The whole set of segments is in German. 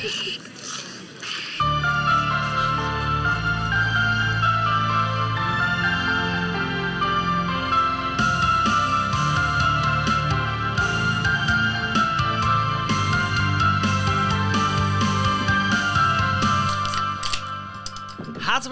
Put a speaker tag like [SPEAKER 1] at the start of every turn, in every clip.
[SPEAKER 1] Herzlich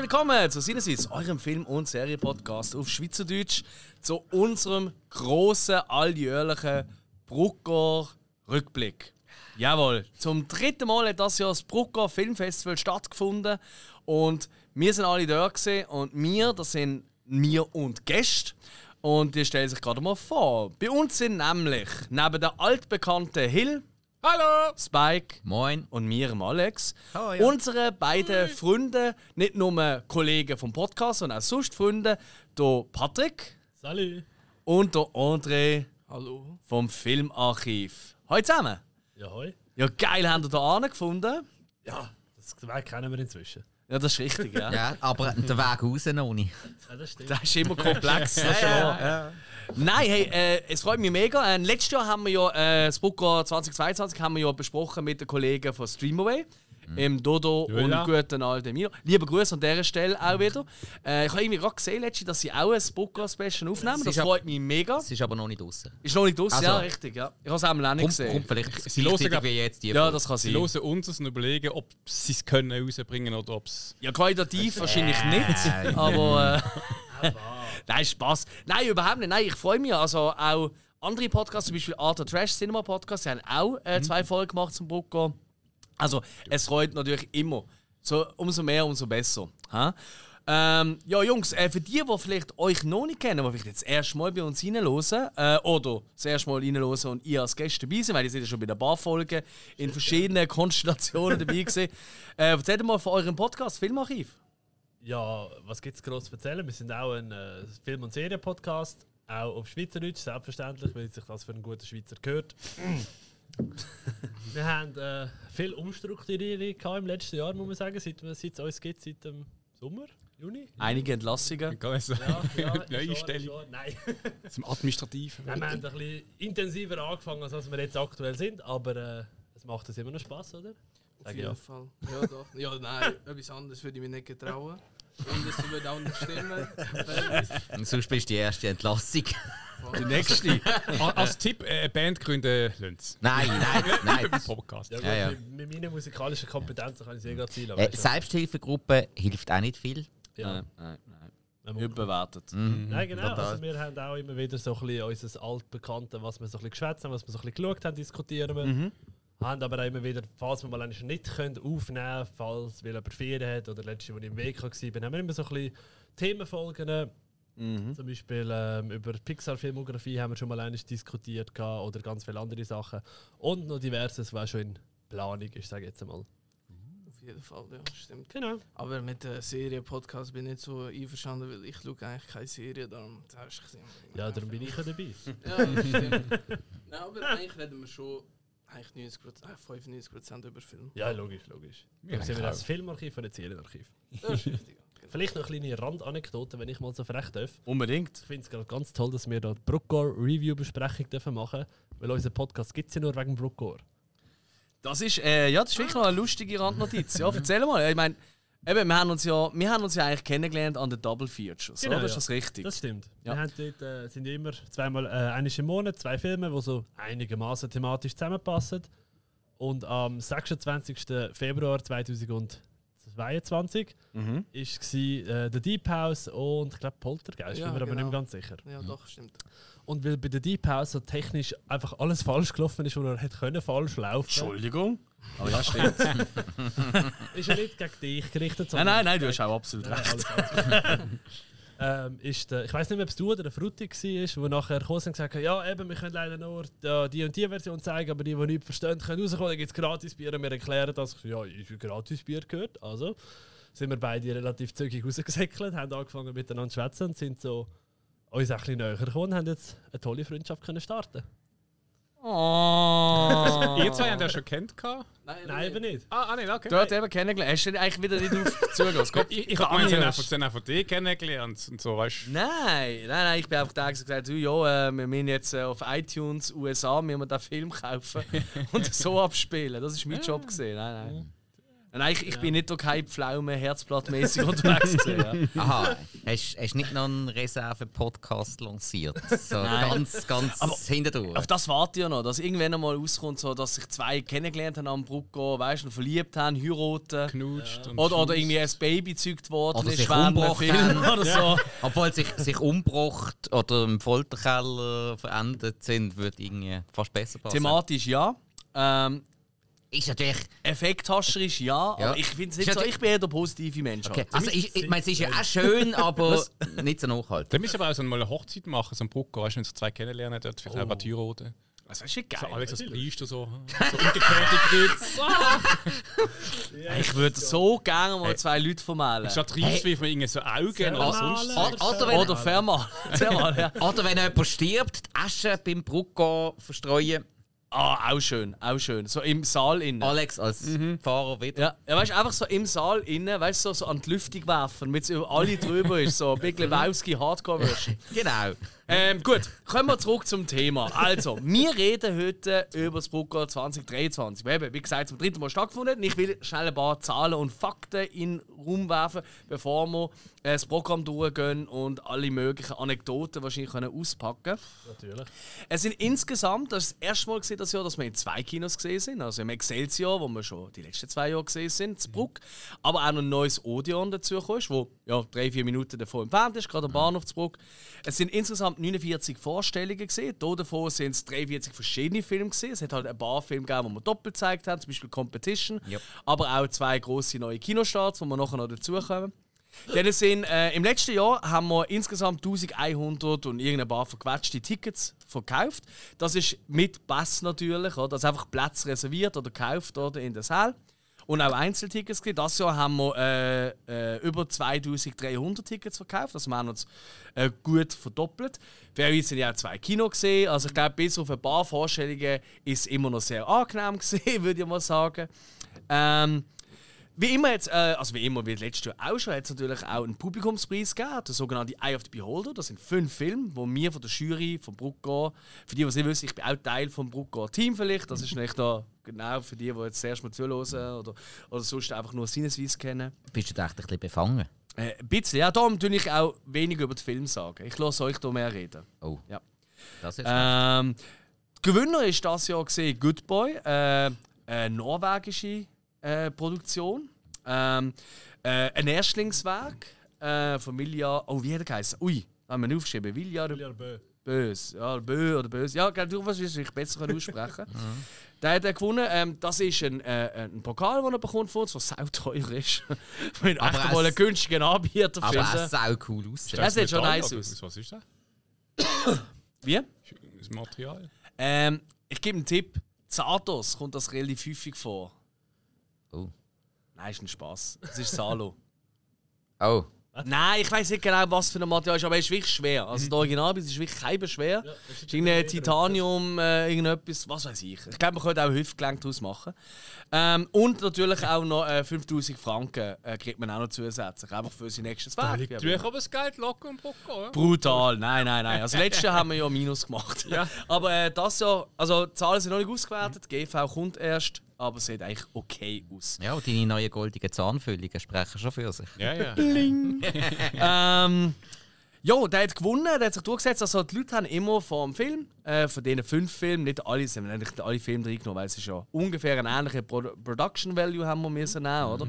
[SPEAKER 1] willkommen zu Sinneswiss, eurem Film- und Serienpodcast auf Schweizerdeutsch, zu unserem grossen alljährlichen Brucker Rückblick. Jawohl, zum dritten Mal hat das Jahr das Brucker Filmfestival stattgefunden und wir sind alle da gewesen und wir, das sind wir und Gäste. Und die stellen sich gerade mal vor. Bei uns sind nämlich neben der altbekannten Hill,
[SPEAKER 2] Hallo!
[SPEAKER 1] Spike
[SPEAKER 3] Moin.
[SPEAKER 1] und mir, Alex.
[SPEAKER 3] Hallo, ja.
[SPEAKER 1] Unsere beiden Freunde, nicht nur Kollegen vom Podcast, sondern auch sonst Freunde, der Patrick
[SPEAKER 2] Salut!
[SPEAKER 1] und der André
[SPEAKER 2] Hallo!
[SPEAKER 1] vom Filmarchiv. Hallo zusammen.
[SPEAKER 2] Ja, hoi.
[SPEAKER 1] Ja, geil, haben ihr da gefunden?
[SPEAKER 2] Ja, das Weg kennen wir inzwischen.
[SPEAKER 1] Ja, das ist richtig, ja.
[SPEAKER 3] Ja, aber der Weg raus noch nicht.
[SPEAKER 2] Ja, das stimmt.
[SPEAKER 1] Das ist immer komplex, das ist wahr. Nein, hey, äh, es freut mich mega. Äh, letztes Jahr haben wir ja äh, das Booker 2022 haben wir ja besprochen mit den Kollegen von Streamaway. Im Dodo
[SPEAKER 2] Joella.
[SPEAKER 1] und guten alten Milo. Liebe Grüße an dieser Stelle auch wieder. Äh, ich habe irgendwie gerade gesehen, letztens, dass sie auch ein Booker-Special aufnehmen. Das freut mich mega.
[SPEAKER 3] Es ist aber noch nicht draußen.
[SPEAKER 1] Ist noch nicht draus,
[SPEAKER 3] Also-
[SPEAKER 1] ja, richtig. Ja. Ich habe es auch nicht
[SPEAKER 3] Kommt,
[SPEAKER 1] gesehen.
[SPEAKER 3] kommt vielleicht
[SPEAKER 4] Sie hören
[SPEAKER 3] wie jetzt die
[SPEAKER 1] ja,
[SPEAKER 3] Folge.
[SPEAKER 1] das kann
[SPEAKER 4] Sie
[SPEAKER 1] sein.
[SPEAKER 4] hören uns und überlegen, ob sie es können rausbringen oder ob es.
[SPEAKER 1] Ja, qualitativ wahrscheinlich nicht, aber äh, nein, Spaß. Nein, überhaupt nicht. Nein, ich freue mich. Also auch andere Podcasts, zum Beispiel Art of Trash Cinema Podcast, die haben auch äh, zwei Folgen gemacht zum Brucker. Also es freut natürlich immer. So, umso mehr, umso besser. Ha? Ähm, ja, Jungs, äh, für die, die vielleicht euch noch nicht kennen, die vielleicht jetzt das erste Mal bei uns reinhören, äh, oder das erste Mal reinhören und ihr als Gäste dabei sind, weil ihr seid ja schon bei der paar Folgen in verschiedenen Konstellationen dabei gewesen. Äh, erzählt mal von eurem Podcast Filmarchiv.
[SPEAKER 2] Ja, was gibt es groß zu erzählen? Wir sind auch ein äh, Film- und Serien-Podcast, auch auf Schweizerdeutsch, selbstverständlich, weil sich das für einen guten Schweizer gehört. Wir haben äh, viel Umstrukturierung im letzten Jahr, muss man sagen, seit, es uns gibt, seit dem Sommer, Juni.
[SPEAKER 1] Einige Entlassungen.
[SPEAKER 4] Ich kann sagen,
[SPEAKER 2] Ja, ja,
[SPEAKER 4] neue Stellung.
[SPEAKER 2] Nein.
[SPEAKER 4] zum Administrativen.
[SPEAKER 2] Nein, wir haben ein bisschen intensiver angefangen, als wir jetzt aktuell sind, aber äh, es macht uns immer noch Spaß, oder?
[SPEAKER 5] Auf jeden
[SPEAKER 2] ja.
[SPEAKER 5] Fall. Ja, doch. Ja, nein, etwas anderes würde ich mir nicht getrauen. Und es würde auch nicht stimmen.
[SPEAKER 3] Und sonst bist du die erste Entlassung.
[SPEAKER 1] Die nächste.
[SPEAKER 4] A- Als Tipp, äh, Band gründen, lasst
[SPEAKER 3] nein, nein, nein.
[SPEAKER 4] Podcast.
[SPEAKER 2] Ja, gut,
[SPEAKER 3] Ja, ja.
[SPEAKER 2] Mit, mit meinen musikalischen Kompetenzen kann ich sehr gerade zielen.
[SPEAKER 3] Äh, Selbsthilfegruppe hilft auch nicht viel.
[SPEAKER 2] ja.
[SPEAKER 1] Nein, nein, nein.
[SPEAKER 2] Man muss-
[SPEAKER 1] Überbewertet.
[SPEAKER 2] Nein, genau. Also wir haben auch immer wieder so ein bisschen unser Altbekannte, was wir so ein bisschen geschwätzt haben, was wir so ein bisschen geschaut haben, diskutieren wir. Haben aber auch immer wieder, falls wir mal eigentlich nicht können, aufnehmen können, falls weil jemand Ferien hat oder letzte, wo ich im Weg war, haben wir immer so ein bisschen Themenfolgen. Zum Beispiel ähm, über Pixar-Filmografie haben wir schon mal eines diskutiert gehabt, oder ganz viele andere Sachen. Und noch diverses, was schon in Planung ist, sage ich jetzt einmal.
[SPEAKER 5] Auf jeden Fall, ja, stimmt.
[SPEAKER 2] Genau.
[SPEAKER 5] Aber mit der Serie-Podcast bin ich nicht so einverstanden, weil ich schaue eigentlich keine Serie, darum hast du gesehen.
[SPEAKER 2] Ja, darum bin ich ja dabei.
[SPEAKER 5] Ja, das stimmt. Nein, aber eigentlich reden wir schon eigentlich 90%, äh, 95% über Film.
[SPEAKER 2] Ja, logisch, logisch. Wir sind wir das Filmarchiv und das Serienarchiv.
[SPEAKER 5] Das ist richtig.
[SPEAKER 2] Vielleicht noch eine kleine Randanekdote, wenn ich mal so frech darf.
[SPEAKER 1] Unbedingt.
[SPEAKER 2] Ich finde es gerade ganz toll, dass wir da die Bruckgore Review-Besprechung dürfen machen weil unser Podcast gibt es ja nur wegen Bruckgore.
[SPEAKER 1] Das ist, äh, ja, das ist wirklich noch eine lustige Randnotiz. Ja, erzähl mal. Ich meine, eben, wir haben uns ja, wir haben uns ja eigentlich kennengelernt an den Double Features.
[SPEAKER 2] Genau,
[SPEAKER 1] oder? Ist
[SPEAKER 2] ja.
[SPEAKER 1] das richtig?
[SPEAKER 2] Das stimmt.
[SPEAKER 1] Ja.
[SPEAKER 2] Wir haben dort, äh, sind immer zweimal, äh, einmal im Monat, zwei Filme, die so einigermaßen thematisch zusammenpassen. Und am 26. Februar 2022
[SPEAKER 1] Mhm.
[SPEAKER 2] ist gsi, äh, The Deep House und ich glaube Poltergeist,
[SPEAKER 5] Ja,
[SPEAKER 2] bin mir aber nicht
[SPEAKER 5] genau.
[SPEAKER 2] ganz sicher.
[SPEAKER 5] Ja, doch, stimmt.
[SPEAKER 2] Und weil bei The Deep House so technisch einfach alles falsch gelaufen ist, wo er hätte können falsch laufen
[SPEAKER 1] Entschuldigung. Aber ja, stimmt.
[SPEAKER 2] ist ja nicht gegen dich gerichtet,
[SPEAKER 1] nein, nein, nein, du hast auch absolut
[SPEAKER 2] Nein,
[SPEAKER 1] recht.
[SPEAKER 2] alles, alles. ähm, ist der, ich weiß nicht ob es du oder der Frutti war, wo nachher gekommen und gesagt haben, ja eben, wir können leider nur die, die und die Version zeigen, aber die, die nichts verstehen, können rauskommen, dann gibt es gratis Bier und wir erklären das. Ich Ja, ist ein gratis Bier gehört. Also sind wir beide relativ zügig rausgesäckelt, haben angefangen miteinander zu schwätzen und sind so uns ein bisschen näher gekommen und haben jetzt eine tolle Freundschaft können starten
[SPEAKER 1] Oh.
[SPEAKER 4] Ihr zwei habt ja schon kennt. gehabt?
[SPEAKER 5] Nein,
[SPEAKER 2] Nein, eben nicht.
[SPEAKER 4] Ah, ah nicht, okay.
[SPEAKER 1] Dort eben kennengelernt. Hast du den eigentlich wieder nicht auf zugelassen? Gott,
[SPEAKER 4] Ich, ich habe
[SPEAKER 1] erst.
[SPEAKER 4] sie haben einfach die kennengelernt und so, weißt du.
[SPEAKER 1] Nein, nein, nein, ich bin einfach da und gesagt, du, ja, äh, wir müssen jetzt äh, auf iTunes USA müssen wir den Film kaufen und so abspielen. Das ist mein Job gesehen. Nein, nein. Nein, ich, ich bin nicht durch keine Pflaume herzblattmäßig unterwegs gewesen. Ja.
[SPEAKER 3] Aha, hast du nicht noch einen Reserve-Podcast lanciert? So ganz, ganz
[SPEAKER 1] Aber-
[SPEAKER 3] hinterdurch.
[SPEAKER 1] Auf das warte ich ja noch, dass irgendwann einmal rauskommt, so, dass sich zwei kennengelernt haben am Brucko, weißt du, verliebt haben, heiraten.
[SPEAKER 4] Knutscht und
[SPEAKER 1] Oder, oder irgendwie ein Baby gezeugt worden
[SPEAKER 3] Oder
[SPEAKER 1] ist
[SPEAKER 3] sich umgebracht
[SPEAKER 1] oder so.
[SPEAKER 3] Obwohl sich, sich umgebracht oder im Folterkeller verendet sind, würde irgendwie fast besser passen.
[SPEAKER 1] Thematisch ja. Ähm,
[SPEAKER 3] Ist natürlich.
[SPEAKER 1] Effekthascherisch ja,
[SPEAKER 3] Ja.
[SPEAKER 1] aber ich finde es nicht
[SPEAKER 3] Ist
[SPEAKER 1] so,
[SPEAKER 3] ja-
[SPEAKER 1] ich bin eher der positive Mensch.
[SPEAKER 3] Okay.
[SPEAKER 1] halt.
[SPEAKER 3] Also, ich, ich meine, es ist ja auch schön, aber nicht so nachhaltig.
[SPEAKER 4] Dann müssen wir aber auch so mal eine Hochzeit machen, so ein Brucker, weißt du, wenn sie zwei kennenlernen, dort vielleicht auch ein heiraten.
[SPEAKER 1] Das ist geil.
[SPEAKER 4] So Alex als Priester, so, so umgekehrte Kreuz.
[SPEAKER 1] Ich würde so gerne mal zwei Leute vermalen.
[SPEAKER 4] Statt Reis wirft man irgendwie so Augen oder sonst.
[SPEAKER 3] Oder, oder, wenn,
[SPEAKER 1] Oder vermalen.
[SPEAKER 3] Oder wenn jemand stirbt, die Asche beim Brucko verstreuen.
[SPEAKER 1] Ah, auch schön, auch schön. So im Saal innen.
[SPEAKER 3] Alex als Fahrer wieder.
[SPEAKER 1] Ja, ja weißt du, einfach so im Saal innen, weißt du, so, so an die Lüftung werfen, damit es über alle drüber ist. So Big Lebowski Hardcore-Version.
[SPEAKER 3] Genau.
[SPEAKER 1] Ähm, gut, kommen wir zurück zum Thema. Also, wir reden heute über das Brucker 2023. Weil eben, wie gesagt, zum dritten Mal stattgefunden. Ich will schnell ein paar Zahlen und Fakten in den Raum werfen, bevor wir äh, das Programm durchgehen und alle möglichen Anekdoten wahrscheinlich können auspacken.
[SPEAKER 2] Natürlich.
[SPEAKER 1] Es sind insgesamt, das ist das erste Mal gesehen, das Jahr, dass wir in zwei Kinos gesehen sind. Also im Excelsior, wo wir schon die letzten zwei Jahre gesehen sind, zu Bruck. Aber auch noch ein neues Odeon dazu ist, wo ja, drei, vier Minuten davon entfernt ist, gerade am Bahnhof zu Bruck. Es sind insgesamt 49 Vorstellungen gesehen. Hier davon sind es 43 verschiedene Filme gesehen. Es hat halt ein paar Filme gegeben, die wir doppelt gezeigt haben, zum Beispiel Competition.
[SPEAKER 3] Yep.
[SPEAKER 1] Aber auch zwei große neue Kinostarts, wo wir nachher noch dazukommen. Denn sind, äh, im letzten Jahr haben wir insgesamt 1100 und irgendein paar verquetschte Tickets verkauft. Das ist mit Pass natürlich, oder? Also einfach Platz reserviert oder gekauft oder in der Saal. Und auch Einzeltickets gegeben. Das Jahr haben wir äh, äh, über 2300 Tickets verkauft. Wir haben uns äh, gut verdoppelt. Wir haben ja auch zwei Kino gesehen. Also ich glaube, bis auf ein paar Vorstellungen ist es immer noch sehr angenehm gesehen, würde ich mal sagen. Ähm, wie immer jetzt, äh, also wie immer, wie letztes Jahr auch schon, hat es natürlich auch einen Publikumspreis gegeben, der sogenannte Eye of the Beholder. Das sind fünf Filme, wo wir von der Jury vom Bruckgau, für die, die es nicht wissen, ich bin auch Teil vom Bruckgau Team vielleicht, das ist nicht da genau für die, die jetzt das erste Mal zuhören oder, oder sonst einfach nur sinnesweise kennen.
[SPEAKER 3] Bist du echt ein bisschen befangen?
[SPEAKER 1] Äh, ein bisschen, ja, darum tue ich auch wenig über den Film sagen. Ich lasse euch da mehr reden.
[SPEAKER 3] Oh.
[SPEAKER 1] Ja.
[SPEAKER 3] Das ist.
[SPEAKER 1] Ähm, der Gewinner ist das Jahr gesehen Good Boy, äh, eine norwegische äh, Produktion. Ähm, äh, ein Erstlingswerk äh, von Vilja. Oh, wie hat er geheißen? Ui, haben wir nicht aufgeschrieben. Vilja. Bös. Ja, Bö oder Bös. Ja, du wirst es besser können aussprechen Der hat er gewonnen. Ähm, das ist ein, äh, ein Pokal, den er bekommt von uns, der sau teuer ist. Wenn
[SPEAKER 3] Aber
[SPEAKER 1] echt
[SPEAKER 3] es-
[SPEAKER 1] mal einen günstigen Anbieter
[SPEAKER 3] aber
[SPEAKER 1] findest.
[SPEAKER 3] es sau cool aussehen.
[SPEAKER 1] Das sieht schon nice aus.
[SPEAKER 4] Was ist das?
[SPEAKER 1] Wie?
[SPEAKER 4] Das Material?
[SPEAKER 1] Ähm, ich gebe einen Tipp. Zatos kommt das relativ häufig vor.
[SPEAKER 3] Oh.
[SPEAKER 1] Nein, ist ein Spaß. Es ist Salo.
[SPEAKER 3] Oh.
[SPEAKER 1] Nein, ich weiß nicht genau, was für ein Material ist, aber es ist wirklich schwer. Also der Originalbiss ist wirklich kein schwer. Es ist irgendein Titanium, äh, irgendetwas, was weiß ich. Ich glaube, man könnte auch Hüftgelenk daraus machen. Ähm, und natürlich auch noch äh, 5000 Franken äh, kriegt man auch noch zusätzlich, einfach für sein nächstes Werk.
[SPEAKER 4] Liegt
[SPEAKER 1] Ja,
[SPEAKER 4] aber das Geld locker Brucker, ja?
[SPEAKER 1] Brutal, nein, nein, nein. Also letztes Jahr haben wir ja Minus gemacht.
[SPEAKER 4] Ja.
[SPEAKER 1] Aber äh, das Jahr, also die Zahlen sind noch nicht ausgewertet, die GV kommt erst, aber sieht eigentlich okay aus.
[SPEAKER 3] Ja, und deine neuen goldenen Zahnfüllungen sprechen schon für sich.
[SPEAKER 4] Ja, ja.
[SPEAKER 1] ähm, ja, der hat gewonnen, der hat sich durchgesetzt. Also die Leute haben immer vor dem Film, äh, von diesen fünf Filmen, nicht alle, sie haben nicht alle Filme reingenommen, weil es ist ja ungefähr ein ähnlicher Pro Production Value haben wir müssen nehmen, oder?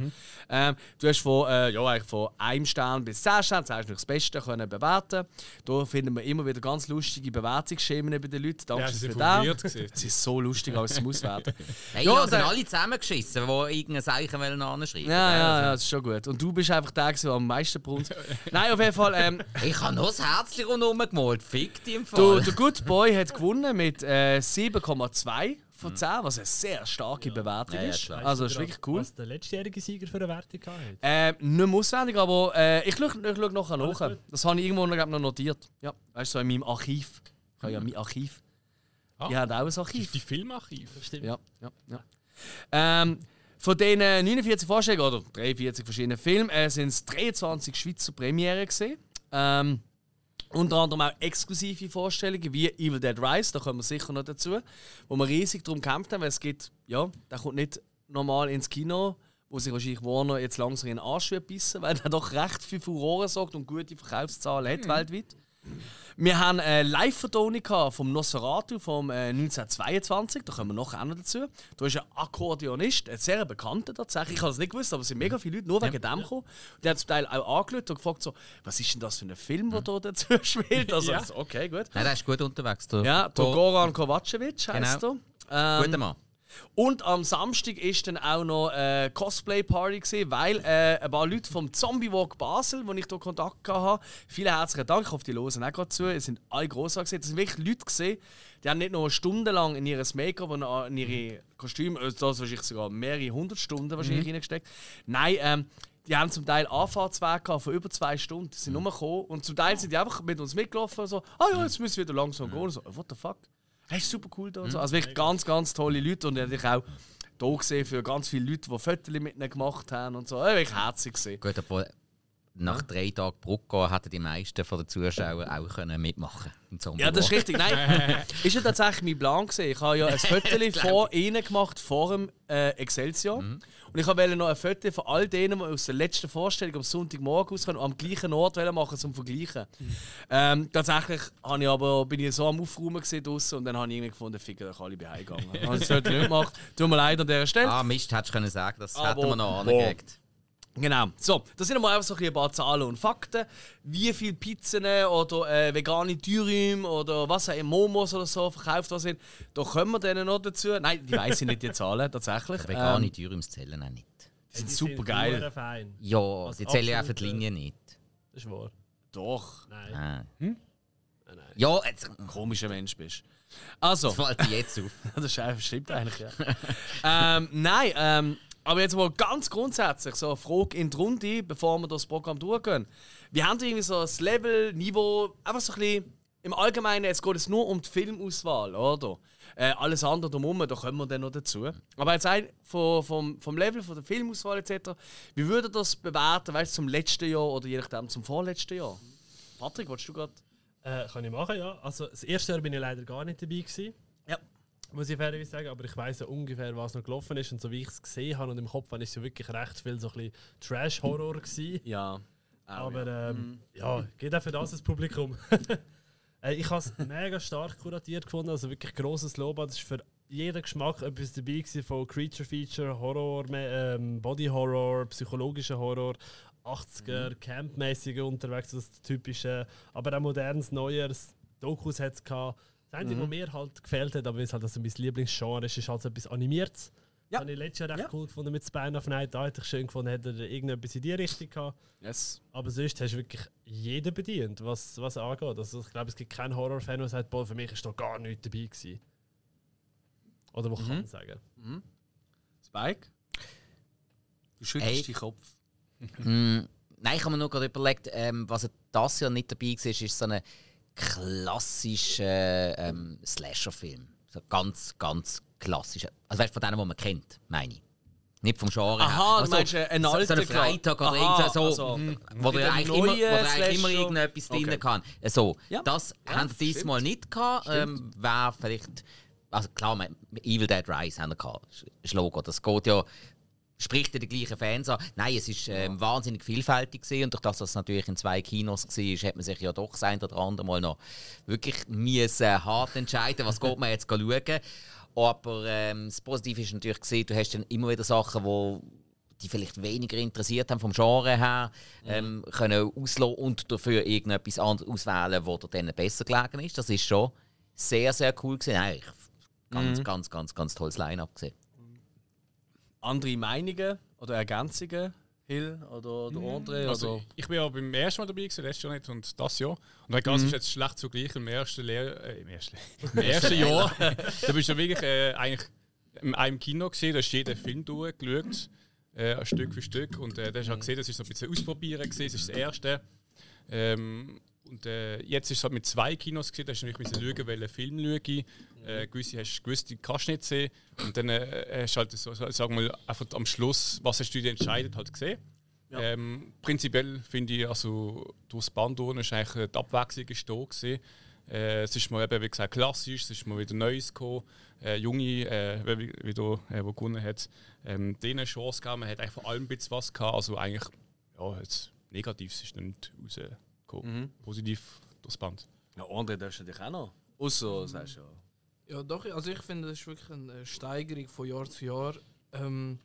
[SPEAKER 1] Ähm, du hast von, äh, ja, eigentlich von einem Stern bis zehn Sterne, das heißt, das Beste können bewerten. Da finden wir immer wieder ganz lustige Bewertungsschemen bei den Leuten. Danke
[SPEAKER 4] Ja, sie
[SPEAKER 1] für
[SPEAKER 4] sind
[SPEAKER 1] das. Es ist so lustig, als zum Auswerten.
[SPEAKER 3] Hey,
[SPEAKER 1] Ja,
[SPEAKER 3] ja, sind alle zusammengeschissen, die irgendein Zeichen wollen anschreiben
[SPEAKER 1] Ja, ja, ja, das ist schon gut. Und du bist einfach der, der am meisten brunnt. Nein, auf jeden Fall. Ähm,
[SPEAKER 3] Ich habe noch das Herzchen rundherum gemalt. Fick dich im Fall.
[SPEAKER 1] der Good Boy hat gewonnen mit äh, 7,2 von 10, was eine sehr starke Bewertung
[SPEAKER 3] Ja, ja,
[SPEAKER 1] ist. also, das ist wirklich cool.
[SPEAKER 2] Was der letztjährige Sieger für eine Wertung hatte.
[SPEAKER 1] Äh, nicht mehr auswendig, aber äh, ich schaue ich schau nachher nach. Das habe ich irgendwo noch, noch notiert. Ja, weißt du, so in meinem Archiv. Ich habe ja mein Archiv. Die haben auch ein Archiv.
[SPEAKER 4] Die Filmarchiv.
[SPEAKER 2] Stimmt.
[SPEAKER 1] Ja, ja, ja. Ähm, von diesen 49 Vorstellungen, oder 43 verschiedenen Filmen, äh, sind es 23 Schweizer Premiere gesehen. Ähm, unter anderem auch exklusive Vorstellungen wie Evil Dead Rise, da kommen wir sicher noch dazu, wo wir riesig darum gekämpft haben, weil es gibt, ja, der kommt nicht normal ins Kino, wo sich wahrscheinlich Warner jetzt langsam in den Arsch bissen, weil er doch recht viel Furore sorgt und gute Verkaufszahlen hat weltweit. Wir haben eine Live-Vertonung vom Nosferatu vom äh, 1922, da kommen wir noch auch noch dazu. Da ist ein Akkordeonist, ein sehr bekannter tatsächlich. Ich habe es nicht gewusst, aber es sind mega viele Leute nur wegen dem gekommen. Und der hat zum Teil auch angeschaut und gefragt, so, was ist denn das für ein Film, der da dazu spielt? Also,
[SPEAKER 4] Ja.
[SPEAKER 1] okay, gut.
[SPEAKER 3] Nein, der ist gut unterwegs. Der,
[SPEAKER 1] Ja, der Goran Kovacevic heisst
[SPEAKER 3] Genau.
[SPEAKER 1] er. Ähm,
[SPEAKER 3] Guter Mann.
[SPEAKER 1] Und am Samstag ist dann auch noch eine Cosplay-Party, gewesen, weil äh, ein paar Leute vom Zombie Walk Basel, wo ich hier Kontakt hatte, vielen herzlichen Dank, ich hoffe, die hören auch gerade zu, es sind alle grossartig gewesen. Das sind wirklich Leute gesehen, die haben nicht nur stundenlang in ihr Make-up und in ihre Kostüme, also das wahrscheinlich sogar mehrere hundert Stunden wahrscheinlich reingesteckt. Nein, ähm, die haben zum Teil Anfahrtsweg gehabt von über zwei Stunden. Die sind nur gekommen und zum Teil sind die einfach mit uns mitgelaufen. So, ah ja, jetzt müssen wir wieder langsam gehen. Und so, what the fuck? Hey, ist super cool da und so. Also wirklich ganz, ganz tolle Leute und ich auch hier gesehen für ganz viele Leute, die Fotos mit ihnen gemacht haben und so. Ja, wirklich herzig gesehen.
[SPEAKER 3] Gut, obwohl nach drei Tagen Brucko hätten die meisten von den Zuschauern auch können mitmachen Zombie
[SPEAKER 1] Ja, das ist richtig. Nein, ist ja tatsächlich mein Plan gewesen. Ich habe ja ein Foto vor ihnen gemacht, vor dem äh, Excelsior. Und ich wollte noch ein Foto von all denen, die aus der letzten Vorstellung am Sonntagmorgen rauskommen, am gleichen Ort machen zum Vergleichen. Ähm, tatsächlich habe ich aber, bin ich so am Aufräumen draussen und dann habe ich irgendwie gefunden, ficken euch alle bei heimgegangen. habe ich das Foto nicht gemacht. Tut mir leid an dieser Stelle.
[SPEAKER 3] Ah, Mist, hättest du können sagen, das
[SPEAKER 1] Aber-
[SPEAKER 3] hätten wir noch angekriegt.
[SPEAKER 1] Genau. So, das sind mal einfach so ein, bisschen ein paar Zahlen und Fakten. Wie viele Pizzen oder äh, vegane Dürüm oder was auch immer, Momos oder so verkauft worden sind. Da kommen wir dann noch dazu. Nein, die weiß ich nicht, die Zahlen tatsächlich.
[SPEAKER 3] Vegane
[SPEAKER 1] Ähm,
[SPEAKER 3] Dürums zählen auch nicht.
[SPEAKER 1] die sind
[SPEAKER 2] Die
[SPEAKER 1] super geil.
[SPEAKER 2] Fein.
[SPEAKER 3] Ja,
[SPEAKER 2] Was
[SPEAKER 3] die zählen ja auch für die Linie nicht.
[SPEAKER 2] Das ist wahr.
[SPEAKER 1] Doch,
[SPEAKER 2] Nein.
[SPEAKER 3] Ah.
[SPEAKER 2] Nein, nein.
[SPEAKER 3] Ja, jetzt
[SPEAKER 1] komischer Mensch bist. Also,
[SPEAKER 3] das fällt dir jetzt auf.
[SPEAKER 1] das ist einfach- stimmt eigentlich, ja. ähm, nein, ähm, aber jetzt mal ganz grundsätzlich so eine Frage in die Runde, bevor wir das Programm durchgehen. Wir haben irgendwie so das Level, Niveau, einfach so ein bisschen im Allgemeinen, es geht jetzt nur um die Filmauswahl, oder? Äh, alles andere drumherum, da kommen wir dann noch dazu. Aber jetzt ein, vom, vom, vom Level, von der Filmauswahl etc., wie würdet ihr das bewerten, weißt du, zum letzten Jahr oder je nachdem zum vorletzten Jahr? Patrick, willst du gerade?
[SPEAKER 2] Äh, kann ich machen, ja. Also, das erste Jahr bin ich leider gar nicht dabei gewesen.
[SPEAKER 1] Ja.
[SPEAKER 2] Muss ich fairerweise sagen, aber ich weiß ja ungefähr, was noch gelaufen ist. Und so wie ich es gesehen habe und im Kopf habe, ist es ja wirklich recht viel so ein bisschen Trash-Horror gewesen.
[SPEAKER 1] Ja.
[SPEAKER 2] Aber
[SPEAKER 1] ja.
[SPEAKER 2] ähm, ja, geht auch für das das Publikum. äh, ich habe es mega stark kuratiert gefunden, also wirklich grosses Lob. Das ist für jeden Geschmack etwas dabei gewesen, von Creature Feature, Horror, ähm, Body Horror, psychologischer Horror, 80er, Campmäßiger unterwegs, das typische, aber auch modernes, neues, Dokus hat es gehabt. Das Einzige, was mir halt gefällt hat, aber es halt also mein Lieblingsgenre ist, ist halt so etwas Animiertes.
[SPEAKER 1] Ja.
[SPEAKER 2] Das habe ich letztes Jahr recht
[SPEAKER 1] Ja.
[SPEAKER 2] cool gefunden mit Spine of Night. Da hätte ich schön gefunden, hätte er irgendetwas in die Richtung gehabt.
[SPEAKER 1] Yes.
[SPEAKER 2] Aber sonst hast du wirklich jeden bedient, was, was angeht. Also ich glaube, es gibt keinen Horrorfan, der sagt, boah, für mich ist da gar nichts dabei gewesen. Oder was kann man sagen?
[SPEAKER 1] Spike? Du schüttelst
[SPEAKER 3] Ey.
[SPEAKER 1] den Kopf.
[SPEAKER 3] Mm, nein, ich habe mir nur gerade überlegt, ähm, was das Jahr nicht dabei war, ist so ein klassischer ähm, Slasher-Film. So ganz, ganz klassischer. Also weißt, von denen, die man kennt, meine ich. Nicht vom Genre
[SPEAKER 1] Aha,
[SPEAKER 3] her.
[SPEAKER 1] du
[SPEAKER 3] Also,
[SPEAKER 1] meinst, äh, einen
[SPEAKER 3] so, so
[SPEAKER 1] alten
[SPEAKER 3] einen Freitag oder
[SPEAKER 1] Aha,
[SPEAKER 3] so,
[SPEAKER 1] also,
[SPEAKER 3] mhm. wo du eigentlich immer, wo eigentlich immer irgendetwas
[SPEAKER 1] Okay.
[SPEAKER 3] drin kann. Äh, So,
[SPEAKER 1] Ja.
[SPEAKER 3] das
[SPEAKER 1] Ja,
[SPEAKER 3] haben sie diesmal nicht gehabt. Ähm, Wäre vielleicht, also klar, Evil Dead Rise haben wir gehabt. Ist- Ist Logo. Das geht ja spricht ja die gleichen Fans an. Nein, es ist ähm, wahnsinnig vielfältig gewesen. und durch das, dass es natürlich in zwei Kinos war, hat man sich ja doch das ein oder andere Mal noch wirklich müssen hart entscheiden, was geht man jetzt schauen. Aber ähm, das Positive ist natürlich gesehen, du hast dann immer wieder Sachen, wo die vielleicht weniger interessiert haben vom Genre her, ähm, können auslassen und dafür irgendetwas anderes auswählen, wo dir dann besser gelegen ist. Das ist schon sehr, sehr cool gewesen. Nein, ganz, ganz, ganz, ganz tolles Line-Up gesehen.
[SPEAKER 1] Andere Meinungen oder Ergänzungen? Hill oder, oder André?
[SPEAKER 4] Also,
[SPEAKER 1] oder?
[SPEAKER 4] ich bin ja beim ersten Mal dabei, gewesen, letztes Jahr nicht und das Jahr. Und egal, es ist jetzt schlecht zugleich im ersten, Lehr äh, im ersten, im ersten Jahr. da bist du wirklich äh, eigentlich in einem Kino gesehen, da hast jeden Film durchgeschaut, äh, Stück für Stück. Und äh, da hast du auch gesehen, das ist so ein bisschen ausprobieren gewesen, das ist das erste. Ähm, und äh, jetzt ist es halt mit zwei Kinos gesehen, da hast du nämlich müssen schauen, welchen Film schaue ich. Äh, gewisse hast du gewusst, die kannst du nicht sehen. Und dann äh, hast du halt so, so, sagen wir mal, einfach am Schluss, was hast du dir entscheidet, halt gesehen. Ähm, prinzipiell finde ich, also durchs Band durch ist eigentlich die Abwechslung ist da gewesen. Äh, es ist mal eben, wie gesagt, klassisch, es ist mal wieder Neues gekommen. Äh, Junge, äh, wie, wie da, äh, wo gewonnen hat, ähm, denen eine Chance gegeben. Man hat einfach vor allem ein bisschen was gehabt. Also eigentlich, ja, jetzt Negatives ist nicht rausgekommen. Positiv durchs Band.
[SPEAKER 1] Ja, André, das ist natürlich auch noch. Außer, sagst du ja.
[SPEAKER 5] Ja, doch, also ich finde, das ist wirklich eine Steigerung von Jahr zu Jahr. Ähm,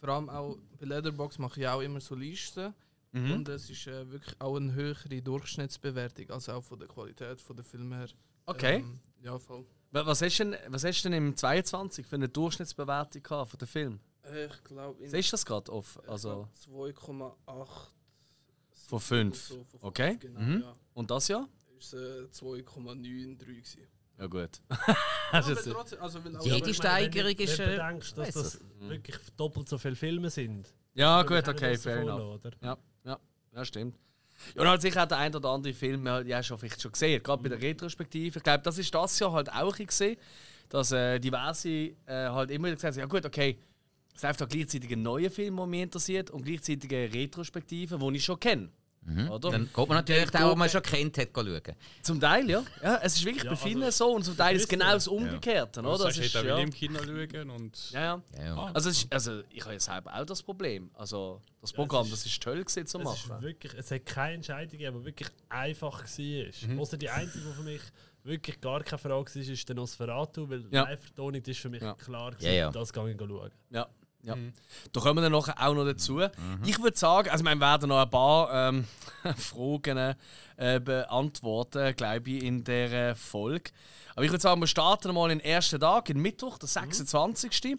[SPEAKER 5] vor allem auch bei Leatherbox mache ich auch immer so Listen. Und es ist äh, wirklich auch eine höhere Durchschnittsbewertung, also auch von der Qualität von der Filme her.
[SPEAKER 1] Okay.
[SPEAKER 5] Ähm, ja, voll.
[SPEAKER 1] Wa- Was hast du denn, was hast du denn im 22 für eine Durchschnittsbewertung gehabt von dem Film?
[SPEAKER 5] Äh, ich glaube,
[SPEAKER 1] Siehst du das gerade auf? Also
[SPEAKER 5] 2,8
[SPEAKER 1] von 5.
[SPEAKER 5] so, von
[SPEAKER 1] Okay.
[SPEAKER 5] fünf, Genau,
[SPEAKER 1] Mhm.
[SPEAKER 5] ja.
[SPEAKER 1] Und das ja?
[SPEAKER 5] Ist äh, 2,93 gewesen.
[SPEAKER 1] Ja, gut.
[SPEAKER 5] Trotzdem, also weil
[SPEAKER 3] Jede Steigerung ist,
[SPEAKER 2] Wenn
[SPEAKER 3] äh,
[SPEAKER 2] du denkst, dass das wirklich doppelt so viele Filme sind.
[SPEAKER 1] Ja, gut, okay, fair enough.
[SPEAKER 2] oder?
[SPEAKER 1] Ja, ja, ja, stimmt. Ja, und halt sicher auch der ein oder andere Film, ja, ja schon vielleicht schon gesehen, gerade bei der Retrospektive. Ich glaube, das ist das Jahr halt auch gesehen, dass äh, diverse äh, halt immer wieder gesagt haben, ja gut, okay, es läuft auch gleichzeitig ein neuer Film, der mich interessiert und gleichzeitig eine Retrospektive, die ich schon kenne. Oder?
[SPEAKER 3] Dann geht man natürlich
[SPEAKER 1] Dann
[SPEAKER 3] auch, wo man schon kennt hat, schauen.
[SPEAKER 1] Zum Teil, ja. ja. Es ist wirklich
[SPEAKER 2] Ja,
[SPEAKER 1] bei vielen
[SPEAKER 2] also,
[SPEAKER 1] so und zum Teil ist es genau das Umgekehrte.
[SPEAKER 4] Oder?
[SPEAKER 1] Oder?
[SPEAKER 4] Das
[SPEAKER 1] Das
[SPEAKER 4] heißt,
[SPEAKER 1] ist,
[SPEAKER 4] will
[SPEAKER 1] ja.
[SPEAKER 4] im Kino schauen und
[SPEAKER 1] Ja, ja.
[SPEAKER 3] Ja, ja.
[SPEAKER 1] Also, es ist, also ich habe ja selber auch das Problem. Also das Programm,
[SPEAKER 2] ist-
[SPEAKER 1] das ist toll gewesen zu
[SPEAKER 2] Es ist
[SPEAKER 1] machen.
[SPEAKER 2] wirklich, es hat keine Entscheidung gegeben, die wirklich einfach war.
[SPEAKER 1] Mhm.
[SPEAKER 2] Außer die einzige, die für mich wirklich gar keine Frage war, ist der Nosferatu, weil
[SPEAKER 1] Ja.
[SPEAKER 2] die Live-Vertonung ist für mich
[SPEAKER 1] Ja.
[SPEAKER 2] klar
[SPEAKER 3] Ja, ja.
[SPEAKER 2] das gehe ich schauen.
[SPEAKER 1] Ja. Ja. Da kommen wir dann nachher auch noch dazu. Ich würde sagen, also wir werden noch ein paar ähm, Fragen äh, beantworten, glaube ich, in der Folge. Aber ich würde sagen, wir starten mal den ersten Tag, den Mittwoch, der 26.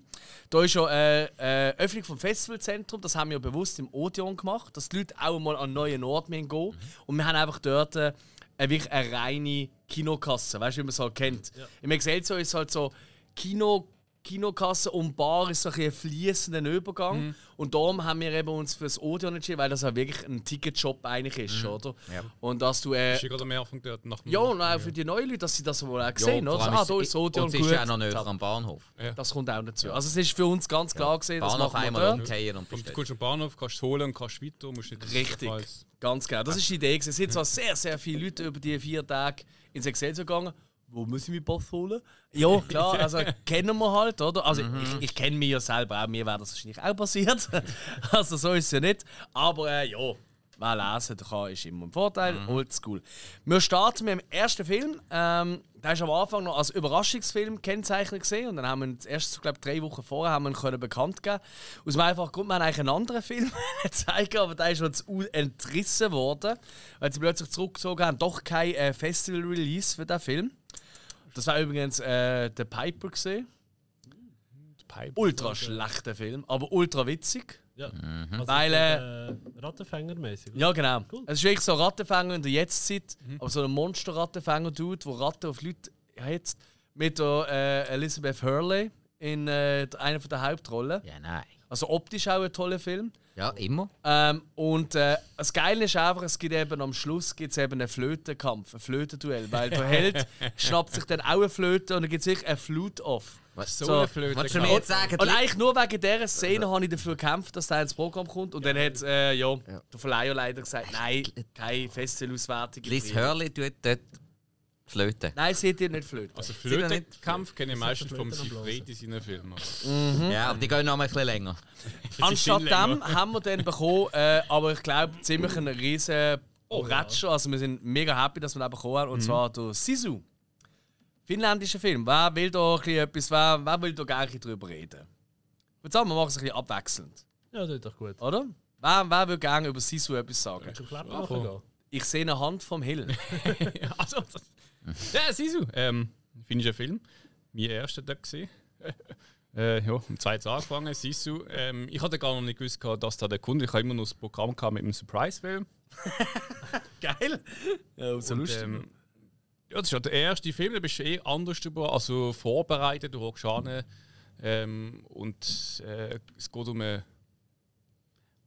[SPEAKER 1] Da ist ja äh, äh, Öffnung vom Festivalzentrum, das haben wir bewusst im Odeon gemacht, dass die Leute auch mal an einen neuen Ort gehen müssen. Und wir haben einfach dort äh, eine, wirklich eine reine Kinokasse, weißt du, wie man es halt kennt. Im Excelsior ist es halt so Kino. Kinokasse und Bar ist so ein, ein fließender Übergang. Und darum haben wir eben uns für das Odeon entschieden, weil das ja wirklich ein Ticketshop eigentlich ist, oder?
[SPEAKER 3] Ja.
[SPEAKER 1] Und dass du. Äh,
[SPEAKER 4] ja gerade am Anfang dort nach
[SPEAKER 1] ja, und auch für die neuen Leute, dass sie das wohl auch sehen,
[SPEAKER 3] vor
[SPEAKER 1] oder? Ah, da ist das Odeon
[SPEAKER 3] Und es ist ja auch noch näher am Bahnhof.
[SPEAKER 1] Das kommt auch dazu. Also es ist für uns ganz klar gesehen, das
[SPEAKER 3] Bahnhof
[SPEAKER 1] wir
[SPEAKER 3] einmal umkehren und bestellen.
[SPEAKER 4] kommst du am Bahnhof, kannst du holen und kannst weiter. Musst nicht
[SPEAKER 1] Richtig. Ganz genau. Das ist die Idee. Es sind zwar sehr, sehr viele Leute über die vier Tage ins Excelsior gegangen. Wo muss ich meinen Pass holen? Ja, klar, also kennen wir halt, oder? Also ich, ich kenne mich ja selber auch, mir wäre das wahrscheinlich auch passiert. also so ist es ja nicht. Aber äh, ja, wer lesen kann, ist immer ein Vorteil. Oldschool. Wir starten mit dem ersten Film. Ähm, der ist am Anfang noch als Überraschungsfilm kennzeichnet gesehen und dann haben wir ihn erst, glaube drei Wochen vorher haben wir ihn können bekannt geben. Aus dem einfachen Grund, wir haben eigentlich einen anderen Film zeigen, aber der ist uns entrissen worden, weil sie plötzlich zurückgezogen haben, doch kein äh, Festival-Release für den Film. Das war übrigens äh, der Piper gesehen.
[SPEAKER 4] Pipe.
[SPEAKER 1] Ultra schlechter Film, aber ultra witzig.
[SPEAKER 2] Ja.
[SPEAKER 3] Mhm.
[SPEAKER 2] Also
[SPEAKER 1] Weil,
[SPEAKER 2] äh, Rattenfänger-mäßig.
[SPEAKER 1] Ja, genau.
[SPEAKER 2] Cool.
[SPEAKER 1] Es ist wirklich so ein Rattenfänger in der Jetztzeit, aber so ein Monster-Rattenfänger-Dude, der Ratten auf Leute hetzt, mit der äh, Elizabeth Hurley in äh, einer der Hauptrollen.
[SPEAKER 3] Ja, nein.
[SPEAKER 1] Also optisch auch ein toller Film.
[SPEAKER 3] Ja, immer.
[SPEAKER 1] Ähm, und äh, das Geile ist einfach, es gibt eben am Schluss gibt's eben einen Flötenkampf, ein Flötenduell, weil der Held schnappt sich dann auch eine Flöte und dann gibt es wirklich ein Flute-Off.
[SPEAKER 3] Was?
[SPEAKER 4] So,
[SPEAKER 1] So.
[SPEAKER 4] eine Flöte.
[SPEAKER 3] Du mir jetzt sagen,
[SPEAKER 1] Und eigentlich nur wegen dieser Szene habe ich dafür gekämpft, dass der ins Programm kommt. Und dann hat äh, ja, der Verleiher leider gesagt, nein, keine Festival-Auswertung.
[SPEAKER 3] Liz Hurley tut dort Flöte.
[SPEAKER 1] Nein, seht ihr nicht Flöte.
[SPEAKER 4] Also Flötenkampf kenne ich meistens vom
[SPEAKER 2] Flöte am
[SPEAKER 4] Sifred in seinen Filmen.
[SPEAKER 1] Mhm.
[SPEAKER 3] Ja, aber die gehen noch mal ein bisschen länger.
[SPEAKER 1] Anstatt dem
[SPEAKER 4] länger.
[SPEAKER 1] haben wir dann bekommen, äh, aber ich glaube, ziemlich einen riesen
[SPEAKER 2] Oh,
[SPEAKER 1] Ratscher. Also wir sind mega happy, dass wir den bekommen haben. Und
[SPEAKER 2] Mhm.
[SPEAKER 1] zwar der Sisu. Finnländischer Film. Wer will da ein bisschen etwas, wer, wer will da gerne drüber reden? Ich würde sagen, wir machen es ein bisschen abwechselnd.
[SPEAKER 2] Ja, das ist doch gut.
[SPEAKER 1] Oder? Wer, wer will gerne über Sisu etwas sagen?
[SPEAKER 2] Gehen?
[SPEAKER 1] Ich sehe eine Hand vom Hill.
[SPEAKER 4] also, das, ja, Sisu. Ähm, finnischer Film. Mein erster da gesehen. äh, ja, am zweiten angefangen, Sisu. Ähm, ich hatte gar noch nicht gewusst, dass da der Kunde. Ich habe immer noch das Programm mit einem Surprise-Film.
[SPEAKER 1] Geil. Ja, so lustig.
[SPEAKER 4] Ähm, ja, das ist ja der erste Film, da bist du eh anders drüber, also vorbereitet, du hockst an. Ähm, und äh, es geht um eine,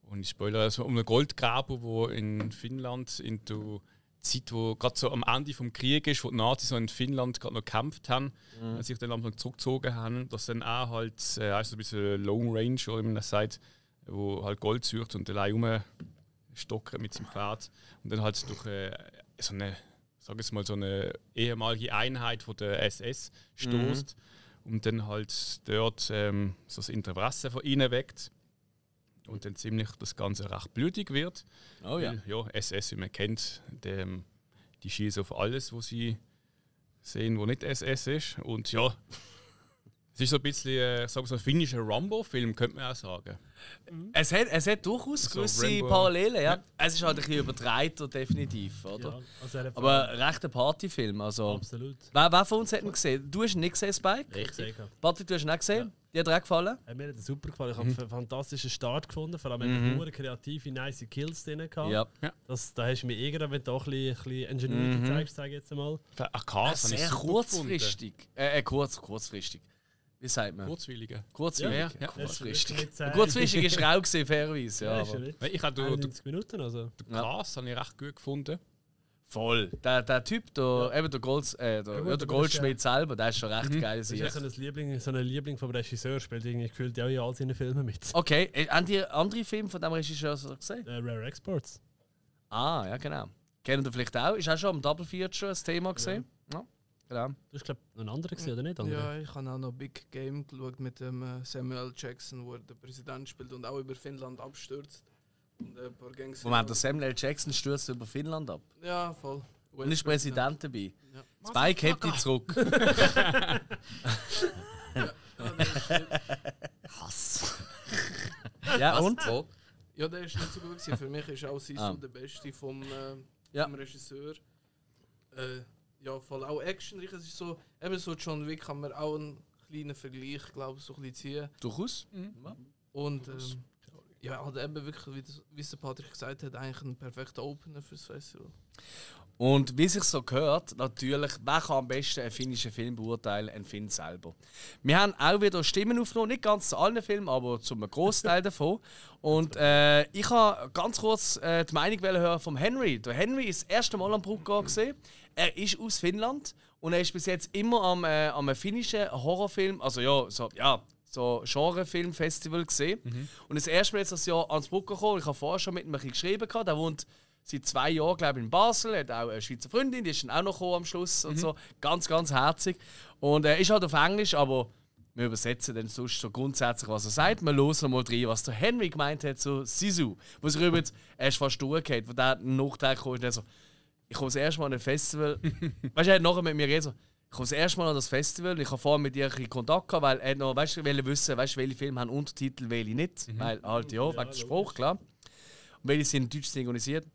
[SPEAKER 4] und ich spoilere, also um einen Goldgraber, der in Finnland in der Zeit, wo gerade so am Ende vom Krieg ist, wo die Nazis so in Finnland gerade noch gekämpft haben, mhm. sich dann langsam zurückgezogen haben, dass dann auch halt, äh, also ein bisschen Long Range, oder wie man das sagt, wo halt Gold sucht und allein rumstockert mit seinem Pferd und dann halt durch äh, so eine, sag ich mal, so eine ehemalige Einheit von der SS stoßt mhm. und dann halt dort ähm, so das Interesse von ihnen weckt und dann ziemlich das Ganze recht blutig wird.
[SPEAKER 1] Oh ja.
[SPEAKER 4] Weil, ja, SS, wie man kennt, dem, die schießen auf alles, was sie sehen, wo nicht SS ist. Und ja, es ist so ein bisschen, äh, sag so ein finnischer Rambo-Film, könnte man auch sagen.
[SPEAKER 1] Es hat, es hat durchaus
[SPEAKER 4] So
[SPEAKER 1] gewisse. Parallelen, ja.
[SPEAKER 4] Ja.
[SPEAKER 1] Es ist halt ein bisschen übertreiter, definitiv, oder?
[SPEAKER 2] Ja, also er
[SPEAKER 1] Aber recht ein Partyfilm, also...
[SPEAKER 2] absolut.
[SPEAKER 1] Wer, wer von uns hat ihn gesehen? Du hast ihn nicht gesehen, Spike?
[SPEAKER 3] Richtig.
[SPEAKER 2] Sehr gehabt.
[SPEAKER 1] Patrick, du hast ihn auch gesehen? Dir hat er auch gefallen?
[SPEAKER 2] Äh, Mir hat er super gefallen. Ich habe einen fantastischen Start gefunden. Vor allem mhm. nur kreative, nice Kills drin gehabt.
[SPEAKER 1] Ja.
[SPEAKER 2] Das, da hast du mir irgendwann, wenn du auch ein bisschen, bisschen Ingenuity zeigst, sage ich jetzt mal.
[SPEAKER 4] Ach, habe ich
[SPEAKER 1] Sehr kurzfristig. Äh, äh, kurz, kurzfristig. Wie sagt man?
[SPEAKER 4] Kurzwillige.
[SPEAKER 1] Kurzfristig.
[SPEAKER 4] Ja, ja.
[SPEAKER 1] Kurzfristig.
[SPEAKER 2] Ja,
[SPEAKER 1] Kurzfristig ist er auch gesehen, fairerweise. Ja,
[SPEAKER 2] Ja, ist
[SPEAKER 1] aber
[SPEAKER 2] ja
[SPEAKER 4] Ich habe den, den
[SPEAKER 2] 91 Minuten, also.
[SPEAKER 4] Cars habe ich recht gut gefunden.
[SPEAKER 1] Voll. Der, der Typ, der, eben der, Golds, äh, der,
[SPEAKER 2] gut,
[SPEAKER 1] ja, der Goldschmied selber, der ist schon recht geil.
[SPEAKER 2] Das ist ja so ein Liebling, so ein Liebling vom Regisseur, spielt irgendwie gefühlt ja in all seinen Filmen mit.
[SPEAKER 1] Okay, äh, haben die andere Filme von dem Regisseur so gesehen?
[SPEAKER 2] Äh, Rare Exports.
[SPEAKER 1] Ah, ja, genau. Kennen ihr vielleicht auch? Ist auch schon am Double Feature ein Thema gesehen? Ja. Genau.
[SPEAKER 2] Du hast, glaube ich, einen anderen gesehen, oder nicht? André?
[SPEAKER 5] Ja, ich habe auch noch Big Game geschaut mit dem äh, Samuel Jackson, wo er den Präsident spielt und auch über Finnland abstürzt. Und ein paar Gangs.
[SPEAKER 1] Moment, der Samuel L. Jackson stürzt über Finnland ab.
[SPEAKER 5] Ja, voll.
[SPEAKER 1] Und ist Präsident dabei.
[SPEAKER 5] Ja.
[SPEAKER 1] Spike hebt die zurück.
[SPEAKER 3] Hass.
[SPEAKER 1] ja, und?
[SPEAKER 5] Ja, der ist nicht so gut gewesen. Für mich ist auch Sisu
[SPEAKER 1] Ah.
[SPEAKER 5] der Beste vom, äh,
[SPEAKER 1] Ja.
[SPEAKER 5] vom Regisseur. Äh, ja, voll auch actionreich. Es ist so, eben so John Wick kann man auch einen kleinen Vergleich, glaube ich, so ein bisschen ziehen.
[SPEAKER 1] Durchaus.
[SPEAKER 5] Und ähm, ja, hat eben wirklich, wie, das, wie der Patrick gesagt hat, eigentlich ein perfekter Opener fürs Festival.
[SPEAKER 1] Und wie sich so gehört, natürlich, wer kann am besten einen finnischen Film beurteilen? Ein Finn selber. Wir haben auch wieder Stimmen aufgenommen, nicht ganz zu allen Filmen, aber zu einem Großteil davon. Und äh, ich habe ganz kurz äh, die Meinung hören vom Henry. Der Henry ist das erste Mal am Bruckgau gesehen. Er ist aus Finnland und er ist bis jetzt immer am, äh, am finnischen Horrorfilm, also ja, so, ja, so Genrefilmfestival gesehen. Und das erste Mal jetzt das Jahr ans Bruckgau gekommen. Ich habe vorher schon mit ihm geschrieben, gehabt. er wohnt seit zwei Jahren, glaube ich, in Basel. Er hat auch eine Schweizer Freundin, die ist dann auch noch gekommen am Schluss und so. Ganz, ganz herzig. Und er ist halt auf Englisch, aber wir übersetzen dann sonst so grundsätzlich, was er sagt. Wir hören mal rein, was der Henry gemeint hat zu Sisu. Wo sich übrigens, er ist fast durchgehend, wo der Nachteil kam, der so, ich komme das erste Mal an ein Festival. weißt du, er hat nachher mit mir geredet, so, ich komme das erste Mal an das Festival und ich habe vorher mit ihr ein bisschen Kontakt gehabt, weil er noch, weißt du, wollte wissen, weißt du, welche Filme haben Untertitel, welche nicht. Weil halt, ja, wegen dem Spruch, klar. Und welche sind in Deutsch synchronisiert.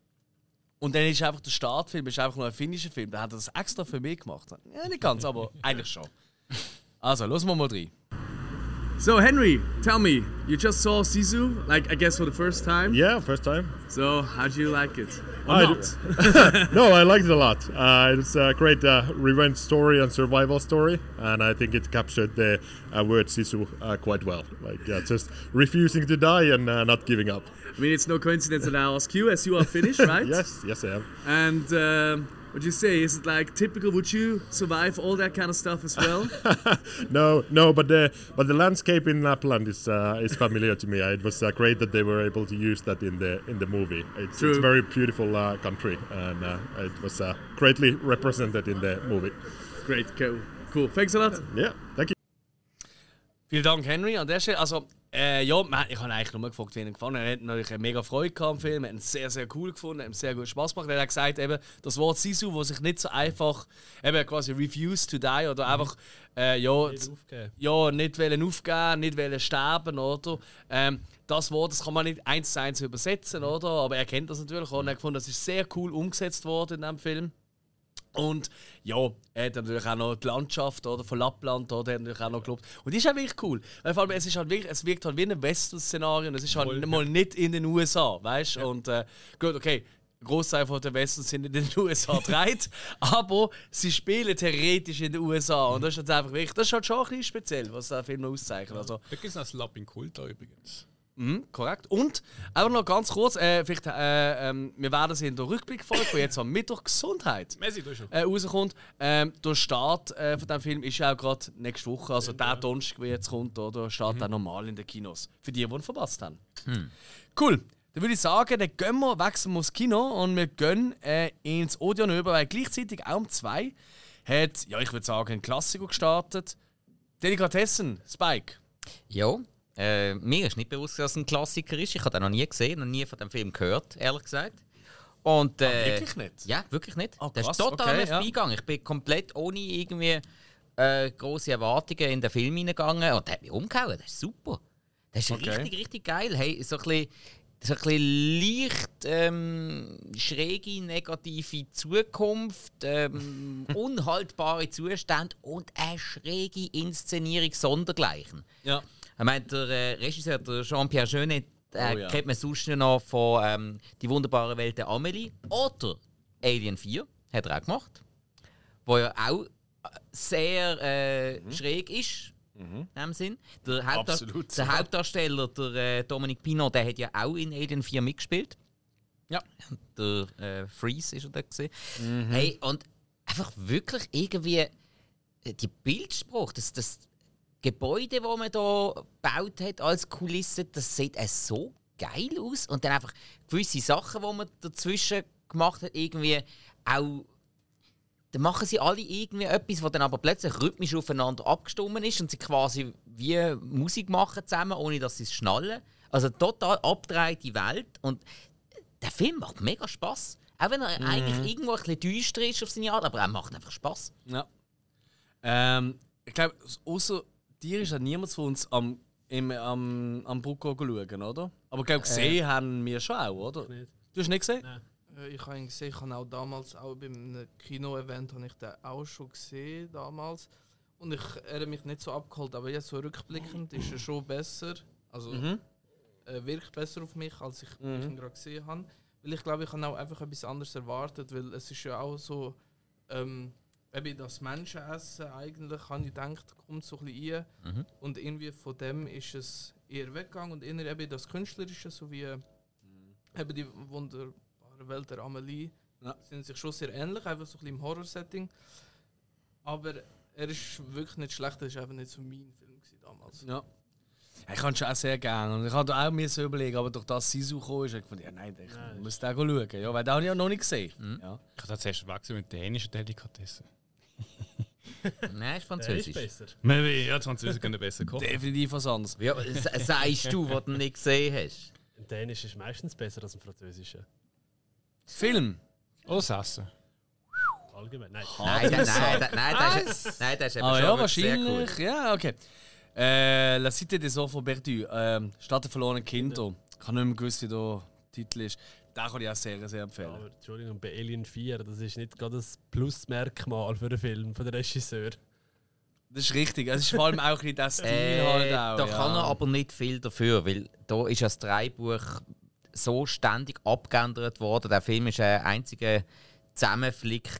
[SPEAKER 1] Und dann ist einfach der Startfilm ist einfach nur ein finnischer Film. Da hat er das extra für mich gemacht. Ja, nicht ganz, aber eigentlich schon. Also, los wir mal rein. So, Henry, tell me, you just saw Sisu, like I guess for the first time.
[SPEAKER 6] Yeah, first time.
[SPEAKER 1] So, how do you like it? Or
[SPEAKER 6] I no, I liked it a lot. Uh, it's a great uh, revenge story and survival story, and I think it captured the uh, word Sisu uh, quite well. Like, yeah, just refusing to die and uh, not giving up.
[SPEAKER 1] I mean, it's no coincidence that I ask you, as you are Finnish, right?
[SPEAKER 6] Yes, yes, I am.
[SPEAKER 1] And um, what you say is it like typical? Would you survive all that kind of stuff as well?
[SPEAKER 6] no, no, but the but the landscape in Lapland is uh, is familiar to me. It was uh, great that they were able to use that in the in the movie. It's,
[SPEAKER 1] True.
[SPEAKER 6] it's a very beautiful uh, country, and uh, it was uh, greatly represented in the movie.
[SPEAKER 1] Great, cool, cool. Thanks a lot.
[SPEAKER 6] Yeah, thank you.
[SPEAKER 1] Vielen Dank, Henry. An der Stelle, also, äh, ja, man- ich habe eigentlich nur gefragt, wie ihm gefallen hat. Er hat natürlich eine mega Freude gehabt am Film, er hat ihn sehr, sehr cool gefunden, er hat ihm sehr gut Spaß gemacht. Er hat gesagt, eben, das Wort Sisu, wo sich nicht so einfach, eben quasi refuse to die oder einfach, äh, ja,
[SPEAKER 2] Nicht aufgeben.
[SPEAKER 1] ja, nicht wollen aufgeben, nicht wollen sterben, oder? Ähm, das Wort, das kann man nicht eins zu eins übersetzen, oder? Aber er kennt das natürlich auch und er hat gefunden, das ist sehr cool umgesetzt worden in diesem Film. Und ja, er hat natürlich auch noch die Landschaft oder, von Lappland oder, hat natürlich auch noch gelobt. Und die ist auch wirklich cool. Weil vor allem, es, ist halt wirklich, es wirkt halt wie ein Western-Szenario und es ist halt
[SPEAKER 2] Voll,
[SPEAKER 1] mal nicht in den USA, weißt du? Und äh, gut, okay. Großteil von den Westerns sind in den USA gedreht, aber sie spielen theoretisch in den USA und das ist jetzt einfach wirklich, das ist halt schon ein bisschen speziell, was der Film auszeichnet. Also,
[SPEAKER 4] Da gibt es noch das Lappin Kulta übrigens.
[SPEAKER 1] Mhm, korrekt. Und einfach noch ganz kurz, äh, vielleicht, äh, ähm, wir werden sehen in der Rückblickfolge, wo jetzt am Mittwoch Gesundheit
[SPEAKER 4] Messi,
[SPEAKER 1] äh, rauskommt. Ähm, der Start äh, von diesem Film ist ja auch gerade nächste Woche, also der Donnerstag, der jetzt kommt, oder? Startet auch normal in den Kinos. Für die, die ihn verpasst haben. Cool. Dann würde ich sagen, dann gehen wir, wechseln wir ins Kino und wir gehen äh, ins Odeon über, weil gleichzeitig auch um zwei hat, ja, ich würde sagen, ein Klassiker gestartet. Delikatessen, Spike.
[SPEAKER 3] Ja, äh, mir ist nicht bewusst, dass es ein Klassiker ist. Ich habe den noch nie gesehen, noch nie von dem Film gehört, ehrlich gesagt. Und, äh,
[SPEAKER 1] wirklich nicht?
[SPEAKER 3] Ja, wirklich nicht.
[SPEAKER 1] Ah,
[SPEAKER 3] das ist total
[SPEAKER 1] okay, ja.
[SPEAKER 3] vorbeigegangen. Ich bin komplett ohne irgendwie äh, große Erwartungen in den Film hineingegangen und der hat mich umgehauen. Das ist super. Das ist
[SPEAKER 1] Okay.
[SPEAKER 3] richtig, richtig geil. Hey, so ein bisschen, so ein bisschen leicht ähm, schräge, negative Zukunft, ähm, unhaltbare Zustände und eine schräge Inszenierung sondergleichen.
[SPEAKER 1] Ja.
[SPEAKER 3] Ich meine, der äh, Regisseur, der Jean-Pierre Jeunet, äh,
[SPEAKER 1] Oh ja.
[SPEAKER 3] kennt man sonst noch von ähm, Die wunderbare Welt der Amelie oder Alien 4, hat er auch gemacht. Wo ja auch äh, sehr äh,
[SPEAKER 1] Mhm.
[SPEAKER 3] schräg ist. In dem Sinn. Der, Hauptdar
[SPEAKER 1] Absolut,
[SPEAKER 3] der
[SPEAKER 1] ja.
[SPEAKER 3] Hauptdarsteller, der äh, Dominic Pinot, der hat ja auch in Alien 4 mitgespielt.
[SPEAKER 1] Ja.
[SPEAKER 3] Der äh, Freeze ist er da gesehen.
[SPEAKER 1] Mhm.
[SPEAKER 3] Hey, und einfach wirklich irgendwie äh, die Bildspruch, das, das Gebäude, das man da gebaut hat als Kulisse, das sieht äh, so geil aus. Und dann einfach gewisse Sachen, die man dazwischen gemacht hat, irgendwie auch. Dann machen sie alle irgendwie etwas, was dann aber plötzlich rhythmisch aufeinander abgestimmt ist und sie quasi wie Musik machen zusammen, ohne dass sie es schnallen. Also total abgedrehte Welt. Und der Film macht mega Spaß. Auch wenn er eigentlich irgendwo ein bisschen düster ist auf seine Art, aber er macht einfach Spaß.
[SPEAKER 1] Ja. Ähm, ich glaube, außer dir ist ja niemand von uns am, im, am, am Brucko schauen, oder? Aber ich glaube, gesehen haben wir schon auch, oder?
[SPEAKER 2] Nicht.
[SPEAKER 1] Du hast nicht gesehen?
[SPEAKER 5] Äh, Ich habe ihn gesehen, ich habe auch damals, auch beim Kino-Event, habe ich den auch schon gesehen damals. Und ich, er hat mich nicht so abgeholt, aber jetzt so rückblickend ist er schon besser. Also
[SPEAKER 1] Mhm.
[SPEAKER 5] äh, wirkt besser auf mich, als ich ihn gerade gesehen habe. Weil ich glaube, ich habe auch einfach etwas anderes erwartet, weil es ist ja auch so, ähm, eben das Menschenessen eigentlich, habe ich gedacht, kommt so ein bisschen rein. Und irgendwie von dem ist es eher weggegangen und eher eben das Künstlerische, so wie äh, eben die wunderbare Welt der Amelie,
[SPEAKER 1] Ja.
[SPEAKER 5] sind sich schon sehr ähnlich, einfach so ein bisschen im Horror-Setting. Aber er ist wirklich nicht schlecht, er ist einfach nicht so mein Film damals.
[SPEAKER 1] Ja. Ich kann schon auch sehr gerne. Und ich hatte auch mir so überlegen, aber durch das Sisu gekommen ist, habe ich gedacht, ja nein, ich muss den schauen. Ja, weil den habe ich ja noch nicht gesehen. Ja.
[SPEAKER 4] Ich habe zuerst wechseln mit dänischen Delikatessen.
[SPEAKER 3] Nein, ist
[SPEAKER 2] Der ist
[SPEAKER 3] Französisch.
[SPEAKER 2] besser.
[SPEAKER 4] Maybe, ja, die Französen können besser kochen.
[SPEAKER 1] Definitiv was anderes.
[SPEAKER 3] Ja, sagst du, was du nicht gesehen hast?
[SPEAKER 2] Ein Dänisch ist meistens besser als ein Französischer.
[SPEAKER 1] Film.
[SPEAKER 4] Oh, das Essen.
[SPEAKER 2] Allgemein. Nein.
[SPEAKER 3] Nein, nein, nein, nein, nein, das ist, nein, das ist eben
[SPEAKER 1] Ah
[SPEAKER 3] schon
[SPEAKER 1] ja,
[SPEAKER 3] wirklich sehr
[SPEAKER 1] wahrscheinlich.
[SPEAKER 3] cool.
[SPEAKER 1] Ja, okay. Äh, La Cité des Enfants Perdus. Ähm, Stadt der verlorenen Kinder. Ich habe nicht mehr gewusst, wie der Titel ist. Den kann ich auch sehr, sehr empfehlen.
[SPEAKER 2] Aber Entschuldigung, bei Alien 4, das ist nicht gerade das Plusmerkmal für einen Film von der Regisseur.
[SPEAKER 1] Das ist richtig. Es ist vor allem auch ein bisschen der Stil
[SPEAKER 3] Äh,
[SPEAKER 1] halt auch.
[SPEAKER 3] da
[SPEAKER 1] ja.
[SPEAKER 3] kann er aber nicht viel dafür, weil da ist das Drehbuch so ständig abgeändert worden. Der Film ist ein einziger Zusammenflick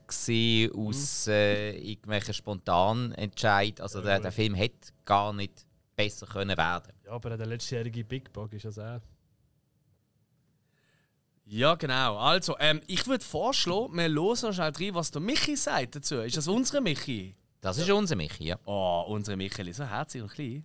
[SPEAKER 3] aus äh, irgendwelchen spontanen Entscheid. Also der, der Film hätte gar nicht besser können werden.
[SPEAKER 2] Ja, aber der letztjährige Big Bug ist das auch.
[SPEAKER 1] Ja, genau. Also, ähm, ich würde vorschlagen, wir hören schnell rein, was der Michi sagt dazu. Ist das unsere Michi?
[SPEAKER 3] Das ist unser Michi, ja.
[SPEAKER 1] Oh, unsere Micheli, so herzig und klein.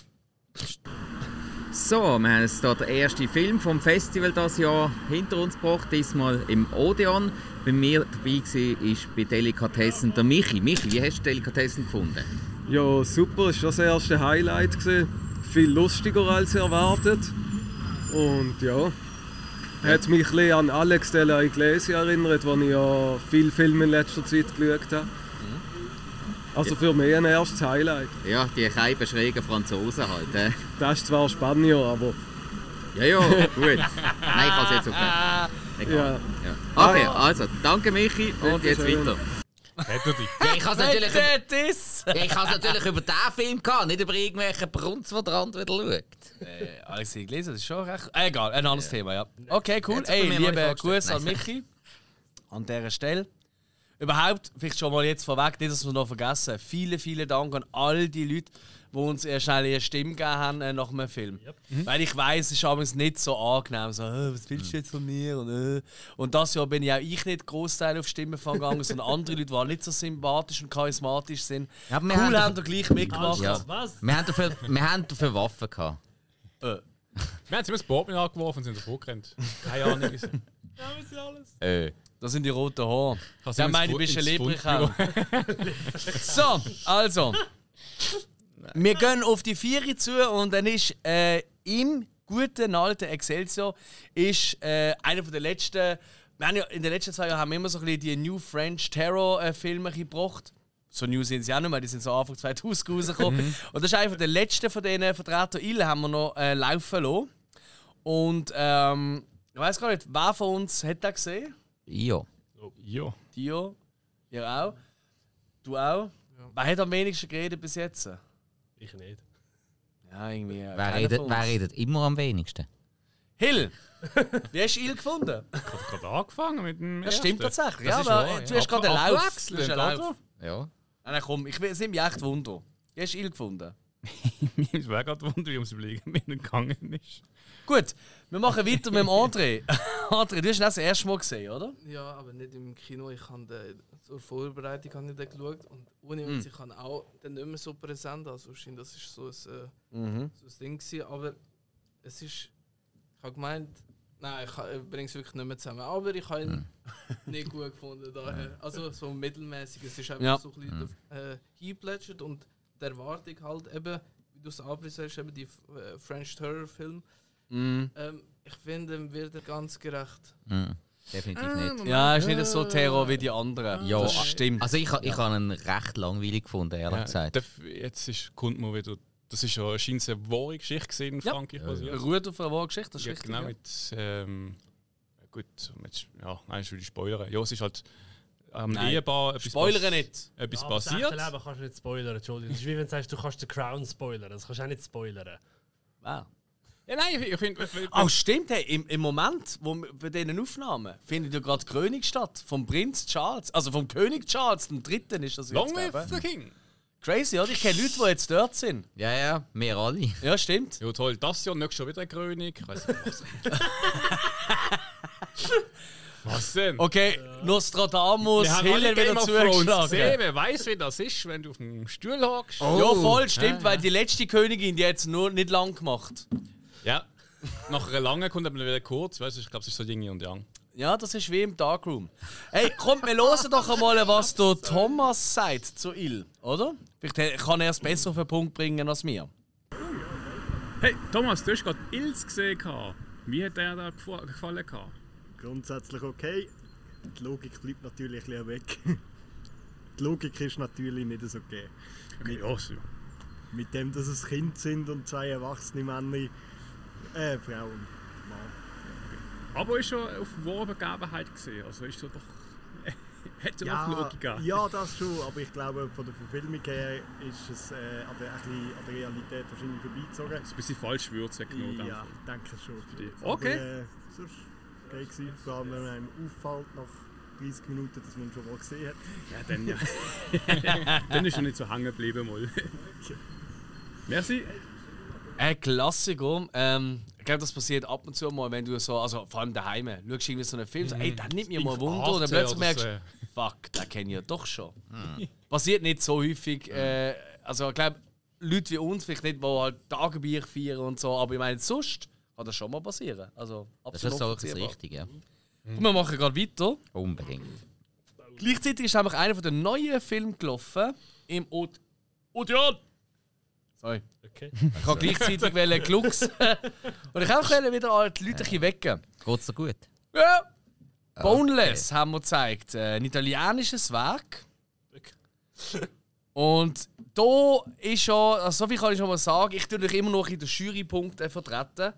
[SPEAKER 3] So, wir haben jetzt hier den ersten Film vom Festival das Jahr hinter uns gebracht, diesmal im Odeon. Bei mir dabei war ist bei Delikatessen der Michi. Michi, wie hast du Delikatessen gefunden?
[SPEAKER 7] Ja, super, es war das erste Highlight. Gewesen. Viel lustiger als erwartet. Und ja, hat mich ein bisschen an Alex de la Iglesia erinnert, wo ich ja viele Filme in letzter Zeit geschaut habe. Also für mich ein erstes Highlight.
[SPEAKER 3] Ja, die keiben schrägen Franzosen halt. Äh.
[SPEAKER 7] Das ist zwar Spanier, aber
[SPEAKER 3] Ja, ja, gut. Nein, ich kann es jetzt auf den. Egal.
[SPEAKER 7] ja.
[SPEAKER 3] Ja. Okay, also, danke Michi und jetzt
[SPEAKER 7] Dankeschön.
[SPEAKER 3] weiter.
[SPEAKER 4] Dich.
[SPEAKER 3] Ja, ich habe natürlich, über, ja, ich natürlich über diesen Film gehabt, nicht über irgendwelchen Brunz, die der andere wieder schaut.
[SPEAKER 1] Äh, Alex gelesen, das ist schon recht. Äh, egal, ein anderes Thema, ja. Okay, cool. Ey, liebe. Grüße an. Michi. An dieser Stelle. Überhaupt, vielleicht schon mal jetzt vorweg, nicht, dass wir noch vergessen. Vielen, vielen Dank an all die Leute, die uns äh, schnell ihre Stimme gegeben haben äh, nach einem Film. Weil ich weiß, es ist abends nicht so angenehm. So, «Äh, was willst du jetzt von mir? Und, äh. und das Jahr bin ja auch ich nicht Großteil auf Stimmen gegangen, sondern andere Leute, die nicht so sympathisch und charismatisch sind.
[SPEAKER 3] Ja, wir
[SPEAKER 1] cool,
[SPEAKER 3] haben
[SPEAKER 1] haben da gleich mitgemacht.
[SPEAKER 3] Ja.
[SPEAKER 2] Was?
[SPEAKER 3] Wir haben dafür, wir haben dafür Waffen gehabt.
[SPEAKER 1] Äh,
[SPEAKER 4] Wir haben sie das Boot mit angeworfen und sind davor gerannt. Keine Ahnung. wieso.
[SPEAKER 3] Äh.
[SPEAKER 1] das sind die roten Haare.
[SPEAKER 4] Sie
[SPEAKER 1] meint, du bist ein Lebrigau. so, also. Wir gehen auf die Vieri zu und dann ist äh, im guten alten Excelsior ist äh, einer von der letzten. Wir haben ja in den letzten zwei Jahren haben wir immer so ein bisschen die New French Terror äh, Filme gebracht. So new sind sie auch nicht mehr, die sind so Anfang 2000 rausgekommen. Und das ist einer der letzten von diesen Vertreter Il haben wir noch äh, laufen lassen. Und ähm, ich weiß gar nicht, wer von uns hat das gesehen?
[SPEAKER 3] Ja.
[SPEAKER 4] Ja.
[SPEAKER 1] Dio, ihr auch. Du auch. Wer hat am wenigsten geredet bis jetzt?
[SPEAKER 2] Ich nicht.
[SPEAKER 1] Ja, irgendwie. äh,
[SPEAKER 3] Wer
[SPEAKER 1] keiner
[SPEAKER 3] redet,
[SPEAKER 1] von uns.
[SPEAKER 3] wer redet immer am wenigsten?
[SPEAKER 1] Hill! Wie hast du Il gefunden?
[SPEAKER 4] Ich habe gerade angefangen mit dem.
[SPEAKER 1] Das stimmt
[SPEAKER 4] ersten.
[SPEAKER 1] tatsächlich.
[SPEAKER 3] Das
[SPEAKER 1] ja,
[SPEAKER 3] ist
[SPEAKER 1] aber
[SPEAKER 3] wahr,
[SPEAKER 1] du
[SPEAKER 3] ja.
[SPEAKER 1] hast gerade einen Lauf. Du hast einen? Lauf.
[SPEAKER 3] Ja.
[SPEAKER 1] Nein, komm, ich will- sind mich echt wunder. Wie hast du Il gefunden?
[SPEAKER 4] Ich wäre gerade wundern, wie ums Überlegen mit ihm gegangen ist.
[SPEAKER 1] Gut, wir machen weiter mit dem André. André, du hast ihn das erste Mal gesehen, oder?
[SPEAKER 5] Ja, aber nicht im Kino. Ich habe den, zur Vorbereitung habe ich den geschaut und ohne uns, ich habe auch den nicht mehr so präsent. Also wahrscheinlich das ist so ein, äh, so ein Ding gewesen. Aber es ist, ich habe gemeint, nein, ich bringe es wirklich nicht mehr zusammen. Aber ich habe ihn nicht gut gefunden. Daher. Also so mittelmäßig. Es ist einfach
[SPEAKER 1] Ja.
[SPEAKER 5] so ein bisschen äh, hingeplätschert und die Erwartung halt eben, wie du es anbringst, eben die äh, French Terror Film.
[SPEAKER 1] Mhm.
[SPEAKER 5] Ähm, ich finde, ihm wird er ganz gerecht.
[SPEAKER 3] Mhm. Definitiv nicht.
[SPEAKER 1] Ja, ist nicht so Terror wie die anderen.
[SPEAKER 3] Ja,
[SPEAKER 1] das stimmt.
[SPEAKER 3] Also ich, ich habe ihn recht langweilig gefunden, ehrlich
[SPEAKER 4] Ja,
[SPEAKER 3] gesagt.
[SPEAKER 4] darf- jetzt ist, kommt man wieder. Das ist ja scheint es eine wahre Geschichte gewesen in
[SPEAKER 1] Ja.
[SPEAKER 4] Frankreich basiert.
[SPEAKER 1] Ruht auf einer wahre Geschichte, das ist
[SPEAKER 4] Ja,
[SPEAKER 1] richtig.
[SPEAKER 4] genau,
[SPEAKER 1] ja.
[SPEAKER 4] mit. Ähm, gut, mit, ja, nein, ich will spoilern. Ja, es ist halt am
[SPEAKER 1] Nein.
[SPEAKER 4] Ehepaar etwas,
[SPEAKER 1] Spoilere
[SPEAKER 4] pass-
[SPEAKER 1] nicht.
[SPEAKER 4] etwas
[SPEAKER 2] echte
[SPEAKER 4] passiert.
[SPEAKER 2] Leben kannst du nicht spoilern, Entschuldigung. Das ist wie wenn du sagst, du kannst den Crown spoilern. Das kannst du auch nicht spoilern.
[SPEAKER 1] Wow.
[SPEAKER 4] Ja, nein, ich, ich finde.
[SPEAKER 1] Oh, stimmt, hey, im, im Moment, wo wir bei diesen Aufnahmen, findet ja gerade die Krönung statt. Vom Prinz Charles. Also vom König Charles, dem dritten ist das jetzt.
[SPEAKER 4] Long live
[SPEAKER 1] ich.
[SPEAKER 4] the King!
[SPEAKER 1] Crazy, oder? Ich kenne Leute, die jetzt dort sind.
[SPEAKER 3] Ja, ja, wir alle.
[SPEAKER 1] Ja, stimmt.
[SPEAKER 4] Ja, toll, das Jahr nächstes Jahr wieder eine Krönung. Ich weiß nicht, was. was denn?
[SPEAKER 1] Okay, Nostradamus,
[SPEAKER 4] Wir haben alle
[SPEAKER 1] Hiller wieder zugeschlagen.
[SPEAKER 4] Wer weiß, wie das ist, wenn du auf dem Stuhl hockst.
[SPEAKER 1] Ja, voll, stimmt, weil die letzte Königin, die hat es nur nicht lang gemacht.
[SPEAKER 4] Ja. Nach einer langen kommt aber wieder kurz. Weißt du, ich glaube, es ist so Yin und Yang.
[SPEAKER 1] Ja, das ist wie im Darkroom. Hey, kommt, wir hören doch einmal, was der Thomas sagt zu Il, oder? Vielleicht kann er es besser auf den Punkt bringen als mir.
[SPEAKER 8] Hey, Thomas, du hast gerade Ils gesehen. Wie hat der da gefallen? Gehabt?
[SPEAKER 9] Grundsätzlich okay. Die Logik bleibt natürlich ein bisschen weg. Die Logik ist natürlich nicht so gegeben.
[SPEAKER 8] Okay, ja, so.
[SPEAKER 9] Mit dem, dass es Kinder sind und zwei erwachsene Männer, äh, Frauen.
[SPEAKER 8] Aber ist schon auf wahre Begebenheit gesehen. Also ist doch. Hätte ja, auch Logik gegeben.
[SPEAKER 9] ja, das schon, aber ich glaube, von der Verfilmung her ist es äh, an, der, ein an der Realität wahrscheinlich vorbeizogen.
[SPEAKER 8] Ein bisschen falsch Würze genommen.
[SPEAKER 9] Ja, denke schon.
[SPEAKER 8] dich.
[SPEAKER 9] Aber,
[SPEAKER 8] Okay.
[SPEAKER 9] äh, sonst okay gewesen. Vor allem, wenn man einem auffällt nach 30 Minuten, dass man ihn schon mal gesehen hat.
[SPEAKER 8] Ja, dann ja. dann ist er nicht so hängen geblieben. Mal. Merci.
[SPEAKER 1] Ein Klassiker. Ähm, ich glaube, das passiert ab und zu mal, wenn du so, also vor allem daheim, schaust irgendwie so einen Film, so, ey, das nimmt mir mal Wunder, und dann
[SPEAKER 4] 18
[SPEAKER 1] plötzlich merkst du, fuck, den kenne ich ja doch schon. Passiert nicht so häufig. Äh, also ich glaube, Leute wie uns, vielleicht nicht, die halt Tagebier feiern und so, aber ich meine, sonst kann das schon mal passieren. Also
[SPEAKER 3] Das
[SPEAKER 1] absolut
[SPEAKER 3] ist so das
[SPEAKER 1] nachvollziehbar.
[SPEAKER 3] richtig, ja.
[SPEAKER 1] Und wir machen gerade weiter.
[SPEAKER 3] Unbedingt.
[SPEAKER 1] Gleichzeitig ist nämlich einer der neuen Filme gelaufen im Od Odeon. Sorry.
[SPEAKER 2] Okay.
[SPEAKER 1] Ich habe gleichzeitig wollen Glux. Und ich auch wollte wieder alle die Leute ein bisschen wecken.
[SPEAKER 3] Geht's dir gut?
[SPEAKER 1] Ja. Boneless haben wir gezeigt. Äh, Ein italienisches Werk. Und da ist schon, also so viel kann ich schon mal sagen, ich tue dich immer noch in den Jurypunkten vertreten.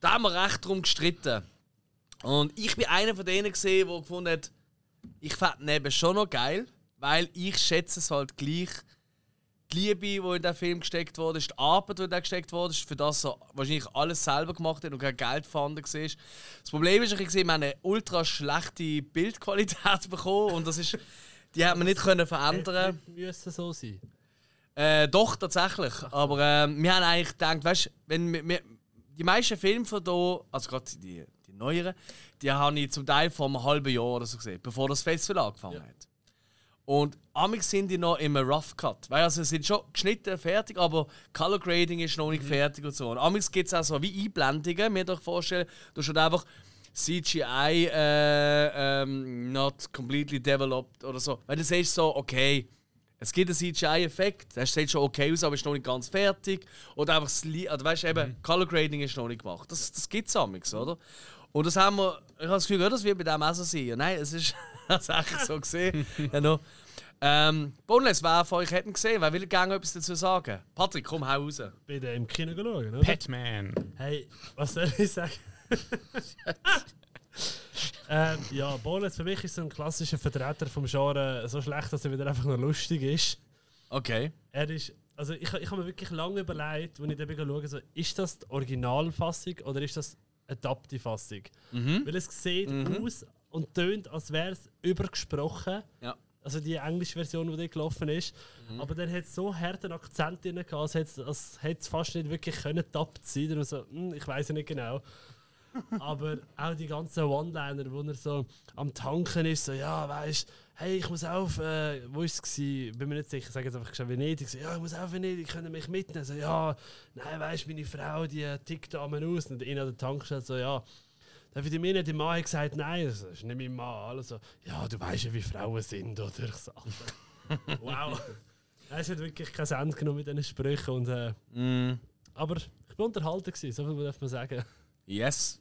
[SPEAKER 1] Da haben wir recht drum gestritten. Und ich bin einer von denen gesehen, der gefunden hat, ich fand ihn eben schon noch geil, weil ich schätze es halt gleich. Die Liebe, die in den Film gesteckt wurde, die Arbeit, die in den gesteckt wurde, für das er wahrscheinlich alles selber gemacht hat und kein Geld vorhanden war. Das Problem ist, ich haben eine ultra schlechte Bildqualität bekommen und das ist Die hat man nicht können verändern.
[SPEAKER 2] Müssen so sein.
[SPEAKER 1] Äh, doch, tatsächlich. Aber äh, wir haben eigentlich gedacht, weißt du, wenn wir, wir, die meisten Filme von hier, also gerade die, die neueren, die habe ich zum Teil vor einem halben Jahr oder so gesehen, bevor das Festival angefangen hat. Und amix sind die noch im Rough Cut. Weil also sie sind schon geschnitten, fertig, aber Color Grading ist noch nicht fertig und so. Und amix gibt es auch so wie Einblendungen, mir doch vorstellen. Du hast halt einfach CGI äh, ähm, not completely developed oder so. Weil du siehst so, okay, es gibt einen CGI-Effekt, der sieht schon okay aus, aber ist noch nicht ganz fertig. Oder einfach, das Li- oder weißt du, eben, Color Grading ist noch nicht gemacht. Das, das gibt es amix, oder? Und das haben wir, ich habe das Gefühl, ja, das wird bei dem auch so sein. Nein, es ist tatsächlich so gesehen. ja, no. ähm, Boneless, wer von euch hätten gesehen? Wer will gerne etwas dazu sagen? Patrick, komm, hau raus.
[SPEAKER 2] Dem im Kino schauen, oder?
[SPEAKER 4] Batman.
[SPEAKER 2] Hey, was soll ich sagen? ähm, ja, Bonus für mich ist so ein klassischer Vertreter vom Genre, so schlecht, dass er wieder einfach nur lustig ist.
[SPEAKER 1] Okay.
[SPEAKER 2] Er ist, also ich, ich habe mir wirklich lange überlegt, als ich dann schaue, so, ist das die Originalfassung oder ist das eine adapte Fassung? Weil es sieht aus und tönt, als wäre es übergesprochen.
[SPEAKER 1] Ja.
[SPEAKER 2] Also die englische Version, die dort gelaufen ist. Aber dann hat es so harten Akzent drin gehabt, als hätte es- es fast nicht wirklich können tappt sein. Und so, hm, ich weiß ja nicht genau. Aber auch die ganzen One-Liner, wo er so am Tanken ist, so, ja, weißt hey, ich muss auf, äh, wo ist es gewesen? Bin mir nicht sicher, ich sage jetzt einfach schon Venedig. So, ja, ich muss auf Venedig, können mich mitnehmen? So, ja, nein, weißt meine Frau, die äh, tickt da aus. Und einer an der Tankstelle so, ja, darf ich dir mir nicht, die Mann hat gesagt, nein, das ist nicht mein Mann. Also, ja, du weißt ja, wie Frauen sind, oder? Ich so, wow. Es hat wirklich kein Ende genommen mit diesen Sprüchen. Und, äh,
[SPEAKER 1] Mm,
[SPEAKER 2] aber ich war unterhalten, gewesen, so viel darf man sagen.
[SPEAKER 1] yes.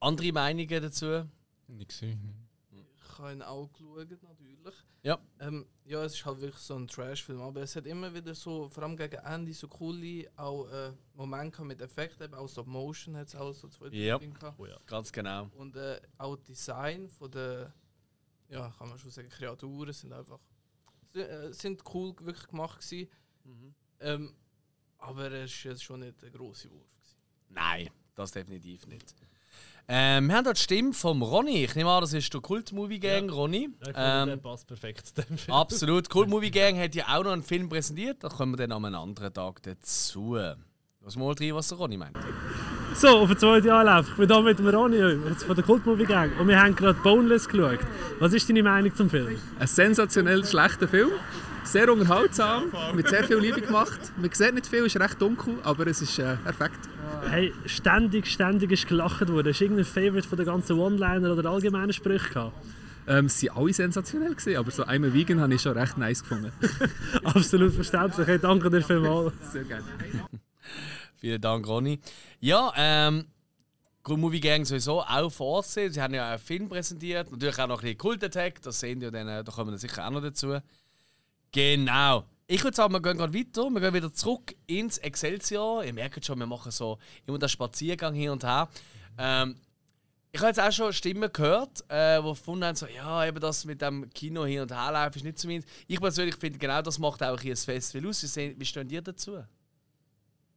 [SPEAKER 1] Andere Meinungen dazu?
[SPEAKER 4] Nicht gesehen.
[SPEAKER 5] Ich habe ihn auch geschaut, natürlich.
[SPEAKER 1] Ja.
[SPEAKER 5] Ähm, ja, es ist halt wirklich so ein Trash-Film, aber es hat immer wieder so, vor allem gegen Ende, so coole auch, äh, Momente mit Effekten, eben auch Stop Motion hat es auch so zwei
[SPEAKER 1] Ja.
[SPEAKER 5] Dinge gehabt.
[SPEAKER 1] Ganz genau.
[SPEAKER 5] Und äh, auch Design von der, ja, kann man schon sagen, Kreaturen sind einfach, sind, äh, sind cool wirklich gemacht gewesen. Ähm, aber es ist jetzt schon nicht der große Wurf. Gewesen.
[SPEAKER 1] Nein, das definitiv nicht. Ähm, wir haben dort die Stimme vom Ronny. Ich nehme an, das ist der Kult-Movie-Gang, Ronny.
[SPEAKER 2] Ja, finde, der
[SPEAKER 1] Ähm,
[SPEAKER 2] passt perfekt zu dem Film.
[SPEAKER 1] absolut. Kult-Movie-Gang hat ja auch noch einen Film präsentiert. Da kommen wir dann an einem anderen Tag dazu. Lass mal rein, was der Ronny meint.
[SPEAKER 10] So, auf den zweiten Anlauf. Ich bin hier mit dem Ronny jetzt von der Kultmovie Gang und wir haben gerade Boneless geschaut. Was ist deine Meinung zum Film?
[SPEAKER 11] Ein sensationell schlechter Film. Sehr unterhaltsam, mit sehr viel Liebe gemacht. Man sieht nicht viel, ist recht dunkel, aber es ist äh, perfekt.
[SPEAKER 10] Hey, ständig, ständig ist gelacht worden. Hast du irgendein Favorite von den ganzen One-Liner oder allgemeinen Sprüchen gehabt?
[SPEAKER 11] Ähm, sie waren alle sensationell, gewesen, aber so einmal Vegan habe ich schon recht nice gefunden.
[SPEAKER 10] Absolut verständlich. Hey, danke dir vielmals.
[SPEAKER 11] Sehr gerne.
[SPEAKER 1] Vielen Dank, Ronny. Ja, ähm, Kult Movie Gang sowieso auch vor Ort sehen. Sie haben ja einen Film präsentiert. Natürlich auch noch ein bisschen Kult Attack. Das sehen wir dann, äh, da kommen wir sicher auch noch dazu. Genau. Ich würde sagen, wir gehen gerade weiter. Wir gehen wieder zurück ins Excelsior. Ihr merkt schon, wir machen so immer den Spaziergang hin und her. Ähm, ich habe jetzt auch schon Stimmen gehört, äh, die gefunden haben, so, ja, eben das mit dem Kino hin und her laufen ist nicht so meins. Ich persönlich finde, genau das macht auch hier ein Festival aus. Wie, sehen, wie stehen ihr dazu?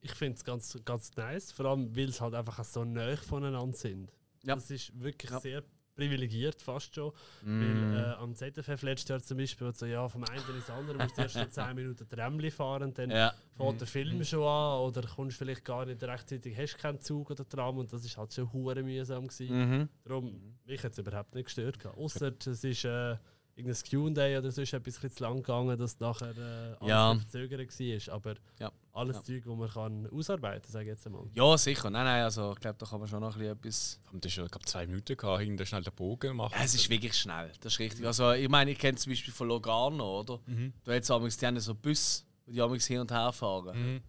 [SPEAKER 2] Ich finde es ganz, ganz nice, vor allem weil es halt einfach so nah voneinander sind.
[SPEAKER 1] Ja.
[SPEAKER 2] Das ist wirklich
[SPEAKER 1] Ja.
[SPEAKER 2] sehr privilegiert, fast schon.
[SPEAKER 1] Mm.
[SPEAKER 2] Weil äh, am ZFF letztes Jahr zum Beispiel, so, ja, vom einen ins andere musst du erst noch 10 Minuten Tramli fahren und dann
[SPEAKER 1] Ja.
[SPEAKER 2] fährt der Film schon an oder kommst vielleicht gar nicht rechtzeitig, hast keinen Zug oder Tram und das ist halt schon hure mühsam gewesen.
[SPEAKER 1] Mhm.
[SPEAKER 2] Darum, mich hat es überhaupt nicht gestört. Ausser es ist äh, irgendein Q&A oder so ist etwas ein bisschen zu lang gegangen, dass nachher äh, alles
[SPEAKER 1] Ja.
[SPEAKER 2] verzögert war. Aber
[SPEAKER 1] Ja.
[SPEAKER 2] alles
[SPEAKER 1] Ja.
[SPEAKER 2] Zeug, das man kann ausarbeiten kann, sage ich jetzt einmal.
[SPEAKER 1] Ja, sicher. Nein, nein, also ich glaube, da kann man schon noch ein bisschen etwas.
[SPEAKER 4] Das ist ja, zwei Minuten gehabt, hinter schnell den Bogen machen.
[SPEAKER 1] Ja, es ist wirklich schnell, das ist richtig. Also ich meine, ich kenne zum Beispiel von Logano, oder? Du hast amigs die haben so Bus, die amigs hin und her fahren.
[SPEAKER 4] Mhm.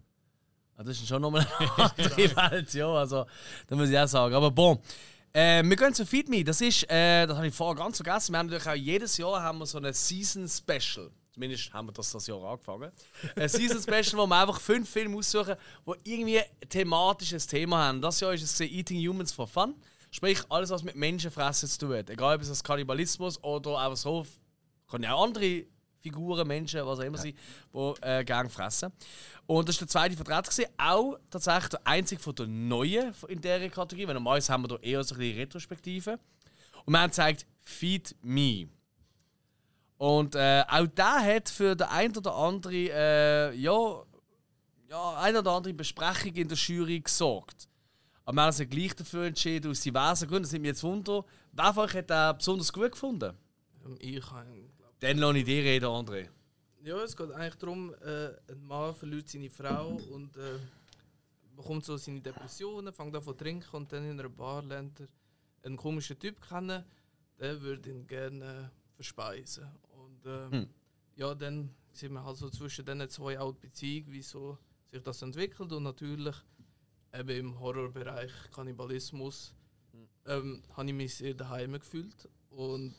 [SPEAKER 1] Ja, das ist schon nochmal eine andere Welt, ja. Also, da muss ich auch sagen. Aber bon. Äh, wir gehen zu Feed Me. Das ist, äh, das habe ich vorher ganz vergessen. Wir haben natürlich auch jedes Jahr haben wir so eine Season Special. Zumindest haben wir das das Jahr angefangen. Ein Season Special, wo wir einfach fünf Filme aussuchen, die irgendwie ein thematisches Thema haben. Das Jahr ist es Eating Humans for Fun. Sprich, alles, was mit Menschenfressen zu tun hat. Egal, ob es Kannibalismus oder einfach so. Können ja auch andere Figuren, Menschen, was auch immer sie, die äh, gerne fressen. Und das war der zweite Vertreter. Gewesen. Auch tatsächlich der einzige von der neuen in dieser Kategorie. Weil normalerweise haben wir da eher so ein bisschen Retrospektive. Und wir haben gezeigt, Feed Me. Und äh, auch der hat für den ein oder andere, äh, ja, ja, ein oder andere Besprechung in der Jury gesorgt. Aber wir haben uns gleich dafür entschieden, aus diversen Gründen. Das sind mir jetzt Wunder. Wer von euch hat den besonders gut gefunden?
[SPEAKER 5] Ähm, Ich habe
[SPEAKER 1] Dann lasse ich dir reden, André.
[SPEAKER 5] Ja, es geht eigentlich darum, äh, ein Mann verliert seine Frau und äh, bekommt so seine Depressionen, fängt an zu trinken und dann in einer Bar lernt er einen komischen Typ kennen, der würde ihn gerne verspeisen. Und ähm,
[SPEAKER 1] Hm.
[SPEAKER 5] ja, dann sieht man halt so zwischen diesen zwei auch die Beziehung, wie so sich das entwickelt und natürlich eben im Horrorbereich Kannibalismus ähm, habe ich mich sehr daheim gefühlt und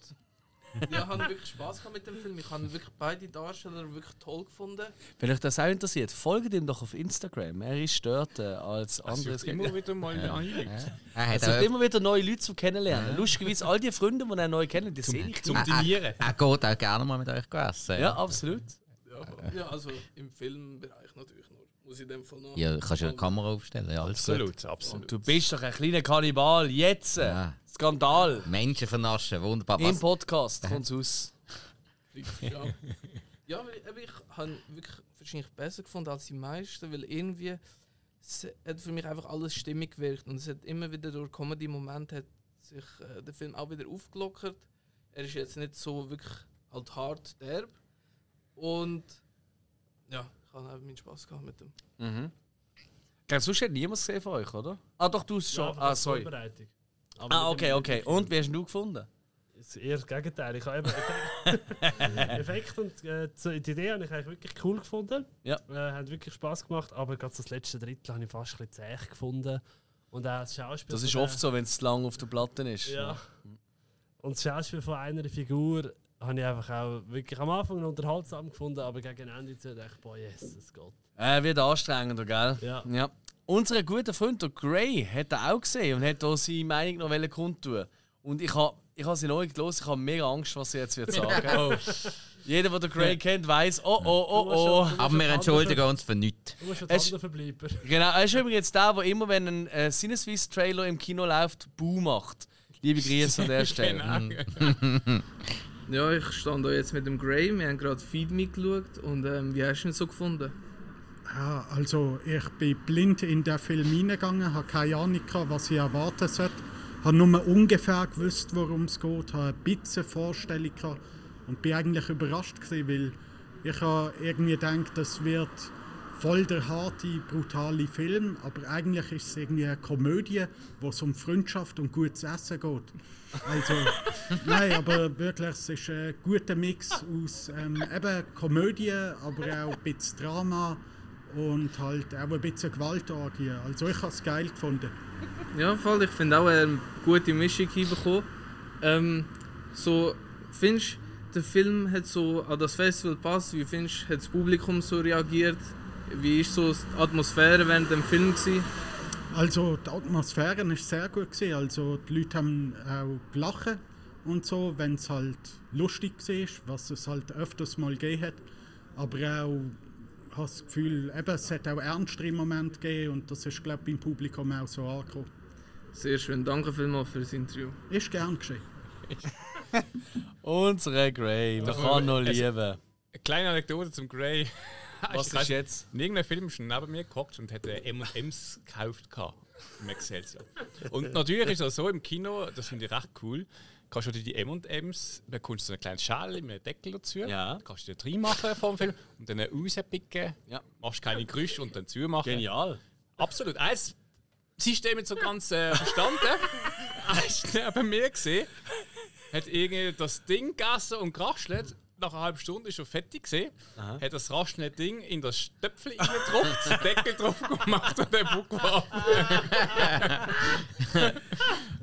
[SPEAKER 5] ja, habe wirklich Spaß gehabt mit dem Film. Ich habe wirklich beide Darsteller wirklich toll gefunden.
[SPEAKER 1] Wenn euch das auch interessiert, folgt ihm doch auf Instagram. Er ist dort äh, als
[SPEAKER 4] Also
[SPEAKER 1] anderes
[SPEAKER 4] immer wieder mal
[SPEAKER 3] Ja.
[SPEAKER 4] neue Leute.
[SPEAKER 3] Er
[SPEAKER 1] Er
[SPEAKER 3] hat
[SPEAKER 1] sucht immer wieder neue Leute zum Kennenlernen. Lustigerweise, all die Freunde, die er neu kennt, die sehe ich
[SPEAKER 4] Zum. Dinieren.
[SPEAKER 3] er geht auch gerne mal mit euch essen.
[SPEAKER 1] Ja, absolut.
[SPEAKER 5] Ja, ja also im Filmbereich natürlich nur. Muss ich in dem Fall noch.
[SPEAKER 3] Ja, kannst du eine Kamera aufstellen. Ja, alles gut.
[SPEAKER 4] Absolut, absolut.
[SPEAKER 1] Du bist doch ein kleiner Kannibal. Jetzt!
[SPEAKER 3] Ja.
[SPEAKER 1] Skandal!
[SPEAKER 3] Menschen vernaschen, wunderbar.
[SPEAKER 1] Im Podcast kommt es aus.
[SPEAKER 5] Ja, ja aber ich, habe wirklich wahrscheinlich besser gefunden als die meisten, weil irgendwie es hat für mich einfach alles stimmig gewirkt und es hat immer wieder durch Comedy-Momente hat sich äh, der Film auch wieder aufgelockert. Er ist jetzt nicht so wirklich halt hart derb und ja, ich habe einfach meinen Spaß gehabt mit dem.
[SPEAKER 1] Mhm. Ich glaube, sonst hat niemand gesehen von euch, oder? Ah, doch, du hast schon. ah, sorry.
[SPEAKER 2] Vorbereitung. Aber
[SPEAKER 1] Ah, okay, okay. Und wie hast du ihn gefunden?
[SPEAKER 2] Das ist eher das Gegenteil. Ich habe eben Effekt, und äh, so- die Idee habe ich eigentlich wirklich cool gefunden.
[SPEAKER 1] Ja.
[SPEAKER 2] Äh, hat wirklich Spaß gemacht, aber gerade das letzte Drittel habe ich fast ein bisschen zäh gefunden. Und auch das Schauspiel.
[SPEAKER 1] Das ist oft so, wenn es zu lang auf der Platte ist.
[SPEAKER 2] Ja. Und das Schauspiel von einer Figur habe ich einfach auch wirklich am Anfang unterhaltsam gefunden, aber gegen Ende zu dachte ich, boah, Jesus Gott.
[SPEAKER 1] Äh, wird anstrengender, gell?
[SPEAKER 2] Ja.
[SPEAKER 1] ja. Unser guter Freund, der Gray, hat er auch gesehen und hat da seine Meinung noch wollen kundtun. Und ich habe ich ha sie neu gelesen, ich habe mega Angst, was sie jetzt wird sagen. oh. Jeder, der den Gray kennt, weiß, oh oh oh oh.
[SPEAKER 3] aber wir entschuldigen uns für nichts.
[SPEAKER 2] Du musst jetzt
[SPEAKER 1] Es-
[SPEAKER 2] anderen verbleiben.
[SPEAKER 1] Genau, er ist übrigens der, der immer, wenn ein äh, Sinneswiss-Trailer im Kino läuft, Buh macht. Liebe Grüße an der Stelle.
[SPEAKER 4] Genau.
[SPEAKER 5] Ja, ich stand da jetzt mit dem Gray, wir haben gerade Feed mitgeschaut und ähm, wie hast du ihn so gefunden?
[SPEAKER 12] Ja, also ich bin blind in den Film hineingegangen, habe keine Ahnung, was ich erwarten sollte. Habe nur ungefähr gewusst, worum es geht, habe ein bisschen Vorstellung gehabt und bin eigentlich überrascht gewesen, weil ich habe irgendwie gedacht, das wird voll der harte, brutale Film, aber eigentlich ist es irgendwie eine Komödie, wo es um Freundschaft und gutes Essen geht. Also, nein, aber wirklich, es ist ein guter Mix aus ähm, eben Komödie, aber auch ein bisschen Drama und halt auch ein bisschen Gewaltorgie. Also ich habe es geil gefunden.
[SPEAKER 5] Ja, voll, ich finde auch eine gute Mischung hinbekommen. Ähm, so, findest du, der Film hat so an das Festival gepasst? Wie findest du, hat das Publikum so reagiert? Wie war so die Atmosphäre während dem Film? Gewesen?
[SPEAKER 12] Also die Atmosphäre war sehr gut. Gewesen. Also die Leute haben auch gelacht und so, wenn es halt lustig war, was es halt öfters mal gegeben hat. Aber auch habe das Gefühl, eben, es hat auch ernstere Momente gegeben und das ist, glaube ich, beim Publikum auch so angekommen.
[SPEAKER 5] Sehr schön, danke vielmals für das Interview.
[SPEAKER 12] Ist gern geschehen.
[SPEAKER 1] Unsere Gray, man kann noch lieben.
[SPEAKER 4] Eine kleine Anekdote zum Grey.
[SPEAKER 1] Was ist jetzt?
[SPEAKER 4] In irgendeinem Film ist neben mir gehockt und hat M&M's gekauft. Im Excelsior. Und natürlich ist das so im Kino, das finde ich recht cool, kannst du dir die M&M's, bekommst du so eine kleine Schale mit einem Deckel dazu,
[SPEAKER 1] Ja.
[SPEAKER 4] kannst du dir reinmachen vor dem Film und dann rauspicken,
[SPEAKER 1] Ja.
[SPEAKER 4] machst keine Geräusche und dann zumachen.
[SPEAKER 1] Genial.
[SPEAKER 4] Absolut. Eins System nicht so ganz äh, verstanden. Er ist neben mir gesehen, hat irgendwie das Ding gegessen und geraschelt. Nach einer halben Stunde ist er fertig gesehen, hat das raschelnde Ding in das Stöpfel reingedruckt, den Deckel drauf gemacht und den Buch geworfen.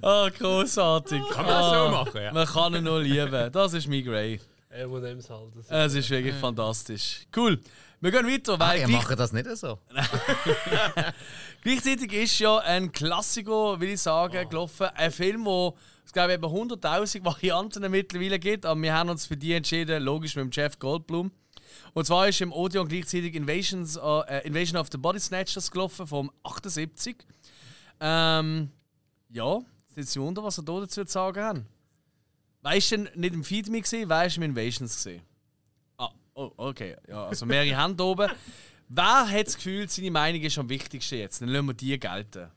[SPEAKER 1] Ah, großartig.
[SPEAKER 4] Kann man so machen, ja.
[SPEAKER 1] Man kann ihn nur lieben. Das ist mein Gray.
[SPEAKER 2] M&M's halt. Das
[SPEAKER 1] Es ist wirklich fantastisch. Cool. Wir gehen weiter, weil
[SPEAKER 3] Wir
[SPEAKER 1] gleich,
[SPEAKER 3] machen das nicht so.
[SPEAKER 1] gleichzeitig ist ja ein Klassiker, will ich sagen, gelaufen. Ein Film, wo es glaube eben 100.000 Varianten mittlerweile gibt, aber wir haben uns für die entschieden, logisch mit dem Jeff Goldblum. Und zwar ist im Odeon gleichzeitig Invasions, äh, Invasion of the Body Snatchers gelaufen vom 78. Ähm, ja, jetzt ist Wunder, was er da dazu zu sagen haben. Weißt du nicht im Feed Me gesehen, weißt du im Invasions gesehen? Ah, oh, okay. Ja, also mehrere Hände oben. Wer hat das Gefühl, seine Meinung ist am wichtigsten jetzt? Dann lassen wir die gelten.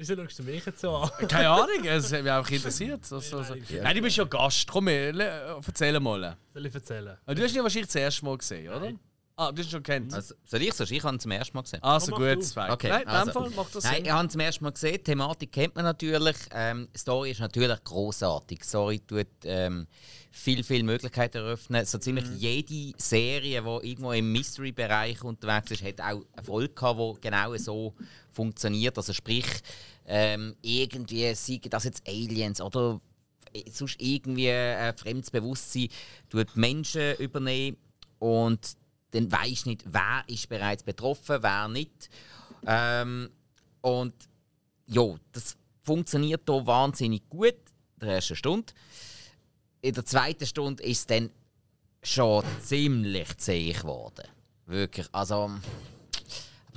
[SPEAKER 2] Wieso schaust du mich jetzt so an?
[SPEAKER 1] Keine Ahnung, es hat mich auch interessiert. Also, also. Nein, du bist ja Gast. Komm, erzähl mal.
[SPEAKER 2] Soll ich erzählen?
[SPEAKER 1] Du hast ihn wahrscheinlich das erste Mal gesehen, oder? Ah, du hast ihn schon kennt.
[SPEAKER 3] Also, soll ich es? Ich habe ihn zum ersten Mal gesehen.
[SPEAKER 1] Also
[SPEAKER 2] Komm,
[SPEAKER 1] gut, zwei.
[SPEAKER 3] Okay,
[SPEAKER 1] Nein, in
[SPEAKER 3] also,
[SPEAKER 1] dem Fall macht das
[SPEAKER 3] Nein,
[SPEAKER 1] Sinn.
[SPEAKER 3] ich habe ihn zum ersten Mal gesehen. Die Thematik kennt man natürlich. Ähm, die Story ist natürlich großartig. Die Story tut ähm, viel, viel Möglichkeiten eröffnen. So ziemlich
[SPEAKER 1] Mhm.
[SPEAKER 3] jede Serie, die irgendwo im Mystery-Bereich unterwegs ist, hat auch Erfolg gehabt, wo genau so funktioniert. Also sprich, ähm, irgendwie sei das jetzt Aliens oder sonst irgendwie ein fremdes Bewusstsein tut Menschen übernehmen und dann weisst nicht, wer ist bereits betroffen, wer nicht. Ähm, und ja, das funktioniert hier wahnsinnig gut in der ersten Stunde. In der zweiten Stunde ist es dann schon ziemlich zäh geworden. Wirklich. Also,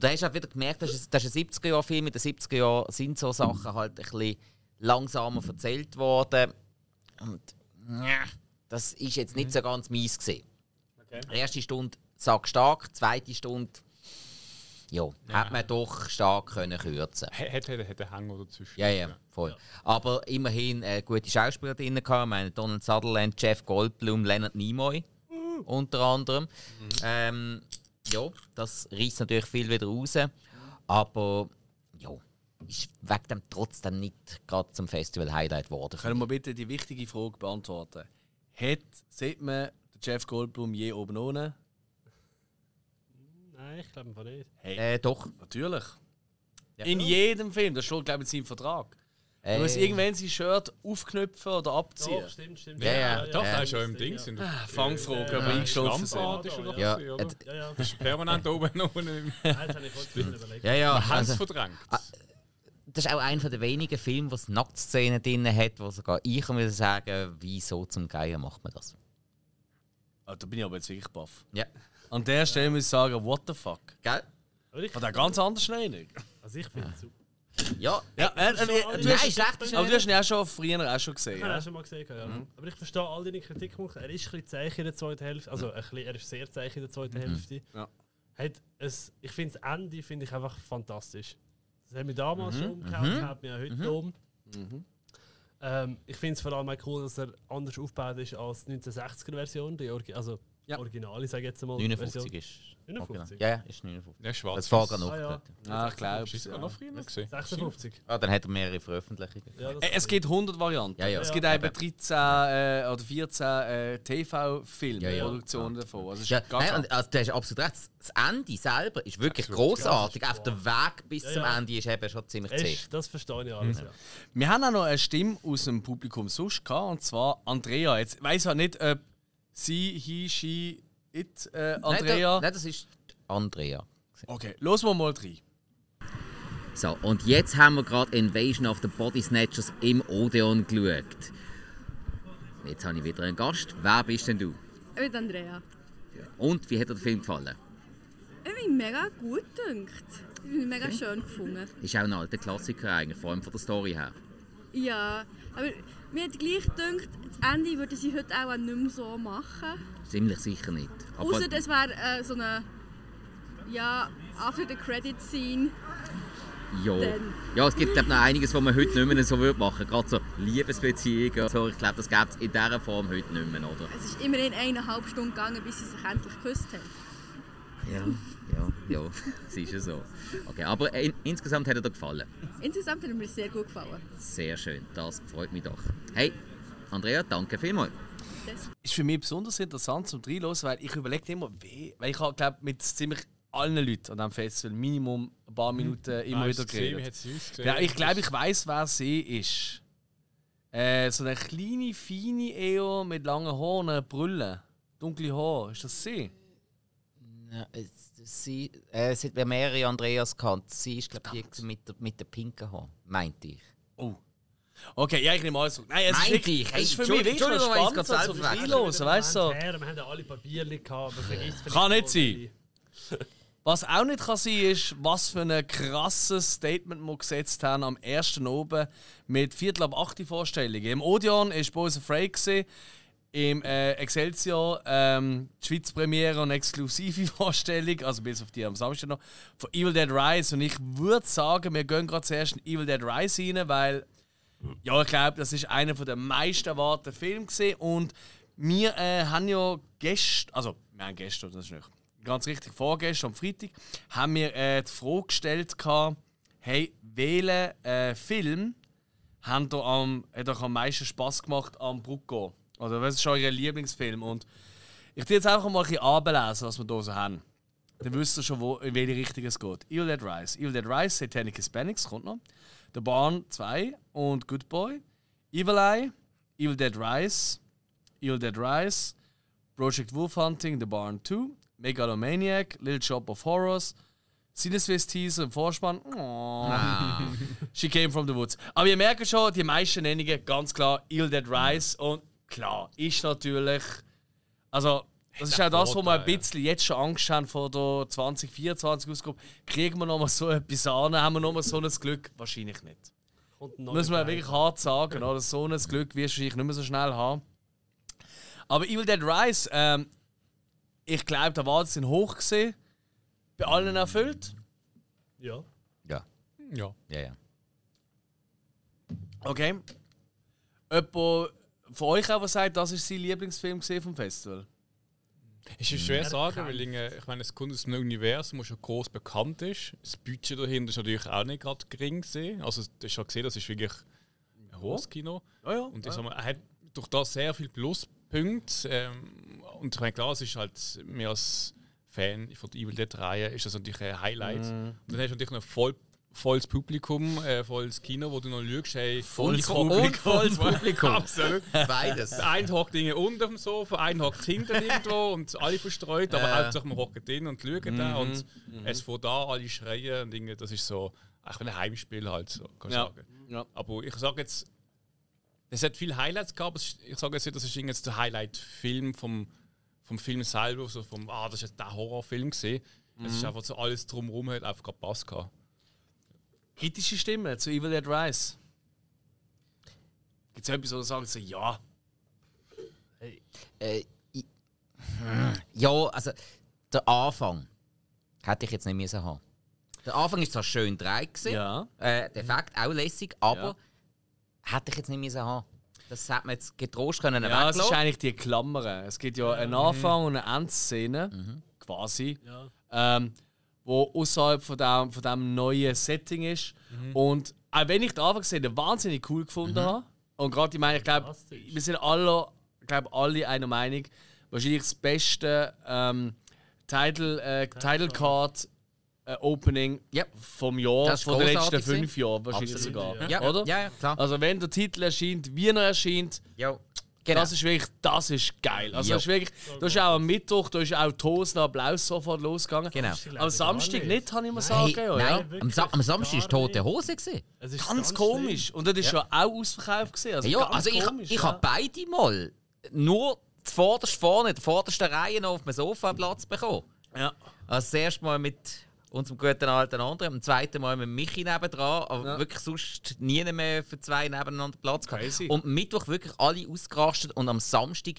[SPEAKER 3] da hast du auch wieder gemerkt, das ist, das ist ein 70er-Jahr-Film. In den 70er Jahren sind so Sachen halt ein bisschen langsamer erzählt worden. Und ja, das ist jetzt nicht so ganz mies gesehen. Die erste Stunde sagt stark, zweite Stunde ja, hat man doch stark können kürzen.
[SPEAKER 4] Hätte hätte hätte Hang dazwischen.
[SPEAKER 3] Ja, ja, voll. Aber immerhin äh, gute Schauspieler drin gehabt. Meine, Donald Sutherland, Jeff Goldblum, Leonard Nimoy unter anderem. Ähm, ja, das reißt natürlich viel wieder raus. Aber ja, ist wegen dem trotzdem nicht gerade zum Festival-Highlight geworden.
[SPEAKER 1] Können wir bitte die wichtige Frage beantworten? Hat, sieht man den Jeff Goldblum je oben ohne?
[SPEAKER 2] Nein, ich glaube nicht.
[SPEAKER 1] Hey,
[SPEAKER 3] Äh, doch.
[SPEAKER 1] natürlich.
[SPEAKER 3] Ja.
[SPEAKER 1] In jedem Film, das steht, glaube ich, in seinem Vertrag.
[SPEAKER 3] Äh,
[SPEAKER 1] Er muss irgendwann sein Shirt aufknüpfen oder abziehen.
[SPEAKER 2] Doch, stimmt, stimmt.
[SPEAKER 3] Ja, ja,
[SPEAKER 4] Doch,
[SPEAKER 3] Ja.
[SPEAKER 4] das ist ja im Ding. Sind
[SPEAKER 1] Ah, Fangfrage,
[SPEAKER 2] Ja,
[SPEAKER 1] aber
[SPEAKER 2] ja.
[SPEAKER 1] eingeschlafen sind.
[SPEAKER 4] Oder
[SPEAKER 3] Ja,
[SPEAKER 4] was, oder?
[SPEAKER 2] Ja, ja.
[SPEAKER 4] Das ist permanent oben und unten.
[SPEAKER 2] Nein, das habe ich kurz überlegt.
[SPEAKER 3] ja, ja.
[SPEAKER 4] Man hat es
[SPEAKER 3] Also,
[SPEAKER 4] verdrängt.
[SPEAKER 3] das ist auch einer der wenigen Filme, wo es Nacktszenen drin hat, wo sogar ich muss sagen, wieso zum Geier macht man das?
[SPEAKER 1] Ah, da bin ich aber jetzt wirklich baff.
[SPEAKER 3] Ja.
[SPEAKER 1] An der Stelle muss ich sagen, what the fuck?
[SPEAKER 3] Gell?
[SPEAKER 2] Aber ich,
[SPEAKER 1] Von der ganz anders Meinung.
[SPEAKER 2] also ich finde es super.
[SPEAKER 3] Ja,
[SPEAKER 1] Ja, äh, äh, äh,
[SPEAKER 2] alle-
[SPEAKER 1] du
[SPEAKER 3] Nein,
[SPEAKER 1] hast,
[SPEAKER 3] schlecht ist
[SPEAKER 1] aber du hast ihn auch schon früher auch schon gesehen.
[SPEAKER 2] Ich habe
[SPEAKER 1] Ja?
[SPEAKER 2] ihn schon mal gesehen, ja. Aber ich verstehe all deine Kritikpunkte. Er ist ein bisschen zäh in der zweiten Hälfte. Also ein bisschen, er ist sehr zäh in der zweiten Hälfte.
[SPEAKER 1] Ja.
[SPEAKER 2] Hat es, ich finde das Ende finde ich einfach fantastisch. Das hat mich damals schon umgehauen, hat mich auch heute um. Ähm, ich finde es vor allem auch cool, dass er anders aufgebaut ist als die 1960er-Version, die Orgi also
[SPEAKER 1] Ja.
[SPEAKER 2] Originale, sage ich jetzt mal.
[SPEAKER 3] 59
[SPEAKER 2] Version.
[SPEAKER 3] ist.
[SPEAKER 2] 59?
[SPEAKER 3] Ja, ja, ist 59.
[SPEAKER 4] Ja, schwarz.
[SPEAKER 3] Das war gar noch.
[SPEAKER 2] Ah, ja.
[SPEAKER 1] Ah, ich glaube.
[SPEAKER 4] Ist das noch früher gesehen?
[SPEAKER 2] 56.
[SPEAKER 3] Ah, dann hat er mehrere Veröffentlichungen.
[SPEAKER 2] Ja,
[SPEAKER 1] Es gibt 100 Varianten.
[SPEAKER 3] Ja, ja.
[SPEAKER 1] Es gibt
[SPEAKER 3] Ja,
[SPEAKER 1] eben
[SPEAKER 3] eben.
[SPEAKER 1] 13 äh, oder 14 äh, TV-Filme,
[SPEAKER 3] Ja, ja.
[SPEAKER 1] Produktionen davon. Also
[SPEAKER 3] Ja, nein, und, also, du hast absolut recht. Das Ende selber ist wirklich großartig. Auf der Weg bis
[SPEAKER 2] Ja,
[SPEAKER 3] zum
[SPEAKER 2] ja.
[SPEAKER 3] Ende ist eben schon ziemlich zäh.
[SPEAKER 2] Das verstehe ich alles, ja.
[SPEAKER 1] Wir haben auch noch eine Stimme aus dem Publikum sonst gehabt, und zwar Andrea. Jetzt weiß ich nicht, ob sie, he, she, it, äh,
[SPEAKER 3] Nein,
[SPEAKER 1] Andrea.
[SPEAKER 3] da, nein, das ist Andrea.
[SPEAKER 1] Okay, los wir mal rein.
[SPEAKER 3] So, und jetzt haben wir gerade Invasion of the Body Snatchers im Odeon geschaut. Jetzt habe ich wieder einen Gast. Wer bist denn du?
[SPEAKER 13] Ich bin Andrea.
[SPEAKER 3] Und wie hat dir der Film gefallen?
[SPEAKER 13] Ich bin mega gut gedacht. Ich bin mega schön gefunden.
[SPEAKER 3] Ist auch ein alter Klassiker eigentlich, vor allem von der Story her.
[SPEAKER 13] Ja, aber mir hat gleich gedacht, das Ende würden sie heute auch nicht mehr so machen.
[SPEAKER 3] Ziemlich sicher nicht.
[SPEAKER 13] Außer es wäre äh, so eine ja, after the credit scene.
[SPEAKER 3] ja.
[SPEAKER 13] dann.
[SPEAKER 3] ja, es gibt glaub, noch einiges, was man heute nicht mehr so würde machen Gerade so Liebesbeziehungen. So, ich glaube, das gibt es in dieser Form heute nicht mehr, oder?
[SPEAKER 13] Es ist immerhin eineinhalb Stunden gegangen, bis sie sich endlich geküsst haben.
[SPEAKER 3] Ja, ja, ja. Es ist ja so. Okay, aber in, insgesamt hat er dir gefallen.
[SPEAKER 13] Insgesamt hat er mir sehr gut gefallen.
[SPEAKER 3] Sehr schön, das freut mich doch. Hey, Andrea, danke vielmals.
[SPEAKER 13] Das
[SPEAKER 1] Ist für mich besonders interessant zum Reinhören, weil ich überlege immer, wie, weil ich habe, glaube mit ziemlich allen Leuten an diesem Festival Minimum ein paar Minuten immer
[SPEAKER 4] Nein,
[SPEAKER 1] wieder
[SPEAKER 4] gesehen,
[SPEAKER 1] geredet.
[SPEAKER 4] ausgesehen?
[SPEAKER 1] Ja, ich glaube, ich weiß, wer sie ist. Äh, so eine kleine, feine eher mit langen Haaren, Brille. Dunkle Haare. Ist das sie?
[SPEAKER 3] Ja, es, sie, äh, es hat mehrere Andreas gehabt. Sie ist, glaube ich, die mit, der, mit der pinken Haar, meinte ich.
[SPEAKER 1] Oh. Okay, ja, ich nehme alles zurück. Nein, es ist,
[SPEAKER 3] Meinte
[SPEAKER 1] wirklich,
[SPEAKER 3] ich.
[SPEAKER 1] es ist für mich wirklich spannend,
[SPEAKER 3] es gerade
[SPEAKER 1] so Reinhören, weißt du? So.
[SPEAKER 2] Wir haben ja alle Papierchen gehabt, aber vergiss
[SPEAKER 1] Kann nicht sein. Was auch nicht kann sein ist, was für ein krasses Statement wir gesetzt haben am 1. oben mit Viertel ab 8 Vorstellungen. Im Odeon war Boys Afraid, gewesen, im äh, Excelsior ähm, die Schweiz Premiere und exklusive Vorstellung, also bis auf die am Samstag noch, von Evil Dead Rise. Und ich würde sagen, wir gehen gerade zuerst in Evil Dead Rise rein, weil ja, ich glaube, das ist einer der meist erwarteten Filme gesehen und wir äh, haben ja gestern, also wir haben gestern, das ist nicht ganz richtig, vorgestern am Freitag, haben wir äh, die Frage gestellt, gehabt, hey, welchen äh, Film am, hat euch am meisten Spaß gemacht am Brucko? Oder was ist euer Lieblingsfilm? Und ich tue jetzt einfach mal ein bisschen ablesen, was wir hier so haben. Dann wisst ihr schon, wo, in welche Richtung es geht. Evil Dead Rise. Evil Dead Rise, Satanic Hispanics kommt noch. The Barn 2 und Good Boy. Evil Eye, Evil Dead Rise, Evil Dead Rise, Project Wolf Hunting, The Barn 2, Megalomaniac, Little Shop of Horrors, Sinneswiss Teaser im Vorspann. Oh. She came from the woods. Aber ihr merkt schon, die meisten Nennungen ganz klar Evil Dead Rise und klar ist natürlich. Also, das ist auch das, wo wir ein bisschen jetzt schon Angst haben vor der 2024 Ausgabe. Kriegen wir nochmal so etwas an? Haben wir nochmal so ein Glück? Wahrscheinlich nicht. Muss man wirklich hart sagen, oder? So ein Glück wirst du wahrscheinlich nicht mehr so schnell haben. Aber Evil Dead Rise, ähm, ich glaube, die Erwartungen sind hoch gesehen. Bei allen erfüllt.
[SPEAKER 2] Ja.
[SPEAKER 3] Ja.
[SPEAKER 4] Ja.
[SPEAKER 3] Ja, ja.
[SPEAKER 1] Okay. Jemand von euch auch, sagt, das ist sein Lieblingsfilm gesehen vom Festival?
[SPEAKER 4] Ist es schwer zu sagen, weil ich, meine, es kommt aus einem Universum, das schon groß bekannt ist. Das Budget dahinter ist natürlich auch nicht gerade gering gesehen. Also, du hast schon gesehen, das ist wirklich ein hohes Kino.
[SPEAKER 1] Ja, ja.
[SPEAKER 4] Und ich sag mal, er hat durch das sehr viele Pluspunkte. Ähm, und ich meine, klar, es ist halt mehr als Fan von der Evil Dead Reihe ist das natürlich ein Highlight.
[SPEAKER 1] Mhm.
[SPEAKER 4] Und dann hast du natürlich noch voll volles Publikum, äh, volles Kino, wo du noch schaust, hey,
[SPEAKER 3] Volles Publikum.
[SPEAKER 4] und volles Publikum.
[SPEAKER 3] Absolut. Beides.
[SPEAKER 4] Eine hockt irgendwie unter dem Sofa, ein hockt hinten irgendwo und alle verstreut, aber
[SPEAKER 3] Äh.
[SPEAKER 4] hauptsächlich man hockt drin und schaut
[SPEAKER 1] Mhm,
[SPEAKER 4] da und
[SPEAKER 1] mhm.
[SPEAKER 4] es von da alle schreien und irgendwie, das ist so auch ein Heimspiel halt, so, kann ich
[SPEAKER 1] Ja.
[SPEAKER 4] sagen.
[SPEAKER 1] Ja.
[SPEAKER 4] Aber ich sage jetzt, es hat viele Highlights gehabt, ich sage jetzt das ist jetzt der Highlight-Film vom, vom Film selber, so vom, ah, das ist jetzt der Horrorfilm gesehen. Es ist
[SPEAKER 1] Mhm.
[SPEAKER 4] einfach so alles drumherum hat einfach gerade Pass gehabt.
[SPEAKER 1] Kritische Stimmen zu Evil Dead Rise. Gibt es etwas, wo du sagst, ja,
[SPEAKER 3] Äh, ich, ja, also der Anfang hätte ich jetzt nicht müssen haben. Der Anfang ist zwar schön drei gewesen,
[SPEAKER 1] Ja.
[SPEAKER 3] äh, der Effekt auch lässig, aber hätte ich jetzt nicht müssen haben. Das hätte man jetzt getrost können
[SPEAKER 1] Ja, es ist eigentlich die Klammern. Es gibt ja einen Anfang und eine Endszene, quasi, ähm, wo außerhalb von dem, von dem neuen Setting ist. Und auch wenn ich den Anfangsszene wahnsinnig cool gefunden habe, und gerade ich meine, ich glaube, wir sind alle, ich glaube, alle einer Meinung, wahrscheinlich das beste ähm, Title, äh, Title Card äh, Opening vom Jahr,
[SPEAKER 3] Das
[SPEAKER 1] von den letzten fünf. Jahren wahrscheinlich
[SPEAKER 3] Absolut.
[SPEAKER 1] sogar.
[SPEAKER 3] Ja.
[SPEAKER 1] Oder?
[SPEAKER 3] Ja, ja, klar.
[SPEAKER 1] Also wenn der Titel erscheint, wie er erscheint,
[SPEAKER 3] genau.
[SPEAKER 1] das ist wirklich, das ist geil. Also
[SPEAKER 3] Ja.
[SPEAKER 1] das ist wirklich, da ist auch am Mittwoch, da ist auch Tosen Applaus sofort losgegangen.
[SPEAKER 3] Genau.
[SPEAKER 1] Am Samstag nicht, kann ich mal
[SPEAKER 3] Hey,
[SPEAKER 1] sagen. ja,
[SPEAKER 3] nein,
[SPEAKER 1] ja.
[SPEAKER 3] am, Sa am Samstag war tote Hose. Gewesen.
[SPEAKER 1] Ganz, komisch. Und das ist
[SPEAKER 3] Ja.
[SPEAKER 1] schon auch ausverkauft. Also
[SPEAKER 3] ja,
[SPEAKER 1] ganz
[SPEAKER 3] also ich,
[SPEAKER 1] komisch,
[SPEAKER 3] ich
[SPEAKER 1] ja.
[SPEAKER 3] habe beide mal nur zuvorderst vorne, in der vordersten Reihe noch auf dem Sofa Platz bekommen.
[SPEAKER 1] Ja.
[SPEAKER 3] Also das erste Mal mit unserem guten alten André, am zweiten Mal mit Michi nebendran, aber
[SPEAKER 1] Ja.
[SPEAKER 3] wirklich sonst nie mehr für zwei nebeneinander Platz gehabt.
[SPEAKER 1] Crazy.
[SPEAKER 3] Und am Mittwoch wirklich alle ausgerastet und am Samstag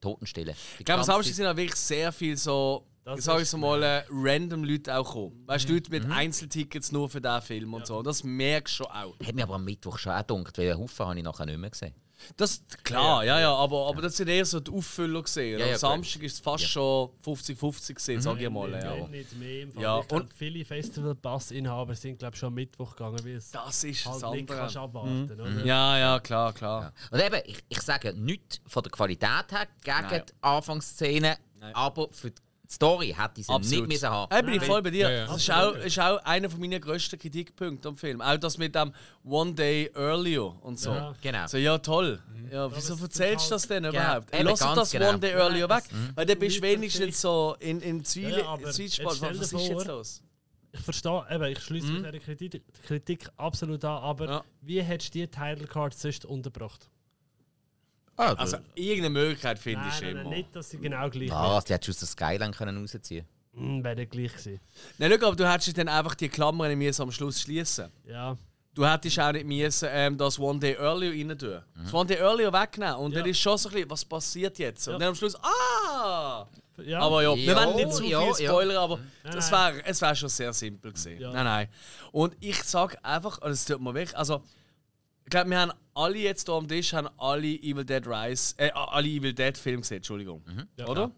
[SPEAKER 3] Totenstille. Die
[SPEAKER 1] Ich glaube, am Samstag sind auch wirklich sehr viele so, ich sage es mal, äh, random Leute auch gekommen. Weißt du, Leute mit Einzeltickets nur für diesen Film und so. Das merkst du schon auch.
[SPEAKER 3] Hat mir aber am Mittwoch schon auch gedacht, weil einen Haufen habe ich nachher nicht mehr gesehen.
[SPEAKER 1] Das, klar, ja, ja, aber, aber das sind eher so die Auffüller gesehen.
[SPEAKER 3] Ja, ja,
[SPEAKER 1] Am Samstag ist es fast
[SPEAKER 3] Ja.
[SPEAKER 1] schon 50-50 gesehen, sag ich mal.
[SPEAKER 2] Wenn
[SPEAKER 1] Ja.
[SPEAKER 2] nicht mehr im Fall.
[SPEAKER 1] Ja,
[SPEAKER 2] ich glaub,
[SPEAKER 1] und-
[SPEAKER 2] viele Festivalpassinhaber sind glaube schon am Mittwoch gegangen, weil es
[SPEAKER 1] Das ist
[SPEAKER 2] halt
[SPEAKER 1] das
[SPEAKER 2] nicht kannst abwarten,
[SPEAKER 1] Mhm.
[SPEAKER 2] oder?
[SPEAKER 1] Ja, ja, klar, klar.
[SPEAKER 3] Und eben, ich, ich sage nichts von der Qualität her gegen
[SPEAKER 1] Nein.
[SPEAKER 3] die Anfangsszene, aber für die Story hätte sie nicht müssen haben.
[SPEAKER 1] Ich bin ich voll bei dir.
[SPEAKER 3] Ja, ja.
[SPEAKER 1] Das ist auch, ist auch einer von meinen grössten Kritikpunkte am Film. Auch das mit dem One Day Earlier und so.
[SPEAKER 3] Ja. Genau.
[SPEAKER 1] So, ja, toll. Ja, wieso erzählst du das denn
[SPEAKER 3] Ja,
[SPEAKER 1] überhaupt?
[SPEAKER 3] eben,
[SPEAKER 1] Lass das
[SPEAKER 3] genau.
[SPEAKER 1] One Day Earlier weg. Weil dann bist du wenigstens so in, in Zwiel
[SPEAKER 2] Ja,
[SPEAKER 1] Was
[SPEAKER 2] dir
[SPEAKER 1] ist jetzt
[SPEAKER 2] vor,
[SPEAKER 1] los?
[SPEAKER 2] Ich verstehe, eben, ich schließe
[SPEAKER 1] Mhm.
[SPEAKER 2] mit dieser Kritik, Kritik absolut an, aber wie hättest du die Title Card sonst untergebracht?
[SPEAKER 1] Also, irgendeine Möglichkeit finde ich
[SPEAKER 2] Nein, nein,
[SPEAKER 1] immer.
[SPEAKER 2] nein, nicht, dass sie genau gleich
[SPEAKER 3] Was, die hättest du aus der Skyline können rausziehen
[SPEAKER 2] Hm, wäre nicht gleich gewesen.
[SPEAKER 1] Nein, schau, aber du hättest dann einfach die Klammern müssen am Schluss schließen.
[SPEAKER 2] Ja.
[SPEAKER 1] Du hättest auch nicht müssen, ähm, das One Day Earlier rein tun. Das One Day Earlier wegnehmen. Und dann ist schon so ein bisschen, was passiert jetzt? Und
[SPEAKER 2] Ja.
[SPEAKER 1] dann am Schluss, ah!
[SPEAKER 2] Ja.
[SPEAKER 1] Aber ja, wir
[SPEAKER 3] Ja,
[SPEAKER 1] wollen nicht zu viel
[SPEAKER 3] ja, ja.
[SPEAKER 1] spoilern, aber
[SPEAKER 2] Nein,
[SPEAKER 1] das
[SPEAKER 2] nein.
[SPEAKER 1] wär, es wäre schon sehr simpel gewesen.
[SPEAKER 2] Ja.
[SPEAKER 1] Nein, nein. Und ich sage einfach, und es tut mir weg, also ich glaube, wir haben alle jetzt hier am Tisch haben alle Evil Dead Rise, äh, alle Evil Dead Filme gesehen, Entschuldigung.
[SPEAKER 2] Ja,
[SPEAKER 1] Oder?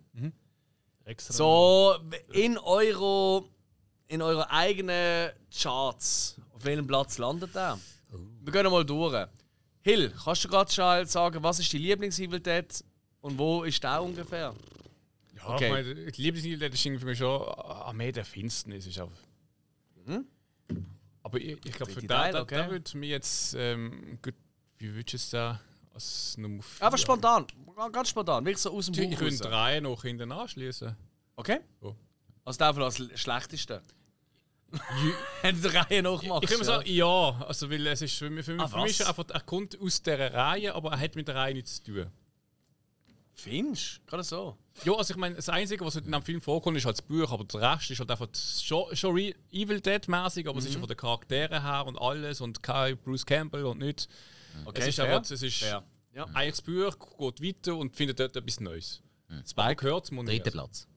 [SPEAKER 2] Extra.
[SPEAKER 1] So, in euro, in eurer eigenen Charts, auf welchem Platz landet der? Wir gehen mal durch. Hill, kannst du gerade schon sagen, was ist die Lieblings-Evil Dead und wo ist der ungefähr?
[SPEAKER 4] Ja,
[SPEAKER 1] Okay.
[SPEAKER 4] ich meine, die Lieblingslied ist irgendwie für mich schon Armee der Finsternis. Ist auch, Aber ich, ich glaube, für da, da,
[SPEAKER 1] okay.
[SPEAKER 4] da würde mir jetzt. Ähm, gut, wie würdest du es da als Nummer 4?
[SPEAKER 1] Einfach spontan, ganz spontan, wirklich so aus dem
[SPEAKER 4] Ich
[SPEAKER 1] Bauch
[SPEAKER 4] könnte drei noch hinten anschließen.
[SPEAKER 1] Okay?
[SPEAKER 4] Ja.
[SPEAKER 1] Also der als schlechteste. Du die Reihe noch machst.
[SPEAKER 4] Ich würde
[SPEAKER 1] ja.
[SPEAKER 4] sagen, ja. Also, weil es ist für mich, für mich,
[SPEAKER 1] Ah,
[SPEAKER 4] für mich einfach, er kommt aus dieser Reihe, aber er hat mit der Reihe nichts zu tun.
[SPEAKER 1] Findest du? Gerade so.
[SPEAKER 4] Ja, also ich meine, das Einzige, was in dem Film vorkommt, ist halt das Buch, aber der Rest ist halt einfach schon, schon Evil Dead-mäßig, aber es ist ja von den Charakteren her und alles und Kai, Bruce Campbell und nicht.
[SPEAKER 1] Okay,
[SPEAKER 4] es ist
[SPEAKER 1] fair.
[SPEAKER 4] einfach, es ist
[SPEAKER 1] Fair. Ja.
[SPEAKER 4] eigentlich das Buch geht weiter und findet dort etwas Neues.
[SPEAKER 1] Spike.
[SPEAKER 4] Gehört zum
[SPEAKER 3] Dritter. Platz.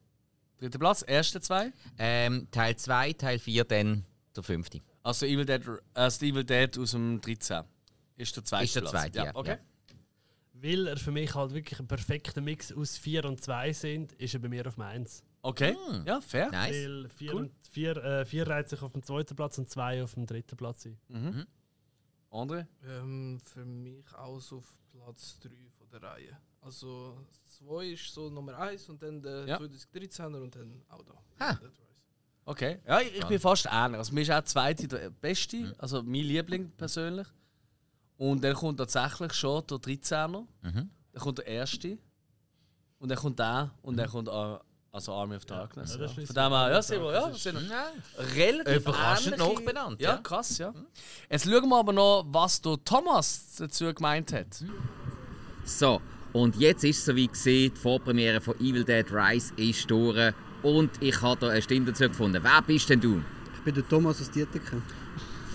[SPEAKER 1] Dritter Platz, erste zwei.
[SPEAKER 3] Ähm, Teil 2, Teil 4, dann der fünfte.
[SPEAKER 1] Also Evil Dead, also Evil Dead aus dem 13. Ist der zweite
[SPEAKER 3] Ist der
[SPEAKER 1] Platz.
[SPEAKER 3] zweite, ja.
[SPEAKER 1] Okay.
[SPEAKER 2] Weil er für mich halt wirklich ein perfekter Mix aus 4 und 2 sind, ist er bei mir auf meins.
[SPEAKER 1] Okay, ja, fair.
[SPEAKER 3] Nice.
[SPEAKER 2] Weil 4
[SPEAKER 1] Cool.
[SPEAKER 2] und vier, äh, vier reiht sich auf dem zweiten Platz und 2 auf dem dritten Platz ein.
[SPEAKER 1] Mhm. André?
[SPEAKER 5] Ähm, für mich aus auf Platz 3 von der Reihe. Also 2 ist so Nummer 1 und dann der
[SPEAKER 1] Ja.
[SPEAKER 5] 2013er und dann auch da.
[SPEAKER 3] Ha.
[SPEAKER 1] Okay. Ja, ich, ich bin fast ähnlich. Also mir ist auch der zweite der beste, also mein Liebling persönlich. Und dann kommt tatsächlich schon der 13er.
[SPEAKER 3] Mhm.
[SPEAKER 1] Dann kommt der erste. Und dann kommt der und dann kommt äh, also Army of Darkness.
[SPEAKER 2] Ja,
[SPEAKER 1] Ja, Von dem her, ja, sind wir, ja,
[SPEAKER 2] ist-
[SPEAKER 1] wir relativ
[SPEAKER 3] Überraschend nachbenannt,
[SPEAKER 1] Ja,
[SPEAKER 3] ja.
[SPEAKER 1] krass, ja. Jetzt schauen wir aber noch, was der Thomas dazu gemeint hat.
[SPEAKER 3] So, und jetzt ist es soweit gesehen, die Vorpremiere von Evil Dead Rise ist durch. Und ich habe da eine Stimme dazu gefunden. Wer bist denn du?
[SPEAKER 14] Ich bin der Thomas aus Dieteken.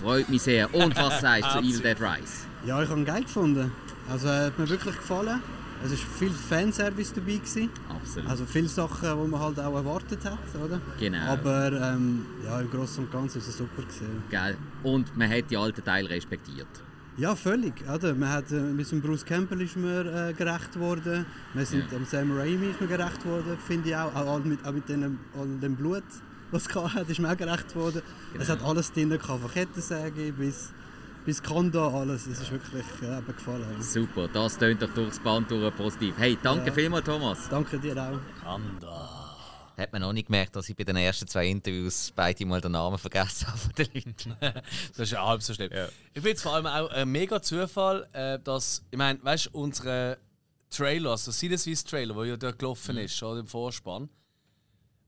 [SPEAKER 3] Freut mich sehr. Und was sagst du zu Evil Dead Rise?
[SPEAKER 14] Ja, ich habe ihn geil gefunden. Also er hat mir wirklich gefallen. Es war viel Fanservice dabei. Gewesen.
[SPEAKER 3] Absolut.
[SPEAKER 14] Also viele Sachen, die man halt auch erwartet hat, oder?
[SPEAKER 3] Genau.
[SPEAKER 14] Aber ähm, ja, im Großen und Ganzen ist es super gewesen.
[SPEAKER 3] Gell? Und man hat die alten Teile respektiert.
[SPEAKER 14] Ja, völlig. Oder? Man hat, äh, mit dem Bruce Campbell ist mir äh, gerecht worden. Wir sind
[SPEAKER 3] Ja.
[SPEAKER 14] dem Sam Raimi ist mir gerecht worden, finde ich auch. Auch mit, auch mit dem, all dem Blut, was es gehabt hat, ist mir auch gerecht worden. Es
[SPEAKER 3] Genau.
[SPEAKER 14] hat alles drin, von Kettensäge bis, bis Konda, alles. Es ist wirklich ja, eben gefallen. Ja.
[SPEAKER 3] Super, das tönt doch durchs Band durch positiv. Hey, danke
[SPEAKER 14] Ja.
[SPEAKER 3] vielmals, Thomas.
[SPEAKER 14] Danke dir auch.
[SPEAKER 3] Hat man noch nicht gemerkt, dass ich bei den ersten zwei Interviews beide mal den Namen vergessen habe von den Leuten.
[SPEAKER 1] Das ist ja halb so schlimm. Ich finde es vor allem auch ein mega Zufall, äh, dass, ich meine, weißt du, unsere Trailer, also Sinneswiss Trailer, der ja dort gelaufen ist, oder im Vorspann,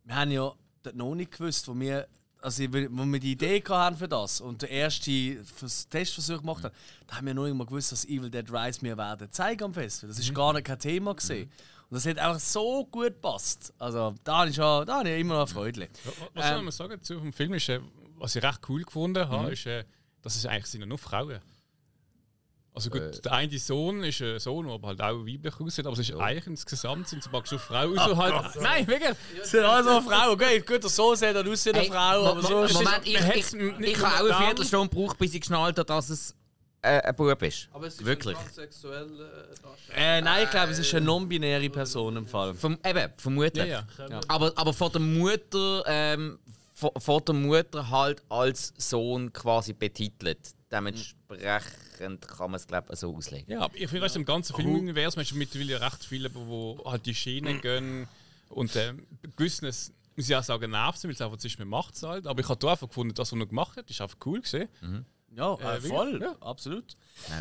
[SPEAKER 1] wir haben ja noch nicht gewusst, wo wir, also wo wir die Idee hatten für das und der erste Vers- Testversuch gemacht haben, da haben wir noch mal gewusst, dass Evil Dead Rise wir werden zeigen am Festival. Das ist gar nicht kein Thema gesehen. Und das hat einfach so gut gepasst. Also da ich, schon, da habe ich immer noch Freude.
[SPEAKER 4] Was soll
[SPEAKER 1] Ähm,
[SPEAKER 4] man sagen zu dem Film? Ist, äh, was ich recht cool gefunden habe,
[SPEAKER 1] Mhm.
[SPEAKER 4] ist, äh, dass es eigentlich sind ja nur Frauen. Also gut,
[SPEAKER 1] Äh.
[SPEAKER 4] der eine Sohn ist ein Sohn, der aber halt auch weiblich aussieht, aber es ist eigentlich insgesamt sind praktisch so Frauen
[SPEAKER 1] Ach
[SPEAKER 4] so halt.
[SPEAKER 1] Gott.
[SPEAKER 4] Nein, wirklich!
[SPEAKER 1] Es sind also Frauen, okay, gut, der Sohn sieht dann aus wie eine Frau, aber so ist
[SPEAKER 3] Moment,
[SPEAKER 1] es-
[SPEAKER 3] ich, ich, ich, habe auch eine Viertelstunde gebraucht, bis ich geschnallt habe, dass es äh, ein Bub ist.
[SPEAKER 5] Aber es ist
[SPEAKER 3] Wirklich.
[SPEAKER 5] ein transsexuell äh.
[SPEAKER 1] Äh, nein, ich glaube, es ist eine non-binäre Person im Fall.
[SPEAKER 3] Vom, eben, vermutlich.
[SPEAKER 1] Ja, ja.
[SPEAKER 3] Aber, aber von der Mutter, ähm, von, von der Mutter halt als Sohn quasi betitelt. Dementsprechend kann man es glaube ich so auslegen.
[SPEAKER 4] Ja, aber ich finde, weißt du, im ganzen Filmuniversum hast du mittlerweile recht viele, die halt die Schienen gehen. Und ähm, gewissen, es- muss ich auch sagen, nervt es, weil es einfach nicht mehr macht es halt. Aber ich habe da einfach gefunden, das, was er gemacht hat, ist einfach cool gesehen.
[SPEAKER 1] Ja,
[SPEAKER 4] Äh,
[SPEAKER 1] äh, voll,
[SPEAKER 4] ja.
[SPEAKER 1] absolut.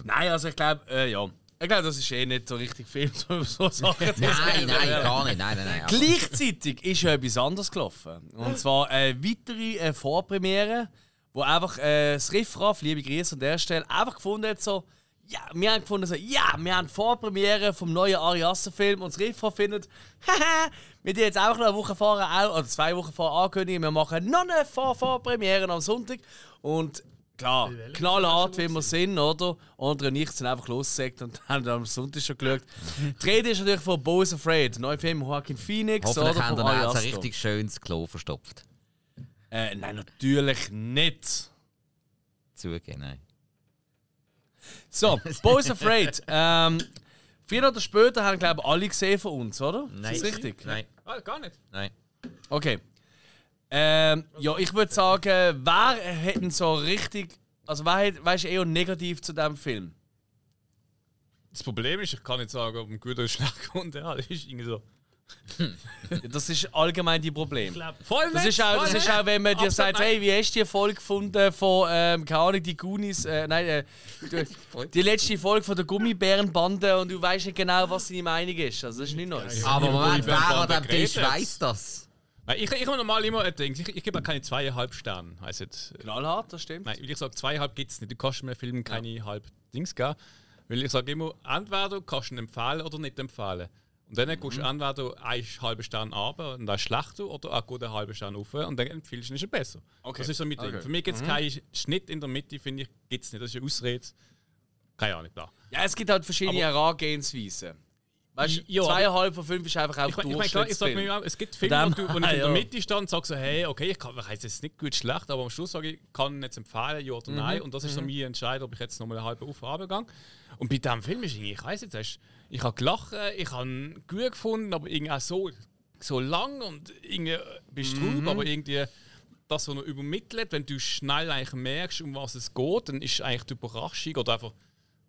[SPEAKER 1] Nein, also ich glaube, äh, ja. Ich glaube, das ist eh nicht so richtig Film, so, so Sachen. zu
[SPEAKER 3] Nein, nein, gar nicht. Nein, nein, nein.
[SPEAKER 1] Gleichzeitig ist ja etwas anderes gelaufen. Und zwar eine weitere äh, Vorpremiere, wo einfach äh, das Riffraff, liebe Grüße an der Stelle, einfach gefunden hat, so, ja, wir haben gefunden, so, ja, wir haben Vorpremiere vom neuen Ari Aster-Film und das Riff findet, haha, wir die jetzt auch noch eine Woche vorher, auch, oder zwei Wochen vorher ankündigen, wir machen noch eine Vor Vorpremiere am Sonntag. Und klar, knallhart, wie wir sind, oder? Andere und ich sind einfach losgesagt und haben dann am Sonntag schon geschaut. Die Rede ist natürlich von Bose Afraid, neuer Film mit Joaquin Phoenix,
[SPEAKER 3] Hoffentlich
[SPEAKER 1] oder?
[SPEAKER 3] haben
[SPEAKER 1] Von
[SPEAKER 3] wir jetzt ein
[SPEAKER 1] Aster.
[SPEAKER 3] richtig schönes Klo verstopft.
[SPEAKER 1] Äh, nein, natürlich nicht.
[SPEAKER 3] Zugeben, nein.
[SPEAKER 1] So, Bose Afraid. ähm, vier oder später haben, glaube ich, alle gesehen von uns, oder?
[SPEAKER 3] Nein.
[SPEAKER 1] Ist das richtig?
[SPEAKER 3] Nein.
[SPEAKER 4] Ah, gar nicht.
[SPEAKER 3] Nein.
[SPEAKER 1] Okay. Ähm, ja, ich würde sagen, wer hätten so richtig. Also, wer, hat, wer ist eher negativ zu diesem Film?
[SPEAKER 4] Das Problem ist, ich kann nicht sagen, ob ein gut oder schlecht gefunden ja, Das ist irgendwie so.
[SPEAKER 1] Das ist allgemein die Problem.
[SPEAKER 4] Voll
[SPEAKER 1] Das ist, auch, das ist auch, wenn man dir
[SPEAKER 4] Absolut
[SPEAKER 1] sagt,
[SPEAKER 4] nein.
[SPEAKER 1] hey, wie hast du die Folge gefunden von, ähm, keine Ahnung, die Goonies, äh, nein, äh, die, die letzte Folge von der Gummibärenbande und du weißt nicht genau, was deine Meinung ist. Also, das ist nicht Neues.
[SPEAKER 3] Aber Moment, wer an dem Tisch weiss das?
[SPEAKER 4] Nein, Ich, ich habe normal immer ein Ding. Ich, ich gebe auch keine zweieinhalb Sterne. Heißt jetzt,
[SPEAKER 1] Knallhart, das stimmt.
[SPEAKER 4] Nein, weil ich sage, zweieinhalb gibt es nicht. Du kannst mir Filmen keine halb Dings geben. Weil ich sage immer, entweder kannst du ihn empfehlen oder nicht empfehlen. Und dann gehst du entweder einen halben Stern runter und dann ist schlechter oder einen halben Stern rauf und dann empfiehlst du ihn, ist er besser.
[SPEAKER 1] Okay.
[SPEAKER 4] Das ist so mein Ding.
[SPEAKER 1] Okay.
[SPEAKER 4] Für mich gibt es
[SPEAKER 1] Mhm.
[SPEAKER 4] keinen Schnitt in der Mitte, finde ich, gibt es nicht. Das ist eine Ausrede. Keine Ahnung, bla.
[SPEAKER 1] Ja, es gibt halt verschiedene Herangehensweisen. Weißt du,
[SPEAKER 4] Ja,
[SPEAKER 1] zweieinhalb von fünf ist einfach auch
[SPEAKER 4] Ich meine, ich mein, klar, ich sag mir auch, es gibt Filme, wo, du, wo ich in der. Mitte stand und sage so, hey, okay, ich, kann, ich heißt jetzt nicht gut schlecht, aber am Schluss sage ich, kann jetzt empfehlen, ja oder
[SPEAKER 1] Mhm.
[SPEAKER 4] nein. Und das ist so
[SPEAKER 1] Mhm.
[SPEAKER 4] mein Entscheid, ob ich jetzt nochmal eine halbe auf runtergehe. Und bei diesem Film ist irgendwie, ich weiß jetzt, hast- ich habe gelacht, ich habe ihn gut gefunden, aber irgendwie auch so, so lang und irgendwie bist du
[SPEAKER 1] Mhm.
[SPEAKER 4] aber irgendwie das, was er übermittelt, wenn du schnell eigentlich merkst, um was es geht, dann ist eigentlich die Überraschung oder einfach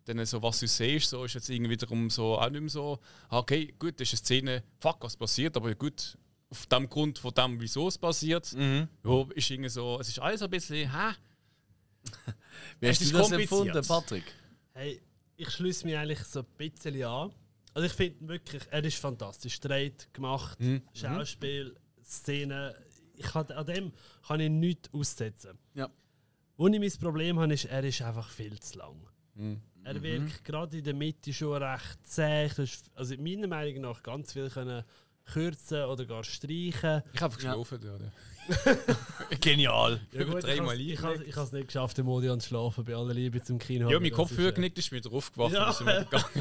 [SPEAKER 4] dann so, was du siehst, so ist jetzt irgendwie wiederum so auch nicht mehr so, ah, okay, gut, das ist eine Szene, fuck, was passiert, aber gut, auf dem Grund von dem, wieso es passiert,
[SPEAKER 1] Mhm.
[SPEAKER 4] ja, ist irgendwie so, es ist alles ein bisschen, hä?
[SPEAKER 1] Wie hast du das empfunden, Patrick?
[SPEAKER 2] Hey, ich schließe mich eigentlich so ein bisschen an. Also ich finde wirklich, er ist fantastisch. Straight gemacht,
[SPEAKER 1] Mhm.
[SPEAKER 2] Schauspiel, Szene. Ich kann, an dem kann ich nichts aussetzen.
[SPEAKER 1] Ja.
[SPEAKER 2] Wo ich mein Problem habe, ist, er ist einfach viel zu lang.
[SPEAKER 1] Mhm.
[SPEAKER 2] Er wirkt gerade in der Mitte schon recht zäh. Also meiner Meinung nach ganz viel können kürzen oder gar streichen.
[SPEAKER 4] Ich habe geschlafen, ja.
[SPEAKER 1] Genial.
[SPEAKER 2] Ja, gut, ich
[SPEAKER 4] Dreimal
[SPEAKER 2] has- ich habe es nicht geschafft, im Modi zu schlafen, bei aller Liebe zum Kino.
[SPEAKER 4] Ja, mein Kopfhörer genickt, ist wieder aufgewacht
[SPEAKER 2] Ja.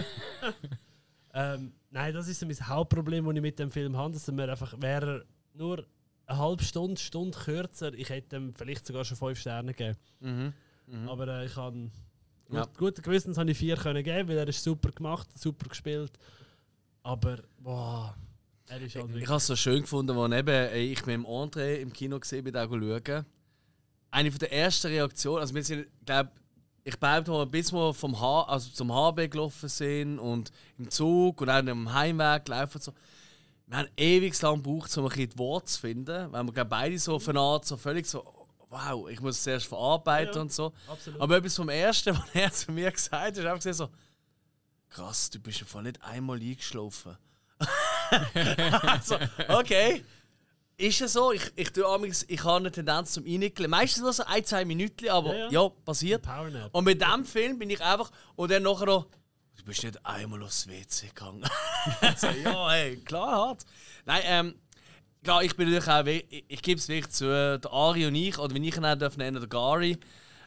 [SPEAKER 2] ähm, nein, das ist so mein Hauptproblem, das ich mit dem Film habe. Dass mir einfach, wäre er nur eine halbe Stunde, Stunde kürzer, ich hätte ihm vielleicht sogar schon fünf Sterne gegeben.
[SPEAKER 1] Mhm. Mhm.
[SPEAKER 2] Aber äh, ich habe gut,
[SPEAKER 1] Ja.
[SPEAKER 2] guten Gewissens habe ich vier können geben, weil er ist super gemacht, super gespielt. Aber boah,
[SPEAKER 1] Ich
[SPEAKER 2] wirklich.
[SPEAKER 1] habe es so schön gefunden, als eben, ich mit dem André im Kino gesehen bin, auch schauen. Eine von der ersten Reaktionen, also wir sind, glaube ich behaupte mal, bis wir vom H, also zum HB gelaufen sind und im Zug und auch am Heimweg laufen und so. Wir haben ewig lang gebraucht, um ein bisschen die Worte zu finden, weil wir glaub, beide so auf eine Art so völlig so, wow, ich muss es zuerst verarbeiten
[SPEAKER 2] Ja,
[SPEAKER 1] und so.
[SPEAKER 2] absolut.
[SPEAKER 1] Aber etwas vom Ersten, was er zu mir gesagt hat, ist einfach so, krass, du bist einfach nicht einmal eingeschlafen. also, okay. Ist es so? Ich, ich, tue amigs- ich habe eine Tendenz zum Reinnickeln. Meistens nur so ein, zwei Minuten, aber
[SPEAKER 2] Ja,
[SPEAKER 1] ja,
[SPEAKER 2] ja.
[SPEAKER 1] passiert. Und mit dem Film bin ich einfach. Und dann nachher noch. Du bist nicht einmal aufs WC gegangen. so, ja, hey, klar, hart. Nein, ähm. Klar, ich bin natürlich auch. Ich, ich gebe es wirklich zu. Der Ari und ich, oder wie ich ihn auch darf nennen, der Gary.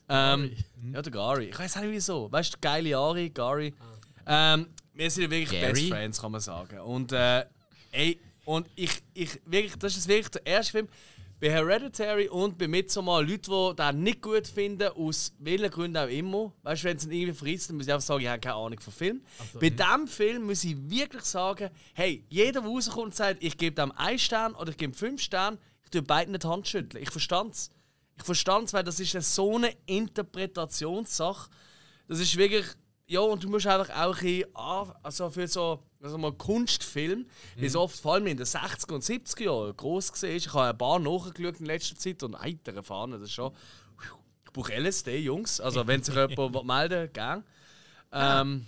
[SPEAKER 1] Ähm, Ja, der Gary. Ich weiß auch nicht wieso. Weißt du, geile Ari, Gary. Ähm, wir sind ja wirklich
[SPEAKER 3] Gary?
[SPEAKER 1] Best Friends, kann man sagen. Und, äh, ey, und ich, ich, wirklich, das ist wirklich der erste Film. Bei Hereditary und bei Midsommar Leute, die den nicht gut finden, aus welchen Gründen auch immer. Weißt du, wenn sie ihn irgendwie verrissen, dann muss ich einfach sagen, ich habe keine Ahnung von Film.
[SPEAKER 2] so,
[SPEAKER 1] bei diesem Film muss ich wirklich sagen, hey, jeder, der rauskommt und sagt, ich gebe dem einen Stern oder ich gebe ihm fünf Sterne, ich tue beiden nicht die Hand schütteln. Ich verstand es. Ich verstand es, weil das ist eine so eine Interpretationssache. Das ist wirklich. Ja, und du musst einfach auch ein bisschen, also für so also mal Kunstfilm, wie es oft vor allem in den 60er und 70er Jahren groß war. Ich habe ein paar nachgeschaut in letzter Zeit und heitere Fahnen, das ist schon. Ich brauche LSD, Jungs. Also, wenn sich jemand melden gern. Ähm,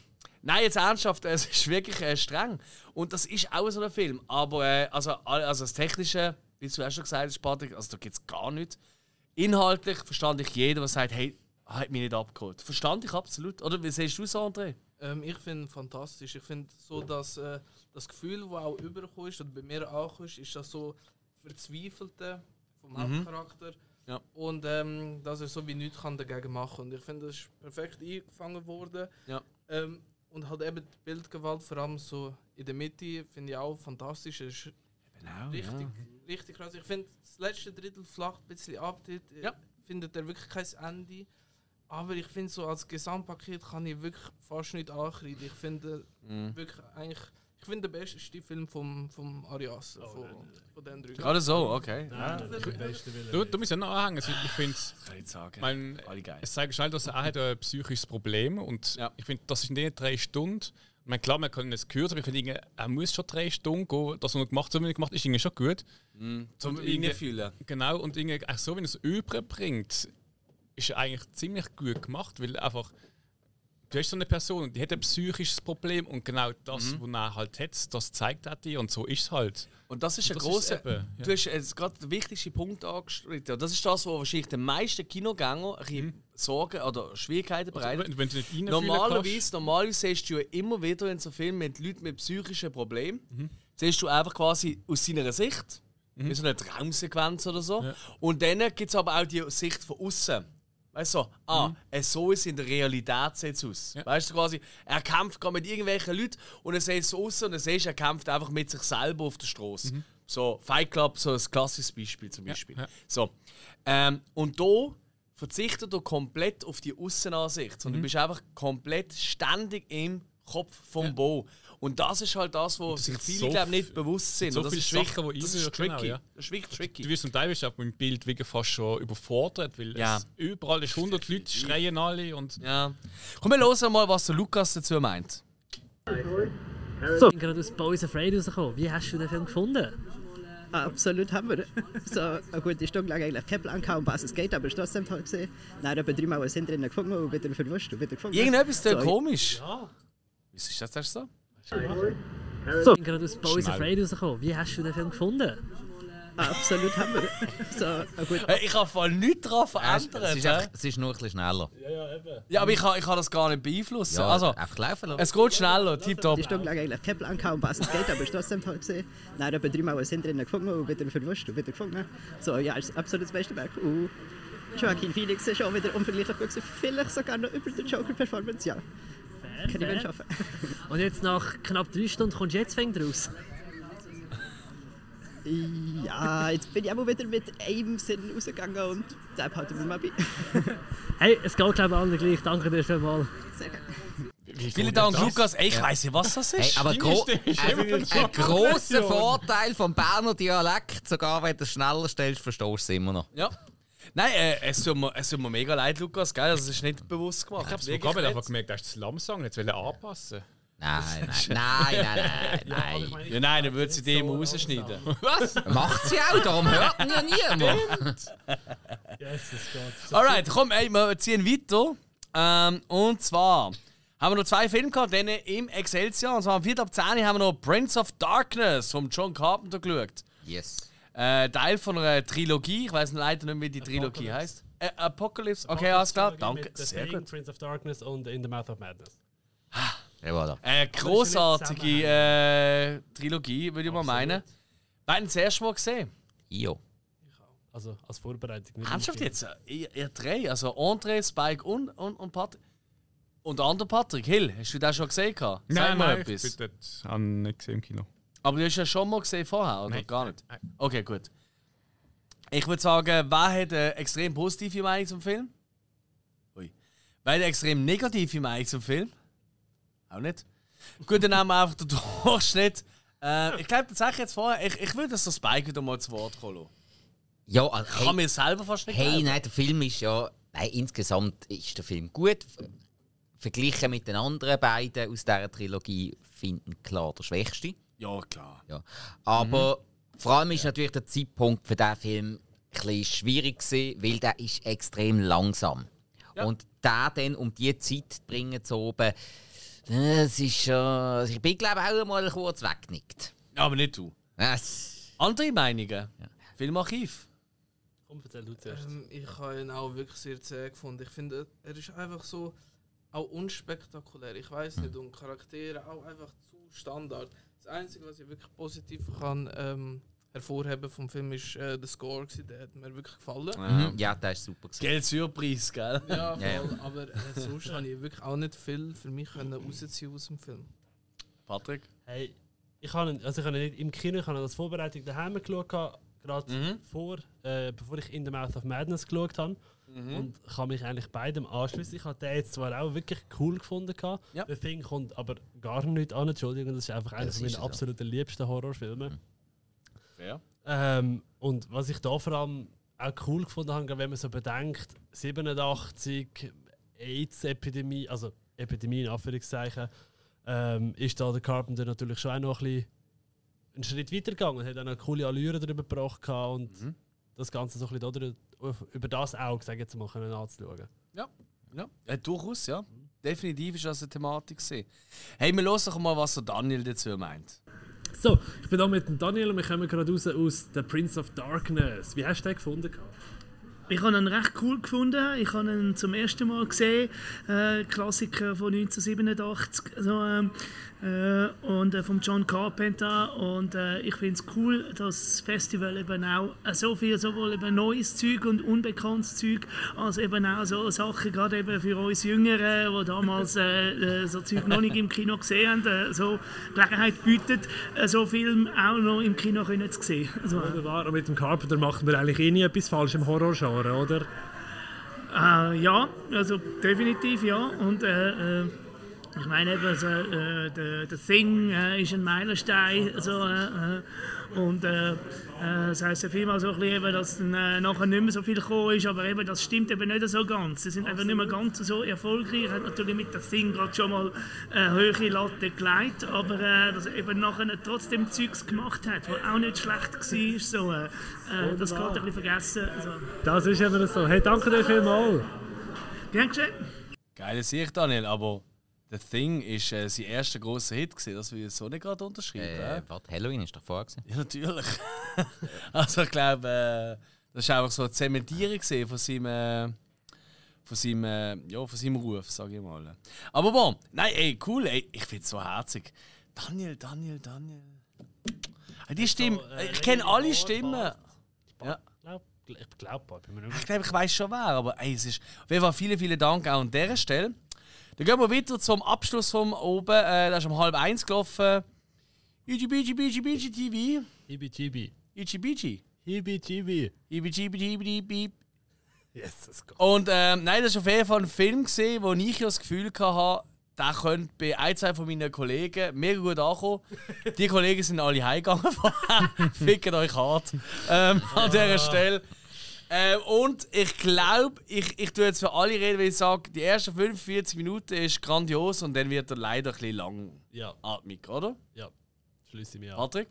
[SPEAKER 1] Nein, jetzt ernsthaft, es ist wirklich äh, streng. Und das ist auch so ein Film. Aber äh, also, also das Technische, wie du auch schon gesagt hast, Patrick, also da gibt es gar nichts. Inhaltlich verstand ich jeden, der sagt, hey, hat mich nicht abgeholt. Verstand ich absolut. Oder wie siehst du es, André?
[SPEAKER 5] Ähm, ich finde fantastisch. Ich finde so, dass äh, das Gefühl, das auch übergekommen ist, oder bei mir auch ist, ist das so Verzweifelte vom
[SPEAKER 1] Mhm.
[SPEAKER 5] Hauptcharakter.
[SPEAKER 1] Ja.
[SPEAKER 5] Und ähm, dass er so wie nichts kann dagegen machen Und ich finde, das ist perfekt eingefangen worden.
[SPEAKER 1] Ja.
[SPEAKER 5] Ähm, und halt eben die Bildgewalt, vor allem so in der Mitte, finde ich auch fantastisch. Es ist
[SPEAKER 1] Genau,
[SPEAKER 5] richtig,
[SPEAKER 1] ja.
[SPEAKER 5] richtig krass. Ich finde, das letzte Drittel flacht ein bisschen ab. Dort ja. findet er wirklich kein Ende. Aber ich finde, so als Gesamtpaket kann ich wirklich fast nicht ankreiden. Ich finde
[SPEAKER 1] Mhm.
[SPEAKER 5] wirklich eigentlich. Ich finde der beste Film vom, vom Arias.
[SPEAKER 2] Oh,
[SPEAKER 5] von, von den drei.
[SPEAKER 1] Gerade so, okay. Ja.
[SPEAKER 4] Du, du musst ja noch anhängen. Also ich finde
[SPEAKER 1] Kann ich nicht sagen.
[SPEAKER 4] mein,
[SPEAKER 1] Alle geil.
[SPEAKER 4] es zeigt schnell, dass er auch hat ein psychisches Problem und ich finde, das ist in den drei Stunden. Ich meine, klar, man kann es kürzen, aber ich finde, irgendwie, er muss schon drei Stunden gehen. Das, was er gemacht hat, was er gemacht hat, ist irgendwie schon gut.
[SPEAKER 1] Mhm, zum Reinfühlen.
[SPEAKER 4] Genau, und irgendwie, auch so, wenn er es überbringt, ist eigentlich ziemlich gut gemacht, weil einfach. Du hast so eine Person, die hat ein psychisches Problem und genau das,
[SPEAKER 1] Mhm.
[SPEAKER 4] was er halt hat, das zeigt er dir und so ist es halt.
[SPEAKER 1] Und das ist ein
[SPEAKER 4] Und
[SPEAKER 1] großer.
[SPEAKER 4] eben, ja.
[SPEAKER 1] Du hast jetzt gerade den wichtigsten Punkt angestrichen. Und Das ist das, wo wahrscheinlich den meisten Kinogänger ein bisschen Sorgen oder Schwierigkeiten
[SPEAKER 4] Also,
[SPEAKER 1] bereitet.
[SPEAKER 4] wenn- wenn du nicht
[SPEAKER 1] normalerweise, normalerweise siehst du ja immer wieder in so Filmen mit Leuten mit psychischen Problemen,
[SPEAKER 4] Mhm.
[SPEAKER 1] siehst du einfach quasi aus seiner Sicht, wie so eine Traumsequenz oder so. Und dann gibt es aber auch die Sicht von außen. Weißt du, so, ah, äh, so ist es in der Realität sieht's aus. Weißt du, quasi, er kämpft gerade mit irgendwelchen Leuten und er sieht so aus und er siehst, er kämpft einfach mit sich selber auf der Straße. So, Fight Club, so ein klassisches Beispiel zum Beispiel. So. Ähm, und da verzichtet er komplett auf die Außenansicht, sondern
[SPEAKER 4] Mhm.
[SPEAKER 1] du bist einfach komplett ständig im Kopf vom Bo. Und das ist halt das, wo
[SPEAKER 4] das
[SPEAKER 1] sich viele
[SPEAKER 4] so
[SPEAKER 1] glaub, nicht bewusst sind.
[SPEAKER 4] so
[SPEAKER 1] Und das
[SPEAKER 4] viele
[SPEAKER 1] ist
[SPEAKER 4] Sachen, die
[SPEAKER 1] das ist tricky.
[SPEAKER 4] genau, ja.
[SPEAKER 1] Das ist wirklich tricky.
[SPEAKER 4] Du wirst zum Teil auch mit dem Bild wirklich fast schon überfordert, weil
[SPEAKER 1] Ja.
[SPEAKER 4] es überall ist 100 Leute, schreien alle und...
[SPEAKER 1] Ja. Komm, wir hören mal, was der Lukas dazu meint.
[SPEAKER 10] So. Ich bin gerade aus Boys Afraid rausgekommen. Wie hast du den Film gefunden?
[SPEAKER 15] Absolut Hammer. So eine gute Stunde lang eigentlich kein Plan gehabt, um was es geht, aber es trotzdem toll gesehen. Dann etwa dreimal was hinten drin gefunden und wieder verwuscht und wieder gefunden.
[SPEAKER 1] Irgendetwas
[SPEAKER 15] so,
[SPEAKER 1] komisch.
[SPEAKER 10] Ja.
[SPEAKER 1] Wieso ist das erst so?
[SPEAKER 10] So. Ich bin gerade aus Boys. Afraid rausgekommen. Wie hast du den Film gefunden?
[SPEAKER 15] Absolut Hammer. So eine gute
[SPEAKER 1] Hey, ich habe voll nichts daran verändert.
[SPEAKER 3] Es ist, einfach, es ist nur ein bisschen schneller.
[SPEAKER 1] Ja, aber ich kann, ich kann das gar nicht beeinflussen.
[SPEAKER 3] Ja,
[SPEAKER 1] also,
[SPEAKER 3] einfach laufen lassen.
[SPEAKER 1] Es geht schneller, tipptopp.
[SPEAKER 15] Stunde lang eigentlich kein Plan gehabt, um was es geht, aber es trotzdem gesehen. Dann etwa dreimal was hinten drin gefunden und wieder verwuscht und wieder gefunden. So, ja, es ist absolut das beste Werk. Und Joaquin Phoenix ist schon wieder unvergleichlich gut. Vielleicht sogar noch über die Joker-Performance, ja. Kann ich mir
[SPEAKER 10] fair.
[SPEAKER 15] schaffen.
[SPEAKER 10] Und jetzt nach knapp drei Stunden kommst du jetzt fängt raus.
[SPEAKER 15] Ja, jetzt bin ich auch mal wieder mit einem Sinn rausgegangen und deshalb halten wir mal bei.
[SPEAKER 10] Hey, es geht glaube ich allen gleich. Danke dir vielmals.
[SPEAKER 15] Sehr gerne.
[SPEAKER 1] Vielen Dank, Lukas. Ey, ich weiss nicht, was das ist.
[SPEAKER 3] Hey, aber gro ein, ein grosser Vorteil vom Berner Dialekt, sogar wenn du es schneller stellst, verstehst du es immer noch.
[SPEAKER 1] Ja. Nein, äh, es, tut mir, es tut mir mega leid, Lukas. Gell? Das ist nicht bewusst gemacht.
[SPEAKER 4] Ich habe es
[SPEAKER 1] Wirklich nicht.
[SPEAKER 4] einfach gemerkt, dass das Lammsang jetzt anpassen
[SPEAKER 3] Nein, nein, nein, nein, nein, nein.
[SPEAKER 1] Ja, nein, dann würde sie die immer rausschneiden.
[SPEAKER 4] Was?
[SPEAKER 3] Macht sie auch, darum hört ihn ja niemand.
[SPEAKER 2] Jesus Gott.
[SPEAKER 1] Alright, komm, ey, wir ziehen weiter. Ähm, und zwar haben wir noch zwei Filme gehabt, dann im Excelsior. Und zwar am 4. ab 10 haben wir noch Prince of Darkness von John Carpenter geschaut.
[SPEAKER 3] Yes.
[SPEAKER 1] Äh, Teil von einer Trilogie. Ich weiß leider nicht, wie die Trilogie heißt. Äh, Apocalypse. Okay, alles klar. Danke. Sehr gut.
[SPEAKER 2] Prince of Darkness und In the Mouth of Madness.
[SPEAKER 3] Ja, voilà.
[SPEAKER 1] Äh, großartige äh, Trilogie, würde ich mal meinen. Beiden das erste Mal gesehen.
[SPEAKER 3] Jo.
[SPEAKER 2] Also als Vorbereitung.
[SPEAKER 1] Ernsthaft jetzt? Ihr, ihr drei? Also André, Spike und, und, und Patrick? Und der andere Patrick, Hill, hast du das schon gesehen? Sag
[SPEAKER 4] Nein,
[SPEAKER 1] mal
[SPEAKER 4] nein, ich
[SPEAKER 1] etwas.
[SPEAKER 4] bin dort habe nicht gesehen im Kino.
[SPEAKER 1] Aber du hast ja schon mal gesehen vorher, oder
[SPEAKER 4] Nein,
[SPEAKER 1] gar nicht? Okay, gut. Ich würde sagen, wer hat eine extrem positive Meinung zum Film? Ui. Wer hat eine extrem negative Meinung zum Film? Auch nicht. Gut, dann nehmen wir einfach den Durchschnitt. Äh, ich glaube, das sage ich jetzt vorher. Ich, ich würde, dass der Spike wieder mal zu Wort lassen.
[SPEAKER 3] Ja, also,
[SPEAKER 1] Ich kann mir selber fast nicht
[SPEAKER 3] Hey,
[SPEAKER 1] glauben.
[SPEAKER 3] nein, der Film ist ja. Nein, insgesamt ist der Film gut. Ver- Verglichen mit den anderen beiden aus dieser Trilogie finden klar der schwächste.
[SPEAKER 1] Ja, klar.
[SPEAKER 3] Ja. Aber vor allem ist natürlich der Zeitpunkt für diesen Film ein schwierig gewesen, weil der ist extrem langsam. Und da dann um die Zeit zu bringen zu oben, das ist schon. also ich bin glaube auch mal kurz weggenickt.
[SPEAKER 1] Aber nicht du.
[SPEAKER 3] Das,
[SPEAKER 1] Andere Meinungen? Filmarchiv?
[SPEAKER 2] Komm, erzähl du zuerst.
[SPEAKER 5] Ähm, ich habe ihn auch wirklich sehr zäh gefunden. Ich finde, er ist einfach so auch unspektakulär. Ich weiß nicht, und Charaktere auch einfach zu Standard. Das Einzige, was ich wirklich positiv kann ähm, hervorheben vom Film, ist äh, der Score. Gewesen. Der hat mir wirklich gefallen.
[SPEAKER 3] Mhm. Ja, der ist super. gewesen.
[SPEAKER 1] Geld Surprise, gell?
[SPEAKER 5] Ja, voll.
[SPEAKER 3] Ja, ja.
[SPEAKER 5] Aber äh, sonst habe ich wirklich auch nicht viel für mich können rausziehen aus dem Film.
[SPEAKER 1] Patrick?
[SPEAKER 2] Hey, ich habe also ich habe nicht im Kino, ich habe als Vorbereitung daheim geschaut, gerade
[SPEAKER 1] Mhm.
[SPEAKER 2] vor, äh, bevor ich In the Mouth of Madness geschaut habe.
[SPEAKER 1] Mhm.
[SPEAKER 2] Und kann mich eigentlich beidem anschließen. Ich habe den jetzt zwar auch wirklich cool gefunden.
[SPEAKER 1] Ja.
[SPEAKER 2] der Thing kommt aber gar nicht an, Entschuldigung, das ist einfach einer
[SPEAKER 1] das
[SPEAKER 2] von
[SPEAKER 1] ist
[SPEAKER 2] meinen
[SPEAKER 1] es, ja.
[SPEAKER 2] absoluten liebsten Horrorfilme.
[SPEAKER 1] Fair.
[SPEAKER 2] Ähm, und was ich da vor allem auch cool gefunden habe, wenn man so bedenkt, 87 AIDS-Epidemie, also Epidemie in Anführungszeichen, ähm, ist da der Carpenter natürlich schon auch noch ein bisschen einen Schritt weiter gegangen und hat auch noch coole Allüren darüber gebracht und
[SPEAKER 1] Mhm.
[SPEAKER 2] das Ganze so ein bisschen über das Auge, sage jetzt mal, können anzuschauen.
[SPEAKER 1] Ja, ja. Äh, durchaus, ja. Definitiv ist das eine Thematik. gewesen. Hey, wir hören doch mal, was der Daniel dazu meint.
[SPEAKER 10] So, ich bin da mit dem Daniel und wir kommen gerade raus aus The Prince of Darkness. Wie hast du den gefunden?
[SPEAKER 16] Ich habe ihn recht cool gefunden. Ich habe ihn zum ersten Mal gesehen. Äh, Klassiker von 1987. Also, ähm, äh, und äh, von John Carpenter. Und äh, ich finde es cool, dass das Festival eben auch äh, so viel sowohl eben neues Zeug und unbekanntes Zeug, als eben auch so Sachen, gerade eben für uns Jüngeren, die damals äh, äh, so Zeug noch nicht im Kino gesehen haben, äh, so Gelegenheit bietet, äh, so Film auch noch im Kino können zu sehen. Also, äh,
[SPEAKER 10] Wunderbar. Und mit dem Carpenter machen wir eigentlich eh nie etwas falsch im Horrorgenre, oder?
[SPEAKER 16] Äh, ja, also definitiv ja. Und äh, äh, ich meine eben, also, äh, der, der Thing äh, ist ein Meilenstein. Also, äh, äh, und äh, äh, das heisst ja vielmal so ein bisschen, eben, dass dann, äh, nachher nicht mehr so viel gekommen ist, aber eben, das stimmt eben nicht so ganz. Sie sind einfach nicht mehr ganz so erfolgreich. Hat natürlich mit der Thing gerade schon mal eine höhere Latte gelegt, aber äh, dass er eben nachher trotzdem Zeugs gemacht hat, was auch nicht schlecht war. So, äh, äh, das geht ein bisschen vergessen. Also,
[SPEAKER 10] Das ist eben so. Hey, danke dir vielmals.
[SPEAKER 16] Gern geschehen.
[SPEAKER 1] Geile Sicht, Daniel, aber The Thing ist äh, sein erster grosser Hit gewesen. Das will ich so nicht gerade unterschreiben.
[SPEAKER 3] Äh,
[SPEAKER 1] äh?
[SPEAKER 3] warte, Halloween ist doch vorher gewesen.
[SPEAKER 1] Ja, natürlich. also ich glaube, äh, das war einfach so eine Zementierung von seinem, äh, von seinem, äh, ja, von seinem Ruf, sage ich mal. Aber bon, nein, ey, cool, ey, ich finde es so herzig. Daniel, Daniel, Daniel. Äh, Die Stimme,
[SPEAKER 2] äh,
[SPEAKER 1] ich kenne alle Stimmen. Ja.
[SPEAKER 2] Glaub, ich glaube, nicht
[SPEAKER 1] Ich glaube, ich weiß schon wer, aber ey, es ist. Auf jeden Fall vielen, vielen Dank auch an dieser Stelle. Dann gehen wir weiter zum Abschluss von oben. Äh, das ist um halb eins gelaufen. IGBG, BG, BG TV.
[SPEAKER 2] IBGB.
[SPEAKER 1] IGBG.
[SPEAKER 2] IBGB.
[SPEAKER 1] IBGB.
[SPEAKER 2] Jesus Gott.
[SPEAKER 1] Und ähm, nein, das ist auf jeden Fall ein Film gesehen, wo ich das Gefühl hatte, der könnte bei ein, zwei von meinen Kollegen mega gut ankommen. Die Kollegen sind alle heimgegangen. Fickt euch hart ähm, an dieser Stelle. Ähm, und ich glaube, ich, ich tue jetzt für alle reden, weil ich sage, die ersten 45 Minuten ist grandios und dann wird er leider ein bisschen langatmig, oder?
[SPEAKER 2] Ja, schließe ich mich an.
[SPEAKER 1] Patrick?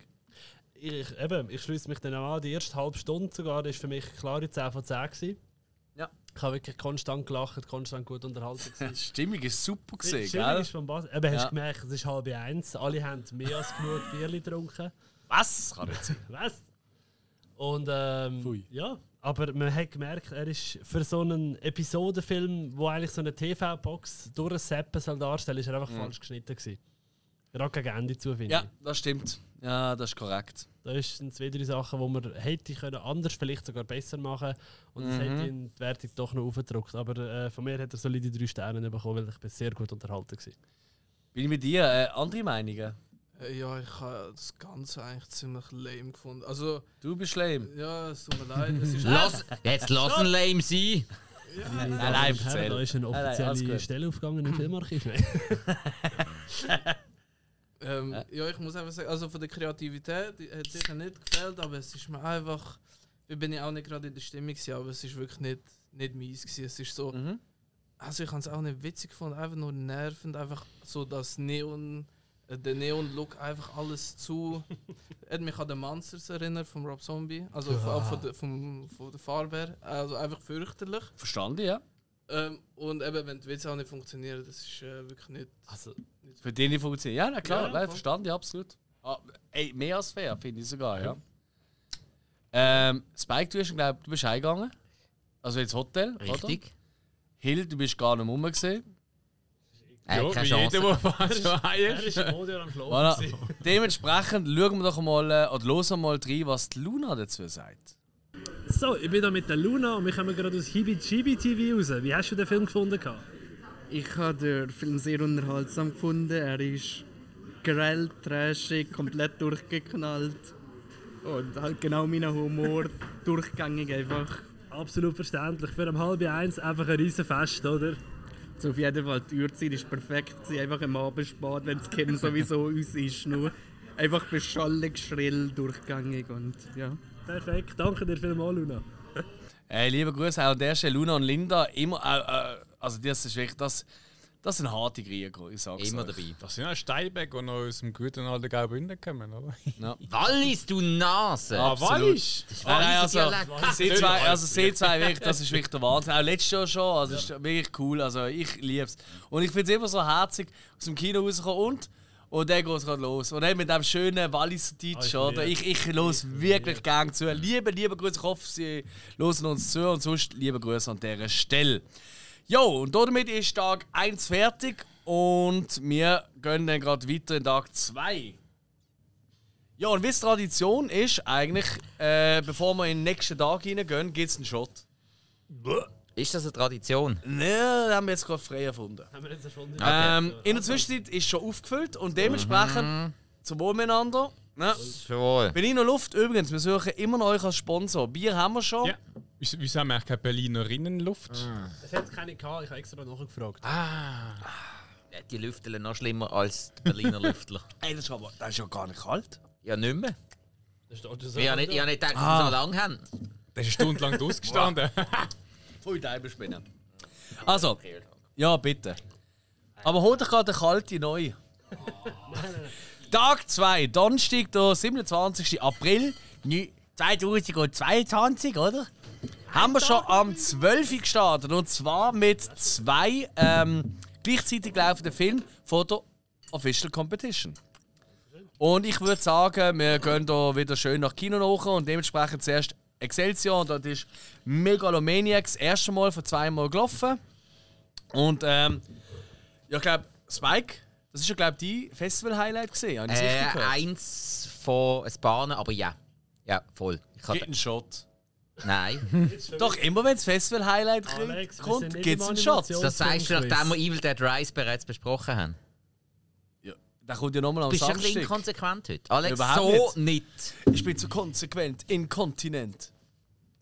[SPEAKER 2] Ich, eben, ich schließe mich dann auch an. Die erste halbe Stunde sogar war für mich klare 10 von 10. Gewesen.
[SPEAKER 1] Ja.
[SPEAKER 2] Ich habe wirklich konstant gelacht, konstant gut unterhalten.
[SPEAKER 1] Die Stimmung ist super gesehen,
[SPEAKER 2] Stimmung
[SPEAKER 1] gell?
[SPEAKER 2] ist vom Bass. Eben, hast
[SPEAKER 1] Ja.
[SPEAKER 2] du gemerkt, es ist halb eins. Alle haben mehr als genug Bierli getrunken.
[SPEAKER 1] Was? Kann nicht sein.
[SPEAKER 2] Was? Und ähm, ja, aber man hat gemerkt, er ist für so einen Episodenfilm, wo eigentlich so eine TV-Box durch ein Seppen soll darstellen, ist er einfach
[SPEAKER 1] Mhm.
[SPEAKER 2] falsch geschnitten gewesen. Gerade gegen Ende zu, finde
[SPEAKER 1] Ja, das stimmt. Ja, das ist korrekt.
[SPEAKER 2] Da sind zwei, drei Sachen, die man hätte können anders, vielleicht sogar besser machen und das
[SPEAKER 1] Mhm.
[SPEAKER 2] hätte ihn die Wertung doch noch aufgedruckt. Aber äh, von mir hat er solide drei Sterne bekommen, weil ich bin sehr gut unterhalten war.
[SPEAKER 1] Bin ich mit dir? Äh, andere Meinungen?
[SPEAKER 5] Äh, Ja, ich habe das Ganze eigentlich ziemlich lame gefunden. Also,
[SPEAKER 1] du bist lame?
[SPEAKER 5] Ja, es tut mir leid. Es ist
[SPEAKER 3] Lass, jetzt lass ihn lame sein.
[SPEAKER 2] Nein,
[SPEAKER 1] nein,
[SPEAKER 2] nein,
[SPEAKER 1] erzähl.
[SPEAKER 2] da ist eine
[SPEAKER 1] Nein, nein,
[SPEAKER 2] offizielle
[SPEAKER 1] gut.
[SPEAKER 2] Stelle aufgegangen im Filmarchiv.
[SPEAKER 5] Ähm, ja, ich muss einfach sagen, also von der Kreativität hat sicher nicht gefällt, aber es ist mir einfach, ich bin ja auch nicht gerade in der Stimmung gewesen, aber es ist wirklich nicht, nicht meins gewesen. Es ist so, also ich habe es auch nicht witzig gefunden, einfach nur nervend, einfach so das Neon, der Neon-Look einfach alles zu, hat mich an den Monsters erinnert von Rob Zombie, also
[SPEAKER 1] Ja.
[SPEAKER 5] von, von, der, vom, von der Farbe her, also einfach fürchterlich.
[SPEAKER 1] Verstanden, ja.
[SPEAKER 5] Ähm, und eben, wenn die Witze auch nicht funktionieren, das ist äh, wirklich nicht.
[SPEAKER 2] Also,
[SPEAKER 1] Für den die funktioniert. Ja, na klar,
[SPEAKER 5] Ja,
[SPEAKER 1] nein, verstanden, ja, absolut. Ah, ey, mehr als fair, finde ich sogar, ja. Ähm, Spike, du, hast, glaub, du bist heimgegangen. Also ins Hotel,
[SPEAKER 3] Richtig.
[SPEAKER 1] oder? Hill, du bist gar nicht rum gesehen.
[SPEAKER 3] Hat
[SPEAKER 4] Ja,
[SPEAKER 3] keine Chance.
[SPEAKER 4] jeder, der
[SPEAKER 2] Er
[SPEAKER 4] ist.
[SPEAKER 2] ist im Audio am Schlafen.
[SPEAKER 1] Voilà. Dementsprechend schauen wir doch mal äh, oder hören mal rein, was die Luna dazu sagt.
[SPEAKER 10] So, ich bin hier mit der Luna und wir kommen gerade aus Hibi TV raus. Wie hast du den Film gefunden?
[SPEAKER 14] Ich habe den Film sehr unterhaltsam gefunden. Er ist grell, trashig, komplett durchgeknallt. Und halt genau mein Humor durchgängig einfach.
[SPEAKER 10] Absolut verständlich. Für um halb eins einfach ein riesen Fest, oder?
[SPEAKER 14] So auf jeden Fall, die Uhrzeit ist perfekt. Einfach am Abend spät, wenn das Kind sowieso uns ist. Nur einfach beschallig, schrill, durchgängig und ja.
[SPEAKER 10] Perfekt, danke dir vielmals, Luna.
[SPEAKER 1] Äh, liebe Grüße auch an der Stelle, Luna und Linda. Immer, äh, äh, also das ist wirklich, das, das sind harte Krieger, ich sag's
[SPEAKER 3] Immer
[SPEAKER 1] euch.
[SPEAKER 3] dabei.
[SPEAKER 4] Das sind ja Steinbeck, die noch aus dem guten alten Graubünden kommen, oder?
[SPEAKER 1] Ja.
[SPEAKER 3] Wallis, du Nase!
[SPEAKER 4] Ah, Wallis?
[SPEAKER 3] Das ist
[SPEAKER 1] Nein, nein, also,
[SPEAKER 3] Dialekt.
[SPEAKER 1] sie zwei, also sie zwei wirklich, das ist wirklich der Wahnsinn. Auch letztes Jahr schon, also ist wirklich cool, also ich liebe es. Und ich finde es immer so herzig, aus dem Kino rauskommen und und dann geht es gerade los. Und dann mit dem schönen Walliser Deutsch,
[SPEAKER 2] Ah,
[SPEAKER 1] oder?
[SPEAKER 2] ich
[SPEAKER 1] Ich, ich los wirklich gerne zu. Liebe, liebe Grüße, ich hoffe, Sie hören uns zu und sonst liebe Grüße an dieser Stelle. Jo, und damit ist Tag 1 fertig und wir gehen dann gerade weiter in Tag 2. Ja, und wie es Tradition ist, eigentlich, äh, bevor wir in den nächsten Tag hineingehen, gibt es einen Shot.
[SPEAKER 3] Ist das eine Tradition?
[SPEAKER 1] Nein, haben wir jetzt gerade frei erfunden.
[SPEAKER 2] Haben wir jetzt erfunden?
[SPEAKER 1] Ähm, in der Zwischenzeit ist schon aufgefüllt und dementsprechend zum Wohl miteinander. Ne?
[SPEAKER 3] Jawohl.
[SPEAKER 1] Berliner Luft übrigens, wir suchen immer noch euch als Sponsor. Bier haben wir schon.
[SPEAKER 4] Ja. Wieso haben wir eigentlich keine Berlinerinnenluft?
[SPEAKER 2] Es hat keine gehabt, ich habe extra nachgefragt.
[SPEAKER 3] Ja, Die Lüftler noch schlimmer als die Berliner Lüftler.
[SPEAKER 1] Ey, das ist, aber, das ist ja gar nicht kalt.
[SPEAKER 3] Ja, nicht mehr.
[SPEAKER 2] Das steht ja so.
[SPEAKER 3] Ich habe nicht, ich habe nicht gedacht, dass
[SPEAKER 1] Ah.
[SPEAKER 3] sie so lange haben.
[SPEAKER 4] Das ist eine Stunde lang ausgestanden.
[SPEAKER 1] Voll Deibelspinnen. Also, ja, bitte. Aber hol doch gerade eine kalte neu. Tag 2, Donnerstag, der 27. April nü- 2022, oder? Haben wir schon am 12. Uhr gestartet. Und zwar mit zwei ähm, gleichzeitig laufenden Filmen von der Official Competition. Und ich würde sagen, wir gehen hier wieder schön nach Kino nach und dementsprechend zuerst Excelsior. Und das ist Megalomaniacs das erste Mal von zweimal gelaufen. Und ähm, ja, ich glaube, Spike, das ist ja, glaube ich, dein Festival-Highlight gesehen.
[SPEAKER 3] Äh, eins von ein paar, aber ja. Ja, voll. Ich hatte,
[SPEAKER 1] einen Shot.
[SPEAKER 3] Nein.
[SPEAKER 1] Doch, immer wenn das Festival-Highlight
[SPEAKER 2] Alex, wir
[SPEAKER 1] kommt,
[SPEAKER 2] sind nicht
[SPEAKER 1] gibt es
[SPEAKER 2] im
[SPEAKER 1] einen Shot.
[SPEAKER 2] Animations-
[SPEAKER 3] Das sagst du, nachdem wir Evil Dead Rise bereits besprochen haben.
[SPEAKER 1] Der kommt ja nochmal am
[SPEAKER 3] Du bist ein bisschen
[SPEAKER 1] Samstag.
[SPEAKER 3] inkonsequent heute. Alex,
[SPEAKER 1] Überhaupt
[SPEAKER 3] so nicht.
[SPEAKER 1] Ich bin zu konsequent. Inkontinent.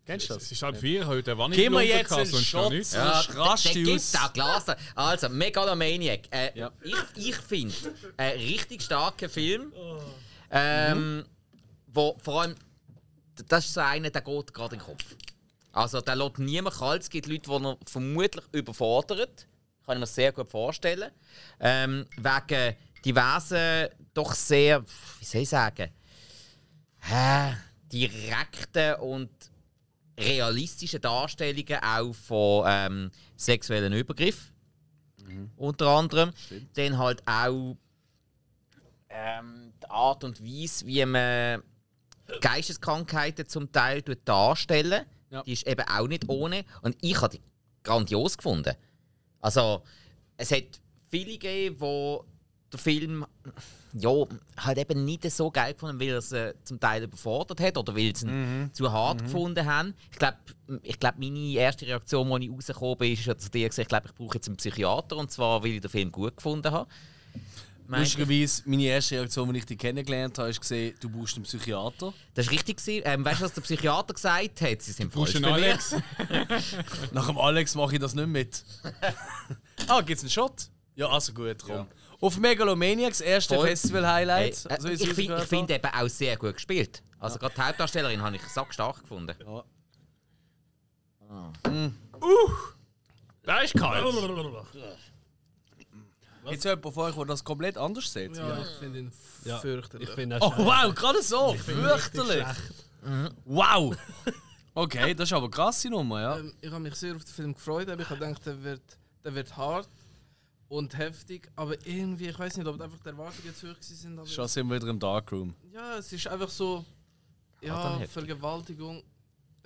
[SPEAKER 1] Kennst du das?
[SPEAKER 4] Es ist halb vier heute, wann
[SPEAKER 1] Gib mir
[SPEAKER 4] ich
[SPEAKER 1] jetzt einen
[SPEAKER 4] sonst noch
[SPEAKER 1] Shot.
[SPEAKER 4] nicht.
[SPEAKER 1] Ja, rasch
[SPEAKER 3] der
[SPEAKER 1] die
[SPEAKER 3] gibt
[SPEAKER 1] aus.
[SPEAKER 3] auch Glas. Also, Megalomaniac. Äh,
[SPEAKER 1] Ja.
[SPEAKER 3] Ich, ich finde, ein richtig starker Film. Ähm, Wo vor allem, das ist so einer, der geht gerade in den Kopf. Also, der lässt niemand kalt. Es gibt Leute, die er vermutlich überfordert. Kann ich mir sehr gut vorstellen. Ähm, wegen diversen, doch sehr, wie soll ich sagen, hä, direkten und realistischen Darstellungen auch von ähm, sexuellen Übergriffen. Unter anderem. Dann halt auch ähm, die Art und Weise, wie man Geisteskrankheiten zum Teil darstellen.
[SPEAKER 1] Ja.
[SPEAKER 3] Die ist eben auch nicht ohne. Und ich habe die grandios gefunden. Also, es hat viele gegeben, wo der Film ja, halt eben nicht so geil gefunden, weil er es äh, zum Teil überfordert hat oder weil sie ihn zu hart gefunden haben. Ich glaube, ich glaub, meine erste Reaktion, als ich rausgekommen bin, ist ja zu dir gesagt, ich glaube, ich brauche jetzt einen Psychiater und zwar, weil ich den Film gut gefunden habe.
[SPEAKER 1] Lustigerweise, meine erste Reaktion, als ich dich kennengelernt habe, ist gesehen, du brauchst einen Psychiater.
[SPEAKER 3] Das war richtig. gewesen. Ähm, weißt du, was der Psychiater gesagt hat? Sie sind falsch
[SPEAKER 4] du. Alex?
[SPEAKER 1] Nach dem Alex mache ich das nicht mit. ah, gibt's einen Shot? Ja, also gut, komm. Auf Megalomaniacs, erste. Festival-Highlight.
[SPEAKER 3] Äh,
[SPEAKER 1] so wie
[SPEAKER 3] ich
[SPEAKER 1] es
[SPEAKER 3] finde find eben auch sehr gut gespielt. Also gerade die Hauptdarstellerin habe ich sackstark gefunden.
[SPEAKER 1] habe.
[SPEAKER 4] Der ist kalt.
[SPEAKER 1] Gibt es jemanden von euch, der das komplett anders sieht?
[SPEAKER 5] Ja, ich finde ihn
[SPEAKER 2] Ja,
[SPEAKER 5] fürchterlich.
[SPEAKER 2] Ich finde
[SPEAKER 1] Oh, wow, gerade so! Fürchterlich!
[SPEAKER 2] Mhm.
[SPEAKER 1] Wow! Okay, das ist aber eine krasse Nummer, ja.
[SPEAKER 5] Ähm, ich habe mich sehr auf den Film gefreut, aber ich habe gedacht, der wird, der wird hart und heftig, aber irgendwie, ich weiß nicht, ob einfach die Erwartungen zu hoch sind. Aber
[SPEAKER 1] Schon sind wir wieder im Darkroom.
[SPEAKER 5] ja, es ist einfach so. Ja,
[SPEAKER 3] dann heftig.
[SPEAKER 5] Vergewaltigung.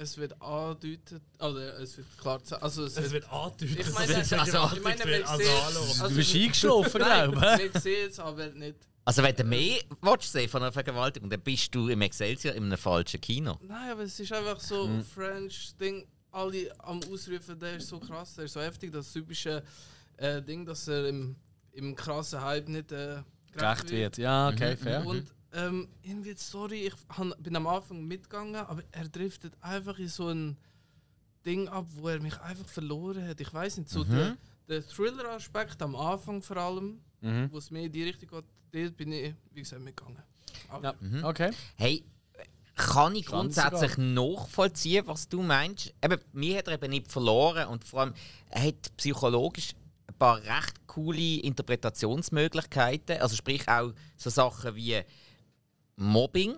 [SPEAKER 5] Es wird angedeutet, oder es wird klar gesagt, also es,
[SPEAKER 2] Es wird angedeutet,
[SPEAKER 5] Ich meine,
[SPEAKER 2] es
[SPEAKER 5] ich
[SPEAKER 2] vergewaltigt
[SPEAKER 5] meine,
[SPEAKER 2] wird.
[SPEAKER 5] wir
[SPEAKER 2] Also,
[SPEAKER 5] sehen-
[SPEAKER 2] hallo.
[SPEAKER 5] also
[SPEAKER 1] Du bist eingeschlafen, glaube ich.
[SPEAKER 5] Wir sehen es aber nicht.
[SPEAKER 3] Also wenn du mehr willst sehen von einer Vergewaltigung, dann bist du im Excelsior in einem falschen Kino.
[SPEAKER 5] Nein, aber es ist einfach so
[SPEAKER 3] Mhm.
[SPEAKER 5] French-Ding. Alle am Ausrufen, der ist so krass, der ist so heftig. Das typische äh, Ding, dass er im, im krassen Hype nicht äh,
[SPEAKER 1] Gerecht wird. Ja, okay,
[SPEAKER 3] Mhm,
[SPEAKER 1] fair.
[SPEAKER 5] Und ähm, irgendwie die Story, ich han, bin am Anfang mitgegangen, aber er driftet einfach in so ein Ding ab, wo er mich einfach verloren hat. Ich weiß nicht, so
[SPEAKER 3] Mhm.
[SPEAKER 5] der, der Thriller-Aspekt am Anfang vor allem,
[SPEAKER 1] Mhm.
[SPEAKER 5] wo es mehr in die Richtung geht, dort bin ich, wie gesagt, mitgegangen. Aber
[SPEAKER 3] Mhm.
[SPEAKER 1] Okay.
[SPEAKER 3] Hey, kann ich grundsätzlich nachvollziehen, was du meinst. Eben, mir hat er eben nicht verloren und vor allem, er hat psychologisch ein paar recht coole Interpretationsmöglichkeiten. Also sprich auch so Sachen wie Mobbing,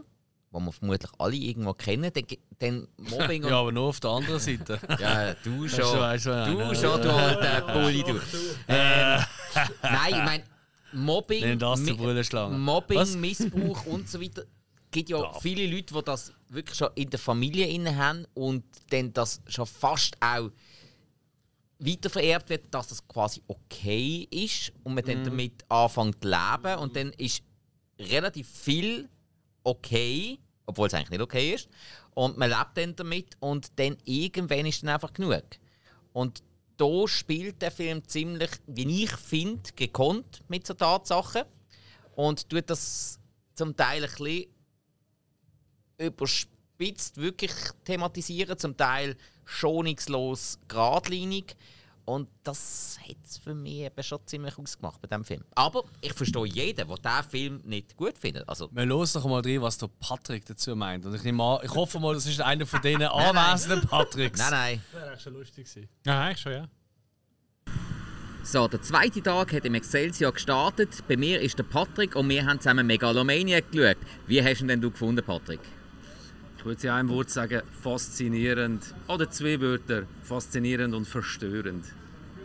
[SPEAKER 3] wo wir vermutlich alle irgendwo kennen. Dann, dann Mobbing
[SPEAKER 1] Ja, aber nur auf der anderen Seite.
[SPEAKER 3] Ja, du
[SPEAKER 1] Weißt
[SPEAKER 3] schon.
[SPEAKER 1] weißt
[SPEAKER 3] Du
[SPEAKER 1] ja.
[SPEAKER 3] schon, du alter Bulli, du. Ähm, nein, ich meine, Mobbing,
[SPEAKER 1] Nenn das Bullenschlange.
[SPEAKER 3] Mobbing,
[SPEAKER 1] Was?
[SPEAKER 3] Missbrauch und so weiter. Es gibt ja viele Leute, die das wirklich schon in der Familie inne haben und dann das schon fast auch weitervererbt wird, dass das quasi okay ist und man dann
[SPEAKER 1] Mhm.
[SPEAKER 3] damit anfängt zu leben und dann ist relativ viel okay, obwohl es eigentlich nicht okay ist. Und man lebt dann damit und dann irgendwann ist dann einfach genug. Und da spielt der Film ziemlich, wie ich finde, gekonnt mit so Tatsachen und tut das zum Teil ein bisschen überspitzt wirklich thematisieren, zum Teil schonungslos geradlinig. Und das hat es für mich eben schon ziemlich ausgemacht bei diesem Film. Aber ich verstehe jeden, der diesen Film nicht gut findet. Also,
[SPEAKER 1] Wir hören doch mal rein, was der Patrick dazu meint. Und ich, nehme an, ich hoffe mal, das ist einer von diesen anwesenden Patricks.
[SPEAKER 3] Nein, nein.
[SPEAKER 2] Das wäre echt schon lustig gewesen.
[SPEAKER 4] Ja, eigentlich schon, ja.
[SPEAKER 3] So, der zweite Tag hat im Excelsior gestartet. Bei mir ist der Patrick und wir haben zusammen Megalomaniac geschaut. Wie hast du ihn denn du gefunden, Patrick?
[SPEAKER 7] Ich würde in einem Wort sagen, faszinierend. Oder zwei Wörter, faszinierend und verstörend.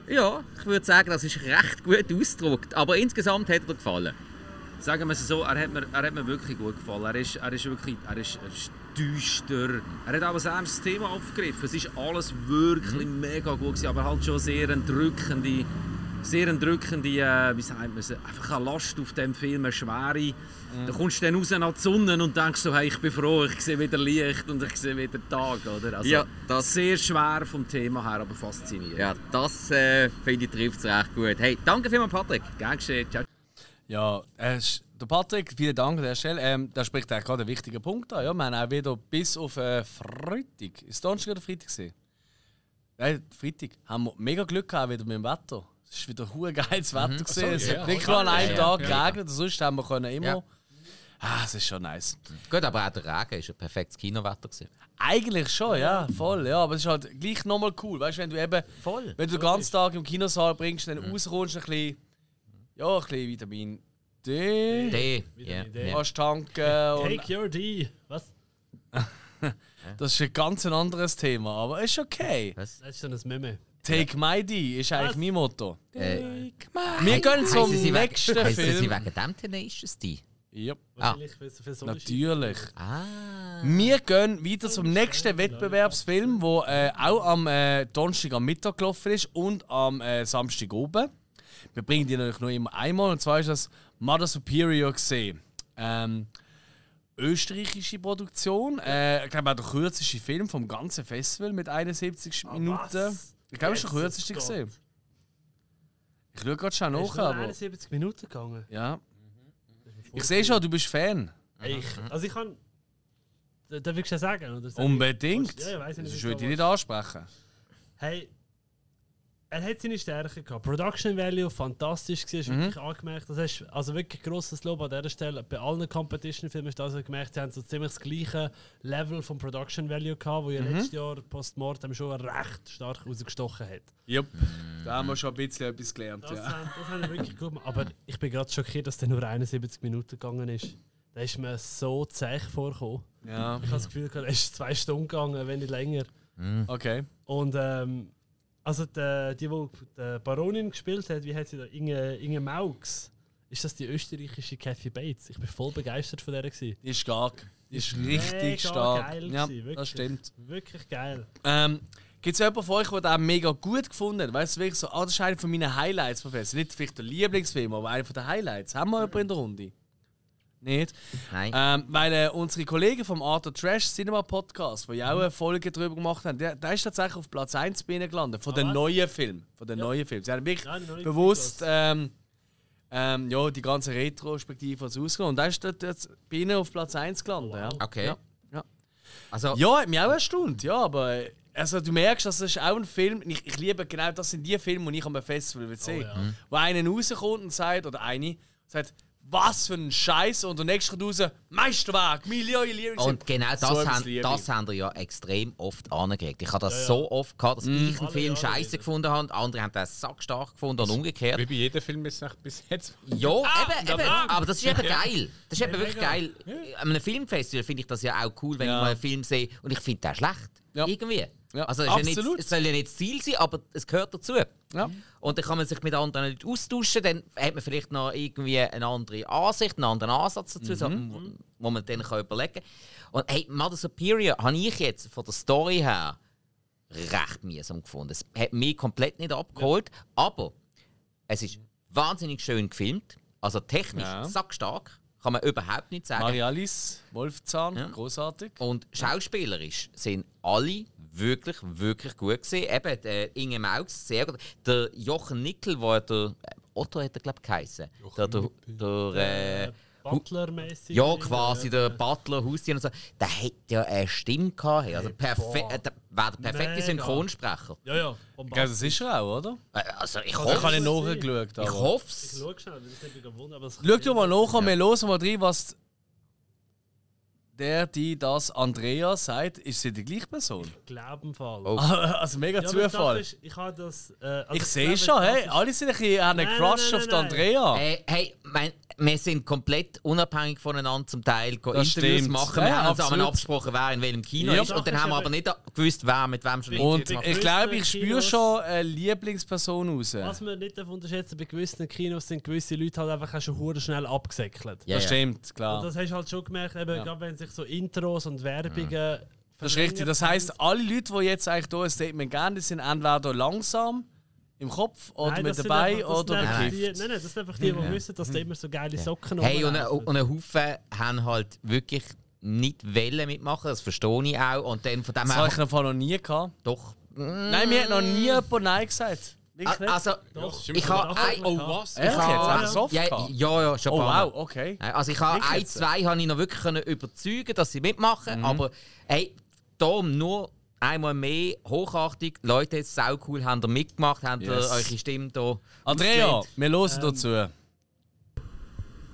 [SPEAKER 3] Ja, ich würde sagen, das ist recht gut ausgedrückt. Aber insgesamt hat er gefallen.
[SPEAKER 7] Sagen wir es so, er hat mir, er hat mir wirklich gut gefallen. Er ist, er ist wirklich er ist, er ist düster. Er hat auch ein ernstes Thema aufgegriffen. Es ist alles wirklich mega gut gewesen, aber halt schon sehr entrückende, sehr entrückende, äh, wie sagt man es, einfach eine Last auf dem Film, eine schwere. Da kommst du dann raus an die Sonne und denkst so, hey, ich bin froh, ich sehe wieder Licht und ich sehe wieder Tag, oder? Also,
[SPEAKER 3] Ja, das-
[SPEAKER 7] Sehr schwer vom Thema her, aber faszinierend.
[SPEAKER 3] Ja, das äh, finde ich trifft es recht gut. Hey, danke vielmals, Patrick.
[SPEAKER 7] Gern geschehen. Ciao.
[SPEAKER 1] Ja, äh, der Patrick, vielen Dank an der Stelle. Ähm, da spricht er gerade einen wichtigen Punkt an. Ja, wir haben auch wieder bis auf äh, Freitag. Ist es Donnerstag oder Freitag? Gewesen? Nein, Freitag. Haben wir mega Glück gehabt wieder mit dem Wetter. Es war wieder hu geiles Wetter.
[SPEAKER 3] Mhm.
[SPEAKER 1] gewesen.
[SPEAKER 3] Ach so,
[SPEAKER 1] es
[SPEAKER 3] ja.
[SPEAKER 1] hat wirklich nur an einem
[SPEAKER 3] Ja,
[SPEAKER 1] Tag
[SPEAKER 3] ja.
[SPEAKER 1] geregnet. Sonst haben wir können immer. Ah, es ist schon nice.
[SPEAKER 3] Gut, aber auch der Regen war ein perfektes Kinowetter. gewesen.
[SPEAKER 1] Eigentlich schon, ja, voll. Ja, aber es ist halt gleich nochmal cool. Weißt du, wenn du eben. Wenn du den ganzen Tag im Kinosaal bringst, dann rauskommst, ein bisschen. Ja, ein bisschen Vitamin D.
[SPEAKER 3] D,
[SPEAKER 2] Vitamin D.
[SPEAKER 1] Kannst tanken. und-
[SPEAKER 2] Take your D. Was?
[SPEAKER 1] Das ist ein ganz anderes Thema, aber ist okay.
[SPEAKER 2] Das ist dann ein Meme.
[SPEAKER 1] Take my D ist eigentlich
[SPEAKER 2] Was?
[SPEAKER 1] mein Motto.
[SPEAKER 3] Äh,
[SPEAKER 1] Wir gehen zum
[SPEAKER 3] heissen sie wegen-
[SPEAKER 1] nächsten
[SPEAKER 3] heissen sie
[SPEAKER 1] Film.
[SPEAKER 3] wegen dem Tenacious D? Ah.
[SPEAKER 2] Wahrscheinlich, weil es so
[SPEAKER 1] Natürlich.
[SPEAKER 3] Ah.
[SPEAKER 1] Wir gehen weiter zum nächsten Wettbewerbsfilm, der äh, auch am äh, Donnerstag am Mittag gelaufen ist und am äh, Samstag oben. Wir bringen die natürlich nur immer einmal, und zwar ist das Mother Superior gesehen. Ähm, österreichische Produktion. Äh, ich glaube auch der kürzeste Film vom ganzen Festival mit 71 Minuten. Ich glaube, es ist der kürzeste gesehen. Ich schaue gerade schon nach,
[SPEAKER 2] nur
[SPEAKER 1] aber
[SPEAKER 2] 71 Minuten gegangen.
[SPEAKER 1] ja. Ich sehe schon, du bist Fan.
[SPEAKER 2] Ich, also ich kann. Da- Darf ich schon sagen? Oder
[SPEAKER 1] Unbedingt.
[SPEAKER 2] Ja, ich weiss nicht,
[SPEAKER 1] Sonst würde ich
[SPEAKER 2] es
[SPEAKER 1] nicht ansprechen.
[SPEAKER 2] Hey, er hat seine Stärken gehabt. Production Value fantastisch gewesen,
[SPEAKER 1] Mhm.
[SPEAKER 2] wirklich angemerkt. Das hast, also wirklich grosses Lob an dieser Stelle. Bei allen Competition-Filmen hast du also gemerkt, sie haben so ziemlich das gleiche Level von Production Value gehabt, wo ja
[SPEAKER 1] Mhm.
[SPEAKER 2] letztes Jahr Postmortem schon recht stark rausgestochen hat.
[SPEAKER 1] Jupp. Da haben wir schon ein bisschen etwas gelernt.
[SPEAKER 2] Das,
[SPEAKER 1] Ja.
[SPEAKER 2] haben, das haben wir wirklich gut gemacht. Aber ich bin gerade schockiert, dass der nur 71 Minuten gegangen ist. Da ist mir so zäh vorgekommen.
[SPEAKER 1] Ja.
[SPEAKER 2] Ich habe das Gefühl, er ist zwei Stunden gegangen, wenn nicht länger.
[SPEAKER 1] Okay.
[SPEAKER 2] Und ähm, also die, die, die die Baronin gespielt hat, wie heißt sie da? Inge, Inge Maux. ist das die österreichische Kathy Bates. Ich bin voll begeistert von der. Gewesen.
[SPEAKER 1] Die ist stark. Die ist richtig stark.
[SPEAKER 2] Geil
[SPEAKER 1] ja,
[SPEAKER 2] wirklich.
[SPEAKER 1] das stimmt.
[SPEAKER 2] Wirklich geil.
[SPEAKER 1] Ähm, Gibt es jemanden von euch, der den mega gut gefunden hat? Weißt du, wirklich so, ah, das ist einer von meinen Highlights, Professor. Nicht vielleicht der Lieblingsfilm, aber einer von den Highlights. Haben wir jemanden in der Runde? Nicht?
[SPEAKER 3] Nein.
[SPEAKER 1] Ähm, weil äh, unsere Kollegen vom Art of Trash Cinema Podcast, die ja auch eine Folge darüber gemacht haben, der, der ist tatsächlich auf Platz 1 bei ihnen gelandet. Von
[SPEAKER 2] Ah,
[SPEAKER 1] den
[SPEAKER 2] was?
[SPEAKER 1] neuen Filmen. Von den neuen Filmen. Sie haben wirklich
[SPEAKER 2] Ja, nicht
[SPEAKER 1] bewusst ähm, ähm, ja, die ganze Retrospektive ausgenommen. Und der ist dort jetzt bei ihnen auf Platz 1 gelandet. Ja.
[SPEAKER 3] Okay.
[SPEAKER 1] Ja. Ja.
[SPEAKER 3] Also,
[SPEAKER 1] Ja, hat mich auch erstaunt, ja, aber äh, also, du merkst, das ist auch ein Film, ich, ich liebe genau das sind die Filme, die ich am Festival will sehen.
[SPEAKER 2] ja. Mhm.
[SPEAKER 1] Wo einer rauskommt und sagt, oder eine, sagt, was für ein Scheiß und der nächste kommt raus, Meisterwerk, Million Lieblingsfilm.
[SPEAKER 3] Und genau das,
[SPEAKER 1] So
[SPEAKER 3] haben, das haben wir ja extrem oft angekriegt. Ich habe das
[SPEAKER 2] Ja, ja.
[SPEAKER 3] so oft gehabt, dass
[SPEAKER 1] Mhm.
[SPEAKER 3] ich einen Film scheiße gefunden habe, andere haben den sackstark gefunden und umgekehrt.
[SPEAKER 4] Wie bei jedem Film ist es bis jetzt.
[SPEAKER 3] Ja, eben, eben. Aber das ist eben
[SPEAKER 4] Ja.
[SPEAKER 3] geil. Das ist eben wirklich geil. An einem Filmfestival finde ich das ja auch cool, wenn
[SPEAKER 1] Ja.
[SPEAKER 3] ich mal einen Film sehe und ich finde den schlecht.
[SPEAKER 1] Ja.
[SPEAKER 3] Irgendwie.
[SPEAKER 1] Ja,
[SPEAKER 3] also es, ja nicht, es soll ja nicht das Ziel sein, aber es gehört dazu.
[SPEAKER 1] Ja.
[SPEAKER 3] Und dann kann man sich mit anderen Leuten austauschen, dann hat man vielleicht noch irgendwie eine andere Ansicht, einen anderen Ansatz dazu, so,
[SPEAKER 1] Mhm.
[SPEAKER 3] wo, wo man dann kann überlegen kann. Und hey, Mother Superior habe ich jetzt von der Story her recht mühsam gefunden. Es hat mich komplett nicht abgeholt, aber es ist wahnsinnig schön gefilmt, also technisch
[SPEAKER 1] Ja.
[SPEAKER 3] sackstark, kann man überhaupt nicht sagen.
[SPEAKER 1] Marialis, Wolfzahn,
[SPEAKER 3] Ja.
[SPEAKER 1] großartig.
[SPEAKER 3] Und schauspielerisch sind alle wirklich, wirklich gut gesehen. Eben der Inge Maux, sehr gut. Der Jochen Nickel, der der äh, Otto hat er glaube ich geheißen. Der, der, der, äh,
[SPEAKER 2] Butler-mäßig.
[SPEAKER 3] ja, quasi der Butler, Haustier und so. Der hat ja eine Stimme gehabt. hey. Also perfekt, äh, der wäre der perfekte
[SPEAKER 2] Mega.
[SPEAKER 3] Synchronsprecher.
[SPEAKER 2] Ja, ja.
[SPEAKER 1] Ja, das ist er auch, oder?
[SPEAKER 3] Äh, Also ich
[SPEAKER 1] Ich
[SPEAKER 3] hoffe
[SPEAKER 1] habe ihn
[SPEAKER 2] es.
[SPEAKER 1] nachgeschaut.
[SPEAKER 3] Ich hoffe
[SPEAKER 2] Ich
[SPEAKER 3] es.
[SPEAKER 2] schaue schnell, das ist nicht es
[SPEAKER 1] Schau dir mal nach, wir hören mal rein, was der, die das Andrea sagt. Ist sie die gleiche Person?
[SPEAKER 2] Glaubenfall.
[SPEAKER 3] Oh.
[SPEAKER 1] Also mega
[SPEAKER 2] Ja,
[SPEAKER 1] Zufall.
[SPEAKER 2] Ist, ich habe das. Äh, also
[SPEAKER 1] Ich
[SPEAKER 2] ich
[SPEAKER 1] sehe schon, hey, alle sind ein bisschen, haben einen
[SPEAKER 2] Nein,
[SPEAKER 1] Crush
[SPEAKER 2] nein,
[SPEAKER 1] auf die
[SPEAKER 2] nein,
[SPEAKER 1] Andrea.
[SPEAKER 3] Hey, hey mein, wir sind komplett unabhängig voneinander zum Teil go
[SPEAKER 1] Das
[SPEAKER 3] Interviews
[SPEAKER 1] stimmt.
[SPEAKER 3] machen.
[SPEAKER 1] Ja,
[SPEAKER 3] Wir haben uns
[SPEAKER 1] absolut.
[SPEAKER 3] aber abgesprochen, wer in welchem Kino
[SPEAKER 1] Ja.
[SPEAKER 3] ist. Und dann haben wir aber nicht gewusst, wer mit wem schon
[SPEAKER 1] Und
[SPEAKER 3] macht.
[SPEAKER 1] ich glaube, ich spüre
[SPEAKER 2] Kinos-
[SPEAKER 1] schon eine Lieblingsperson raus.
[SPEAKER 2] Was man nicht unterschätzen bei gewissen Kinos sind gewisse Leute halt einfach auch schon hure schnell abgesäckelt.
[SPEAKER 3] Ja,
[SPEAKER 1] das
[SPEAKER 3] ja.
[SPEAKER 1] stimmt, klar.
[SPEAKER 2] Und das hast du halt schon gemerkt, eben,
[SPEAKER 1] Ja.
[SPEAKER 2] gerade wenn sich so Intros und Werbungen.
[SPEAKER 1] Das ist richtig. Das heisst, alle Leute, die jetzt eigentlich hier ein Statement geben, die sind entweder langsam im Kopf oder
[SPEAKER 2] Nein,
[SPEAKER 1] mit dabei
[SPEAKER 2] einfach-
[SPEAKER 1] oder
[SPEAKER 2] die,
[SPEAKER 1] bekifft.
[SPEAKER 2] Nein, nein, das sind einfach die, die
[SPEAKER 3] Ja.
[SPEAKER 2] wissen, dass da immer so geile Socken
[SPEAKER 3] Hey, und, ein- und ein Haufen haben halt wirklich nicht wollen mitmachen, das verstehe ich auch. Und dann von dem
[SPEAKER 1] Das habe ich noch nie gehabt.
[SPEAKER 3] Doch.
[SPEAKER 1] Nein, mir hat noch nie jemand Nein gesagt. Nicht?
[SPEAKER 3] Also,
[SPEAKER 2] Doch.
[SPEAKER 3] ich habe ein,
[SPEAKER 4] Oh, was?
[SPEAKER 3] ich habe,
[SPEAKER 1] Haben soft
[SPEAKER 3] ja, ja, ja, schon
[SPEAKER 1] Oh, wow, okay.
[SPEAKER 3] Also ich habe ein, zwei habe ich noch wirklich können überzeugen, dass sie mitmachen. Aber hey, darum nur einmal mehr Hochachtung. Leute, jetzt sau cool, habt ihr mitgemacht, habt ihr
[SPEAKER 1] Yes.
[SPEAKER 3] eure Stimme hier
[SPEAKER 1] Andrea, wir hören dazu.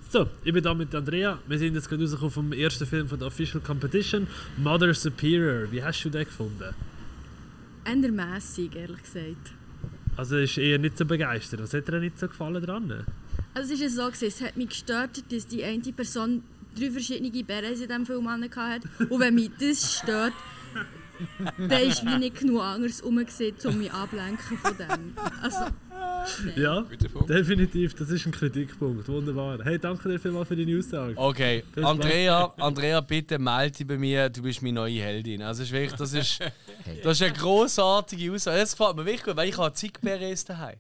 [SPEAKER 10] So, ich bin da mit Andrea. Wir sind jetzt gerade rausgekommen vom ersten Film von der Official Competition, Mother Superior. Wie hast du den gefunden?
[SPEAKER 13] Endermässig, ehrlich gesagt.
[SPEAKER 10] Also ist eher nicht so begeistert. Was hat dir nicht so gefallen dran?
[SPEAKER 13] Also es ja so, es hat mich gestört, dass die eine Person drei verschiedene Berets in diesem Film hatte. Und wenn mich das stört, dann ist wie nicht genug anderes rum, gewesen, um mich ablenken von dem. Also,
[SPEAKER 10] Ja, definitiv. Das ist ein Kritikpunkt. Wunderbar. Hey, danke dir vielmals für deine Aussage.
[SPEAKER 1] Okay, Andrea, Andrea, bitte melde dich bei mir, du bist meine neue Heldin. Also, es ist wirklich, das ist, das ist eine grossartige Aussage. Das gefällt mir wirklich gut, weil ich habe zig Berets daheim.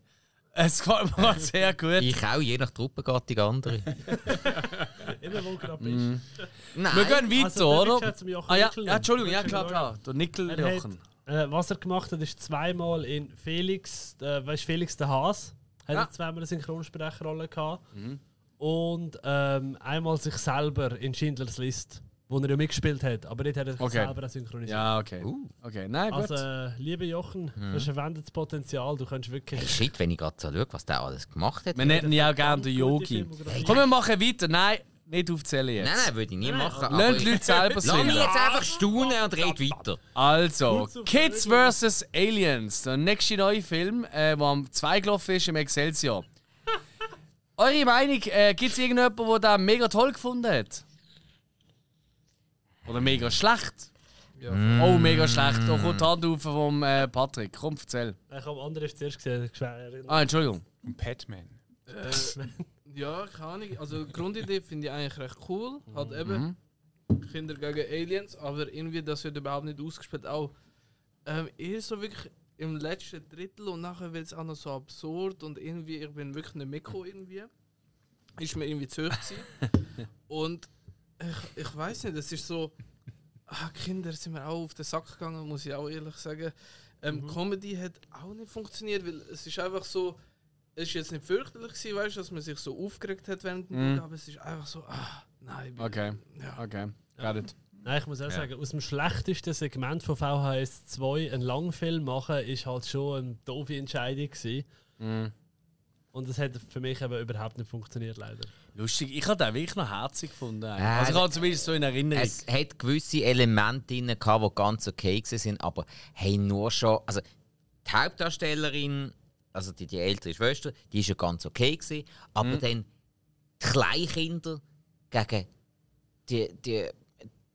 [SPEAKER 1] Es gefällt mir sehr gut.
[SPEAKER 3] Ich auch, je nach Truppengattung andere.
[SPEAKER 2] Immer wo du gerade
[SPEAKER 1] Mm.
[SPEAKER 2] bist.
[SPEAKER 3] Nein.
[SPEAKER 1] Wir gehen weiter,
[SPEAKER 2] Also,
[SPEAKER 1] oder? Ah ja, ja Entschuldigung, ja klar, klar. Der Nickel
[SPEAKER 2] Er
[SPEAKER 1] Jochen.
[SPEAKER 2] Äh, was er gemacht hat, ist zweimal in Felix, äh, weißt, Felix der Haas, hat
[SPEAKER 1] Ja.
[SPEAKER 2] er zweimal eine Synchronsprecherrolle gehabt.
[SPEAKER 1] Mhm.
[SPEAKER 2] Und ähm, einmal sich selber in Schindlers List, wo er ja mitgespielt hat, aber nicht hat er sich
[SPEAKER 1] Okay.
[SPEAKER 2] selber auch synchronisiert.
[SPEAKER 1] Ja, okay. Okay, nein, gut.
[SPEAKER 2] Also, äh, liebe Jochen,
[SPEAKER 3] Mhm.
[SPEAKER 2] das ist ein verwendetes Potenzial, du kannst wirklich...
[SPEAKER 3] Hey, shit, wenn ich gerade so schaue, was der alles gemacht hat.
[SPEAKER 1] wir nennen ihn auch gerne den Yogi. Komm, wir machen weiter. Nein, nicht aufzählen jetzt.
[SPEAKER 3] Nein, nein, würde ich nie machen.
[SPEAKER 1] Lass
[SPEAKER 3] aber
[SPEAKER 1] die Leute selber
[SPEAKER 3] Lass mich
[SPEAKER 1] sehen.
[SPEAKER 3] jetzt einfach staunen und red weiter.
[SPEAKER 1] Also, Kids vs. Aliens, der nächste neue Film, äh, der am 2 gelaufen ist im Excelsior. Eure Meinung, äh, gibt es irgendjemanden, der den mega toll gefunden hat? Oder mega schlecht? Oh, mega schlecht. Da kommt die Hand auf vom äh, Patrick. Komm, erzähl.
[SPEAKER 2] Ich habe andere zuerst gesehen.
[SPEAKER 1] Ah, Entschuldigung.
[SPEAKER 4] Batman.
[SPEAKER 5] Äh, Ja, keine Ahnung. Also die Grundidee finde ich eigentlich recht cool. Halt
[SPEAKER 1] Mhm.
[SPEAKER 5] eben Kinder gegen Aliens, aber irgendwie das wird überhaupt nicht ausgespielt. Auch ähm, eher so wirklich im letzten Drittel und nachher wird es auch noch so absurd und irgendwie, ich bin wirklich nicht mitgekommen irgendwie. Ist mir irgendwie zu hoch. Und ich, ich weiß nicht, es ist so. Ah, Kinder sind mir auch auf den Sack gegangen, muss ich auch ehrlich sagen. Ähm, Comedy hat auch nicht funktioniert, weil es ist einfach so. Es ist jetzt nicht fürchterlich gewesen, weißt, dass man sich so aufgeregt hat während dem
[SPEAKER 1] Mhm.
[SPEAKER 5] Bild, aber es ist einfach so. Ah, nein.
[SPEAKER 1] Okay,
[SPEAKER 5] Ja.
[SPEAKER 1] okay. Got it.
[SPEAKER 2] Nein, ich muss auch
[SPEAKER 1] Ja.
[SPEAKER 2] sagen, aus dem schlechtesten Segment von VHS 2 einen Langfilm machen, ist halt schon eine doofe Entscheidung gewesen.
[SPEAKER 1] Mhm.
[SPEAKER 2] Und das hat für mich eben überhaupt nicht funktioniert, leider.
[SPEAKER 1] Lustig, ich habe den wirklich noch herzig gefunden. eigentlich.
[SPEAKER 3] Äh,
[SPEAKER 1] also ich habe zumindest so in Erinnerung.
[SPEAKER 3] Es hat gewisse Elemente drin, gehabt, die ganz okay sind, aber hey, nur schon. Also, die Hauptdarstellerin, also die, die ältere Schwester, die ist ja ganz okay gewesen, aber
[SPEAKER 1] Mhm.
[SPEAKER 3] dann die Kleinkinder gegen die, die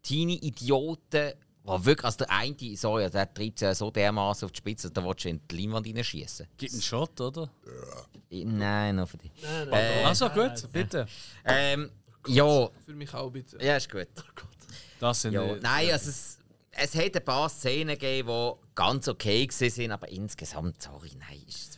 [SPEAKER 3] Teenie-Idioten, die wirklich, also der eine, sorry, der treibt ja so dermaßen auf die Spitze, da willst du in die Leinwand reinschießen.
[SPEAKER 1] Gibt einen Shot, oder?
[SPEAKER 3] Nein, nur für dich.
[SPEAKER 1] Nein, nein. Also gut, bitte.
[SPEAKER 3] Ähm, ja.
[SPEAKER 5] Für mich auch bitte.
[SPEAKER 3] Ja, ist gut.
[SPEAKER 1] Das sind
[SPEAKER 3] ja,
[SPEAKER 1] die-
[SPEAKER 3] Nein, also es, es hat ein paar Szenen gegeben, die ganz okay waren, aber insgesamt, sorry, nein, ist es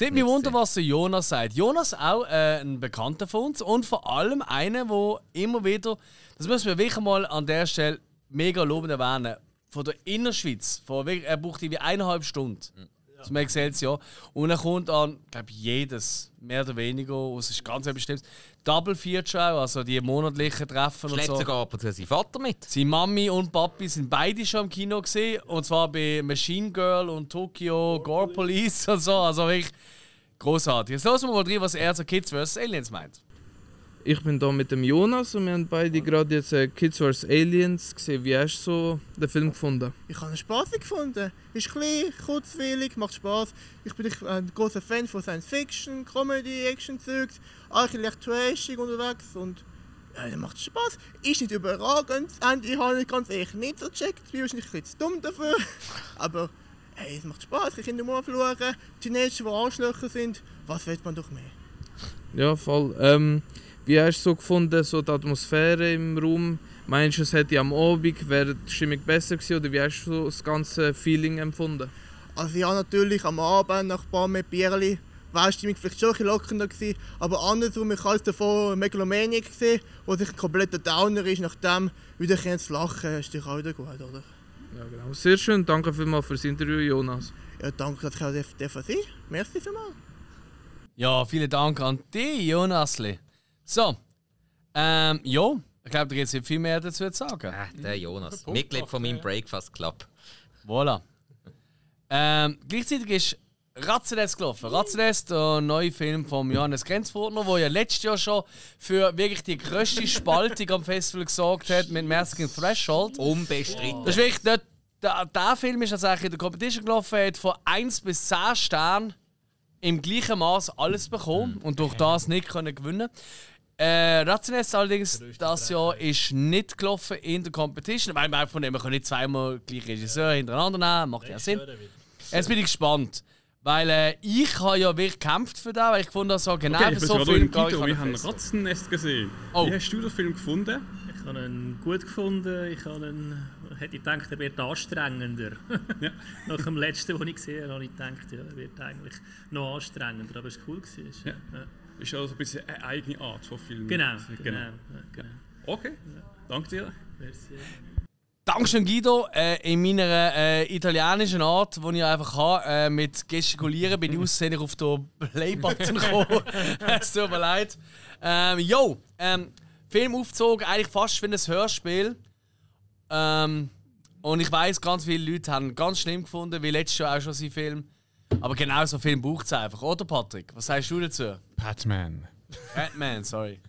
[SPEAKER 1] nimmt mich Wunder, was der Jonas sagt. Jonas auch äh, ein Bekannter von uns und vor allem einer, der immer wieder, das müssen wir wirklich mal an der Stelle mega lobend erwähnen, von der Innerschweiz. Von, er braucht irgendwie eineinhalb Stunden zum Excelsior. Und er kommt an, glaube jedes, mehr oder weniger, es ist ganz etwas Bestimmtes. Double Feature auch, also die monatlichen Treffen und
[SPEAKER 3] Schleppt
[SPEAKER 1] so.
[SPEAKER 3] sogar ab und zu seinen Vater mit.
[SPEAKER 1] Seine Mami und Papi sind beide schon im Kino gesehen. Und zwar bei Machine Girl und Tokyo Gore Police und so. Also wirklich großartig. Jetzt hören wir mal rein, was er zu Kids vs. Aliens meint.
[SPEAKER 5] Ich bin da mit dem Jonas und wir haben beide gerade jetzt äh, Kids vs. Aliens gesehen. Wie hast du so den Film gefunden?
[SPEAKER 17] Ich habe ihn spaßig gefunden. Ist klein, kurzweilig, macht Spaß. Ich bin ein großer Fan von Science Fiction, Comedy, Action-Zeugs, auch ein bisschen leicht trashig unterwegs und ja, der macht Spaß. Ist nicht überragend. Das Ende habe ich ganz ehrlich nicht so gecheckt. Ich bin wahrscheinlich ein bisschen zu dumm dafür. Aber hey, es macht Spaß. Ich kann Kinder mal fluchen. Teenager, die Arschlöcher sind. Was will man doch mehr?
[SPEAKER 5] Ja, voll. Ähm, wie hast du so gefunden, so die Atmosphäre im Raum? Meinst du, es hätte am Abend wäre die Stimmung besser gewesen oder wie hast du so das ganze Feeling empfunden?
[SPEAKER 17] Also ja, natürlich am Abend nach ein paar mehr Bierli war die Stimmung vielleicht schon ein bisschen lockernder gewesen, aber andersrum, ich habe davor Megalomaniac gesehen, wo sich ein kompletter Downer ist, nachdem wieder ein bisschen zu lachen, ist dich auch wieder gut, oder?
[SPEAKER 5] Ja, genau. Sehr schön, danke vielmals fürs Interview, Jonas.
[SPEAKER 17] Ja, danke, dass ich auch sein darf. Merci vielmals.
[SPEAKER 1] Ja, vielen Dank an dich, Jonasli. So, ähm, ja, ich glaube, da gibt es nicht viel mehr dazu zu sagen.
[SPEAKER 3] Der Jonas, Mitglied von meinem Breakfast Club.
[SPEAKER 1] Voilà. Ähm, gleichzeitig ist Ratzeles gelaufen. Ratzeles, der neue Film von Johannes Grenzfurtner, der ja letztes Jahr schon für wirklich die grösste Spaltung am Festival gesorgt hat mit Masking Threshold.
[SPEAKER 3] Unbestritten.
[SPEAKER 1] Das ist wirklich nicht, der, der Film ist tatsächlich in der Competition gelaufen, hat von 1 bis 10 Sternen im gleichen Maß alles bekommen und durch das nicht können gewinnen äh, Rationales allerdings das Jahr ist nicht gelaufen in der Competition, weil man von dem man kann nicht zweimal gleich Regisseur hintereinander nehmen, macht ja Sinn. Jetzt bin ich gespannt, weil äh, ich habe ja wirklich gekämpft für das, weil ich gefunden habe, so genau
[SPEAKER 8] okay,
[SPEAKER 1] so Film gehe ich
[SPEAKER 8] wir
[SPEAKER 1] den
[SPEAKER 8] haben. Ratzennest gesehen.
[SPEAKER 1] Oh.
[SPEAKER 8] Wie hast du den Film gefunden?
[SPEAKER 10] Ich habe ihn gut gefunden. Ich habe ihn, hätte gedacht, er wird anstrengender. Nach dem letzten, den ich gesehen habe, habe ich gedacht, ja, er wird eigentlich noch anstrengender. Aber es war cool. Gewesen. Ist,
[SPEAKER 8] Ja. Ist also ein bisschen eine eigene Art von Film.
[SPEAKER 10] Genau, genau. ja, genau.
[SPEAKER 8] Okay, danke dir.
[SPEAKER 10] Merci.
[SPEAKER 1] Dankeschön Guido. Äh, in meiner äh, italienischen Art, die ich einfach habe, äh, mit Gestikulieren, bin ich aussehen auf den Play-Button gekommen. es tut mir leid. Ähm, yo, ähm, Film aufgezogen, eigentlich fast wie ein Hörspiel. Ähm, und ich weiß, ganz viele Leute haben ganz schlimm gefunden, wie letztes Jahr auch schon sein Film. Aber genau so einen Film braucht es einfach, oder Patrick? Was sagst du dazu?
[SPEAKER 4] Batman.
[SPEAKER 1] Batman, sorry.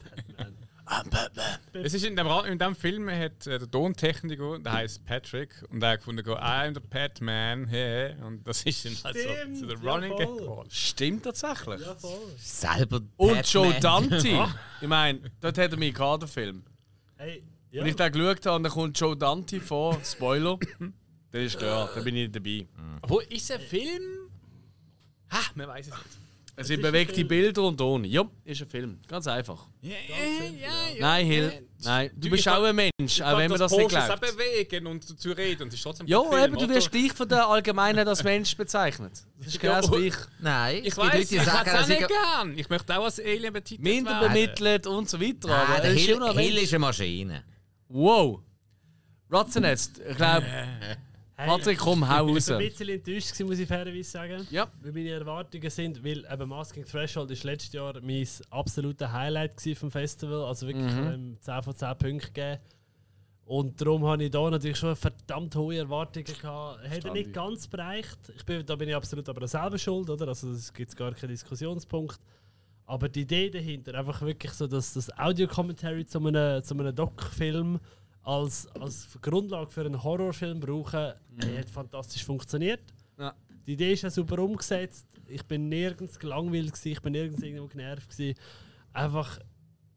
[SPEAKER 1] I'm Batman.
[SPEAKER 4] Es ist in dem, in dem Film hat äh, der Tontechniker, der heißt Patrick, und der hat gefunden, go, I'm the Batman, hey. Und das ist dann halt so, so der Running Gag geworden.
[SPEAKER 1] Stimmt tatsächlich.
[SPEAKER 3] Selber
[SPEAKER 1] Und Joe
[SPEAKER 3] Batman.
[SPEAKER 1] Dante. ich meine, dort hat er mich gehabt, den Film.
[SPEAKER 2] Hey,
[SPEAKER 1] Wenn ich den geschaut habe und dann kommt Joe Dante vor, Spoiler, dann ist klar, da bin ich dabei.
[SPEAKER 4] Wo ist der Film? Ha, man weiß es nicht.
[SPEAKER 1] Es sind bewegte Bilder und Ton. Ja, ist ein Film. Ganz einfach. Nein, Hill. Nein, du bist auch ein Mensch, auch wenn man das nicht
[SPEAKER 4] Posters
[SPEAKER 1] glaubt.
[SPEAKER 4] auch bewegen und dazu reden und es ist trotzdem
[SPEAKER 1] Ja,
[SPEAKER 4] Film,
[SPEAKER 1] eben, du wirst gleich von der Allgemeinheit als Mensch bezeichnet. Das ist genau wie ich.
[SPEAKER 3] Nein,
[SPEAKER 4] Ich weiß, ich hätte es auch nicht gern. Ich möchte auch als Alien betitelt
[SPEAKER 1] Minder
[SPEAKER 4] werden.
[SPEAKER 1] bemittelt und so weiter.
[SPEAKER 3] Nein,
[SPEAKER 1] aber
[SPEAKER 3] der
[SPEAKER 1] er ist
[SPEAKER 3] Hill, Hill ist eine Maschine.
[SPEAKER 1] Wow. Ratzennetz, ich glaube. Patrick, komm, hau raus.
[SPEAKER 2] Ich war ein bisschen enttäuscht, gewesen, muss ich fairerweise sagen.
[SPEAKER 1] Ja.
[SPEAKER 2] Weil meine Erwartungen sind, weil eben Masking Threshold ist letztes Jahr mein absolutes Highlight vom Festival. Also wirklich
[SPEAKER 1] Mhm.
[SPEAKER 2] ähm, 10 von 10 Punkten gegeben. Und darum habe ich da natürlich schon verdammt hohe Erwartungen gehabt. Hätte
[SPEAKER 1] Verstand
[SPEAKER 2] nicht
[SPEAKER 1] ich.
[SPEAKER 2] ganz bereicht. Ich bin, da bin ich absolut aber selber schuld, oder? Also es gibt gar keinen Diskussionspunkt. Aber die Idee dahinter, einfach wirklich so, dass das Audio-Commentary zu einem, zu einem Doc-Film als, als Grundlage für einen Horrorfilm brauchen, die hat fantastisch funktioniert.
[SPEAKER 1] Ja.
[SPEAKER 2] Die Idee ist ja super umgesetzt. Ich bin nirgends gelangweilt, gewesen, ich bin nirgends irgendwo genervt. Gewesen. Einfach,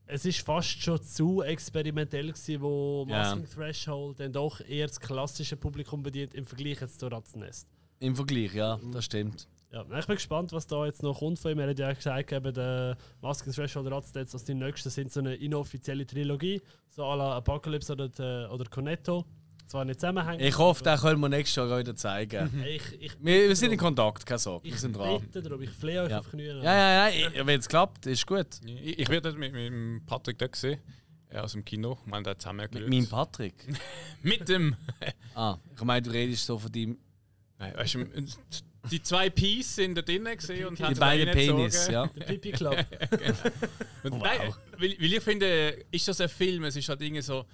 [SPEAKER 2] es ist fast schon zu experimentell, gewesen, wo. Masking Threshold dann doch eher das klassische Publikum bedient im Vergleich jetzt zu Ratzennest.
[SPEAKER 1] Im Vergleich, ja, das stimmt.
[SPEAKER 2] Ja, ich bin gespannt, was da jetzt noch kommt von ihm. Er hat ja gesagt, eben, der Masking Threshold Ratzennest, dass die nächsten sind so eine inoffizielle Trilogie, so à la Apocalypse oder, die- oder Cornetto. Zwar nicht zusammenhängen.
[SPEAKER 1] Ich hoffe, den können wir nächstes Jahr wieder zeigen.
[SPEAKER 2] Ich, ich
[SPEAKER 1] wir, wir sind in Kontakt, keine Sorge. Wir
[SPEAKER 2] Ich
[SPEAKER 1] sind dran.
[SPEAKER 2] bitte darum, ich flehe euch
[SPEAKER 1] Ja.
[SPEAKER 2] auf Knien.
[SPEAKER 1] Ja, ja, ja, wenn es klappt, ist gut.
[SPEAKER 4] Ich, ich werde mit, mit dem Patrick da gesehen, äh, aus dem Kino. Wir haben da zusammen
[SPEAKER 1] Mit meinem Patrick?
[SPEAKER 4] mit dem.
[SPEAKER 1] ah, ich meine, du redest so von deinem.
[SPEAKER 4] Nein, weißt du, die zwei Peas sind da drinnen gesehen und
[SPEAKER 1] Die
[SPEAKER 4] haben sie
[SPEAKER 1] beiden Penis, ja.
[SPEAKER 2] Der Pipi Club.
[SPEAKER 4] Und
[SPEAKER 1] Wow.
[SPEAKER 4] nein, weil, weil ich finde, ist das ein Film? Es ist halt irgendwie so.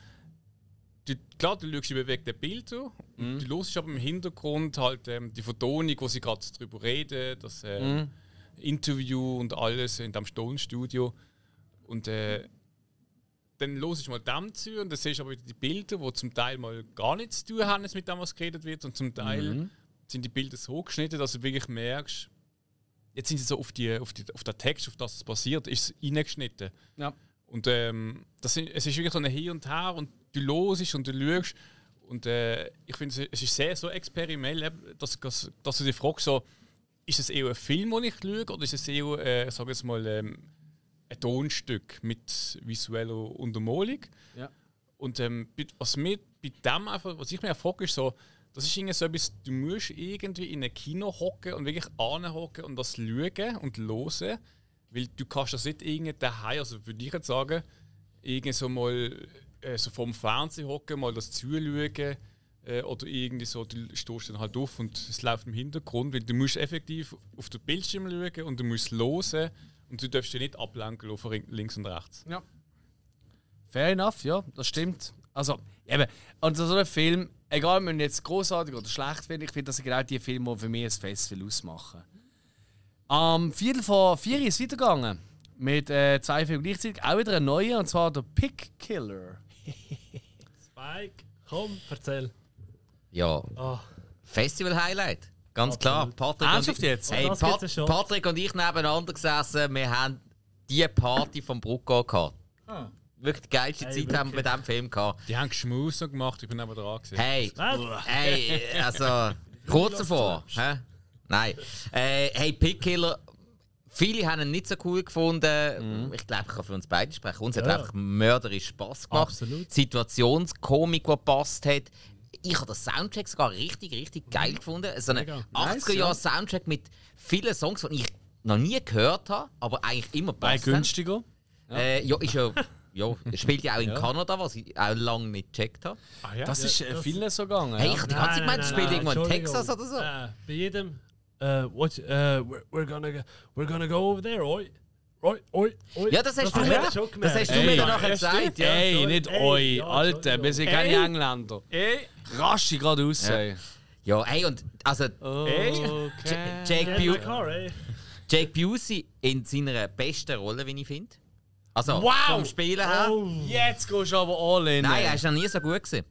[SPEAKER 4] Du, klar, du schaust die bewegten Bilder,
[SPEAKER 1] Mhm.
[SPEAKER 4] du hörst aber im Hintergrund halt ähm, die Vertonung, wo sie gerade drüber reden, das ähm,
[SPEAKER 1] Mhm.
[SPEAKER 4] Interview und alles in dem Stone-Studio. Und äh, dann los ich mal dem zu und dann siehst du aber wieder die Bilder, die zum Teil mal gar nichts zu tun haben mit dem, was geredet wird. Und zum Teil
[SPEAKER 1] Mhm.
[SPEAKER 4] Sind die Bilder so geschnitten, dass du wirklich merkst, jetzt sind sie so auf, die, auf, die, auf den Text, auf das es passiert, ist es reingeschnitten.
[SPEAKER 1] Ja.
[SPEAKER 4] Und ähm, das sind, es ist wirklich so ein Hin und Her und du losest und du schaust. Und äh, ich finde, es- ist sehr so experimentell, dass, dass, dass du dich fragst, so, ist es eher ein Film, den ich schaue, oder ist es eher, äh, sag jetzt mal, ähm, ein Tonstück mit visueller Untermalung?
[SPEAKER 1] Ja.
[SPEAKER 4] Und ähm, was, mir bei dem einfach, was ich mir frage, ist so, das ist irgendwie so etwas, du musst irgendwie in ein Kino hocken und wirklich anhocken und das schauen und hören, weil du kannst das nicht irgendwie daheim, also würde ich jetzt sagen, irgendwie so mal äh, so vom Fernsehen hocken, mal das zuschauen äh, oder irgendwie so, du stehst dann halt auf und es läuft im Hintergrund, weil du musst effektiv auf den Bildschirm schauen und du musst hören und du darfst dich nicht ablenken von links und rechts.
[SPEAKER 1] Ja. Fair enough, ja, das stimmt. Also, eben, und so ein Film, egal ob man jetzt großartig oder schlecht findet, ich finde, das sind genau die Filme, die für mich ein Festival ausmachen. Am Viertel vor vier ist es weitergegangen. Mit äh, zwei Filmen gleichzeitig. Auch wieder ein neuer, und zwar der Pick Killer.
[SPEAKER 2] Spike, komm, erzähl.
[SPEAKER 3] Ja.
[SPEAKER 2] Ah.
[SPEAKER 3] Festival-Highlight. Ganz klar. Patrick
[SPEAKER 1] Ernsthaft
[SPEAKER 3] und ich,
[SPEAKER 1] jetzt?
[SPEAKER 3] Hey,
[SPEAKER 2] Oh,
[SPEAKER 3] Pat
[SPEAKER 2] ja.
[SPEAKER 3] Patrick und ich nebeneinander gesessen. Wir haben die Party vom Brucko gehabt.
[SPEAKER 1] Ah.
[SPEAKER 3] Wirklich die geilste
[SPEAKER 2] Hey,
[SPEAKER 3] Zeit haben wir bei
[SPEAKER 2] wirklich.
[SPEAKER 3] diesem Film gehabt.
[SPEAKER 4] Die haben Geschmaus gemacht, ich bin aber dran gewesen.
[SPEAKER 3] Hey,
[SPEAKER 2] Was?
[SPEAKER 3] hey, also kurz davor. Hä? Nein. Äh, hey, Pickkiller. Viele haben ihn nicht so cool gefunden. Ich glaube, ich kann für uns beide sprechen. Uns hat
[SPEAKER 2] Ja.
[SPEAKER 3] einfach mörderisch Spaß gemacht.
[SPEAKER 2] Absolut.
[SPEAKER 3] Situationskomik, die gepasst hat. Ich habe den Soundtrack sogar richtig, richtig geil gefunden. So einen
[SPEAKER 2] Mega.
[SPEAKER 3] 80er-Jahre-Soundtrack mit vielen Songs, die ich noch nie gehört habe, aber eigentlich immer
[SPEAKER 1] Bei
[SPEAKER 3] passt. haben.
[SPEAKER 1] günstiger.
[SPEAKER 3] Äh, ja, ist ja, ja, spielt ja auch in
[SPEAKER 1] Ja.
[SPEAKER 3] Kanada, was ich auch lange nicht gecheckt habe.
[SPEAKER 4] Ah, ja?
[SPEAKER 1] Das ist äh,
[SPEAKER 2] das-
[SPEAKER 1] vielen so gegangen.
[SPEAKER 3] Hey, ich habe die ganze Zeit gemeint, das spielt irgendwo in. Texas oder so.
[SPEAKER 2] Äh, bei jedem, äh, what, äh, we're, we're, gonna, go- we're gonna go over there, oi. Oi, oi, oi.
[SPEAKER 3] Ja, das hast du
[SPEAKER 2] hast
[SPEAKER 3] mir,
[SPEAKER 2] du
[SPEAKER 3] das hast du mir
[SPEAKER 1] Ey,
[SPEAKER 3] dann nachher
[SPEAKER 4] ja,
[SPEAKER 3] gesagt. Ja.
[SPEAKER 1] Ey, nicht
[SPEAKER 2] Ey,
[SPEAKER 1] euch,
[SPEAKER 2] ja,
[SPEAKER 1] Alter, wir sind keine
[SPEAKER 4] Ey.
[SPEAKER 1] Engländer.
[SPEAKER 4] Ey,
[SPEAKER 1] Rasche gerade raus.
[SPEAKER 3] Ja.
[SPEAKER 1] ey.
[SPEAKER 3] ja, hey, und also
[SPEAKER 1] Okay.
[SPEAKER 3] Jake,
[SPEAKER 2] ey.
[SPEAKER 3] Jake Busey in seiner besten Rolle, wie ich finde. Also
[SPEAKER 1] Wow!
[SPEAKER 3] vom Spielen her.
[SPEAKER 2] Oh.
[SPEAKER 1] Jetzt gehst du aber all in.
[SPEAKER 3] Nein, er ist noch nie so gut gewesen.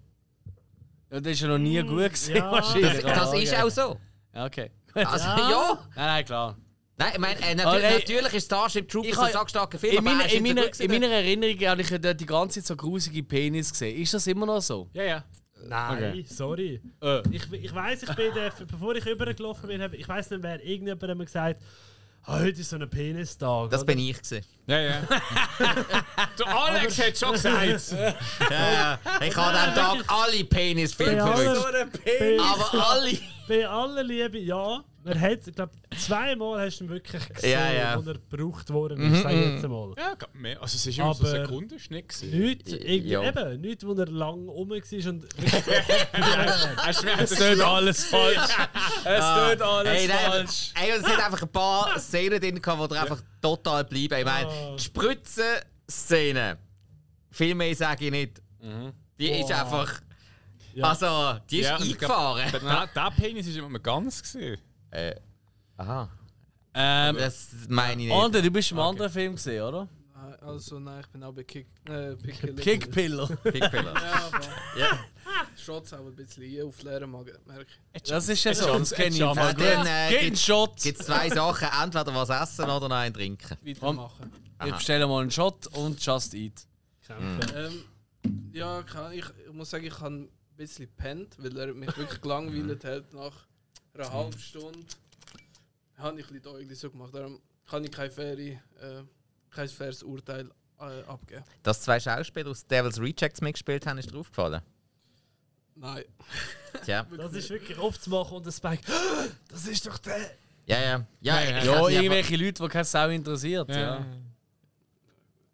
[SPEAKER 1] Ja, das ist ja noch nie gut gewesen,
[SPEAKER 2] ja.
[SPEAKER 1] wahrscheinlich.
[SPEAKER 3] Das, das ist auch so.
[SPEAKER 1] Ja, Okay.
[SPEAKER 3] Also,
[SPEAKER 2] Ja.
[SPEAKER 3] ja.
[SPEAKER 1] Nein, nein, klar.
[SPEAKER 3] Nein, ich meine, äh,
[SPEAKER 1] Aber,
[SPEAKER 3] natürlich,
[SPEAKER 1] ey,
[SPEAKER 3] natürlich ist Starship Troopers
[SPEAKER 1] ich
[SPEAKER 3] ein sackstarker Film,
[SPEAKER 1] In meiner,
[SPEAKER 3] er
[SPEAKER 1] in, meiner, in meiner Erinnerung habe ich dort die ganze Zeit so grusige Penis gesehen. Ist das immer noch so?
[SPEAKER 4] ja, ja.
[SPEAKER 2] Nein,
[SPEAKER 1] Okay.
[SPEAKER 2] sorry.
[SPEAKER 1] Äh.
[SPEAKER 2] Ich, ich weiss, ich bin, der, bevor ich übergelaufen bin, ich weiss nicht, wer irgendjemand hat mir gesagt, heute ist so ein Penistag.
[SPEAKER 3] Das
[SPEAKER 2] oder?
[SPEAKER 3] bin ich gewesen.
[SPEAKER 4] Ja, ja. Der Alex hat schon gesagt.
[SPEAKER 3] Ja, ja. Ich habe an dem Tag alle Penisfilme verwünscht. Aber alle.
[SPEAKER 2] Bei aller Liebe, ja. Man hat, ich glaube, zweimal hast du ihn wirklich gesehen,
[SPEAKER 3] Ja, ja.
[SPEAKER 2] wo er gebraucht worden
[SPEAKER 3] Mhm,
[SPEAKER 2] ist, sag ich
[SPEAKER 3] mhm.
[SPEAKER 2] jetzt einmal.
[SPEAKER 4] Ja, mehr. Also es ist immer so eine
[SPEAKER 2] Aber
[SPEAKER 4] Sekunde, ist nicht gewesen.
[SPEAKER 2] Irgendwie,
[SPEAKER 4] Ja.
[SPEAKER 2] eben, nichts, wo er lang rum war und...
[SPEAKER 1] Es tut alles falsch. Es
[SPEAKER 3] Ah.
[SPEAKER 1] tut alles
[SPEAKER 3] Ey, nein,
[SPEAKER 1] falsch.
[SPEAKER 3] Ey, es hat einfach ein paar Szenen drin gehabt, wo er einfach total bleiben. Ich meine,
[SPEAKER 1] Ah.
[SPEAKER 3] die Spritzen-Szene, viel mehr sage ich nicht. Die ist einfach.
[SPEAKER 2] Ja.
[SPEAKER 3] Also, die ist
[SPEAKER 4] Ja,
[SPEAKER 3] eingefahren.
[SPEAKER 4] Der, der, der Penis ist immer ganz gesehen.
[SPEAKER 3] Äh, aha.
[SPEAKER 1] Ähm,
[SPEAKER 3] das meine ich nicht.
[SPEAKER 1] Ander, du bist im anderen Film gesehen, oder?
[SPEAKER 5] Nein, Also nein, ich bin auch bei Kick, äh, Pickkiller.
[SPEAKER 1] Kickpiller.
[SPEAKER 3] Kickpiller.
[SPEAKER 5] ja, aber
[SPEAKER 3] Ja.
[SPEAKER 5] Schotz auch ein bisschen ein auf leeren Magen, merke ich.
[SPEAKER 1] Das ist ja so, das kenne ich Fall
[SPEAKER 3] Äh, dann
[SPEAKER 1] gut.
[SPEAKER 3] äh,
[SPEAKER 1] Shot.
[SPEAKER 3] gibt's zwei Sachen: entweder was essen oder noch einen trinken.
[SPEAKER 5] Weitermachen.
[SPEAKER 1] Ich bestelle mal einen Shot und Just Eat.
[SPEAKER 5] Ähm, ja, ich, ich muss sagen, ich habe ein bisschen pennt, weil er mich wirklich gelangweilt hat. Nach einer halben Stunde habe ich ein bisschen so gemacht. Darum kann ich kein, faire, äh, kein faires Urteil äh, abgeben.
[SPEAKER 3] Dass zwei Schauspieler aus Devil's Rejects mitgespielt haben, ist dir aufgefallen?
[SPEAKER 5] Nein.
[SPEAKER 3] Tja.
[SPEAKER 2] Das ist wirklich oft zu machen und der Spike, das ist doch der...
[SPEAKER 3] Ja, ja. Ja,
[SPEAKER 1] Ja,
[SPEAKER 3] hab's nicht
[SPEAKER 1] irgendwelche Leute, die keine Sau interessiert.
[SPEAKER 4] Ja.
[SPEAKER 1] Ja.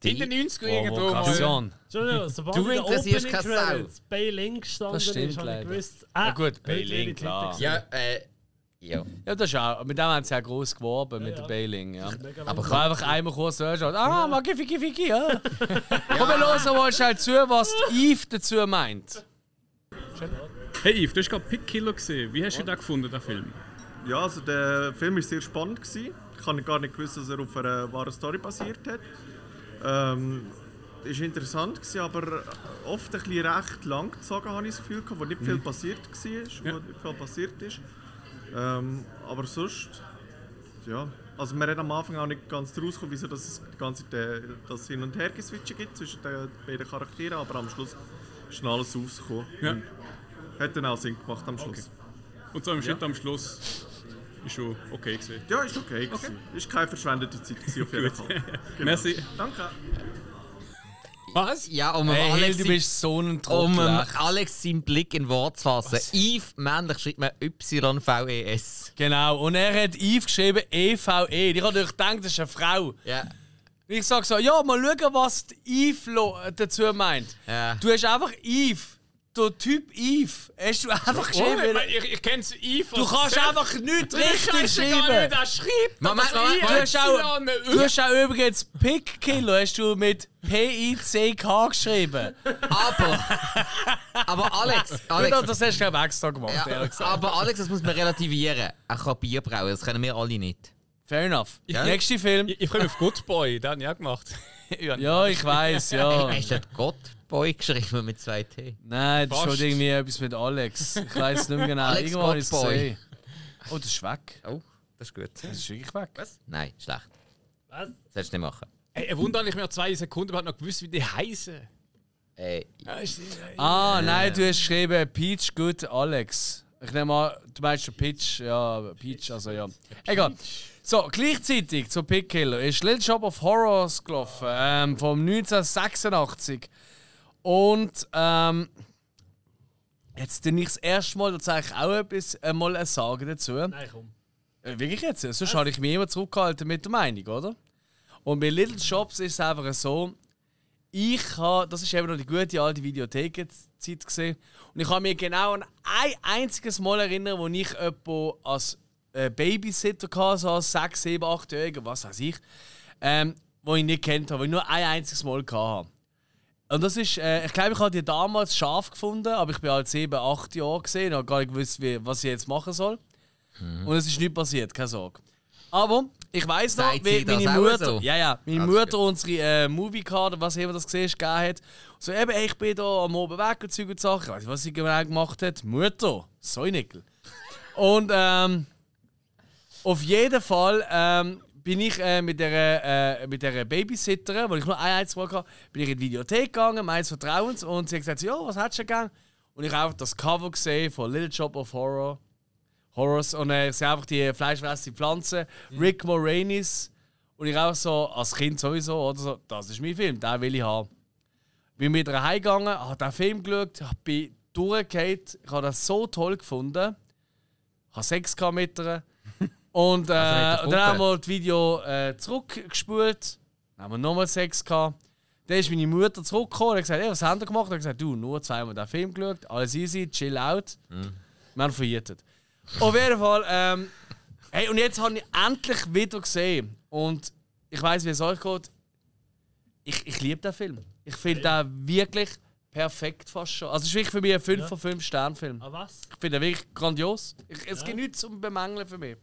[SPEAKER 4] In den 90er
[SPEAKER 1] Oh,
[SPEAKER 4] irgendwo mal.
[SPEAKER 2] Entschuldigung, sobald
[SPEAKER 3] Du
[SPEAKER 2] in der
[SPEAKER 3] interessierst
[SPEAKER 2] Opening
[SPEAKER 3] keine Sau.
[SPEAKER 2] Credits Bay Link gestanden
[SPEAKER 1] Das stimmt
[SPEAKER 2] ist, habe ich
[SPEAKER 1] leider.
[SPEAKER 2] gewusst,
[SPEAKER 1] Ja
[SPEAKER 2] ah,
[SPEAKER 1] gut,
[SPEAKER 2] heute
[SPEAKER 1] Bay Link, klar.
[SPEAKER 3] Ja, äh. Ja.
[SPEAKER 1] Ja, das ist auch. Mit dem haben sie ja groß geworben, mit
[SPEAKER 2] ja.
[SPEAKER 1] der Bailing. Ja. Aber ich habe einfach einmal kurz durchschaut. Ah, mag ich Fiki Fiki, ja. Komm, wir hören mal schnell zu, was Eve dazu meint.
[SPEAKER 8] Hey Yves, du hast gerade Pickkiller gesehen. Wie hast du den gefunden, den Film?
[SPEAKER 9] Ja, also der Film war sehr spannend. Gewesen. Ich habe gar nicht gewusst, dass er auf einer wahren Story basiert hat. Ähm, ist interessant gewesen, aber oft ein bisschen recht lang gezogen, habe ich das Gefühl, gehabt, wo nicht viel
[SPEAKER 8] Mhm.
[SPEAKER 9] passiert war,
[SPEAKER 8] Ja.
[SPEAKER 9] wo nicht viel passiert ist. Ähm, aber sonst, ja, also wir haben am Anfang auch nicht ganz rausgekommen, wieso dass es die ganze das Hin- und Her-Geswitchen gibt zwischen den beiden Charakteren, aber am Schluss ist dann alles rausgekommen.
[SPEAKER 8] Ja.
[SPEAKER 9] Hat dann auch Sinn gemacht am Schluss.
[SPEAKER 8] Und so im Schritt
[SPEAKER 9] Ja.
[SPEAKER 8] am Schluss ist schon okay gewesen.
[SPEAKER 9] Ja, ist okay.
[SPEAKER 8] Okay.
[SPEAKER 9] okay. Ist keine verschwendete Zeit gewesen, auf jeden. Fall.
[SPEAKER 8] Merci.
[SPEAKER 9] Danke.
[SPEAKER 3] Was? Ja, um
[SPEAKER 1] Hey,
[SPEAKER 3] Alex,
[SPEAKER 1] Hill, du bist so ein
[SPEAKER 3] um. Alex seinen Blick in Wort zu fassen. Yves, männlich schreibt man Y-V-E-S.
[SPEAKER 1] Genau, und er hat Eve geschrieben EVE. Ich habe gedacht, das ist eine Frau.
[SPEAKER 3] Ja.
[SPEAKER 1] Ich sage so, ja, mal schauen, was lo- dazu meint.
[SPEAKER 3] Ja.
[SPEAKER 1] Du hast einfach Eve, der Typ Eve, hast du einfach
[SPEAKER 4] Oh,
[SPEAKER 1] geschrieben.
[SPEAKER 4] ich, ich, ich kenne es Yves.
[SPEAKER 1] Du kannst
[SPEAKER 4] Chef.
[SPEAKER 1] einfach nicht
[SPEAKER 4] Du
[SPEAKER 1] richtig
[SPEAKER 4] ja gar
[SPEAKER 1] schreiben.
[SPEAKER 4] nicht, wer schreibt.
[SPEAKER 3] Moment,
[SPEAKER 4] aber
[SPEAKER 3] Moment,
[SPEAKER 1] Du hast, auch, du hast auch übrigens Pickkiller hast du mit P-I-C-K geschrieben.
[SPEAKER 3] Aber, aber Alex, Alex.
[SPEAKER 1] Das hast du glaube extra gemacht,
[SPEAKER 3] ja,
[SPEAKER 1] ehrlich gesagt.
[SPEAKER 3] aber Alex, das muss man relativieren. Er kann Bier brauen, das können wir alle nicht.
[SPEAKER 1] Fair enough.
[SPEAKER 3] Ja.
[SPEAKER 1] Nächster Film.
[SPEAKER 4] Ich, ich komme auf Good Boy, den habe ich auch gemacht.
[SPEAKER 1] Ja, ich weiß, ja.
[SPEAKER 3] Hast du Gottboy geschrieben mit zwei T?
[SPEAKER 1] Nein, das ist schon irgendwie etwas mit Alex. Ich weiß nicht mehr genau.
[SPEAKER 3] Alex
[SPEAKER 1] Irgendwo habe ich es
[SPEAKER 3] Gottboy.
[SPEAKER 1] gesehen. Oh, das ist weg.
[SPEAKER 3] Oh, das ist gut.
[SPEAKER 1] Das ist wirklich weg.
[SPEAKER 3] Was? Nein, schlecht.
[SPEAKER 2] Was?
[SPEAKER 3] Das solltest du nicht machen.
[SPEAKER 4] Hey, ein Wunder, ich mir zwei Sekunden überhaupt noch gewusst, wie die heißen.
[SPEAKER 3] Äh,
[SPEAKER 1] Ah, nein, du hast geschrieben Peach Good Alex. Ich nehme an, du meinst den Pitch. Ja, Peach, also ja. Egal. So, gleichzeitig zu Pickkiller ist Little Shop of Horrors gelaufen, ähm, vom 1986. Und ähm, jetzt tue ich das erste Mal tatsächlich auch etwas äh, mal ein sagen dazu.
[SPEAKER 2] Nein, komm.
[SPEAKER 1] Äh, wirklich jetzt? Sonst habe ich mich immer zurückgehalten mit der Meinung, oder? Und bei Little Shops ist es einfach so, ich habe, das ist eben noch die gute alte Videothekenzeit gesehen, und ich habe mich genau an ein einziges Mal erinnern, wo ich jemanden als äh, Babysitter hatte, so als 6, 7, 8 Jähriger, was weiß ich, ähm, wo ich nicht kennt habe, wo ich nur ein einziges Mal hatte. Und das ist, äh, ich glaube, ich habe die damals scharf gefunden, aber ich bin halt 7, 8 Jahre gesehen und habe gar nicht gewusst, wie, was ich jetzt machen soll. Und es ist nicht passiert, keine Sorge. Aber ich weiß noch,
[SPEAKER 3] sie
[SPEAKER 1] wie
[SPEAKER 3] das
[SPEAKER 1] meine
[SPEAKER 3] auch
[SPEAKER 1] Mutter,
[SPEAKER 3] so?
[SPEAKER 1] ja, ja, meine
[SPEAKER 3] ist
[SPEAKER 1] Mutter unsere äh, Movie-Card, was immer das gesehen gegeben hat. So, eben, ey, ich bin da am Oben weg und Zeug und Sachen. Ich weiß nicht, was sie genau gemacht hat. Mutter, Säunickel. und ähm, auf jeden Fall ähm, bin ich äh, mit der, äh, mit der Babysitterin, wo ich nur ein einziges Mal hatte, bin ich in die Videothek gegangen, meines Vertrauens, und sie hat gesagt, ja, was hättest du gern? Und ich habe einfach das Cover gesehen von Little Shop of Horror. Horrors. Und äh, ich sehe einfach die fleischfressende Pflanzen. Rick Moranis. Und ich auch so, als Kind sowieso, oder so, das ist mein Film, den will ich haben. Bin mit ihr heimgegangen, habe den Film geschaut, bin durchgefallen. Ich habe das so toll gefunden. Habe Sex mit ihr. Und, äh, und dann haben wir das Video äh, zurückgespult. Dann haben wir nochmal Sex gehabt. Dann ist meine Mutter zurückgekommen und hat gesagt, hey, was haben wir gemacht? Und hat gesagt, du, nur zweimal den Film geschaut, alles easy, chill out. Wir haben verjätet. Auf jeden Fall, ähm, hey, und jetzt habe ich endlich wieder gesehen. Und ich weiß, wie es euch geht. Ich, ich liebe den Film. Ich finde den wirklich perfekt fast schon. Also, es ist wirklich für mich ein 5
[SPEAKER 2] Ja.
[SPEAKER 1] von 5 Sternfilm.
[SPEAKER 2] Ah, was?
[SPEAKER 1] Ich finde den wirklich grandios. Ich, es
[SPEAKER 2] Ja.
[SPEAKER 1] gibt nichts zum Bemängeln für mich.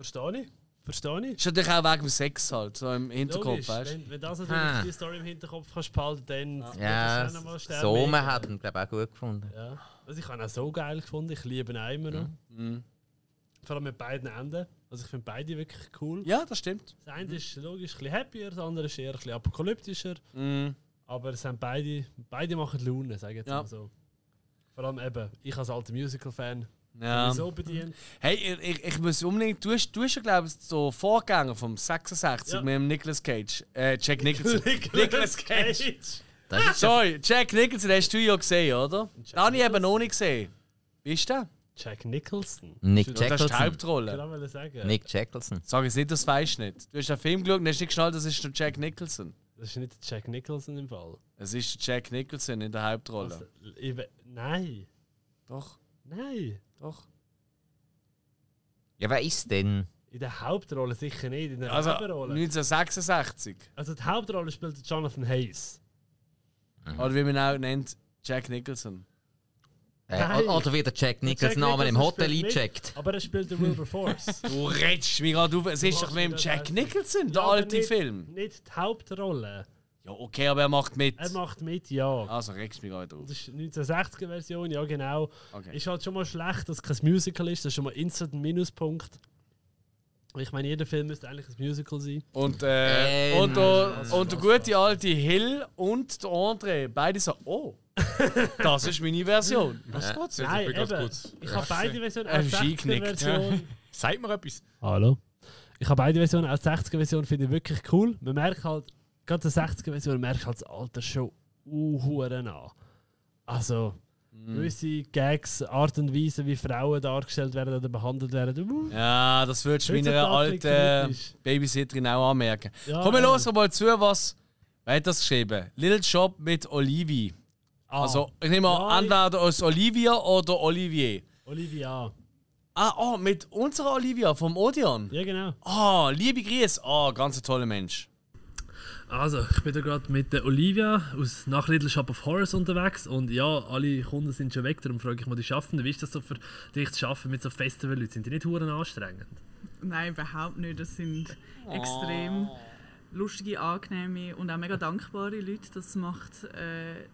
[SPEAKER 2] Verstehe ich. Verstehe ich.
[SPEAKER 1] Ist natürlich auch wegen dem Sex halt, so im Hinterkopf,
[SPEAKER 2] Logisch,
[SPEAKER 1] weißt du?
[SPEAKER 2] wenn, wenn das natürlich
[SPEAKER 3] Ah.
[SPEAKER 2] die Story im Hinterkopf kannst behalten, dann
[SPEAKER 3] Ja,
[SPEAKER 2] das ist auch noch mal Stern
[SPEAKER 3] so
[SPEAKER 2] mehr.
[SPEAKER 3] man hat ihn, glaube ich, auch gut gefunden.
[SPEAKER 2] Ja. Also ich habe ihn auch so geil gefunden, ich liebe ihn auch immer noch.
[SPEAKER 1] Mhm.
[SPEAKER 2] Vor allem mit beiden Enden. Also ich finde beide wirklich cool.
[SPEAKER 1] Ja, das stimmt.
[SPEAKER 2] Das eine ist logisch ein bisschen happier, das andere ist eher ein bisschen apokalyptischer.
[SPEAKER 1] Mhm.
[SPEAKER 2] Aber es sind beide, beide machen Laune, sage ich jetzt
[SPEAKER 1] Ja.
[SPEAKER 2] mal so. Vor allem eben, ich als alter Musical-Fan
[SPEAKER 1] Ja.
[SPEAKER 2] so bedient.
[SPEAKER 1] Hey, ich, ich, muss unbedingt. Du hast, du hast ja, glaube ich, so Vorgänger vom 66
[SPEAKER 2] Ja.
[SPEAKER 1] mit dem Nicolas Cage. Äh, Jack Nicholson.
[SPEAKER 2] Nicolas Cage.
[SPEAKER 3] Das ist
[SPEAKER 1] Sorry, Jack Nicholson hast du ja gesehen, oder? Den habe ich eben noch nicht gesehen. Wie ist der?
[SPEAKER 2] Jack Nicholson.
[SPEAKER 3] Nick
[SPEAKER 1] Das ist die. Hauptrolle.
[SPEAKER 2] Genau, ich sagen.
[SPEAKER 3] Nick Jekyllson.
[SPEAKER 1] Sag jetzt nicht, das weißt du nicht. Du hast den Film geschaut und hast nicht geschnallt, das ist der Jack Nicholson.
[SPEAKER 2] Das ist nicht Jack Nicholson im Fall.
[SPEAKER 1] Es ist der Jack Nicholson in der Hauptrolle.
[SPEAKER 2] Also, ich nein.
[SPEAKER 1] Doch,
[SPEAKER 2] Nein.
[SPEAKER 1] Doch.
[SPEAKER 3] Ja, wer ist denn?
[SPEAKER 2] In der Hauptrolle sicher nicht, in der
[SPEAKER 1] Also
[SPEAKER 2] Nebenrolle.
[SPEAKER 1] 1966.
[SPEAKER 2] Also die Hauptrolle spielt Jonathan Hayes.
[SPEAKER 1] Oder wie man auch nennt, Jack Nicholson.
[SPEAKER 3] Äh,
[SPEAKER 2] Nein.
[SPEAKER 3] oder wie der Jack Nicholson Namen im
[SPEAKER 2] Nicholson
[SPEAKER 3] Hotel eincheckt.
[SPEAKER 2] Aber er spielt den Wilberforce.
[SPEAKER 1] Du redest mich gerade auf. Es ist doch mit dem Jack Nicholson, der
[SPEAKER 2] Ja,
[SPEAKER 1] alte
[SPEAKER 2] nicht,
[SPEAKER 1] Film.
[SPEAKER 2] Nicht die Hauptrolle.
[SPEAKER 1] Ja, okay, aber er macht mit.
[SPEAKER 2] Er macht mit, ja.
[SPEAKER 1] Also regst mich gerade auf.
[SPEAKER 2] Das ist eine 1960er-Version, ja genau.
[SPEAKER 1] Okay.
[SPEAKER 2] Ist halt schon mal schlecht, dass es kein Musical ist. Das ist schon mal instant ein Minuspunkt. Ich meine, jeder Film müsste eigentlich ein Musical sein.
[SPEAKER 1] Und, äh,
[SPEAKER 3] Ähm,
[SPEAKER 1] und, der, und der gute alte Hill und der André, beide so, oh, das ist meine Version. Was geht's?
[SPEAKER 4] jetzt?
[SPEAKER 2] Nein,
[SPEAKER 4] bin ganz
[SPEAKER 2] eben.
[SPEAKER 4] kurz.
[SPEAKER 2] Ich habe beide Versionen
[SPEAKER 1] Er
[SPEAKER 2] als
[SPEAKER 1] ist
[SPEAKER 2] 60er
[SPEAKER 1] eingenickt.
[SPEAKER 2] Version.
[SPEAKER 4] Sagt mir etwas.
[SPEAKER 2] Hallo. Ich habe beide Versionen als 60er Version finde ich wirklich cool. Man merkt halt, gerade die 60er Version merkt halt das Alter schon uhuere an. Also,
[SPEAKER 1] Mhm.
[SPEAKER 2] gewisse Gags, Art und Weise, wie Frauen dargestellt werden oder behandelt werden. uh,
[SPEAKER 1] Ja, das würdest du meiner alten. Babysitterin auch anmerken.
[SPEAKER 2] Ja,
[SPEAKER 1] Komm, wir los mal zu, was. Wer hat das geschrieben? Little Shop mit Olivier.
[SPEAKER 2] Ah.
[SPEAKER 1] Also, ich nehme an,
[SPEAKER 2] Ja,
[SPEAKER 1] entweder aus Olivia oder Olivier.
[SPEAKER 2] Olivia.
[SPEAKER 1] Ah, oh, mit unserer Olivia vom Odeon.
[SPEAKER 2] Ja, genau.
[SPEAKER 1] Ah, liebe Grüße. Ah, ganz ein toller Mensch.
[SPEAKER 2] Also, ich bin da gerade mit der Olivia aus nach Little Shop of Horrors unterwegs und ja, alle Kunden sind schon weg, darum frage ich mal die Schaffenden, wie ist das so für dich zu arbeiten mit so Festivalleuten? Sind die nicht huren anstrengend?
[SPEAKER 18] Nein, überhaupt nicht. Das sind extrem lustige, angenehme und auch mega dankbare Leute. Das macht äh,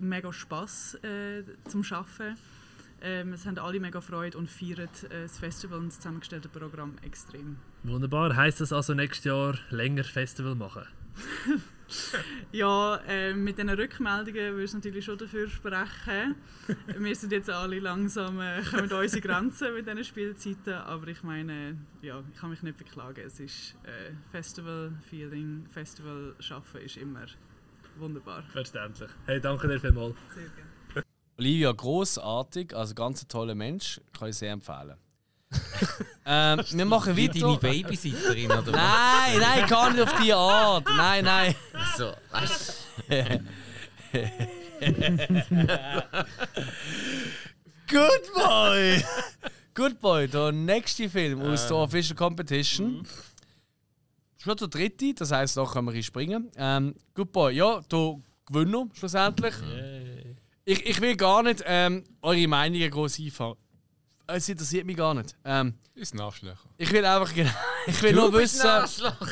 [SPEAKER 18] mega Spass äh, zum Arbeiten. Ähm, es haben alle mega Freude und feiern äh, das Festival und das zusammengestellte Programm extrem.
[SPEAKER 2] Wunderbar, heißt das also nächstes Jahr länger Festival machen?
[SPEAKER 18] Ja, äh, mit diesen Rückmeldungen würde ich natürlich schon dafür sprechen. Wir sind jetzt alle langsam äh, kommen an unsere Grenzen mit diesen Spielzeiten, aber ich meine, ja, ich kann mich nicht beklagen. Es ist äh, Festival-Feeling, Festival-Schaffen ist immer wunderbar.
[SPEAKER 2] Verständlich. Hey, danke dir vielmals.
[SPEAKER 18] Sehr gerne.
[SPEAKER 1] Olivia, großartig, also ganz ein toller Mensch, kann ich sehr empfehlen. Ähm, wir machen
[SPEAKER 3] Wie
[SPEAKER 1] weiter.
[SPEAKER 3] deine Babysitterin, oder was?
[SPEAKER 1] Nein, nein, gar nicht auf die Art. Nein, nein.
[SPEAKER 3] So, weißt
[SPEAKER 1] Good boy! Good boy, der nächste Film aus der Official Competition. Schon der dritte, das heisst, da können wir springen. Ähm, Good boy, ja, der Gewinner schlussendlich. Ich, ich will gar nicht ähm, eure Meinungen groß einfahren. Es interessiert mich gar nicht. Ähm,
[SPEAKER 4] Ist ein Arschloch.
[SPEAKER 1] ich will einfach genau. Ich will
[SPEAKER 3] Du
[SPEAKER 1] nur wissen.
[SPEAKER 3] ein Arschloch.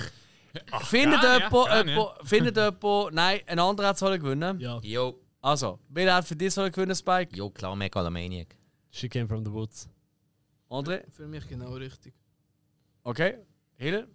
[SPEAKER 1] Findet jemand,
[SPEAKER 4] ja,
[SPEAKER 1] findet jemand, nein, ein anderer hat sollen gewinnen.
[SPEAKER 2] Ja.
[SPEAKER 3] Jo.
[SPEAKER 1] Also, wer hat für dich sollen gewinnen, Spike?
[SPEAKER 3] Jo, klar, Megalomaniac.
[SPEAKER 2] She came from the woods.
[SPEAKER 1] André?
[SPEAKER 5] Für mich genau richtig.
[SPEAKER 1] Okay. Hill?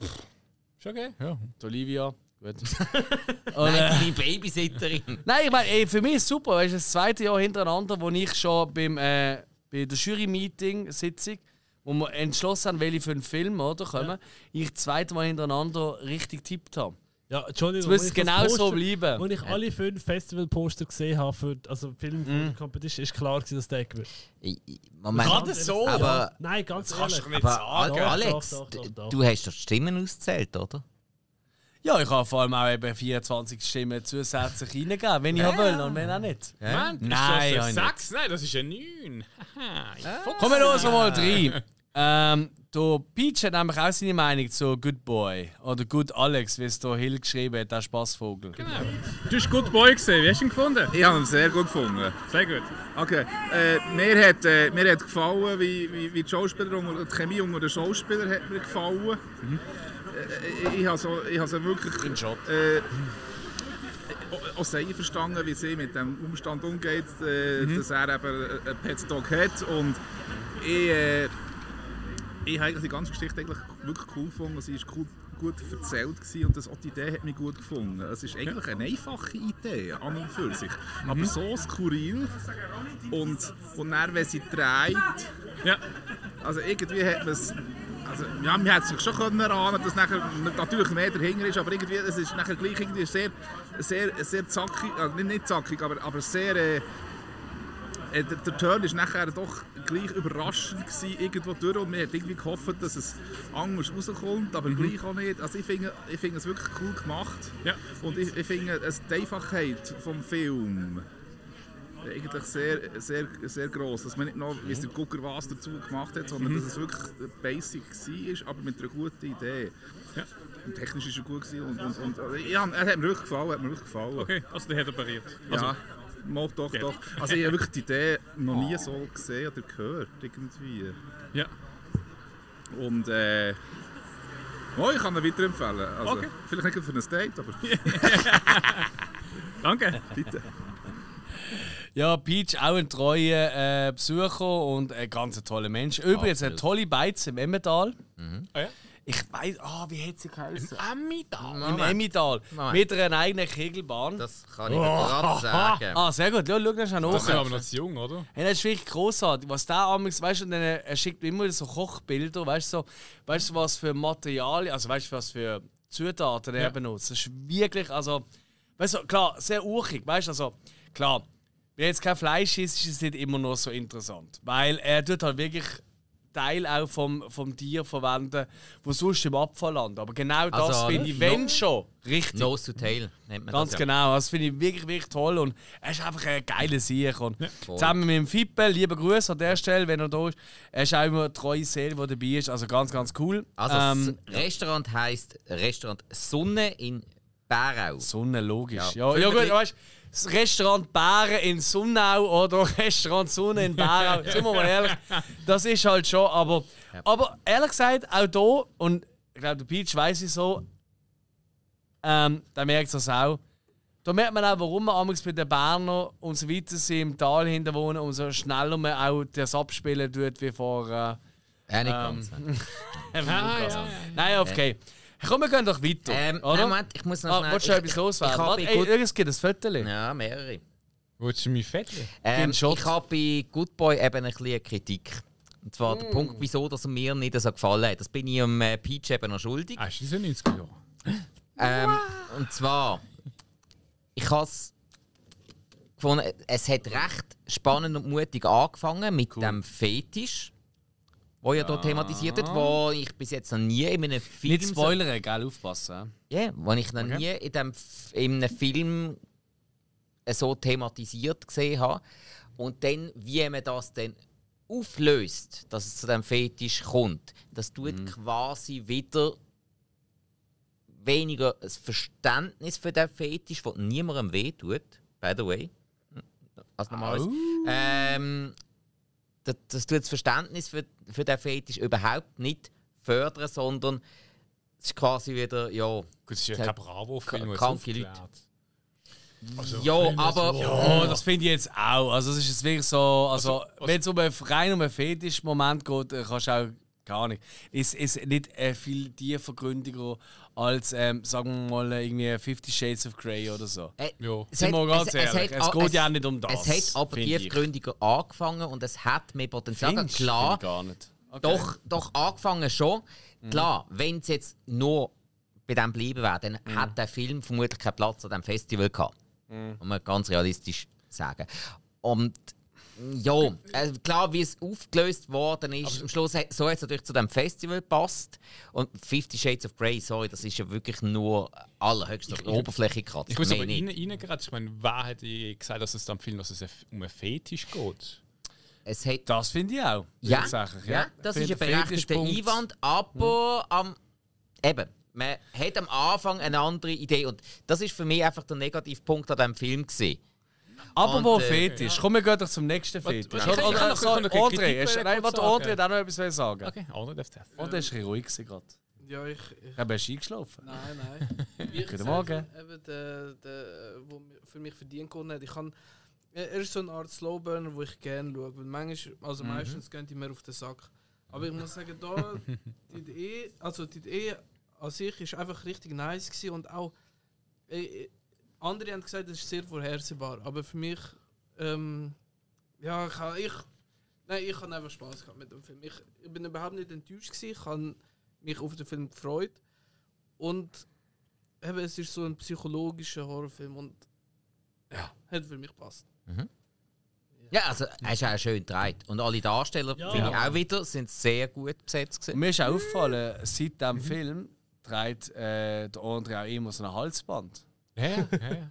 [SPEAKER 4] Ist okay? Ja.
[SPEAKER 1] Die Olivia? Gut. Und,
[SPEAKER 3] Nein, deine Babysitterin.
[SPEAKER 1] Nein, ich meine, ey, für mich ist es super. Es ist das zweite Jahr hintereinander, wo ich schon beim äh, bei der Jury-Meeting-Sitzung, wo wir entschlossen haben, welche für einen Film oder, kommen, ich das zweite Mal hintereinander richtig tippt habe.
[SPEAKER 2] Ja, Entschuldigung,
[SPEAKER 1] Es muss
[SPEAKER 2] ich
[SPEAKER 1] genau
[SPEAKER 2] das
[SPEAKER 1] so
[SPEAKER 2] Poster-
[SPEAKER 1] bleiben.
[SPEAKER 2] Als ich alle fünf Festival-Poster gesehen habe, für, also Film für
[SPEAKER 1] Mhm.
[SPEAKER 2] die Competition, ist klar, gewesen, dass der gewinnt.
[SPEAKER 3] Moment.
[SPEAKER 2] Kann das so?
[SPEAKER 3] Aber-
[SPEAKER 2] Nein, ganz
[SPEAKER 1] Das kannst
[SPEAKER 2] ehrlich.
[SPEAKER 1] du doch nicht
[SPEAKER 3] Aber
[SPEAKER 1] sagen.
[SPEAKER 3] Alex,
[SPEAKER 2] Doch, doch, doch, doch.
[SPEAKER 3] du hast doch die Stimmen ausgezählt, oder?
[SPEAKER 1] Ja, ich habe vor allem auch eben 24 Stimmen zusätzlich reingegeben, wenn ich
[SPEAKER 4] Ja.
[SPEAKER 1] ja. will und wenn auch nicht.
[SPEAKER 4] Mann,
[SPEAKER 1] Nein,
[SPEAKER 4] ist das
[SPEAKER 1] nicht.
[SPEAKER 4] Sechs? Nein, das ist ein Neun. Haha,
[SPEAKER 1] Kommen wir also mal rein. Ähm, der Peach hat nämlich auch seine Meinung zu Good Boy oder Good Alex, wie es der Hill geschrieben hat, der Spaßvogel.
[SPEAKER 8] Genau. Du hast Good Boy gesehen, wie hast du ihn gefunden?
[SPEAKER 19] Ich habe ihn sehr gut gefunden.
[SPEAKER 8] Sehr gut.
[SPEAKER 19] Okay. Äh, mir, hat, äh, mir hat gefallen, wie, wie, wie die Schauspieler und die Chemie unter den Schauspielern hat mir gefallen. Äh, ich, habe so, ich habe so wirklich äh, auch- auch sehr verstanden, wie sie mit dem Umstand umgeht, äh, dass er eben einen Pet Dog hat und ich, äh, ich habe die ganze Geschichte eigentlich wirklich cool gefunden. Sie war cool, gut erzählt gewesen und das, auch die Idee hat mich gut gefunden. Es ist eigentlich eine einfache Idee an und für sich, aber so skurril und, und dann, wenn sie dreht,
[SPEAKER 8] ja.
[SPEAKER 19] also irgendwie hat man es also, ja, man hätte sich schon können erahnen dass nachher natürlich mehr dahinter ist, aber irgendwie, es ist nachher gleich irgendwie sehr, sehr, sehr zackig, also nicht, nicht zackig, aber, aber sehr, äh, äh, der, der Turn ist nachher doch gleich überraschend gewesen, irgendwo durch und man hat irgendwie gehofft, dass es anders rauskommt, aber gleich auch nicht. Also ich finde, ich finde es wirklich cool gemacht
[SPEAKER 8] Ja.
[SPEAKER 19] und ich, ich finde es, die Einfachheit vom Film eigentlich sehr, sehr, sehr gross. Dass man nicht noch, wie es der Gucker was dazu gemacht hat, sondern
[SPEAKER 8] Mhm.
[SPEAKER 19] dass es wirklich basic war, aber mit einer guten Idee. Und technisch ist er gut und, und, und also, ja, er hat mir wirklich gefallen, hat mir wirklich gefallen.
[SPEAKER 8] Okay, also der hat er pariert.
[SPEAKER 19] Ja,
[SPEAKER 8] Also,
[SPEAKER 19] mal doch, doch. Also ich habe wirklich die Idee noch nie so gesehen oder gehört, irgendwie.
[SPEAKER 8] Ja.
[SPEAKER 19] Und äh... Oh, ich kann ihn weiterempfehlen. Also,
[SPEAKER 8] Okay.
[SPEAKER 19] Vielleicht nicht für ein Date, aber...
[SPEAKER 8] Danke.
[SPEAKER 19] Bitte.
[SPEAKER 1] Ja, Peach auch ein treuer äh, Besucher und ein ganz toller Mensch. Übrigens eine tolle Beiz im Emmental.
[SPEAKER 4] Ah, ja?
[SPEAKER 1] Ich weiß, ah, wie hat sie geheißen?
[SPEAKER 4] Emmental.
[SPEAKER 1] Im. Emmental. Mit einer eigenen Kegelbahn.
[SPEAKER 3] Das kann ich dir gerade sagen.
[SPEAKER 1] Ah, sehr gut. Ja, schau das schon
[SPEAKER 4] Das
[SPEAKER 1] nach.
[SPEAKER 4] sind aber noch zu jung, oder?
[SPEAKER 1] Hey, das ist wirklich großartig. Was der amigs, weißt du, dann, äh, er schickt mir immer so Kochbilder, weißt du, so, weißt du, was für Materialien, also weißt du, was für Zutaten er
[SPEAKER 4] Ja.
[SPEAKER 1] benutzt. Das ist wirklich, also, weißt du, klar, sehr urchig, weißt du, also, klar, wenn jetzt kein Fleisch ist, ist es nicht immer noch so interessant. Weil er tut halt wirklich Teil auch vom, vom Tier verwenden, wo sonst im Abfall landet. Aber genau das
[SPEAKER 3] Also,
[SPEAKER 1] finde ich,
[SPEAKER 3] no-
[SPEAKER 1] wenn schon, richtig.
[SPEAKER 3] Nose to tail nennt man
[SPEAKER 1] Ganz
[SPEAKER 3] das. ja.
[SPEAKER 1] genau, das finde ich wirklich, wirklich toll und er ist einfach ein geiler Sieg. Und
[SPEAKER 3] Voll.
[SPEAKER 1] zusammen mit dem Fippe, liebe Grüße an der Stelle, wenn er da ist. Er ist auch immer eine treue Seele, die dabei ist, also ganz, ganz cool.
[SPEAKER 3] Also
[SPEAKER 1] ähm,
[SPEAKER 3] das Restaurant heisst Restaurant Sonne in Bärau.
[SPEAKER 1] Sonne, logisch.
[SPEAKER 3] Ja.
[SPEAKER 1] Ja, ja, gut, weißt du, das Restaurant Bären in Sonnau oder Restaurant Sonne in Bärau, sind wir mal ehrlich, das ist halt schon, aber, aber ehrlich gesagt, auch da, und ich glaube, der Peach weiß es so, ähm, da merkt es auch, da merkt man auch, warum man amigs bei den Berner und so weiter sie im Tal hinten wohnen, umso schneller man auch das abspielen tut wie vor. Äh,
[SPEAKER 3] Ja, nicht
[SPEAKER 1] ähm,
[SPEAKER 3] ganz.
[SPEAKER 1] ähm,
[SPEAKER 3] Ah, ja, ja.
[SPEAKER 1] Nein, okay. Komm, wir gehen doch weiter.
[SPEAKER 3] Ähm,
[SPEAKER 1] oder?
[SPEAKER 3] nein, Moment, ich muss noch
[SPEAKER 1] Ah,
[SPEAKER 3] schnell-
[SPEAKER 1] willst du
[SPEAKER 3] ich-
[SPEAKER 1] etwas loswerden? Warte, ey,
[SPEAKER 3] Good-
[SPEAKER 1] es gibt ein Viertel.
[SPEAKER 3] Ja, mehrere.
[SPEAKER 4] Willst du mein Fettchen?
[SPEAKER 3] Ähm, ich habe bei Good Boy eben ein bisschen eine Kritik. Und zwar
[SPEAKER 1] Mm.
[SPEAKER 3] der Punkt, wieso dass er mir nicht so gefallen hat. Das bin ich am äh, Peach eben noch schuldig.
[SPEAKER 4] Ist das in den 90er Jahren?
[SPEAKER 3] Ähm, und zwar, ich habe es gefunden, es hat recht spannend und mutig angefangen mit dem Fetisch, wo ja hier thematisiert wird, wo ich bis jetzt noch nie in einem Film...
[SPEAKER 1] Nicht spoilern, gell? Aufpassen.
[SPEAKER 3] Ja, yeah, wo ich noch
[SPEAKER 1] Okay.
[SPEAKER 3] nie in, dem, in einem Film so thematisiert gesehen habe. Und dann, wie man das dann auflöst, dass es zu dem Fetisch kommt, das tut quasi wieder weniger ein Verständnis für den Fetisch, der niemandem wehtut, by the way. Als normales. Ähm, das, das tut das Verständnis für, für den Fetisch überhaupt nicht fördern, sondern es ist quasi wieder, ja. Gut,
[SPEAKER 4] es ist ja kein Bravo-Film,
[SPEAKER 3] Kranke Leute.
[SPEAKER 4] aufklärt.
[SPEAKER 3] ja, aber.
[SPEAKER 1] Ja, das finde ich jetzt auch. Also, es ist jetzt wirklich so. Also, wenn es um einen, rein um einen Fetisch-Moment geht, dann kannst du auch keine Ahnung. Ist, ist nicht äh, viel tiefergründiger als, ähm, sagen wir mal, irgendwie Fifty Shades of Grey oder so.
[SPEAKER 3] Äh,
[SPEAKER 1] ja.
[SPEAKER 3] Es
[SPEAKER 1] Sind
[SPEAKER 3] hat-
[SPEAKER 1] wir ganz
[SPEAKER 3] es- es
[SPEAKER 1] ehrlich.
[SPEAKER 3] hat
[SPEAKER 1] Es,
[SPEAKER 3] a-
[SPEAKER 1] geht
[SPEAKER 3] es-
[SPEAKER 1] ja auch nicht um das.
[SPEAKER 3] Es hat aber
[SPEAKER 1] finde ich.
[SPEAKER 3] tiefgründiger angefangen und es hat mehr Potenzial.
[SPEAKER 1] Findest?
[SPEAKER 3] Klar,
[SPEAKER 1] gar nicht. Okay.
[SPEAKER 3] doch, doch angefangen schon. Klar, wenn es jetzt nur bei dem bleiben wäre, dann hat der Film vermutlich keinen Platz an diesem Festival gehabt.
[SPEAKER 1] Mhm.
[SPEAKER 3] Muss man ganz realistisch sagen. Und ja, äh, klar, wie es aufgelöst worden ist, am Schluss hat- so hat es natürlich zu dem Festival gepasst. Und Fifty Shades of Grey, sorry, das ist ja wirklich nur allerhöchst auf Oberfläche gekratzt.
[SPEAKER 4] Ich muss aber reingeraten. Ich meine, wer hätte gesagt, dass es am Film dass es um einen Fetisch geht?
[SPEAKER 3] Es hat,
[SPEAKER 1] das finde ich auch.
[SPEAKER 3] Ja,
[SPEAKER 1] tatsächlich,
[SPEAKER 3] ja, das
[SPEAKER 1] Ich
[SPEAKER 3] ist ein berechtigter Einwand, aber am, eben, man hat am Anfang eine andere Idee und das ist für mich einfach der Negativpunkt an diesem Film gewesen.
[SPEAKER 1] Apropos
[SPEAKER 3] Und, äh,
[SPEAKER 1] Fetisch, kommen wir gleich doch zum nächsten Fetisch. Oder,
[SPEAKER 4] ich kann
[SPEAKER 1] oder,
[SPEAKER 4] eine
[SPEAKER 1] André, hast- nein, warte. André hat auch noch etwas sagen.
[SPEAKER 4] Okay, André darf das.
[SPEAKER 1] André ist ein bisschen ruhig gewesen gerade.
[SPEAKER 5] Ja, ich.
[SPEAKER 1] bist du eingeschlafen?
[SPEAKER 5] Nein, nein.
[SPEAKER 1] Guten Morgen.
[SPEAKER 5] habe, Eben der, der, für mich verdient hat. Ich kann, er ist so eine Art Slowburner, wo ich gerne schaue. Weil manchmal, also
[SPEAKER 1] Mhm.
[SPEAKER 5] meistens gehen die mir auf den Sack. Aber ich muss sagen, da, die Idee, also die Idee an sich ist einfach richtig nice gewesen und auch, äh, äh, andere haben gesagt, es ist sehr vorhersehbar. Aber für mich, ähm, ja, ich, ich, nein, ich habe einfach Spaß gehabt mit dem Film. Ich, ich bin überhaupt nicht enttäuscht gewesen. Ich habe mich auf den Film gefreut. Und eben, es ist so ein psychologischer Horrorfilm und ja, hat für mich gepasst.
[SPEAKER 3] Ja, also er ist auch schön gedreht. Und alle Darsteller,
[SPEAKER 1] Ja.
[SPEAKER 3] finde ich auch wieder, sind sehr gut besetzt gewesen.
[SPEAKER 1] Und mir ist auch aufgefallen, seit diesem Film trägt äh, der André auch immer so ein Halsband.
[SPEAKER 4] Ja, ja, ja.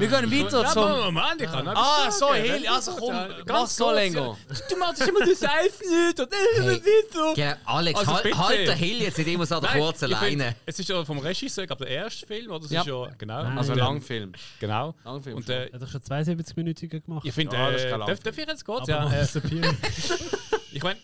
[SPEAKER 1] Wir gehen weiter
[SPEAKER 4] Ja,
[SPEAKER 1] zum.
[SPEAKER 4] Moment, ich kann noch
[SPEAKER 1] Ah, so. Heli, also komm, mach
[SPEAKER 4] ganz
[SPEAKER 1] so länger.
[SPEAKER 4] Du machst immer das Seife nicht und
[SPEAKER 3] Hey,
[SPEAKER 4] so.
[SPEAKER 3] Ja, Alex,
[SPEAKER 4] Also
[SPEAKER 3] halt, halt der Hill jetzt nicht immer so an der kurzen Leine.
[SPEAKER 4] Es ist ja vom Regisseur, ich glaube, der erste Film, oder? Das
[SPEAKER 1] Ja.
[SPEAKER 4] ist ja, genau.
[SPEAKER 1] Nein. Also
[SPEAKER 4] ähm,
[SPEAKER 1] Langfilm.
[SPEAKER 4] Genau.
[SPEAKER 1] Langfilm
[SPEAKER 4] Und,
[SPEAKER 1] schon.
[SPEAKER 4] äh,
[SPEAKER 2] Er hat doch schon 72 Minuten gemacht.
[SPEAKER 4] ich finde,
[SPEAKER 1] Ja, das ist
[SPEAKER 4] äh,
[SPEAKER 1] kein
[SPEAKER 4] darf,
[SPEAKER 1] Langfilm.
[SPEAKER 4] darf ich jetzt kurz?
[SPEAKER 2] Aber
[SPEAKER 4] Ja, äh, ich meine,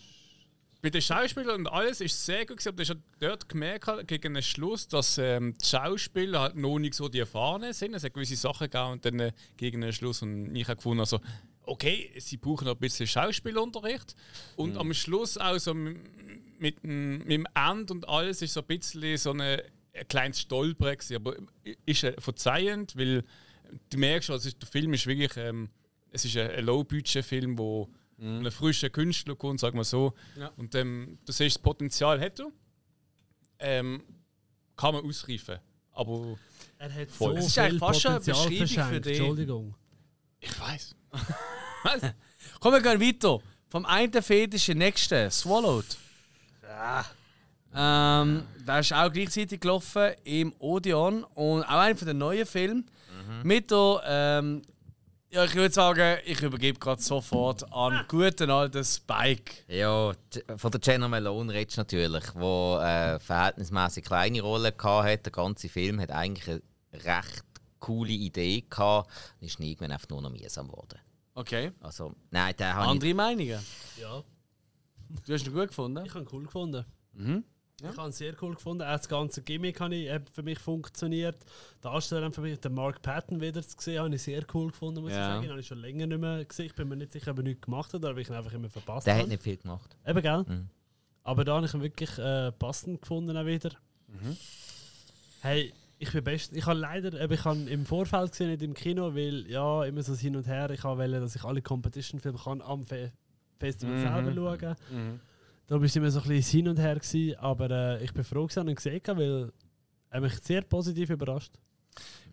[SPEAKER 4] bei den Schauspielern und alles ist sehr gut aber du hast ja dort gemerkt, halt, gegen den Schluss, dass ähm, die Schauspieler halt noch nicht so die Erfahrenen sind. Es hat gewisse Sachen gegeben und dann äh, gegen den Schluss und ich habe gefunden, also, okay, sie brauchen noch ein bisschen Schauspielunterricht. Und am Schluss auch so mit, dem- mit dem Ende und alles ist so ein bisschen so eine, ein kleines Stolpern aber ist äh, verzeihend, weil du merkst, also der Film ist wirklich, ähm, es ist ein, ein Low-Budget-Film, wo einen frischen Künstler kommt, sagen wir so.
[SPEAKER 1] Ja.
[SPEAKER 4] Und ähm, du siehst, das Potenzial hat er. Ähm, kann man ausreifen. Aber
[SPEAKER 2] Er hat
[SPEAKER 4] Voll.
[SPEAKER 2] so
[SPEAKER 4] Es
[SPEAKER 1] ist eigentlich
[SPEAKER 2] viel
[SPEAKER 1] fast schon eine
[SPEAKER 2] Potenzial
[SPEAKER 1] Beschreibung für dich.
[SPEAKER 2] Entschuldigung.
[SPEAKER 4] ich weiß.
[SPEAKER 1] Komm, wir gehen weiter. Vom einen Fetisch in den nächsten. Swallowed. Ähm, der ist auch gleichzeitig gelaufen im Odeon und auch einer von den neuen Filmen. Mit der, ähm, ja, ich würde sagen, ich übergebe gerade sofort an guten alten Spike.
[SPEAKER 3] Ja, von der Jenna Malone redest natürlich, wo äh, verhältnismäßig kleine Rolle hatte. Der ganze Film hat eigentlich eine recht coole Idee gehabt. und Ist irgendwann einfach nur noch mühsam geworden.
[SPEAKER 1] Okay.
[SPEAKER 3] Also, nein, der habe ich...
[SPEAKER 1] Andere Meinungen?
[SPEAKER 2] Ja,
[SPEAKER 1] Du hast ihn gut gefunden?
[SPEAKER 2] ich habe ihn cool gefunden.
[SPEAKER 1] Mhm.
[SPEAKER 2] Ich habe ihn sehr cool gefunden. Auch das ganze Gimmick hat ich, hat für mich funktioniert. Der Darsteller für mich, den Mark Patton wieder zu sehen, habe ich sehr cool gefunden, muss
[SPEAKER 1] Ja.
[SPEAKER 2] ich sagen. Den habe ich schon länger nicht mehr gesehen. Ich bin mir nicht sicher, ob er nichts gemacht hat oder ob ich ihn einfach immer verpasst
[SPEAKER 3] Der
[SPEAKER 2] habe.
[SPEAKER 3] hat nicht viel gemacht.
[SPEAKER 2] Eben, gell?
[SPEAKER 3] Mhm.
[SPEAKER 2] Aber da habe ich ihn wirklich äh, passend gefunden auch wieder. Hey, ich bin best. Ich habe leider, eben, ich habe ihn im Vorfeld gesehen, nicht im Kino, weil ja immer so hin und her. Ich wollen, dass ich alle Competition-Filme kann am Fe Festival
[SPEAKER 1] Mhm.
[SPEAKER 2] selber schauen.
[SPEAKER 1] Mhm.
[SPEAKER 2] Da war es immer so ein bisschen hin und her gewesen, aber äh, ich bin froh gewesen, ihn gesehen, haben, weil er mich sehr positiv überrascht.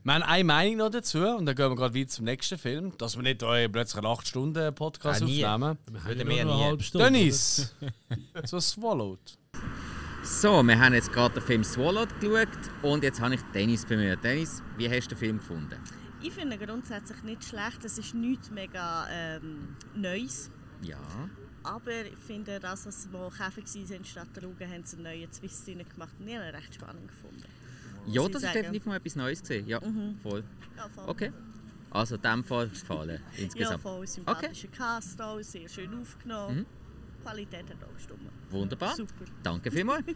[SPEAKER 1] Wir haben eine Meinung noch dazu und dann gehen wir gerade weiter zum nächsten Film, dass wir nicht euch plötzlich einen 8-Stunden-Podcast
[SPEAKER 3] Ja, nie.
[SPEAKER 1] aufnehmen.
[SPEAKER 2] Ja,
[SPEAKER 3] mir
[SPEAKER 2] nur eine
[SPEAKER 3] nie.
[SPEAKER 2] halbe Stunde,
[SPEAKER 1] Dennis! so Swallowed.
[SPEAKER 3] So, wir haben jetzt gerade den Film Swallowed geschaut und jetzt habe ich Dennis bemüht. Dennis, wie hast du den Film gefunden?
[SPEAKER 20] Ich finde ihn grundsätzlich nicht schlecht. Es ist nichts mega ähm, Neues.
[SPEAKER 3] Ja.
[SPEAKER 20] Aber ich finde, das, was wo Käfer waren statt der Ruge, haben sie einen neuen Twist gemacht. Und ich habe ihn recht spannend gefunden.
[SPEAKER 3] Ja, das
[SPEAKER 20] ich
[SPEAKER 3] ist definitiv mal etwas Neues gesehen. Ja,
[SPEAKER 20] Mhm.
[SPEAKER 3] voll.
[SPEAKER 20] Ja, voll.
[SPEAKER 3] Okay. Also, in dem Fall gefallen
[SPEAKER 20] Ja,
[SPEAKER 3] insgesamt.
[SPEAKER 20] voll sympathischer Cast auch, sehr schön aufgenommen. Die Qualität hat auch gestimmt.
[SPEAKER 3] Wunderbar.
[SPEAKER 20] Super.
[SPEAKER 3] Danke vielmals.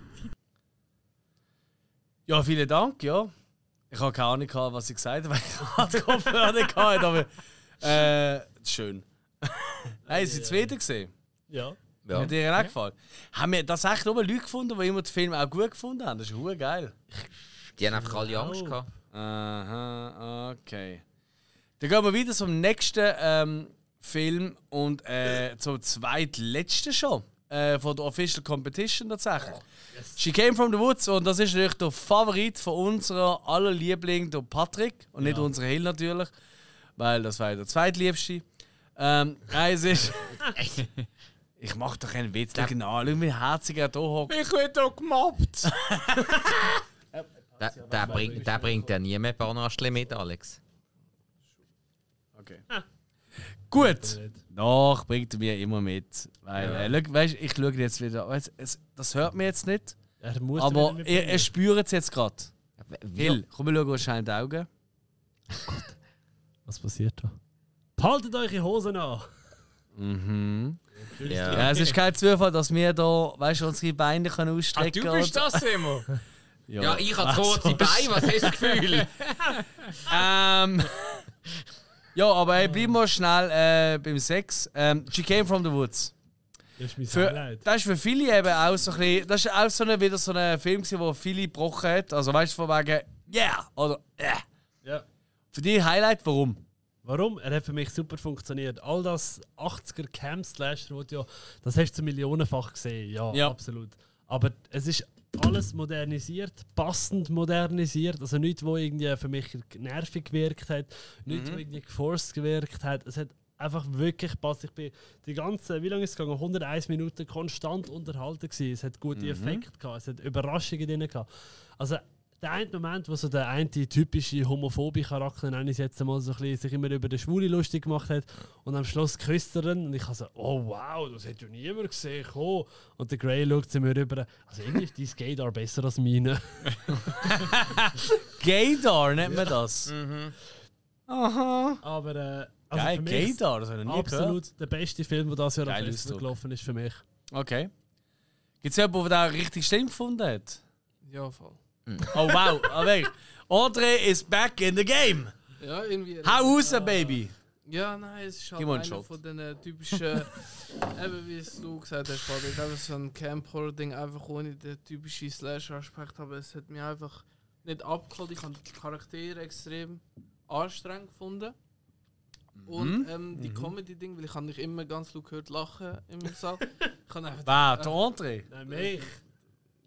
[SPEAKER 1] Ja, vielen Dank, ja. Ich habe keine Ahnung, gehabt, was ich gesagt habe, weil ich gerade Kopfhörer nicht hatte, aber äh, schön. Nein, ist jetzt wieder gesehen.
[SPEAKER 2] Ja.
[SPEAKER 3] Ja.
[SPEAKER 1] Hat dir auch gefallen? Haben wir das echt nur Leute gefunden, die immer den Film auch gut gefunden haben? Das ist hure geil.
[SPEAKER 3] Die haben einfach alle Angst gehabt.
[SPEAKER 1] Aha, okay. Dann gehen wir wieder zum nächsten ähm, Film und äh, zum zweitletzten schon. Äh, von der Official Competition tatsächlich. She Came from the Woods und das ist natürlich der Favorit von unserer aller Liebling, der Patrick. Und nicht
[SPEAKER 2] Ja.
[SPEAKER 1] unser Hill natürlich, weil das war der zweitliebste. Ähm, nein, es ist. ich mach doch keinen Witz, schau an, schau, wie herzig er da hockt.
[SPEAKER 4] Ich werde doch gemobbt!
[SPEAKER 3] Der, der, bringt, der bringt ja nie mehr Banastle mit, Alex.
[SPEAKER 1] Okay. Gut. Doch, bringt er mir immer mit. Weil,
[SPEAKER 2] Ja.
[SPEAKER 1] äh, schau, weißt, ich schaue jetzt wieder. Weißt, es, das hört mir jetzt nicht.
[SPEAKER 2] Er muss
[SPEAKER 1] aber
[SPEAKER 2] wieder
[SPEAKER 1] ihr, spürt es jetzt gerade.
[SPEAKER 3] wie-
[SPEAKER 1] Hill, komm, wir schauen uns schnell in die Augen.
[SPEAKER 2] Was passiert da? Haltet eure Hosen an!
[SPEAKER 1] Mhm.
[SPEAKER 2] Ja.
[SPEAKER 1] Ja. es ist kein Zufall, dass wir da, weißt du, unsere Beine können ausstrecken
[SPEAKER 4] Ah, du bist das immer?
[SPEAKER 3] Ja, ich habe
[SPEAKER 1] Was
[SPEAKER 3] kurze? Beine, was hast du das Gefühl?
[SPEAKER 1] ähm, ja, aber hey, bleiben wir schnell äh, beim Sex. Ähm, She Came from the Woods.
[SPEAKER 2] Das ist mein
[SPEAKER 1] Für,
[SPEAKER 2] Highlight.
[SPEAKER 1] das ist für viele eben auch so ein bisschen, das ist auch so eine, wieder so ein Film, gewesen, wo viele gebrochen hat. Also weißt du, von wegen, yeah oder yeah.
[SPEAKER 2] Ja.
[SPEAKER 1] Für dich Highlight, warum?
[SPEAKER 2] Warum? Er hat für mich super funktioniert. All das 80er Camp Slasher, was du ja, das hast du millionenfach gesehen. Ja,
[SPEAKER 1] Ja.
[SPEAKER 2] absolut. Aber es ist alles modernisiert, passend modernisiert. Also nichts, wo irgendwie für mich nervig gewirkt hat, nichts,
[SPEAKER 1] Mhm.
[SPEAKER 2] wo irgendwie geforst gewirkt hat. Es hat einfach wirklich gepasst. Ich bin die ganze, wie lange ist es gegangen? 101 Minuten konstant unterhalten gewesen. Es hat gute
[SPEAKER 1] Mhm.
[SPEAKER 2] Effekte gehabt, es hat Überraschungen drin gehabt. Also der eine Moment, wo so der eine typische homophobe Charakter, nenne ich jetzt mal so ein bisschen, sich immer über den Schwule lustig gemacht hat und am Schluss küsst er ihn und ich habe so, oh wow, das hat ja niemand gesehen, komm. Und der Grey schaut zu mir rüber, also irgendwie ist dein Gaydar besser als meine.
[SPEAKER 1] Gaydar nennt man das.
[SPEAKER 2] Aha. Aber äh, also
[SPEAKER 1] Geil,
[SPEAKER 2] für mich
[SPEAKER 1] Gaydar, das habe ich nie
[SPEAKER 2] absolut
[SPEAKER 1] gehört.
[SPEAKER 2] der beste Film, der das Jahr am
[SPEAKER 1] Geil
[SPEAKER 2] Festival
[SPEAKER 1] Ausdruck.
[SPEAKER 2] gelaufen ist für mich.
[SPEAKER 1] Okay. Gibt es jemanden, der den richtig Stimme gefunden hat?
[SPEAKER 5] Ja, voll.
[SPEAKER 1] Oh wow, aber wirklich. André is back in the game.
[SPEAKER 5] Ja, irgendwie.
[SPEAKER 1] Hau raus, Baby.
[SPEAKER 5] Ja, nein, es ist halt
[SPEAKER 1] Gib mir einen
[SPEAKER 5] einer
[SPEAKER 1] Shot.
[SPEAKER 5] von den typischen, eben wie es du gesagt hast, Patrick, einfach so ein Camp-Horror-Ding, einfach ohne den typischen Slasher-Aspekt, aber es hat mich einfach nicht abgeholt. Ich habe die Charaktere extrem anstrengend gefunden. Und ähm, die
[SPEAKER 1] Mhm.
[SPEAKER 5] Comedy-Ding, weil ich habe nicht immer ganz laut gehört lachen im Saal. Ich habe einfach
[SPEAKER 1] Wer? Der André?
[SPEAKER 2] Nein, mich.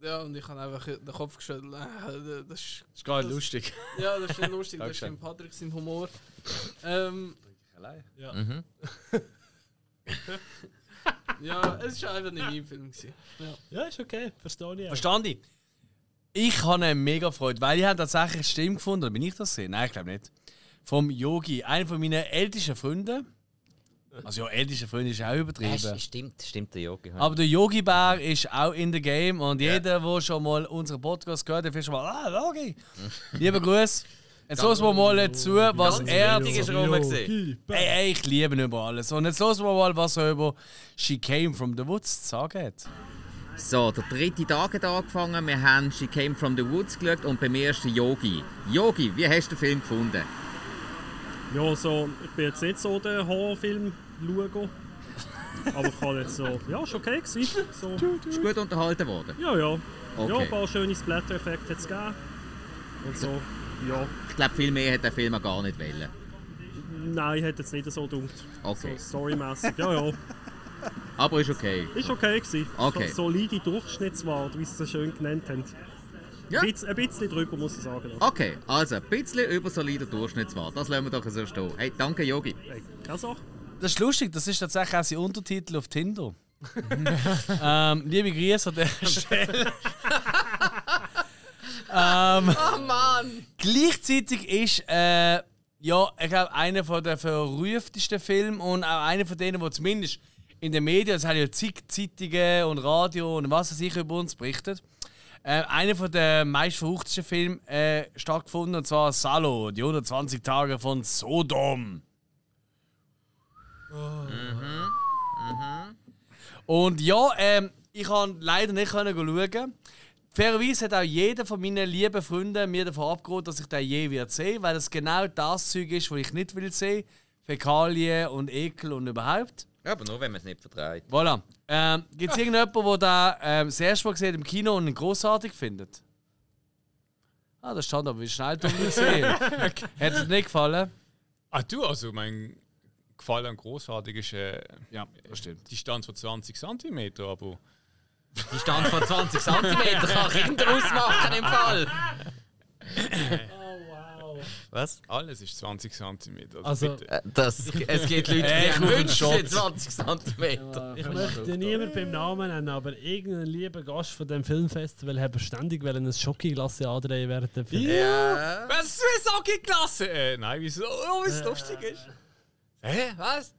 [SPEAKER 5] Ja, und ich habe einfach den Kopf geschüttelt. Äh, Das ist,
[SPEAKER 1] ist gar nicht lustig.
[SPEAKER 5] Ja, das ist nicht lustig, das ist
[SPEAKER 1] Dankeschön.
[SPEAKER 5] im Patrick sein Humor. Ähm,
[SPEAKER 2] Ja.
[SPEAKER 3] Mhm.
[SPEAKER 5] ja, es war einfach nicht mein Film. Gewesen. Ja.
[SPEAKER 2] Ja, ist okay, verstehe ich. auch.
[SPEAKER 1] Verstanden? ich. Ich habe eine mega Freude, weil ich habe tatsächlich eine Stimme gefunden, oder bin ich das gesehen? Nein, ich glaube nicht. Vom Yogi, einer von meinen ältesten Freunden. Also ja, älteste Freunde ist auch übertrieben.
[SPEAKER 3] Ja, stimmt, stimmt, der Yogi.
[SPEAKER 1] Aber der Yogi Bär ist auch in the game und jeder, der schon mal unseren Podcast gehört hat, ist schon mal, ah, Yogi. Lieber Gruß. Jetzt hören wir mal zu, was
[SPEAKER 3] Ganz
[SPEAKER 1] er.
[SPEAKER 3] ist rum.
[SPEAKER 1] Ey, ey, ich liebe ihn über alles. Und jetzt hören wir mal, was er über She Came from the Woods zu sagen hat.
[SPEAKER 3] So, der dritte Tag hat angefangen. Wir haben She Came from the Woods geschaut und beim ersten Yogi. Yogi, wie hast du den Film gefunden?
[SPEAKER 21] Ja, so, ich bin jetzt nicht so der Horrorfilm schauen. Aber ich habe jetzt so, ja, ist okay gewesen. So.
[SPEAKER 3] Ist gut unterhalten worden?
[SPEAKER 21] Ja, ja. Ja,
[SPEAKER 3] Okay.
[SPEAKER 21] ein paar schöne Splatter-Effekte hat es gegeben. Und so, ja.
[SPEAKER 3] Ich glaube, viel mehr hat der Film auch gar nicht wollen.
[SPEAKER 21] Nein, hat jetzt nicht so gedacht.
[SPEAKER 3] Okay.
[SPEAKER 21] So, storymässig, ja, ja.
[SPEAKER 3] Aber ist okay.
[SPEAKER 21] Ist okay gewesen.
[SPEAKER 3] Okay.
[SPEAKER 21] So, solide Durchschnittswert, wie sie es so schön genannt haben.
[SPEAKER 3] Ja.
[SPEAKER 21] Ein, bisschen, ein bisschen drüber, muss ich sagen.
[SPEAKER 3] Okay, also ein bisschen über solider Durchschnittswert. Das lassen wir doch so stehen. Hey, danke, Yogi.
[SPEAKER 21] Keine Sache.
[SPEAKER 1] Das ist lustig, das ist tatsächlich auch sein Untertitel auf Tinder. ähm, liebe Grüße an der Stelle. ähm,
[SPEAKER 5] Oh Mann!
[SPEAKER 1] Gleichzeitig ist, äh, ja, ich glaube, einer von der verruftesten Filme und auch einer von denen, wo zumindest in den Medien, es haben ja zig Zeitungen und Radio und was weiß ich über uns berichtet, äh, einer von der meistverruchtesten Filme äh, stattgefunden, und zwar Salo, die 120 Tage von Sodom.
[SPEAKER 3] Mhm.
[SPEAKER 1] Und ja, ähm, ich konnte leider nicht können schauen. Fairerweise hat auch jeder von meinen lieben Freunden mir davon abgeraten, dass ich den je wird sehen, weil das genau das Zeug ist, was ich nicht will sehen. Fäkalien und Ekel und überhaupt.
[SPEAKER 3] Ja, aber nur, wenn man es nicht vertreibt.
[SPEAKER 1] Voilà. Ähm, Gibt es irgendjemanden, der da ähm, das erste Mal gesehen im Kino und ihn großartig findet? Ah, das stand aber wie schnell du gesehen. Hat es nicht gefallen?
[SPEAKER 4] Ah, du, also mein Gefallen großartig ist äh,
[SPEAKER 1] ja, das stimmt.
[SPEAKER 4] Distanz von 20 cm, aber.
[SPEAKER 3] Distanz von 20 cm kann Kinder ausmachen im Fall. Was?
[SPEAKER 4] Alles ist 20 cm.
[SPEAKER 2] Also,
[SPEAKER 4] bitte.
[SPEAKER 3] Äh, das, es gibt Leute,
[SPEAKER 2] Äh,
[SPEAKER 3] die
[SPEAKER 2] ich
[SPEAKER 3] haben
[SPEAKER 2] muss einen
[SPEAKER 3] Wünsche
[SPEAKER 2] Shot.
[SPEAKER 3] 20 cm.
[SPEAKER 2] Ich möchte niemanden beim Namen nennen, aber irgendein lieber Gast von dem Filmfestival hat ständig ein Schokoglasse andrehen Film.
[SPEAKER 4] Ja. Was ist für eine Klasse? Äh, nein, wieso? Oh, wie es lustig ist. Hä? Was?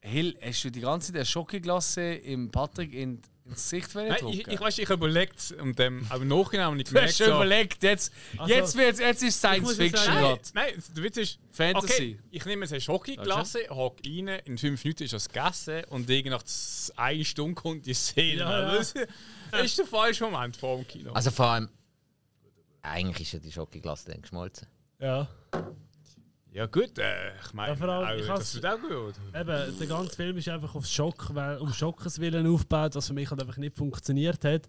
[SPEAKER 1] Hill, hast du die ganze Zeit eine Schokoglasse im Patrick in, ins Gesicht
[SPEAKER 4] Nein,
[SPEAKER 1] drücken?
[SPEAKER 4] ich, ich weiß, ich habe überlegt und dem, aber im Nachhinein habe ich
[SPEAKER 1] Du hast
[SPEAKER 4] gemerkt, so,
[SPEAKER 1] überlegt, jetzt,
[SPEAKER 4] Also,
[SPEAKER 1] jetzt, wird's, jetzt ist Science Fiction gerade.
[SPEAKER 4] Nein, nein, der Witz ist,
[SPEAKER 1] Fantasy.
[SPEAKER 4] Okay, ich nehme jetzt eine Schokoglasse, hock rein, in fünf Minuten ist das gegessen und irgendwie nach einer Stunde kommt die Szene.
[SPEAKER 2] Ja, ja.
[SPEAKER 4] Das ist der falsche Moment vor dem Kino.
[SPEAKER 3] Also vor allem, eigentlich ist ja die Schokoglasse dann geschmolzen.
[SPEAKER 2] Ja.
[SPEAKER 4] Ja gut, äh, ich meine,
[SPEAKER 2] Ja, vor allem, ich
[SPEAKER 4] auch, das
[SPEAKER 2] has-
[SPEAKER 4] wird auch gut.
[SPEAKER 2] Eben, der ganze Film ist einfach auf Schock, weil, um Schockes willen aufgebaut, was für mich halt einfach nicht funktioniert hat.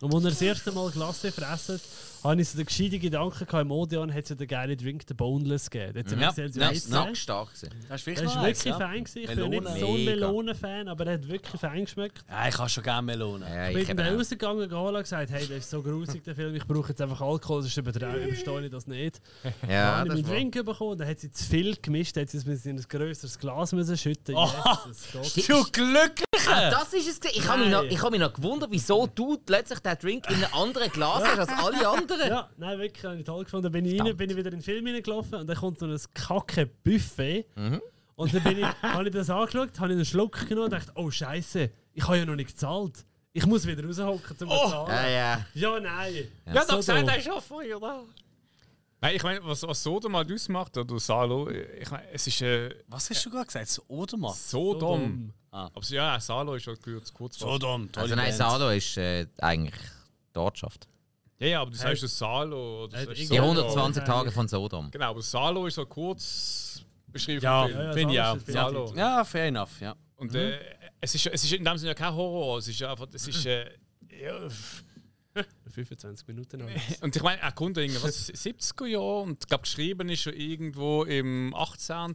[SPEAKER 2] Und als er das erste Mal Glasse fressen, habe ich so den gescheiten Gedanken gehabt, im Odeon hat es ja den geilen Drink, den Boneless gegeben. Jetzt
[SPEAKER 3] Ja,
[SPEAKER 2] ja,
[SPEAKER 3] ja, ist nackstark gewesen.
[SPEAKER 1] Das ist
[SPEAKER 2] Er
[SPEAKER 1] wirklich
[SPEAKER 2] ist
[SPEAKER 1] nice,
[SPEAKER 2] wirklich
[SPEAKER 1] ja.
[SPEAKER 2] fein gewesen. Ich bin
[SPEAKER 1] Melone.
[SPEAKER 2] nicht so ein. Melonenfan, aber er hat wirklich fein geschmeckt.
[SPEAKER 1] Ja, ich habe schon gerne Melonen.
[SPEAKER 2] ich bin dann rausgegangen und gesagt, hey, das ist so grusig, der Film, ich brauche jetzt einfach Alkohol, sonst übertreibe verstehe ich das nicht.
[SPEAKER 3] Ja,
[SPEAKER 2] dann habe ich
[SPEAKER 3] das
[SPEAKER 2] meinen
[SPEAKER 3] war-
[SPEAKER 2] Drink bekommen, dann hat sie zu viel gemischt, dann hat sie es in ein grösseres Glas müssen schütten
[SPEAKER 1] Oh,
[SPEAKER 2] Jesus Gott.
[SPEAKER 1] du Glücklicher!
[SPEAKER 3] Ah, das ist es. gewesen. Ich habe mich, noch- ich hab mich noch gewundert, wieso du plötzlich den Drink in einem anderen Glas hast als alle anderen.
[SPEAKER 2] Ja, nein, wirklich, habe ich toll gefunden. Dann bin ich, rein, bin ich wieder in den Film hineingelaufen und dann kommt so ein kacke Buffet.
[SPEAKER 3] Mhm.
[SPEAKER 2] Und dann bin ich, habe ich das angeschaut, habe ich einen Schluck genommen und dachte, oh Scheiße, ich habe ja noch nicht gezahlt. Ich muss wieder raushocken zum
[SPEAKER 4] Oh.
[SPEAKER 2] Bezahlen.
[SPEAKER 3] Ja, ja.
[SPEAKER 2] Ja, nein.
[SPEAKER 4] Ja, ja
[SPEAKER 2] so
[SPEAKER 4] doch, gesagt, er ist schon früher da. Nein, ich meine, was, was Sodom halt ausmacht, oder Salo, ich meine, es ist. Äh,
[SPEAKER 1] Was hast du gerade gesagt? Sodom?
[SPEAKER 4] Sodom.
[SPEAKER 1] Sodom. Ah.
[SPEAKER 4] Aber ja, Salo ist halt kurz, kurz
[SPEAKER 1] Sodom, tolle
[SPEAKER 3] Also nein. Salo ist äh, eigentlich die Ortschaft.
[SPEAKER 4] Ja, ja, aber du sagst das Salo. Oder sagst
[SPEAKER 3] die
[SPEAKER 4] Sodom.
[SPEAKER 3] 120 Tage von Sodom.
[SPEAKER 4] Genau, aber Salo ist so kurz beschrieben.
[SPEAKER 1] Ja,
[SPEAKER 4] Film.
[SPEAKER 1] finde ich auch.
[SPEAKER 4] Salo.
[SPEAKER 1] Ja, fair enough, ja.
[SPEAKER 4] Und äh, es, ist, es ist in dem Sinne ja kein Horror, es ist einfach, es ist. Äh, ja,
[SPEAKER 2] 25 Minuten noch.
[SPEAKER 4] und ich meine, er kommt irgendwas 70er Jahre und ich glaube, geschrieben ist er irgendwo im 18.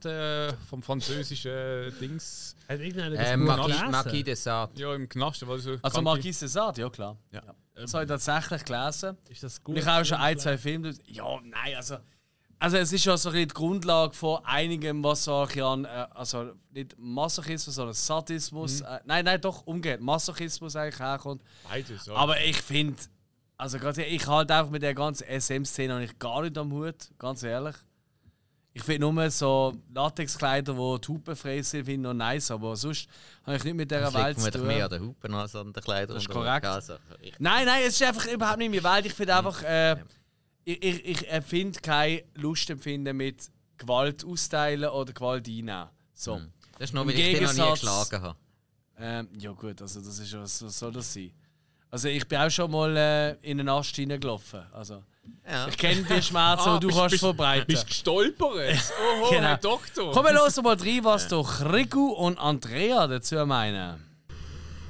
[SPEAKER 4] vom französischen Dings.
[SPEAKER 2] Hat irgendeiner
[SPEAKER 3] das Buch Marquis-? Marquis de Sade.
[SPEAKER 4] Ja, im Knast. Also,
[SPEAKER 1] Also Marquis de Sade, ja klar.
[SPEAKER 4] Ja.
[SPEAKER 1] Das habe ich tatsächlich gelesen.
[SPEAKER 2] Ist das
[SPEAKER 1] Und ich habe schon ein, zwei Filme. Ja, nein, also. Also es ist ja so ein bisschen die Grundlage von einigem, was so ein äh, also nicht Masochismus, sondern Sadismus,
[SPEAKER 4] Mhm.
[SPEAKER 1] äh, nein, nein, doch umgekehrt, Masochismus eigentlich herkommt.
[SPEAKER 4] Beides, ja.
[SPEAKER 1] Aber ich finde, also gerade ich halt einfach mit der ganzen SM-Szene habe ich gar nicht am Hut, ganz ehrlich. Ich finde nur so Latexkleider, die die Hupen frei sind, finde ich noch nice, aber sonst habe ich nicht mit dieser
[SPEAKER 3] Das
[SPEAKER 1] Welt zu tun.
[SPEAKER 3] mehr an den Hupen als an den Kleidern.
[SPEAKER 1] Das ist korrekt.
[SPEAKER 3] Ich-
[SPEAKER 1] Nein, nein, es ist einfach überhaupt nicht meine Welt. Ich finde einfach, äh, ich, ich, ich empfinde kein Lustempfinden mit Gewalt austeilen oder Gewalt einnehmen. So.
[SPEAKER 3] Hm. Das ist nur,
[SPEAKER 1] Im
[SPEAKER 3] weil ich dich noch nie geschlagen habe.
[SPEAKER 1] Ähm, ja gut, also das ist was, was soll das sein? Also ich bin auch schon mal äh, in einen Ast hineingelaufen. Also
[SPEAKER 3] Ja.
[SPEAKER 1] ich kenne die Schmerzen,
[SPEAKER 4] Ah,
[SPEAKER 1] die du
[SPEAKER 4] bist-
[SPEAKER 1] kannst
[SPEAKER 4] bist-
[SPEAKER 1] verbreiten.
[SPEAKER 4] bist gestolpert? Oho, Herr Doktor.
[SPEAKER 1] Komm, hören mal rein, was doch Rigu und Andrea dazu meinen.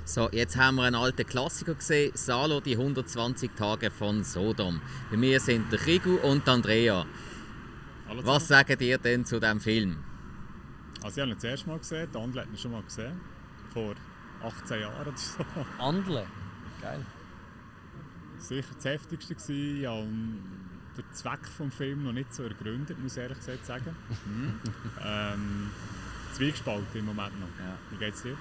[SPEAKER 3] So, jetzt haben wir einen alten Klassiker gesehen, Salo, die 120 Tage von Sodom. Bei mir sind der Rigu und Andrea.
[SPEAKER 22] Hallo
[SPEAKER 3] Was sagt ihr denn zu diesem Film?
[SPEAKER 22] Also ich habe ihn das erste Mal gesehen, der andere hat ihn schon mal gesehen. Vor 18 Jahren oder so.
[SPEAKER 1] Andle? Geil.
[SPEAKER 22] Sicher das heftigste gewesen. Habe den Zweck des Films noch nicht so ergründet, muss ich ehrlich gesagt sagen. ähm, Zwiegespalten im Moment noch. Wie geht's dir?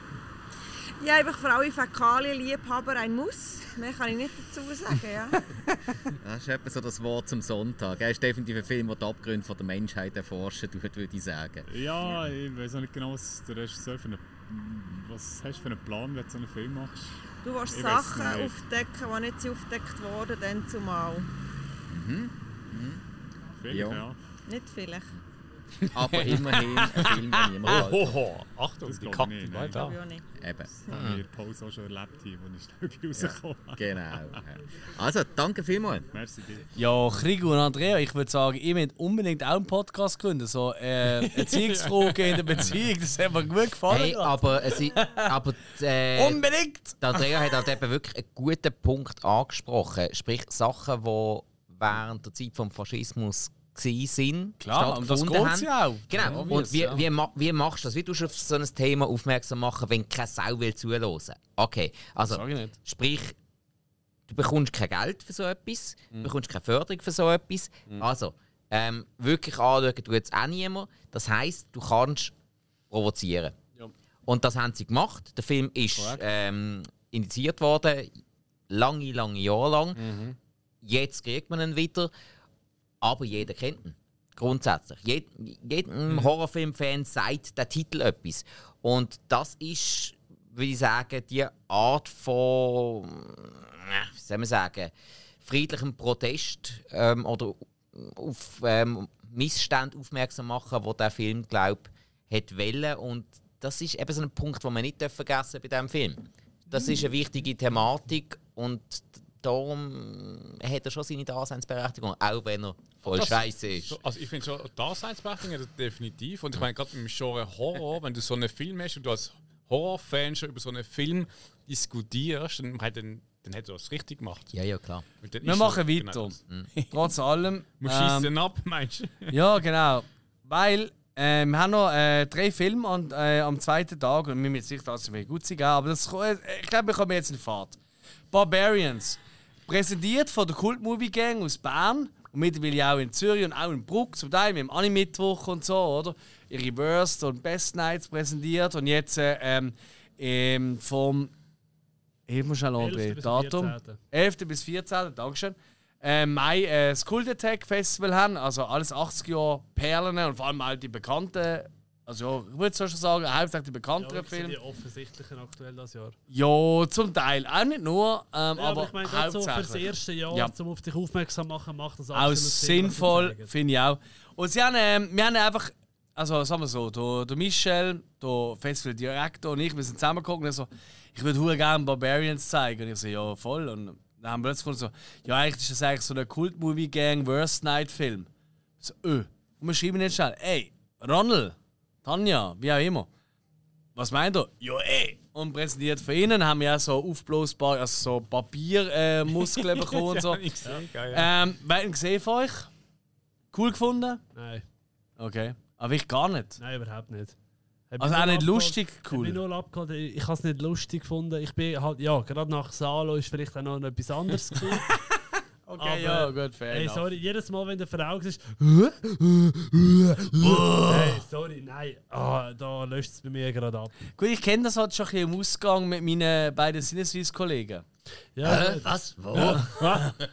[SPEAKER 23] Ja, einfach für alle Fäkalien-Liebhaber ein Muss. Mehr kann ich nicht dazu sagen, ja.
[SPEAKER 3] Das ist etwa so das Wort zum Sonntag. Er ist definitiv ein Film, der die Abgründe von der Menschheit erforschen tut, würde ich sagen.
[SPEAKER 22] Ja, ich weiß auch nicht genau, was der Regisseur für einen, was hast du für einen Plan, wenn du so einen Film machst.
[SPEAKER 23] Du willst
[SPEAKER 22] Ich
[SPEAKER 23] Sachen
[SPEAKER 22] nicht.
[SPEAKER 23] aufdecken, die nicht aufgedeckt wurden, dann zumal.
[SPEAKER 3] Mhm.
[SPEAKER 22] Vielleicht,
[SPEAKER 3] Ja.
[SPEAKER 22] ja.
[SPEAKER 23] Nicht vielleicht.
[SPEAKER 3] Aber immerhin ein Film, den niemand
[SPEAKER 4] Oh,
[SPEAKER 3] halt.
[SPEAKER 4] oh, oh. Achtung,
[SPEAKER 22] Das
[SPEAKER 4] die
[SPEAKER 22] nicht,
[SPEAKER 4] war da.
[SPEAKER 20] Ja.
[SPEAKER 3] Eben.
[SPEAKER 22] Das haben wir Pause auch schon erlebt, wo ich schnell rausgekommen bin.
[SPEAKER 3] Genau. ja. Also, danke vielmals.
[SPEAKER 22] Merci dir.
[SPEAKER 1] Ja, Krigo und Andrea, ich würde sagen, ihr müsst unbedingt auch einen Podcast gründen. So äh, Erziehungsfragen in der Beziehung, das hat mir gut gefallen.
[SPEAKER 3] Hey, aber, es, i- aber äh,
[SPEAKER 1] Unbedingt!
[SPEAKER 3] Der Andrea hat halt eben wirklich einen guten Punkt angesprochen. Sprich, Sachen, die während der Zeit des Faschismus gewesen sind,
[SPEAKER 1] Klar, um das
[SPEAKER 3] haben.
[SPEAKER 1] ja auch.
[SPEAKER 3] Genau.
[SPEAKER 1] Ja,
[SPEAKER 3] und wie,
[SPEAKER 1] ja.
[SPEAKER 3] wie, wie machst du das? Wie tust du auf so ein Thema aufmerksam machen, wenn keine Sau will zuhören? Okay, also sprich, du bekommst kein Geld für so etwas,
[SPEAKER 1] Mhm.
[SPEAKER 3] du bekommst keine Förderung für so etwas. Also, ähm, wirklich anschauen tut jetzt auch niemand. Das heisst, du kannst provozieren.
[SPEAKER 1] Ja.
[SPEAKER 3] Und das haben sie gemacht. Der Film ist ähm, indiziert worden, lange, lange Jahre lang.
[SPEAKER 1] Mhm.
[SPEAKER 3] Jetzt kriegt man ihn wieder, aber jeder kennt ihn. Grundsätzlich. Jed, jedem
[SPEAKER 1] Mhm.
[SPEAKER 3] Horrorfilm-Fan sagt der Titel etwas. Und das ist, würde ich sagen, die Art von, wie soll man sagen, friedlichem Protest ähm, oder auf ähm, Missstände aufmerksam machen, wo der Film, glaube hat wollen. Und das ist eben so ein Punkt, den man nicht vergessen bei diesem Film. Das ist eine wichtige Thematik und darum hat er schon seine Daseinsberechtigung, auch wenn er voll
[SPEAKER 4] Das-
[SPEAKER 3] scheiße ist.
[SPEAKER 4] so- Also ich finde schon, Daseinsberechtigung hat er definitiv. Und ich meine, gerade im Genre Horror, wenn du so einen Film hast und du als Horrorfan schon über so einen Film diskutierst, dann, hat dann, dann hat er das richtig gemacht.
[SPEAKER 3] Ja, ja, klar.
[SPEAKER 4] Und
[SPEAKER 1] Wir machen
[SPEAKER 4] er
[SPEAKER 1] weiter.
[SPEAKER 4] genau das.
[SPEAKER 1] Trotz allem.
[SPEAKER 4] Man schießt
[SPEAKER 1] ähm,
[SPEAKER 4] ihn ab, meinst du?
[SPEAKER 1] Ja, genau. Weil äh, wir haben noch äh, drei Filme an, äh, am zweiten Tag und wir müssen sicher, dass es gut sein aber das, äh, ich glaube, wir kommen jetzt in Fahrt. Barbarians. Präsentiert von der Kult Movie Gang aus Bern und mittlerweile auch in Zürich und auch in Bruck, zum Teil mit dem Anime-Mittwoch und so, oder? Ihre Worst und Best Nights präsentiert und jetzt äh, ähm, ähm, vom. Hilf mir schnell,
[SPEAKER 2] 11.
[SPEAKER 1] André.
[SPEAKER 2] bis
[SPEAKER 1] Datum.
[SPEAKER 2] 14..
[SPEAKER 1] 11. bis 14. Dankeschön. Äh, Mai äh, das Cult Attack Festival haben, also alles 80 Jahre Perlen und vor allem all die bekannten, also ja, ich würde so schon sagen, hauptsächlich die bekannteren
[SPEAKER 2] Ja,
[SPEAKER 1] Filme.
[SPEAKER 2] die offensichtlichen aktuell das Jahr.
[SPEAKER 1] Ja, zum Teil. Auch nicht nur, ähm,
[SPEAKER 2] Ja,
[SPEAKER 1] aber,
[SPEAKER 2] ich meine, so für das
[SPEAKER 1] hauptsächlich.
[SPEAKER 2] erste Jahr,
[SPEAKER 1] Ja.
[SPEAKER 2] um auf dich aufmerksam machen, macht das
[SPEAKER 1] Auch
[SPEAKER 2] absolut sie
[SPEAKER 1] sinnvoll, finde ich auch. Und sie haben, ähm, wir haben einfach, also sagen wir so, der, der Michel, der Festivaldirektor und ich, wir sind zusammengeguckt und so, ich würde gerne Barbarians zeigen. Und ich so, ja, voll. Und dann haben wir plötzlich so, ja, eigentlich ist das eigentlich so ein Kult-Movie-Gang Worst Night-Film. So, öh. Und wir schreiben jetzt schnell, ey, Ronald, Tanja, wie auch immer. Was meint ihr? Ja, ey. Und präsentiert von ihnen haben wir auch so aufblasbare, also so Papiermuskeln äh, bekommen und so.
[SPEAKER 4] Ja, hab ich gesehen, geil.
[SPEAKER 1] Ähm, wer hat ihn gesehen von euch? Cool gefunden?
[SPEAKER 2] Nein.
[SPEAKER 1] Okay. Aber ich gar nicht.
[SPEAKER 2] Nein, überhaupt nicht. Hat
[SPEAKER 1] Also auch nicht lustig, cool.
[SPEAKER 2] mich null abgeholt. Ich habe es nicht lustig gefunden. Ich bin halt, ja, gerade nach Salo ist vielleicht auch noch etwas anderes gewesen.
[SPEAKER 1] Okay, ja, gut, fair
[SPEAKER 2] Ey,
[SPEAKER 1] enough.
[SPEAKER 2] sorry, jedes Mal, wenn der vor Augen ist. hey, sorry, nein. Ah, da löscht es bei mir gerade ab.
[SPEAKER 1] Gut, ich kenne das halt schon ein bisschen im Ausgang mit meinen beiden Sinneswiss-Kollegen.
[SPEAKER 2] Ja,
[SPEAKER 3] Hä? Was? Wo?
[SPEAKER 2] Ja.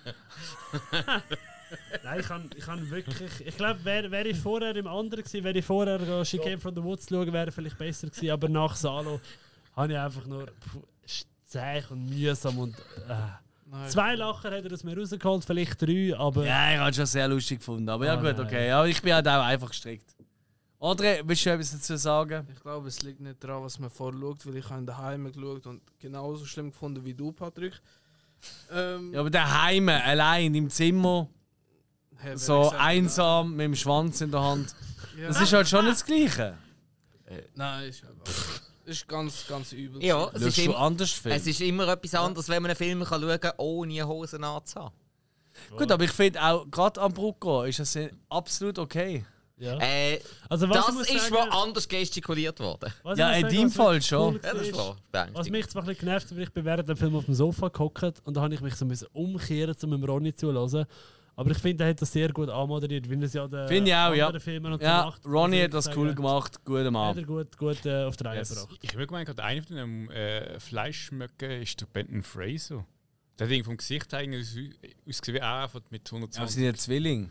[SPEAKER 2] Nein, ich kann, ich kann wirklich. Ich glaube, wäre wär ich vorher im anderen gewesen, wäre ich vorher äh, She Came from the Woods schauen, wäre vielleicht besser gewesen. Aber nach Salo habe ich einfach nur pff, zäh und mühsam und. Äh.
[SPEAKER 5] Nein.
[SPEAKER 2] Zwei Lacher hat er aus mir rausgeholt, vielleicht drei, aber.
[SPEAKER 1] Ja, ich habe es schon sehr lustig gefunden. Aber ja,
[SPEAKER 2] Ah,
[SPEAKER 1] gut, okay. Aber ich bin halt auch einfach gestrickt. André, willst du etwas dazu sagen?
[SPEAKER 5] Ich glaube, es liegt nicht daran, was man vorschaut, weil ich habe daheim geschaut und genauso schlimm gefunden wie du, Patrick. Ähm,
[SPEAKER 1] Ja, aber daheim, allein im Zimmer,
[SPEAKER 5] Hey, wer
[SPEAKER 1] so einsam mit dem Schwanz in der Hand.
[SPEAKER 5] Ja.
[SPEAKER 1] Das ist halt schon nicht das Gleiche.
[SPEAKER 5] Nein, ist einfach. Ist ganz, ganz übel.
[SPEAKER 3] Ja, es ist, immer,
[SPEAKER 1] anders Film?
[SPEAKER 3] es ist immer etwas anderes, wenn man einen Film kann schauen kann, ohne Hosen anzuhaben.
[SPEAKER 1] Gut, aber ich finde auch, gerade am Brucko ist das absolut okay.
[SPEAKER 2] Ja.
[SPEAKER 3] Äh,
[SPEAKER 2] Also, was
[SPEAKER 3] das ist
[SPEAKER 2] sagen-
[SPEAKER 3] wo anders gestikuliert worden.
[SPEAKER 2] Was
[SPEAKER 1] Ja, in deinem
[SPEAKER 2] was
[SPEAKER 1] Fall schon.
[SPEAKER 2] cool
[SPEAKER 3] Ja, das
[SPEAKER 2] war. Was mich zwar ein bisschen genervt hat, weil ich bin während dem Film auf dem Sofa gehockt und da habe ich mich so müssen umkehren, um dem Ronny zuzuhören. Aber ich finde, er hat das sehr gut anmoderiert, weil es ja der
[SPEAKER 1] Finde ich auch, ja.
[SPEAKER 2] anderen Filmen und
[SPEAKER 1] Ja,
[SPEAKER 2] macht.
[SPEAKER 1] Ronny
[SPEAKER 2] Also,
[SPEAKER 1] hat das cool gemacht. Guter
[SPEAKER 2] Hat er
[SPEAKER 1] Mann.
[SPEAKER 2] gut, gut äh, auf die Reihe
[SPEAKER 1] Yes.
[SPEAKER 2] gebracht.
[SPEAKER 4] Ich habe gemeint, gerade einer von den äh, Fleischschmöcken ist der Benton Fraser. Der hat irgendwie vom Gesicht aus- ausgesehen wie auch einfach mit
[SPEAKER 1] Aber
[SPEAKER 4] 120.
[SPEAKER 1] sie sind ja Zwilling.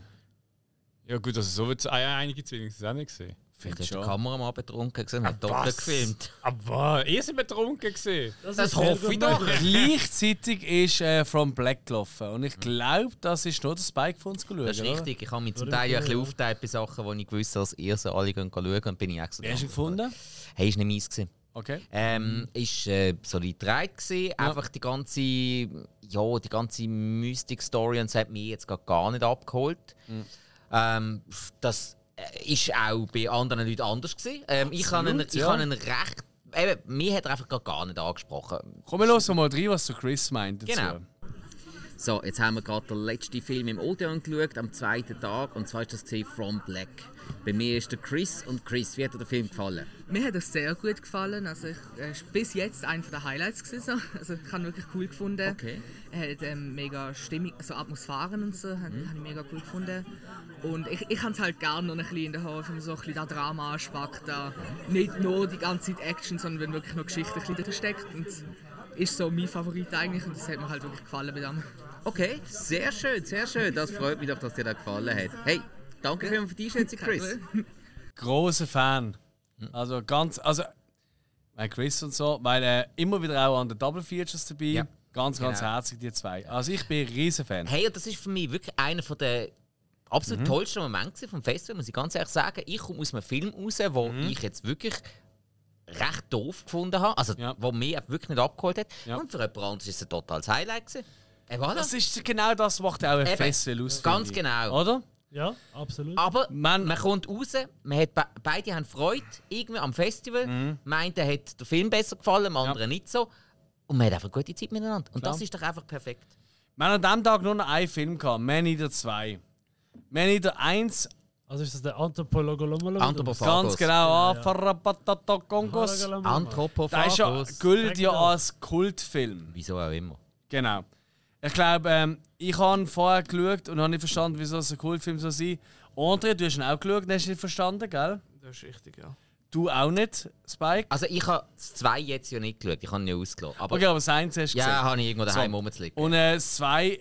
[SPEAKER 4] Ja gut, also so wird es einige Zwillinge das auch nicht gesehen.
[SPEAKER 3] Vielleicht hat der Kameramann betrunken gesehen, hat doppelt gefilmt.
[SPEAKER 4] Aber ihr seid betrunken gesehen.
[SPEAKER 3] Das, hoffe ich doch.
[SPEAKER 1] Gleichzeitig ist äh, From Black gelaufen. Und ich glaube, das ist nur der Spike von uns geschaut.
[SPEAKER 3] Das ist richtig. Ich habe mich zum Teil ja ein bisschen aufgeteilt bei Sachen, wo ich gewusst habe, dass ihr so alle gehen schauen und bin ich extra.
[SPEAKER 1] Hast du ihn gefunden?
[SPEAKER 3] Hey, ist nicht meins gewesen.
[SPEAKER 1] Okay.
[SPEAKER 3] Ähm, ist äh, solid gedreht gewesen. Einfach die ganze, ja, die ganze Mystic-Story und es hat mich jetzt gar nicht abgeholt.
[SPEAKER 1] Mhm.
[SPEAKER 3] Ähm, das ist auch bei anderen Leuten anders gewesen. Ähm, ich habe einen, ich
[SPEAKER 1] ja.
[SPEAKER 3] habe einen recht, eben, mich hat er einfach gar nicht angesprochen.
[SPEAKER 1] Komm, wir hören mal rein, was der Chris meint dazu.
[SPEAKER 3] Genau. So, jetzt haben wir gerade den letzten Film im Odeon geschaut, am zweiten Tag, und zwar ist das From Black. Bei mir ist der Chris und Chris, wie hat dir der Film gefallen?
[SPEAKER 24] Mir hat es sehr gut gefallen. Also ich, er ist bis jetzt einer der Highlights gewesen, so. Also ich habe ihn wirklich cool gefunden.
[SPEAKER 3] Okay.
[SPEAKER 24] Er hat ähm, mega Stimmung, also Atmosphären und so, habe hab ich mega cool gefunden. Und ich, ich habe es halt gerne noch ein bisschen in der Hand, wenn man so ein bisschen das Drama anspackt, da nicht nur die ganze Zeit Action, sondern wenn wirklich noch Geschichte ein bisschen drin steckt. Und ist so mein Favorit eigentlich und das hat mir halt wirklich gefallen bei dem.
[SPEAKER 3] Okay, sehr schön, sehr schön. Das freut mich doch, dass dir das gefallen hat. Hey, danke für die Einschätzung, Chris.
[SPEAKER 1] Großer Fan. Also ganz, also mein Chris und so, weil äh, immer wieder auch an den Double Features dabei.
[SPEAKER 3] Ja.
[SPEAKER 1] Ganz, ganz
[SPEAKER 3] Genau.
[SPEAKER 1] herzig die zwei. Also ich bin ein riesen Fan.
[SPEAKER 3] Hey, und das ist für mich wirklich einer der absolut
[SPEAKER 1] Mhm.
[SPEAKER 3] tollsten Momente vom Festival, muss ich ganz ehrlich sagen. Ich komme aus einem Film raus, wo
[SPEAKER 1] Mhm.
[SPEAKER 3] ich jetzt wirklich recht doof gefunden habe, also wo mich wirklich nicht abgeholt hat. Und für jemand anderes ist es ein totales Highlight gewesen. Äh, voilà.
[SPEAKER 1] Das ist genau das, was macht auch ein
[SPEAKER 3] Eben,
[SPEAKER 1] Festival aus.
[SPEAKER 3] Ganz genau.
[SPEAKER 1] Oder?
[SPEAKER 2] Ja, absolut.
[SPEAKER 3] Aber man, kommt raus, man hat be beide haben Freude irgendwie am Festival.
[SPEAKER 1] Mhm.
[SPEAKER 3] Meint, der hat der Film besser gefallen, dem anderen nicht so. Und man hat einfach gute Zeit miteinander. Und
[SPEAKER 1] Klar.
[SPEAKER 3] das ist doch einfach perfekt.
[SPEAKER 1] Wir haben an diesem Tag nur noch einen Film gehabt, Man Eater 2. Man Eater 1.
[SPEAKER 2] Also ist das der Anthropologolomolog?
[SPEAKER 1] Ganz genau,
[SPEAKER 2] Ja, ja.
[SPEAKER 1] Afarapatatokongos.
[SPEAKER 3] Anthropophagus.
[SPEAKER 1] Der ist ja, gilt ja als Kultfilm.
[SPEAKER 3] Wieso auch immer.
[SPEAKER 1] Genau. Ich glaube, ähm, ich habe vorher geschaut und habe nicht verstanden, wieso es ein Kultfilm soll sein. André, du hast ihn auch geschaut und hast nicht verstanden, gell?
[SPEAKER 5] Das ist richtig, ja.
[SPEAKER 1] Du auch nicht, Spike?
[SPEAKER 3] Also ich habe das 2 jetzt ja nicht geschaut, ich habe ihn nicht ausgelassen. Aber
[SPEAKER 1] okay, aber das eins hast du
[SPEAKER 3] Ja,
[SPEAKER 1] gesehen.
[SPEAKER 3] habe ich irgendwo daheim rumzuliegen.
[SPEAKER 1] Und äh, das zwei,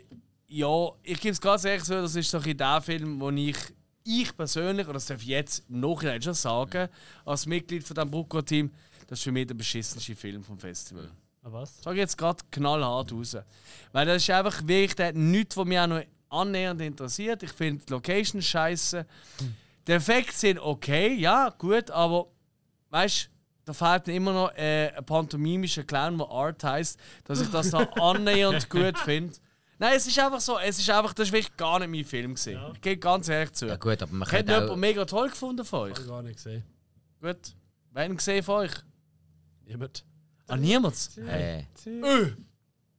[SPEAKER 1] ja, ich gebe es ganz ehrlich so, das ist so ein der Film, wo ich, ich persönlich, oder das darf ich jetzt im Nachhinein schon sagen, als Mitglied von diesem Brucko-Team, das ist für mich der beschissenste Film vom Festival.
[SPEAKER 2] Ah, was?
[SPEAKER 1] Sag ich jetzt gerade knallhart raus. Weil das ist einfach wirklich der, nichts, was mich auch noch annähernd interessiert. Ich finde die Location scheiße. Die Effekte sind okay, ja, gut, aber weißt da fehlt mir immer noch äh, ein pantomimischer Clown, der Art heißt, dass ich das da annähernd gut finde. Nein, es ist einfach so, es ist einfach, das ist wirklich gar nicht mein Film gewesen. Ich gebe ganz ehrlich zu.
[SPEAKER 3] Ja gut, aber man
[SPEAKER 1] Hätte
[SPEAKER 3] könnte auch...
[SPEAKER 1] jemand mega toll gefunden von euch?
[SPEAKER 2] Ich gar nicht gesehen.
[SPEAKER 1] Gut. Wen gesehen von euch?
[SPEAKER 2] Niemand.
[SPEAKER 1] Ah, niemand?
[SPEAKER 3] Äh.
[SPEAKER 1] Äh.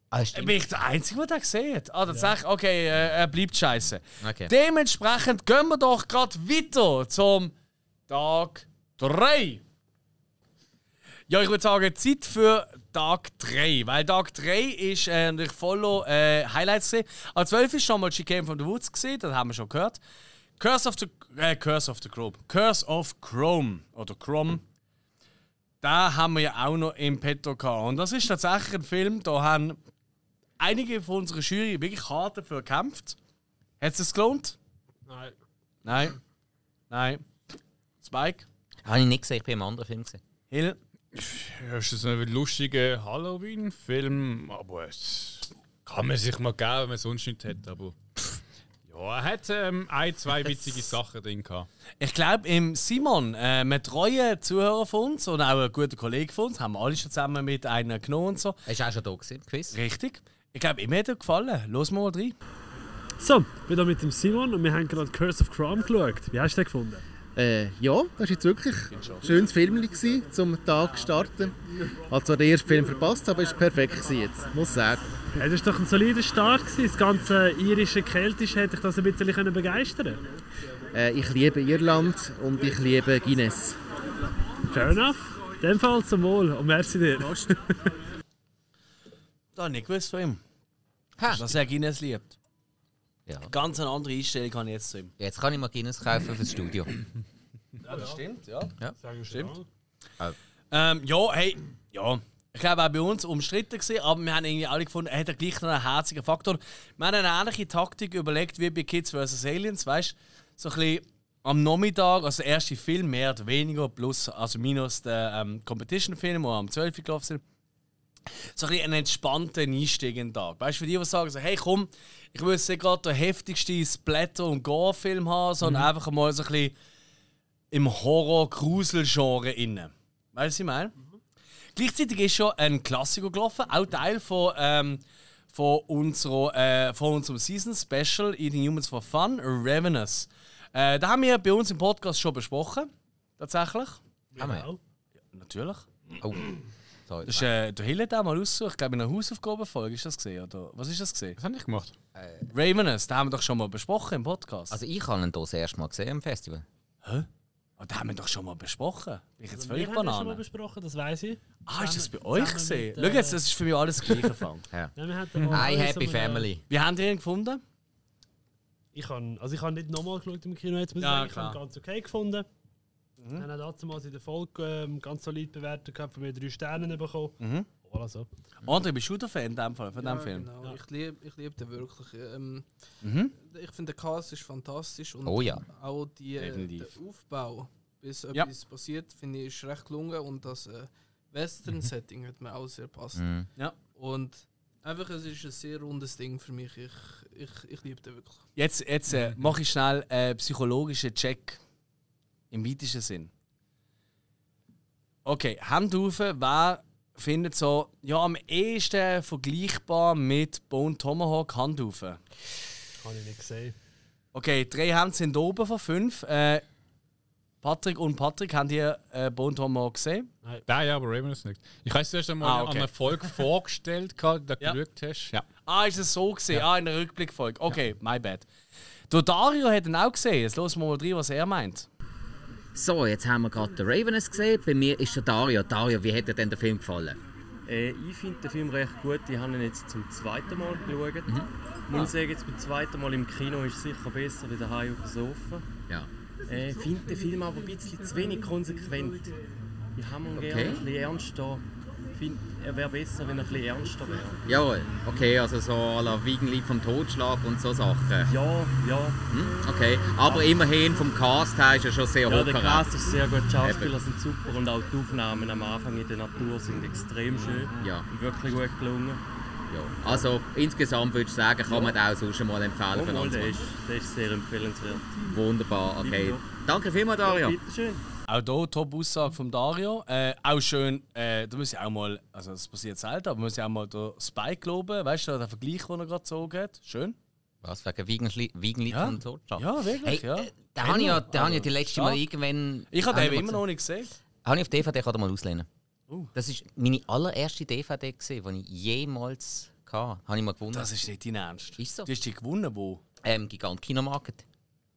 [SPEAKER 3] Ah.
[SPEAKER 1] Bin ich der Einzige, der das gesehen hat? Ah, tatsächlich? Okay, äh, er bleibt scheiße.
[SPEAKER 3] Okay.
[SPEAKER 1] Dementsprechend gehen wir doch gerade weiter zum Tag 3. Ja, ich würde sagen, Zeit für Tag 3. Weil Tag 3 ist äh, natürlich voller äh, Highlights. gewesen. Am 12 ist schon mal She Came from the Woods gesehen, das haben wir schon gehört. Curse of the, äh, Curse of the Chrome. Curse of Chrome. Oder Chrome. Da haben wir ja auch noch im Petto gehabt. Und das ist tatsächlich ein Film, da haben einige von unserer Jury wirklich hart dafür gekämpft. Hat es sich gelohnt?
[SPEAKER 2] Nein.
[SPEAKER 1] Nein. Nein. Spike?
[SPEAKER 3] Habe ich nicht gesehen, ich bin im anderen Film gesehen.
[SPEAKER 1] Hill?
[SPEAKER 4] Ja, ist das ein lustiger Halloween-Film, aber es kann man sich mal geben, wenn man sonst nichts hat. Aber ja, er hat ähm, ein, zwei witzige Sachen drin gehabt.
[SPEAKER 1] Ich glaube, im Simon, äh, ein treuer Zuhörer von uns und auch ein guter Kollege von uns, haben wir alle schon zusammen mit einem genommen und so.
[SPEAKER 3] Er war auch schon da gewesen, im Quiz.
[SPEAKER 1] Richtig. Ich glaube, ihm hat er gefallen. Los mal rein.
[SPEAKER 21] So, ich bin hier mit dem Simon und wir haben gerade Curse of Chrome geschaut. Wie hast du den gefunden?
[SPEAKER 17] Äh, ja, das war jetzt wirklich ein schönes Film zum Tag zu starten. Hat zwar den ersten Film verpasst, aber es war perfekt jetzt, muss ich sagen.
[SPEAKER 21] Ja, das war doch ein solider Start. Gewesen. Das ganze irische Keltisch hätte ich das ein bisschen können begeistern
[SPEAKER 17] Äh, ich liebe Irland und ich liebe Guinness.
[SPEAKER 21] Fair enough. In dem Fall zum Wohl und merci dir.
[SPEAKER 1] Da habe ich nicht gewusst von ihm. Dass er Guinness liebt.
[SPEAKER 3] Ja.
[SPEAKER 1] Ganz eine andere Einstellung habe ich jetzt zu ihm.
[SPEAKER 3] Jetzt kann ich mal Guinness kaufen fürs Studio.
[SPEAKER 1] Ja, das stimmt, ja.
[SPEAKER 3] Ja.
[SPEAKER 1] Stimmt.
[SPEAKER 3] Äh,
[SPEAKER 1] Ähm, ja, hey, ja. Ich glaube auch bei uns umstritten gewesen, aber wir haben irgendwie alle gefunden, er hat ja gleich noch einen herzigen Faktor. Wir haben eine ähnliche Taktik überlegt wie bei Kids vs. Aliens, weißt du? So ein bisschen am Nachmittag, also der erste Film, mehr oder weniger, plus, also minus der ähm, Competition-Film, der am 12. Uhr gelaufen sind. So ein bisschen ein entspannter Einstieg in den Tag. Weißt du, für die, die sagen, so, hey komm, ich will jetzt gerade den heftigsten Splatter- und Gore-Film haben, sondern
[SPEAKER 2] Mhm.
[SPEAKER 1] einfach mal so ein bisschen im Horror-Grusel-Genre innen. Weißt du, was ich meine? Gleichzeitig ist schon ein Klassiker gelaufen, auch Teil von, ähm, von, unserer, äh, von unserem Season Special Eating Humans for Fun, Ravenous. Äh, da haben wir bei uns im Podcast schon besprochen. Tatsächlich.
[SPEAKER 3] Haben wir?
[SPEAKER 1] Ja, natürlich.
[SPEAKER 3] Oh. Sorry.
[SPEAKER 1] Das ist, äh, der Hill hat auch mal ausgesucht. Ich glaube, in einer Hausaufgabenfolge ist das gesehen. Oder was ist das gesehen?
[SPEAKER 4] Was habe ich gemacht?
[SPEAKER 1] Ravenous, den haben wir doch schon mal besprochen im Podcast.
[SPEAKER 3] Also ich habe ihn hier das erste Mal gesehen im Festival.
[SPEAKER 1] Hä? Oh, den haben wir doch schon mal besprochen. Bin ich jetzt
[SPEAKER 2] Also
[SPEAKER 1] völlig
[SPEAKER 2] wir haben das schon mal
[SPEAKER 1] Banane?
[SPEAKER 2] besprochen, das weiß ich.
[SPEAKER 1] Ah, ist das bei euch gesehen?
[SPEAKER 2] mit,
[SPEAKER 1] Schau jetzt, das ist für mich alles das gleiche Fang.
[SPEAKER 3] ja.
[SPEAKER 2] Alle
[SPEAKER 3] Happy Family.
[SPEAKER 1] Wie habt ihr ihn gefunden?
[SPEAKER 2] Ich habe also ich habe nicht nochmal geschaut im Kino, jetzt muss ich
[SPEAKER 1] Ja,
[SPEAKER 2] sagen, ich habe ihn ganz okay gefunden.
[SPEAKER 1] Mhm.
[SPEAKER 2] Wir haben damals in der Folge ähm, ganz solid bewertet, gehabt, von mir drei Sterne bekommen.
[SPEAKER 1] Mhm.
[SPEAKER 2] Voilà, so.
[SPEAKER 1] André, bist du der Fan in dem Fall, von
[SPEAKER 5] ja,
[SPEAKER 1] dem Film?
[SPEAKER 5] Genau. Ich liebe ich lieb den wirklich. Ähm,
[SPEAKER 1] Mhm.
[SPEAKER 5] Ich finde, der Cast ist fantastisch und
[SPEAKER 1] Oh ja.
[SPEAKER 5] auch die, äh,
[SPEAKER 1] Definitiv.
[SPEAKER 5] der Aufbau, bis
[SPEAKER 1] Ja.
[SPEAKER 5] etwas passiert, finde ich, ist recht gelungen und das äh, Western-Setting hat mir auch sehr passt.
[SPEAKER 3] Mhm.
[SPEAKER 1] Ja.
[SPEAKER 5] Und einfach, es ist ein sehr rundes Ding für mich. Ich, ich, ich liebe den wirklich.
[SPEAKER 1] Jetzt, jetzt äh, mache ich schnell einen psychologischen Check. Im weitesten Sinn. Okay, Hand auf, wer findet so, ja, am ehesten vergleichbar mit Bone Tomahawk Hand auf?
[SPEAKER 2] Habe ich nicht gesehen.
[SPEAKER 1] Okay, drei Hände sind oben von fünf. Äh, Patrick und Patrick, habt ihr äh, Bone Tomahawk gesehen?
[SPEAKER 4] Nein, ja, aber Ravenous nicht. Ich habe es erst einmal
[SPEAKER 1] Ah, okay.
[SPEAKER 4] an einer Folge vorgestellt, gehabt, da
[SPEAKER 1] Ja.
[SPEAKER 4] geschaut hast. Ja.
[SPEAKER 1] Ah, ist es so gesehen? Ah, in der Rückblickfolge. Okay, my bad. Der Dario hat ihn auch gesehen. Jetzt hören wir mal rein, was er meint.
[SPEAKER 3] So, jetzt haben wir gerade den Ravenous gesehen. Bei mir ist der Dario. Dario, wie hat dir denn der Film gefallen?
[SPEAKER 21] Äh, ich finde den Film recht gut. Ich habe ihn jetzt zum zweiten Mal geschaut.
[SPEAKER 3] Mhm.
[SPEAKER 21] Muss
[SPEAKER 3] Ah.
[SPEAKER 21] sagen, jetzt beim zweiten Mal im Kino ist es sicher besser wie daheim auf dem Sofa.
[SPEAKER 3] Ja.
[SPEAKER 21] Äh, Ich finde den Film aber ein bisschen zu wenig konsequent. Ich habe ihn
[SPEAKER 3] Okay.
[SPEAKER 21] gerne ein bisschen ernster. Ich finde, er wäre besser, wenn er ein bisschen ernster wäre.
[SPEAKER 3] Jawohl, okay, also so à la Wiegenlied vom Totschlag und so Sachen.
[SPEAKER 21] Ja, ja.
[SPEAKER 3] Hm, okay, aber immerhin vom Cast her ist er schon sehr
[SPEAKER 21] Ja,
[SPEAKER 3] hoch.
[SPEAKER 21] der Cast ist sehr gut, die Schauspieler sind super und auch die Aufnahmen am Anfang in der Natur sind extrem schön.
[SPEAKER 3] Ja.
[SPEAKER 21] Und wirklich gut gelungen.
[SPEAKER 3] Ja. Also insgesamt würde ich sagen, kann man den auch sonst schon mal empfehlen.
[SPEAKER 21] Oh,
[SPEAKER 3] für uns.
[SPEAKER 21] der, ist, der ist sehr empfehlenswert.
[SPEAKER 3] Wunderbar, okay.
[SPEAKER 21] Ja.
[SPEAKER 3] Danke vielmals, Dario.
[SPEAKER 21] Ja, bitteschön.
[SPEAKER 1] Auch hier Top-Aussage von Dario. Äh, auch schön, äh, da muss ich auch mal, also das passiert selten, aber muss ich auch mal den Spike loben. Weißt du, der Vergleich, den er gerade gezogen hat? Schön.
[SPEAKER 3] Was, wegen Wiegenlied
[SPEAKER 1] Ja.
[SPEAKER 3] vom Totschlag?
[SPEAKER 1] Ja, wirklich,
[SPEAKER 3] hey,
[SPEAKER 1] ja.
[SPEAKER 3] Äh, den habe ich ja, den ja die
[SPEAKER 1] Also,
[SPEAKER 3] letzte Mal irgendwann...
[SPEAKER 1] Ich habe den immer noch nicht gesehen.
[SPEAKER 3] Habe ich auf DVD, kann mal auslehnen.
[SPEAKER 1] Uh.
[SPEAKER 3] Das ist meine allererste DVD, gewesen, die ich jemals hatte. Habe ich mal gewonnen.
[SPEAKER 1] Das ist nicht dein Ernst.
[SPEAKER 3] Ist so.
[SPEAKER 1] Du hast die gewonnen, wo?
[SPEAKER 3] Ähm, Gigant Kinomarket.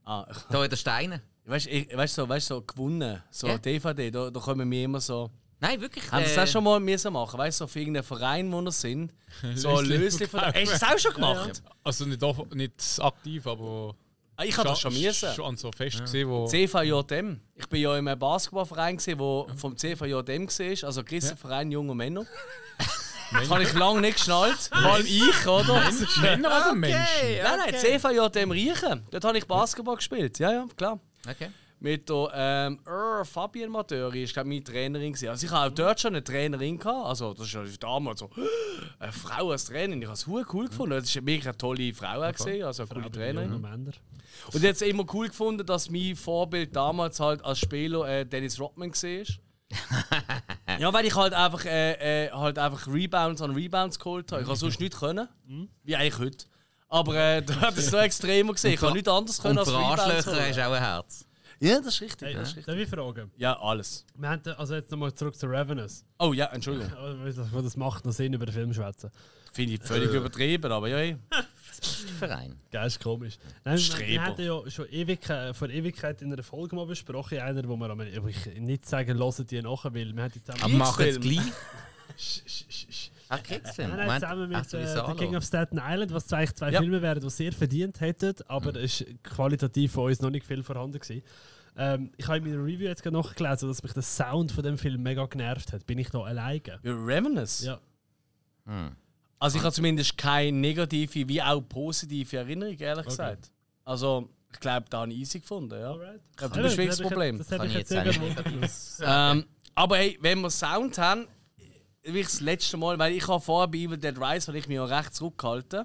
[SPEAKER 1] Ah.
[SPEAKER 3] Da in der Steine.
[SPEAKER 1] Weißt du, weißt, so, weißt, so gewonnen, so
[SPEAKER 3] Ja.
[SPEAKER 1] DVD, da, da kommen wir immer so.
[SPEAKER 3] Nein, wirklich.
[SPEAKER 1] Haben Sie
[SPEAKER 3] äh,
[SPEAKER 1] das auch schon mal müssen machen? Weißt du, so für irgendeinen Verein, wo wir sind? So ein
[SPEAKER 4] Lösli
[SPEAKER 1] von
[SPEAKER 4] verkaufen.
[SPEAKER 1] Hast du das auch schon gemacht?
[SPEAKER 4] Also nicht, off- nicht aktiv, aber.
[SPEAKER 1] Ah, ich habe das schon müssen.
[SPEAKER 4] Schon an so Fest gesehen, wo.
[SPEAKER 1] CVJM. Ich bin ja in einem Basketballverein, der vom CVJM war, also Christenverein junger Männer. Das habe ich lange nicht geschnallt. Vor allem ich, oder?
[SPEAKER 4] Männer oder Menschen?
[SPEAKER 1] Nein, nein, CVJM Riechen. Dort habe ich Basketball gespielt. Ja, ja, klar.
[SPEAKER 3] Okay.
[SPEAKER 1] Mit der ähm, er, Fabienne Matöri, ist glaube meine Trainerin. Gewesen. Also ich habe auch dort schon eine Trainerin gehabt. Also das ist ja damals so eine Frau als Trainerin. Ich habe es cool gefunden. Das ist wirklich eine tolle Frau auch gesehen, also eine coole Trainerin.
[SPEAKER 2] Junge Männer.
[SPEAKER 1] Und jetzt immer cool gefunden, dass mein Vorbild damals halt als Spieler äh, Dennis Rodman war. ja, weil ich halt einfach, äh, äh, halt einfach Rebounds an Rebounds geholt habe. Ich habe sonst nichts können. Wie eigentlich heute. Aber äh, da hat es so extremer gesehen. Ich habe nichts anderes können
[SPEAKER 3] Und
[SPEAKER 1] als
[SPEAKER 3] für Arschlöcher hast du auch ein Herz.
[SPEAKER 1] Ja, das ist richtig.
[SPEAKER 2] Hey,
[SPEAKER 1] das ist richtig.
[SPEAKER 2] Darf ich fragen?
[SPEAKER 1] Ja, alles.
[SPEAKER 2] Wir haben, also jetzt nochmal zurück zu Ravenous.
[SPEAKER 1] Oh ja, Entschuldigung.
[SPEAKER 2] Das, das macht noch Sinn, über den Film zu schwätzen.
[SPEAKER 1] Finde ich völlig
[SPEAKER 2] Äh.
[SPEAKER 1] übertrieben, aber ja. hey.
[SPEAKER 3] Verein.
[SPEAKER 2] Geil, ist komisch. Nein, wir,
[SPEAKER 1] Streber.
[SPEAKER 2] wir hatten ja schon ewig, äh, vor Ewigkeit in einer Folge mal besprochen, einer, wo wir aber ich nicht sagen, hören die nachher, weil wir die zusammen...
[SPEAKER 3] Aber machen es gleich. Ach, Kriegsfilm?
[SPEAKER 2] Nein, nein, zusammen
[SPEAKER 3] ach,
[SPEAKER 2] mit
[SPEAKER 3] so wie
[SPEAKER 2] äh. The King of Staten Island, was eigentlich zwei
[SPEAKER 1] Ja.
[SPEAKER 2] Filme wären, die sehr verdient hätten, aber
[SPEAKER 3] Mhm.
[SPEAKER 2] es ist qualitativ von uns noch nicht viel vorhanden gewesen. Ähm, ich habe in meiner Review jetzt gerade nachgelesen, dass mich der Sound von dem Film mega genervt hat. Bin ich da alleine?
[SPEAKER 1] Ja, Revenants?
[SPEAKER 2] Ja.
[SPEAKER 3] Hm.
[SPEAKER 1] Also ich habe zumindest keine negative wie auch positive Erinnerung, ehrlich gesagt. Also ich glaube, da habe ich easy gefunden. Ja. Ich glaube,
[SPEAKER 2] Ja,
[SPEAKER 1] das ist
[SPEAKER 2] das
[SPEAKER 1] wirklich das Problem.
[SPEAKER 2] das hab ich jetzt gewundert.
[SPEAKER 1] ähm, aber hey, wenn wir Sound haben, wie ich das letzte Mal, weil ich habe vorher bei Evil Dead Rise, weil ich mich auch recht zurückgehalten.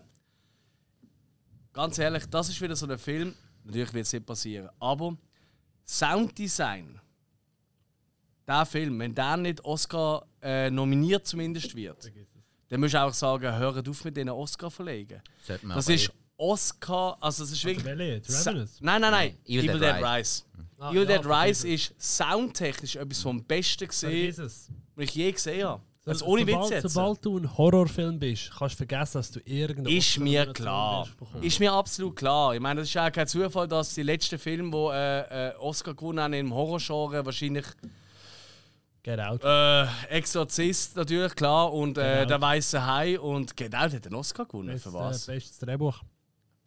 [SPEAKER 1] Ganz ehrlich, das ist wieder so ein Film. Natürlich wird es nicht passieren, aber Sounddesign, der Film, wenn der nicht Oscar äh, nominiert zumindest wird, dann musst du auch sagen, hört auf mit diesen Oscar verlegen. Das ist. Oscar, also das ist
[SPEAKER 2] Also
[SPEAKER 1] wirklich. Nein, nein, nein.
[SPEAKER 3] Evil
[SPEAKER 1] Evil,
[SPEAKER 3] Dead
[SPEAKER 1] Dead
[SPEAKER 3] Rise.
[SPEAKER 1] Rise.
[SPEAKER 2] Ah,
[SPEAKER 1] Evil
[SPEAKER 2] ja,
[SPEAKER 1] Dead Rise ist soundtechnisch etwas vom Besten gesehen, was ich je gesehen habe.
[SPEAKER 2] So-
[SPEAKER 1] Also ohne Witz
[SPEAKER 2] sobald,
[SPEAKER 1] jetzt.
[SPEAKER 2] Sobald du ein Horrorfilm bist, kannst du vergessen, dass du irgendeine
[SPEAKER 1] Ist mir klar. Ist mir absolut klar. Ich meine, das ist auch kein Zufall, dass die letzten Filme, die äh, äh, Oscar gewonnen haben im Horrorgenre, wahrscheinlich
[SPEAKER 2] Get Out.
[SPEAKER 1] äh, Exorzist natürlich, klar, und äh. Der Weiße Hai und Get Out hat den Oscar gewonnen.
[SPEAKER 2] Bestes,
[SPEAKER 1] Für was?
[SPEAKER 2] Äh, bestes Drehbuch.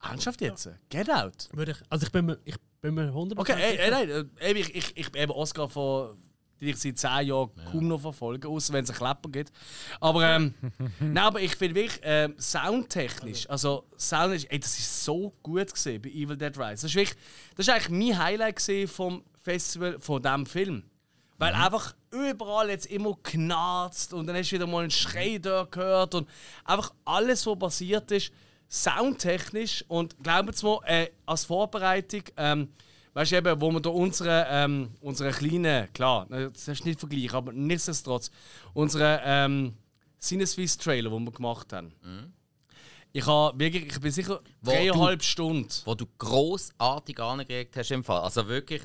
[SPEAKER 1] Ernsthaft jetzt? Get Out?
[SPEAKER 2] Würde ich, also ich bin mir, ich bin mir 100%
[SPEAKER 1] Okay, ey, ey, nein, äh, eben, ich, ich, ich bin eben Oscar von die ich seit 10 Jahren kaum noch verfolge, außer wenn es einen Klepper gibt. Aber, ähm, nein, aber ich finde wirklich ähm, soundtechnisch, also Sound ist, ey, das ist so gut gesehen bei Evil Dead Rise. Das ist wirklich, das ist eigentlich mein Highlight vom Festival von diesem Film. Weil einfach überall jetzt immer knarzt und dann hast du wieder mal einen Schrei da gehört und einfach alles, was passiert ist, soundtechnisch und glauben Sie mir, äh, als Vorbereitung, ähm, weißt du eben, wo wir da unsere, ähm, unsere kleinen, klar, das ist nicht Vergleich, aber nichtsdestotrotz, unsere ähm, Sinneswiss Trailer, die wir gemacht haben. Ich habe wirklich, ich bin sicher
[SPEAKER 3] Wo
[SPEAKER 1] dreieinhalb
[SPEAKER 3] du-
[SPEAKER 1] Stunden.
[SPEAKER 3] Wo du grossartig angekriegt hast im Fall. Also wirklich,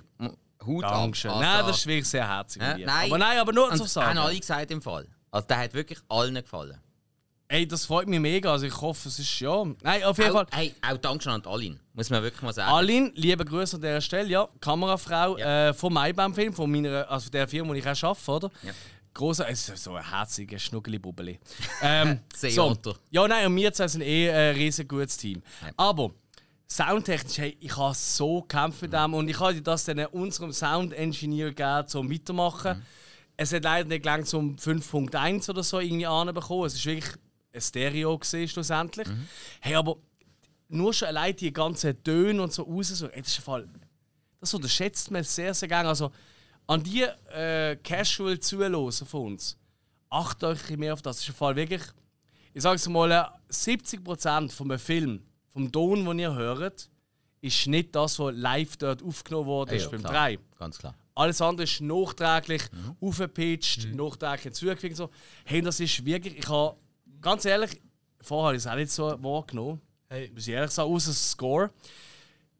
[SPEAKER 3] Hut ab.
[SPEAKER 1] Dankeschön.
[SPEAKER 3] Also,
[SPEAKER 1] Nein, das ist wirklich sehr herzig. Dir.
[SPEAKER 3] nein,
[SPEAKER 1] Aber nein, aber nur zu sagen.
[SPEAKER 3] Haben alle gesagt im Fall. Also der hat wirklich allen gefallen.
[SPEAKER 1] Ey, das freut mich mega. Also ich hoffe, es ist ja. Nein, auf jeden
[SPEAKER 3] auch,
[SPEAKER 1] Fall.
[SPEAKER 3] Hey, auch Dankeschön an Alin. Muss man wirklich mal sagen.
[SPEAKER 1] Alin, liebe Grüße an dieser Stelle. Ja, Kamerafrau äh, vom Maibaum-Film, von meiner, also der Firma, die ich auch arbeite, oder?
[SPEAKER 3] Ja.
[SPEAKER 1] Großer, es ist so ein herziger Schnuggeli-Bubbeli. ähm, so.
[SPEAKER 3] Seeotter.
[SPEAKER 1] Ja, nein, und wir zwei sind eh ein riesen gutes Team. Aber soundtechnisch, hey, ich habe so gekämpft mit dem und ich habe das dann unserem Sound-Engineer gegeben, zum weitermachen. Es hat leider nicht gelangt zum 5.1 oder so irgendwie anbekommen. Es ist wirklich Stereo gesehen schlussendlich. Hey, aber nur schon allein die ganzen Töne und so raus, so, ey, das ist ein Fall. Das unterschätzt man sehr, sehr gerne. Also an die äh, Casual Zuhörer von uns, achtet euch mehr auf das. Das ist ein Fall wirklich, ich sage es mal, äh, 70% von einem Film, vom Ton, den ihr hört, ist nicht das, was live dort aufgenommen wurde, ist
[SPEAKER 3] ja,
[SPEAKER 1] beim
[SPEAKER 3] klar.
[SPEAKER 1] 3.
[SPEAKER 3] Ganz klar.
[SPEAKER 1] Alles andere ist nachträglich
[SPEAKER 3] Mhm.
[SPEAKER 1] aufgepitcht, nachträglich hinzugefügt. So. Hey, das ist wirklich, ich habe, ganz ehrlich, vorher habe ich es auch nicht so wahrgenommen.
[SPEAKER 2] Hey.
[SPEAKER 1] Muss ich ehrlich sagen, außer Score.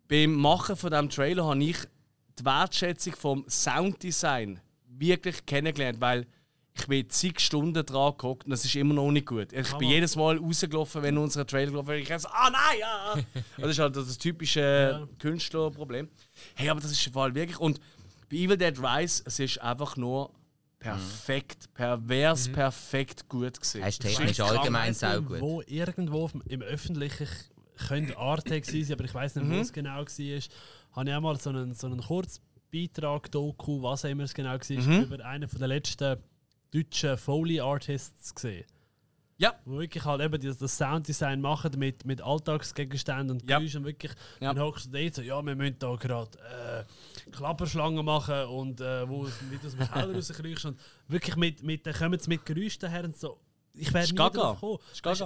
[SPEAKER 1] Beim Machen von diesem Trailer habe ich die Wertschätzung vom Sounddesign wirklich kennengelernt, weil ich bin zig Stunden dran geguckt und das ist immer noch nicht gut. Ich bin jedes Mal rausgelaufen, wenn unser Trailer gelaufen ist. Ich so, ah nein, ja! Das ist halt das typische Künstlerproblem. Hey, aber das ist im Fall wirklich. Und bei Evil Dead Rise, es ist einfach nur perfekt, pervers, perfekt gut gesehen.
[SPEAKER 3] Hast technisch allgemein sau gut.
[SPEAKER 2] Wo irgendwo im Öffentlichen könnte Arte sein, aber ich weiß nicht, wo
[SPEAKER 1] Mhm.
[SPEAKER 2] es genau war. Habe ich auch mal so einen, so einen Kurzbeitrag, Doku, was immer es genau war,
[SPEAKER 1] Mhm.
[SPEAKER 2] über einen der letzten deutschen Foley-Artists gesehen.
[SPEAKER 1] Ja.
[SPEAKER 2] Wo wirklich halt eben das, das Sounddesign machen mit, mit Alltagsgegenständen und Geräuschen. Und wirklich,
[SPEAKER 1] Ja.
[SPEAKER 2] dann hockst du da so, ja, wir müssen da gerade äh, Klapperschlangen machen und äh, wo mit aus dem Keller rauskriegst. Und wirklich mit, mit, dann kommen sie mit Geräuschen daher und so. Ich werde nie drauf kommen.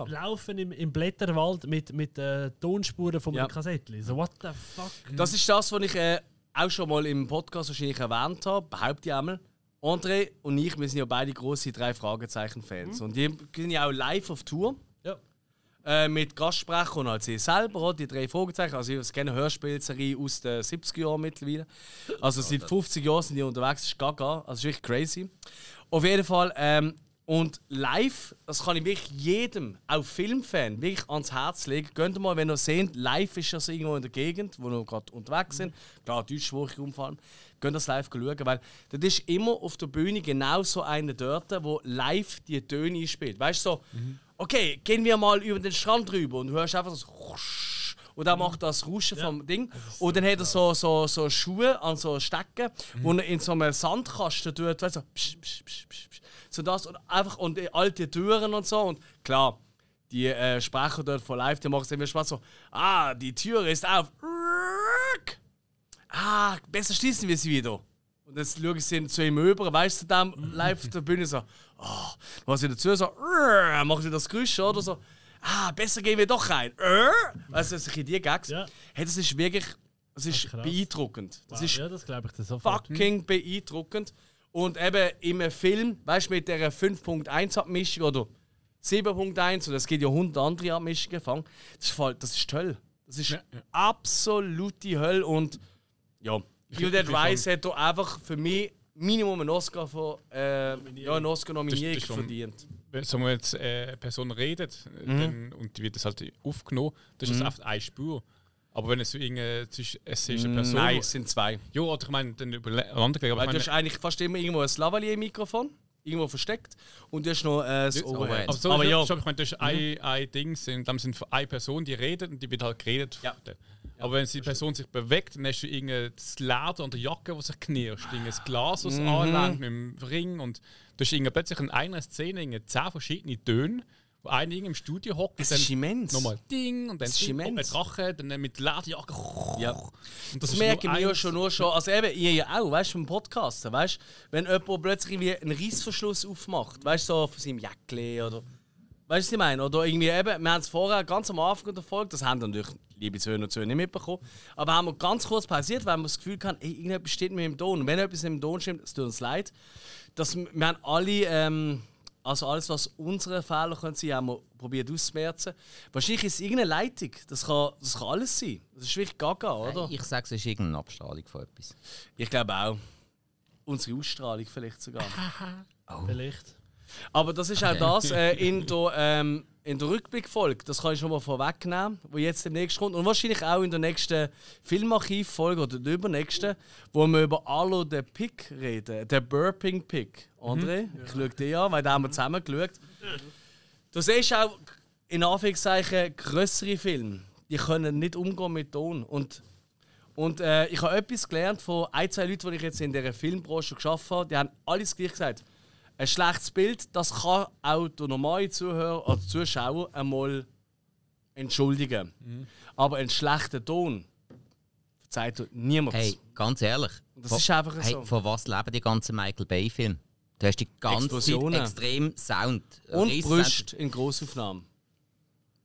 [SPEAKER 2] Du, Laufen im, im Blätterwald mit, mit äh, Tonspuren von
[SPEAKER 1] Ja.
[SPEAKER 2] einem Kassettchen. So, what the fuck?
[SPEAKER 1] Das ist das, was ich äh, auch schon mal im Podcast wahrscheinlich erwähnt habe, behaupte ich einmal. André und ich, wir sind ja beide große drei Fragezeichen-Fans. Und die sind ja auch live auf Tour.
[SPEAKER 2] Ja.
[SPEAKER 1] Äh, mit Gastsprechern und als sie selber, die drei Fragezeichen. Also, ich kenne Hörspielserie aus den 70er Jahren mittlerweile. Also, seit 50 Jahren sind die unterwegs, das ist gaga. Also, das ist wirklich crazy. Auf jeden Fall, ähm, und live, das kann ich wirklich jedem, auch Filmfan, wirklich ans Herz legen. Könnt ihr mal, wenn ihr seht, live ist das irgendwo in der Gegend, wo wir gerade unterwegs sind. Klar, deutschsprachig umfallen. Könnt ihr das live schauen, weil das ist immer auf der Bühne genau so einer dort, wo live die Töne einspielt. Weißt du, so, okay, gehen wir mal über den Strand rüber und du hörst einfach so. Und dann macht das Rauschen vom Ding. Und dann hat er so, so, so Schuhe an so Stecken, wo er in so einem Sandkasten tut, weißt du, so, psch, psch, psch, psch, psch. So das und einfach und die alte Türen und so. Und klar, die äh, Sprecher dort von live, die machen es immer Spaß so, ah, die Tür ist auf. besser schließen wir sie wieder. Und dann schauen sie zu ihm über, weißt du, dann live auf der Bühne so, oh, was sie dazu so, macht sie das Geräusch oder so, ah, besser gehen wir doch rein. Äh? Also, das sind die Gags. Hey, das ist wirklich, das ist
[SPEAKER 2] krass.
[SPEAKER 1] beeindruckend. Das
[SPEAKER 2] Wow,
[SPEAKER 1] ist
[SPEAKER 2] ja, das ich sofort.
[SPEAKER 1] fucking beeindruckend. Und eben im Film, weißt du, mit der 5.1 Abmischung oder 7.1, und es gibt ja 100 andere Abmischungen, fang, das ist, voll, das ist die Hölle. Das ist absolute Hölle und ja, Evil Dead Rise hat da einfach für mich Minimum einen Oscar, von, äh, ja, eine Oscar-Nominierung
[SPEAKER 4] Das ist schon-
[SPEAKER 1] verdient.
[SPEAKER 4] Wenn so jetzt äh, eine Person redet
[SPEAKER 1] Mhm.
[SPEAKER 4] dann, und die wird das halt aufgenommen, dann ist
[SPEAKER 1] Mhm.
[SPEAKER 4] das oft eine Spur. Aber wenn es zwischen es ist eine Person.
[SPEAKER 1] Nein, es sind zwei.
[SPEAKER 4] Ja, oder ich meine, dann übereinander gelegt. Aber
[SPEAKER 1] Weil du hast eigentlich fast immer irgendwo ein Lavalier-Mikrofon, irgendwo versteckt, und du hast noch äh, das Overhead.
[SPEAKER 4] aber so,
[SPEAKER 1] Aber ja.
[SPEAKER 4] schon, ich meine, das ist
[SPEAKER 1] Mhm.
[SPEAKER 4] ein, ein Ding, in dem sind eine Person, die redet und die wird halt geredet. Aber wenn die Person sich bewegt, dann hast du irgendwie das Leder an der Jacke, das sich knirscht, irgendwie das Glas, das
[SPEAKER 1] Mhm.
[SPEAKER 4] anlängt mit dem Ring und du hast plötzlich in einer Szene zehn verschiedene Töne, wo einer im Studio hockt und
[SPEAKER 1] ist immens.
[SPEAKER 4] nochmal Ding und dann
[SPEAKER 1] ist
[SPEAKER 4] Ding, ein Drache, dann mit Lederjacke.
[SPEAKER 1] Ja.
[SPEAKER 4] Und
[SPEAKER 1] Das,
[SPEAKER 4] ist
[SPEAKER 1] merke ich ja schon nur schon. Also eben, ihr ja auch, weißt du, beim Podcasten, weißt wenn jemand plötzlich irgendwie einen Reissverschluss aufmacht, weißt du, so von seinem Jäckli oder. Weißt du, was ich meine? Oder irgendwie eben, wir haben es vorher ganz am Anfang der Folge, das haben natürlich liebe Zuhörer und Zuhörer nicht mitbekommen, aber haben wir ganz kurz pausiert, weil wir das Gefühl hatten, ey, irgendetwas stimmt mit dem Ton. Und wenn etwas mit dem Ton stimmt, es tut uns leid. Dass wir, wir haben alle, ähm, also alles, was unsere Fehler können sein, haben wir probiert auszumerzen. Wahrscheinlich ist es irgendeine Leitung. Das kann, das kann alles sein. Das ist wirklich gaga, oder?
[SPEAKER 3] Ich sage, es ist irgendeine Abstrahlung von etwas.
[SPEAKER 1] Ich glaube auch. Unsere Ausstrahlung vielleicht sogar.
[SPEAKER 2] Vielleicht.
[SPEAKER 1] Aber das ist auch
[SPEAKER 3] Okay.
[SPEAKER 1] das äh, in der, ähm, in der Rückblickfolge. Das kann ich schon mal vorwegnehmen, wo jetzt demnächst kommt. Und wahrscheinlich auch in der nächsten Filmarchivfolge oder der übernächsten, wo wir über Arlo den Pick reden. Der Burping Pick. André, ich schaue dich an, weil da haben wir zusammen geschaut. Du siehst auch in Anführungszeichen größere Filme. Die können nicht umgehen mit Ton. Und, und äh, ich habe etwas gelernt von ein, zwei Leuten, die ich jetzt in dieser Filmbranche geschafft habe. Die haben alles gleich gesagt. Ein schlechtes Bild, das kann auch der normale Zuhörer oder Zuschauer einmal entschuldigen. Aber einen schlechten Ton verzeiht niemand.
[SPEAKER 3] Hey, ganz ehrlich.
[SPEAKER 1] Das
[SPEAKER 3] von-
[SPEAKER 1] ist einfach
[SPEAKER 3] hey,
[SPEAKER 1] so.
[SPEAKER 3] Von was leben die ganzen Michael Bay-Filme? Du hast die ganze Zeit
[SPEAKER 1] Explosionen.
[SPEAKER 3] extrem Sound.
[SPEAKER 1] Und Brüste in Grossaufnahmen.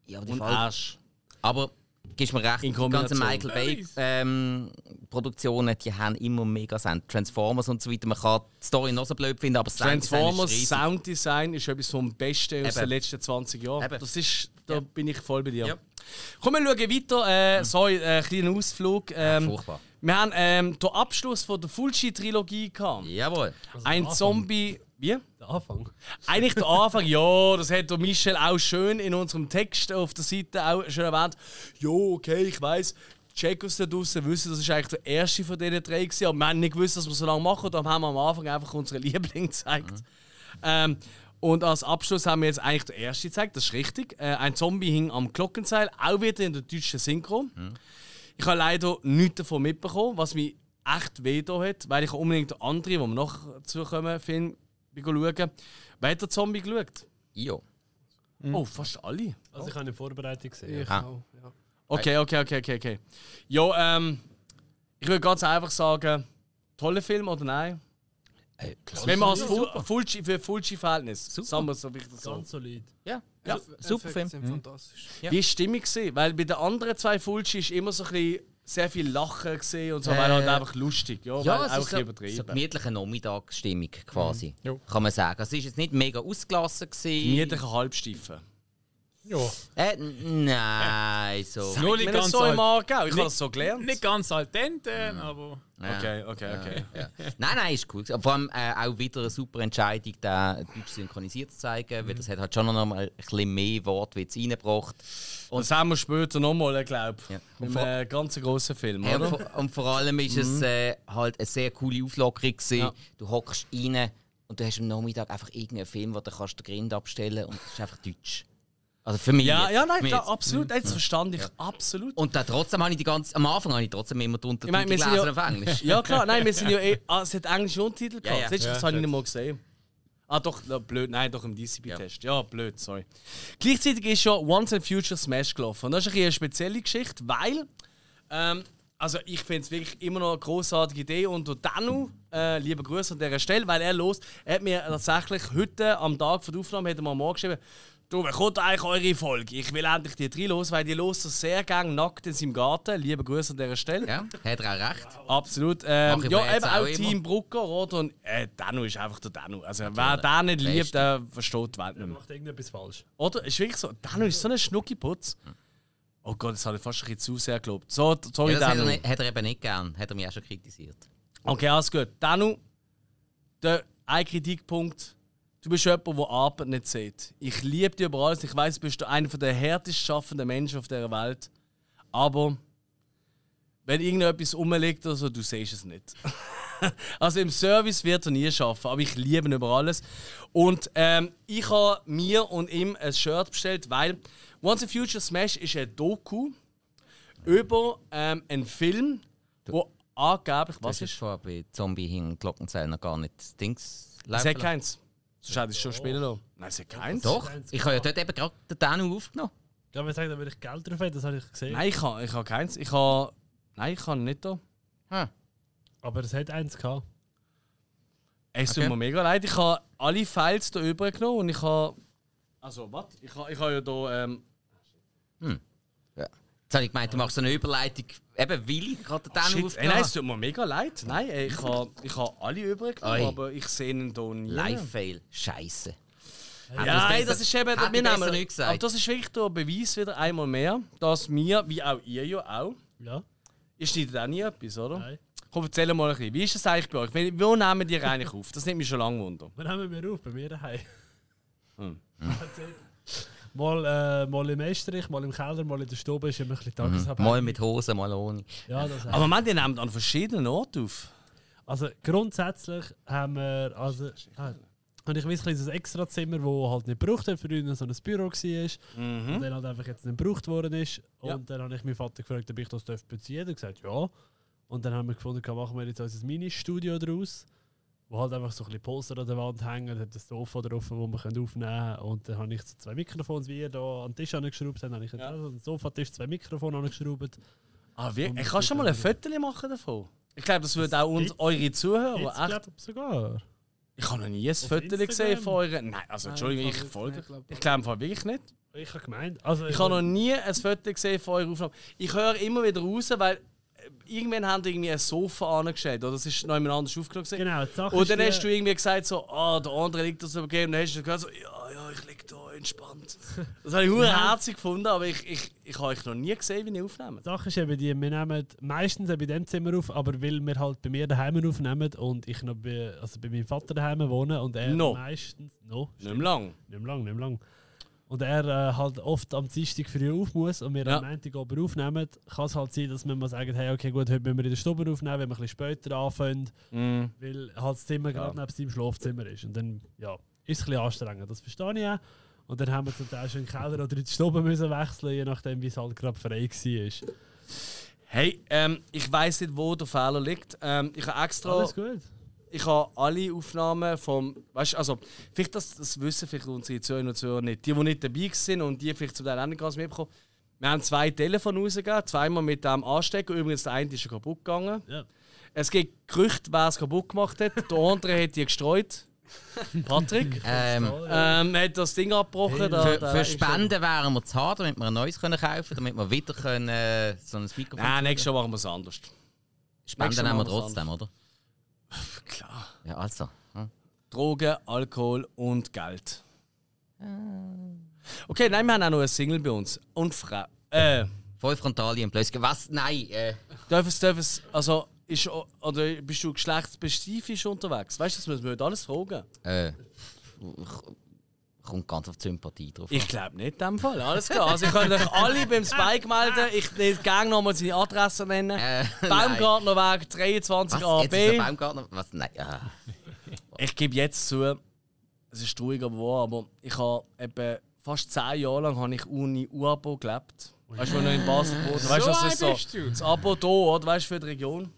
[SPEAKER 3] Ja, aber die
[SPEAKER 1] Und Arsch.
[SPEAKER 3] Aber gibst mir recht,
[SPEAKER 1] In
[SPEAKER 3] die ganzen. Michael Bay ähm, Produktionen, die haben immer mega Sound. Transformers und so weiter. Man kann die Story noch so blöd finden, aber das Sounddesign ist
[SPEAKER 1] Transformers. Sounddesign ist etwas vom Besten aus
[SPEAKER 3] Eben.
[SPEAKER 1] den letzten 20 Jahren.
[SPEAKER 3] Eben.
[SPEAKER 1] Das ist, da bin ich voll bei dir.
[SPEAKER 3] Ja.
[SPEAKER 1] Komm, wir schauen weiter. Äh, sorry, äh, kleiner Ausflug. Ähm,
[SPEAKER 3] furchtbar.
[SPEAKER 1] Wir haben ähm, den Abschluss von der Fulci-Trilogie gehabt.
[SPEAKER 3] Jawohl.
[SPEAKER 1] Ein. Zombie. Wie?
[SPEAKER 2] Der Anfang.
[SPEAKER 1] Eigentlich der Anfang, ja, das hat der Michel auch schön in unserem Text auf der Seite auch schön erwähnt. Ja, okay, ich weiß, Checkos da draußen wissen, das ist eigentlich der erste von diesen drei gewesen, aber wir haben nicht gewusst, dass wir so lange machen, darum haben wir am Anfang einfach unsere Lieblinge gezeigt. Ähm, und als Abschluss haben wir jetzt eigentlich den ersten gezeigt, das ist richtig. Äh, ein Zombie hing am Glockenseil, auch wieder in der deutschen Synchro. Ich habe leider nichts davon mitbekommen, was mich echt weh hat, weil ich unbedingt den anderen, wo wir noch dazu kommen, Film schauen. Wer hat der Zombie geschaut?
[SPEAKER 3] Jo.
[SPEAKER 1] Oh, fast alle.
[SPEAKER 2] Also ich habe eine Vorbereitung gesehen.
[SPEAKER 5] Ich
[SPEAKER 3] Ah.
[SPEAKER 5] auch, ja.
[SPEAKER 1] Okay, okay, okay, okay, okay. Ja, ähm, ich würde ganz einfach sagen, toller Film oder nein? Wenn man als Fu- Fulci, für Fulci-Verhältnis, sagen wir so wichtig so.
[SPEAKER 2] Ganz solid.
[SPEAKER 3] Ja,
[SPEAKER 1] Ja,
[SPEAKER 3] super Film.
[SPEAKER 5] sind fantastisch.
[SPEAKER 3] Ja.
[SPEAKER 1] Wie war die Stimmung? gewesen? Weil bei den anderen zwei Fulci ist immer so ein bisschen sehr viel Lachen gesehen und so,
[SPEAKER 3] Äh,
[SPEAKER 1] weil halt einfach lustig. Ja,
[SPEAKER 3] Ja, es
[SPEAKER 1] auch
[SPEAKER 3] ist so,
[SPEAKER 1] bisschen
[SPEAKER 3] so
[SPEAKER 1] übertrieben.
[SPEAKER 3] gemütliche Nachmittagsstimmung quasi,
[SPEAKER 1] Mhm.
[SPEAKER 3] Kann man sagen. Also, Es ist jetzt nicht mega ausgelassen.
[SPEAKER 1] Gemütliche Halbstiefen.
[SPEAKER 4] Ja.
[SPEAKER 3] Äh, nein, so.
[SPEAKER 4] Nur nicht
[SPEAKER 1] das
[SPEAKER 4] ganz
[SPEAKER 1] so im Aargau, ich
[SPEAKER 4] nicht-
[SPEAKER 1] habe das so gelernt.
[SPEAKER 4] Nicht ganz al dente, aber.
[SPEAKER 3] Ja.
[SPEAKER 1] Okay, okay, okay.
[SPEAKER 3] Ja, ja. Nein, nein, ist cool. Vor allem äh, auch wieder eine super Entscheidung, den deutsch synchronisiert zu zeigen,
[SPEAKER 1] Mhm.
[SPEAKER 3] weil das hat halt schon noch mal ein bisschen mehr Wortwitz reingebracht.
[SPEAKER 1] Und das haben wir später nochmal, ich glaube.
[SPEAKER 3] Ja.
[SPEAKER 1] Mit
[SPEAKER 3] Und vor-
[SPEAKER 1] einem ganz grossen Film,
[SPEAKER 3] Ja,
[SPEAKER 1] oder?
[SPEAKER 3] und, vor, und vor allem ist es
[SPEAKER 1] Mhm.
[SPEAKER 3] äh, halt eine sehr coole Auflockerung gewesen.
[SPEAKER 1] Ja.
[SPEAKER 3] Du hockst rein und du hast am Nachmittag einfach irgendeinen Film, wo du kannst den Grind abstellen und es ist einfach deutsch. Also für mich.
[SPEAKER 1] Ja, ja, nein, klar, absolut. Jetzt
[SPEAKER 3] Ja.
[SPEAKER 1] verstand ich
[SPEAKER 3] Ja.
[SPEAKER 1] absolut.
[SPEAKER 3] Und dann trotzdem habe ich die ganze, am Anfang habe ich trotzdem immer die
[SPEAKER 1] Ich
[SPEAKER 3] Untertitel
[SPEAKER 1] meine, wir sind
[SPEAKER 3] gelesen
[SPEAKER 1] ja,
[SPEAKER 3] auf Englisch.
[SPEAKER 1] ja klar, nein, wir sind ja eh. Ah, es hat englische Untertitel
[SPEAKER 3] Ja,
[SPEAKER 1] gehabt.
[SPEAKER 3] ja.
[SPEAKER 1] Das,
[SPEAKER 3] Ja,
[SPEAKER 1] das habe ich nicht mal gesehen. Ah, doch, blöd, nein, doch im DCP-Test. Ja. blöd, sorry. Gleichzeitig ist schon Once and Future Smash gelaufen. Und das ist ein eine spezielle Geschichte, weil ähm, also ich finde es wirklich immer noch eine großartige Idee und Danu, äh, liebe Grüße an dieser Stelle, weil er los, er hat mir tatsächlich heute am Tag von der Aufnahme hat er mir morgen geschrieben, du, wann kommt eigentlich eure Folge? Ich will endlich die drei los, weil die los so sehr gerne nackt in seinem Garten. Liebe Grüße an dieser Stelle.
[SPEAKER 3] Ja, hat er auch recht.
[SPEAKER 1] Absolut. Ähm, ja, eben auch
[SPEAKER 3] auch.
[SPEAKER 1] Team Brucker, oder? Und äh, Danu ist einfach der Danu. Also wer den nicht liebt, der versteht die Welt nicht mehr.
[SPEAKER 2] Macht irgendetwas falsch.
[SPEAKER 1] Oder? Ist wirklich so. Danu ist so ein Schnuckiputz. Oh Gott, das habe ich fast ein bisschen zu sehr gelobt. So, sorry,
[SPEAKER 3] ja, das hat er,
[SPEAKER 1] Danu.
[SPEAKER 3] nicht, hat er eben nicht gern. Hat er mich auch schon kritisiert.
[SPEAKER 1] Okay, alles gut. Danu, der ein Kritikpunkt. Du bist jemand, der Arbeit nicht sieht. Ich liebe dich über alles. Ich weiß, du bist einer der härtest schaffenden Menschen auf dieser Welt. Aber wenn irgendetwas rumliegt oder so, du siehst es nicht. also im Service wird er nie schaffen, aber ich liebe ihn über alles. Und ähm, ich habe mir und ihm ein Shirt bestellt, weil Once a Future Smash ist ein Doku über ähm, einen Film, wo angeblich
[SPEAKER 3] Was
[SPEAKER 1] was
[SPEAKER 3] ist
[SPEAKER 1] ist.
[SPEAKER 3] vorher bei Zombie hin Glockenzähler noch gar nicht das Dings
[SPEAKER 1] Es hat keins. Sonst hätte ich es schon spielen lassen. Nein, es hat keins.
[SPEAKER 3] Doch, ich habe ja dort eben gerade den Danu aufgenommen.
[SPEAKER 2] Ja, wenn sagen, da würde ich Geld drauf haben, das habe ich gesehen.
[SPEAKER 1] Nein, ich habe ich ha keins. Ich habe. Nein, ich habe nicht da.
[SPEAKER 2] Aber es hat eins gehabt.
[SPEAKER 1] Es tut
[SPEAKER 2] Okay.
[SPEAKER 1] mir mega leid. Ich habe alle Files da übergenommen und ich habe. Also, was? Ich habe ich ha ja da. Ähm,
[SPEAKER 3] Hm. Ja. Jetzt habe ich gemeint, du machst eine Überleitung, eben weil ich gerade den
[SPEAKER 1] shit.
[SPEAKER 3] Aufgenommen
[SPEAKER 1] nein, es tut mir mega leid. Nein, ey, ich habe ich ha alle
[SPEAKER 3] Oi.
[SPEAKER 1] aber ich sehe ihn hier nie.
[SPEAKER 3] Live-Fail. Scheiße.
[SPEAKER 1] Ja, nein, das ist eben. Wir nehmen-
[SPEAKER 3] nicht gesagt.
[SPEAKER 1] Aber das ist wirklich der Beweis wieder einmal mehr, dass wir, wie auch ihr ja auch,
[SPEAKER 2] Ja.
[SPEAKER 1] ihr schneidet auch nie etwas, oder? Nein. Komm, erzähl mal ein bisschen. Wie ist das eigentlich bei euch? Wo nehmen die eigentlich auf? Das nimmt mich schon lange wunder.
[SPEAKER 2] Wir nehmen wir auf, bei mir daheim.
[SPEAKER 1] Hm.
[SPEAKER 2] mal, äh, mal im Estrich, mal im Keller, mal in der Stube ist immer ein bisschen.
[SPEAKER 3] Mhm. Mal mit Hose, mal ohne.
[SPEAKER 2] Ja, das
[SPEAKER 1] Aber man, die nehmen an verschiedenen Orten auf.
[SPEAKER 2] Also grundsätzlich haben wir. Also, ah, und ich weiß ein kleines Extrazimmer, das halt nicht gebraucht hat, für uns so ein Büro war.
[SPEAKER 1] Mhm.
[SPEAKER 2] Und dann halt einfach jetzt nicht gebraucht worden ist. Und
[SPEAKER 1] Ja.
[SPEAKER 2] dann habe ich meinen Vater gefragt, ob ich das beziehen darf. Er hat gesagt, ja. Und dann haben wir gefunden, machen wir jetzt unser Mini-Studio daraus. Wo halt einfach so ein bisschen Poster an der Wand hängen, hat ein Sofa drauf, wo können aufnehmen können. Und dann habe ich so zwei Mikrofons, wie ihr da an den Tisch angeschraubt habt, habe ich ja. an den Sofatisch zwei Mikrofone angeschraubt.
[SPEAKER 1] Ah?
[SPEAKER 2] Und
[SPEAKER 1] Ich kann schon mal ein Foto machen davon. Ich glaube, das würde auch uns, eure Zuhörer echt.
[SPEAKER 2] glaub, sogar.
[SPEAKER 1] Ich habe noch nie ein Foto gesehen von euren. Nein, also Entschuldigung, ich folge.
[SPEAKER 2] glaub ich.
[SPEAKER 1] Ich glaube Fall wirklich nicht.
[SPEAKER 2] Ich habe gemeint. Also,
[SPEAKER 1] Ich habe noch nie ein Foto gesehen von eurer Aufnahme. Ich höre immer wieder raus, weil irgendwann haben die irgendwie ein Sofa angestellt oder das ist noch jemand anders aufgenommen.
[SPEAKER 2] Genau, die Sache
[SPEAKER 1] Und dann hast du irgendwie gesagt, so, ah, der andere liegt da so gegeben. Und dann hast du gehört, so, ja, ja, ich liege da entspannt. Das habe ich
[SPEAKER 2] Nein.
[SPEAKER 1] herzig gefunden, aber ich, ich, ich habe euch noch nie gesehen, wie ihr aufnehmt.
[SPEAKER 2] Die Sache ist eben die, wir nehmen meistens eben in dem Zimmer auf, aber weil wir halt bei mir daheim aufnehmen und ich noch bei, also bei meinem Vater daheim wohne und er
[SPEAKER 1] No.
[SPEAKER 2] meistens... No.
[SPEAKER 1] Nicht mehr lang.
[SPEAKER 2] Nicht mehr lang, nicht mehr lang. Und er äh, halt oft am Dienstag früh auf muss und wir
[SPEAKER 1] Ja.
[SPEAKER 2] am Montag aber aufnehmen, kann es halt sein, dass wir mal sagen, hey, okay, gut, heute müssen wir in der Stube aufnehmen, wenn wir ein bisschen später anfangen,
[SPEAKER 1] Mhm.
[SPEAKER 2] weil halt das Zimmer gerade neben seinem Schlafzimmer ist. Und dann, ja, ist es ein bisschen anstrengend, das verstehe ich auch. Und dann haben wir zum Teil schon in den Keller oder in die Stube müssen wechseln, je nachdem, wie es halt gerade frei war.
[SPEAKER 1] Hey, ähm, ich weiß nicht, wo der Fehler liegt. Ähm, ich habe extra.
[SPEAKER 2] Alles gut.
[SPEAKER 1] Ich habe alle Aufnahmen vom. Weißt du, also, vielleicht das, das wissen vielleicht unsere Zuhörer und Zuhörer nicht. Die, die nicht dabei sind und die vielleicht zum Teil auch nicht ganz mitbekommen. Wir haben zwei Telefone rausgegeben, zweimal mit dem Anstecker. Übrigens, der eine ist schon kaputt gegangen.
[SPEAKER 2] Ja.
[SPEAKER 1] Es gibt Gerüchte, wer es kaputt gemacht hat. Der andere hat die gestreut. Patrick.
[SPEAKER 3] Ähm,
[SPEAKER 1] ähm, hat das Ding abgebrochen. da-
[SPEAKER 3] für,
[SPEAKER 1] da
[SPEAKER 3] für Spenden wären wir zu hart, damit wir ein neues können kaufen können, damit wir wieder können, äh, so ein Mikrofon
[SPEAKER 1] Nein, nächstes Jahr machen wir es anders.
[SPEAKER 3] Spenden nehmen wir trotzdem, oder?
[SPEAKER 1] Klar.
[SPEAKER 3] Ja, also. Hm.
[SPEAKER 1] Drogen, Alkohol und Geld. Okay, nein, wir haben auch noch eine Single bei uns. Und Frau. Äh.
[SPEAKER 3] Voll Frontalien plötzlich. Was? Nein. Äh.
[SPEAKER 1] Darf es, darf es, also, ist, oder bist du geschlechtsspezifisch unterwegs? Weißt du, das müssen wir heute alles fragen.
[SPEAKER 3] Äh. Kommt ganz auf die Sympathie drauf.
[SPEAKER 1] Ich glaube nicht in dem Fall. Alles klar. Also, ich könnt euch alle beim Spike melden. Ich gerne nochmal seine Adresse nennen. Baumgartnerweg 23
[SPEAKER 3] Äh, Was? Jetzt
[SPEAKER 1] AB.
[SPEAKER 3] Baumgartner. Was? Nein. Ah.
[SPEAKER 1] Ich gebe jetzt zu, es ist ruhig aber wahr, aber ich habe eben fast zehn Jahre lang habe ich Uni UABO gelebt. Weißt du, noch in Basel wohne? Weißt du,
[SPEAKER 4] So
[SPEAKER 1] das ist so das Abo hier, oder? Weißt du, für die Region.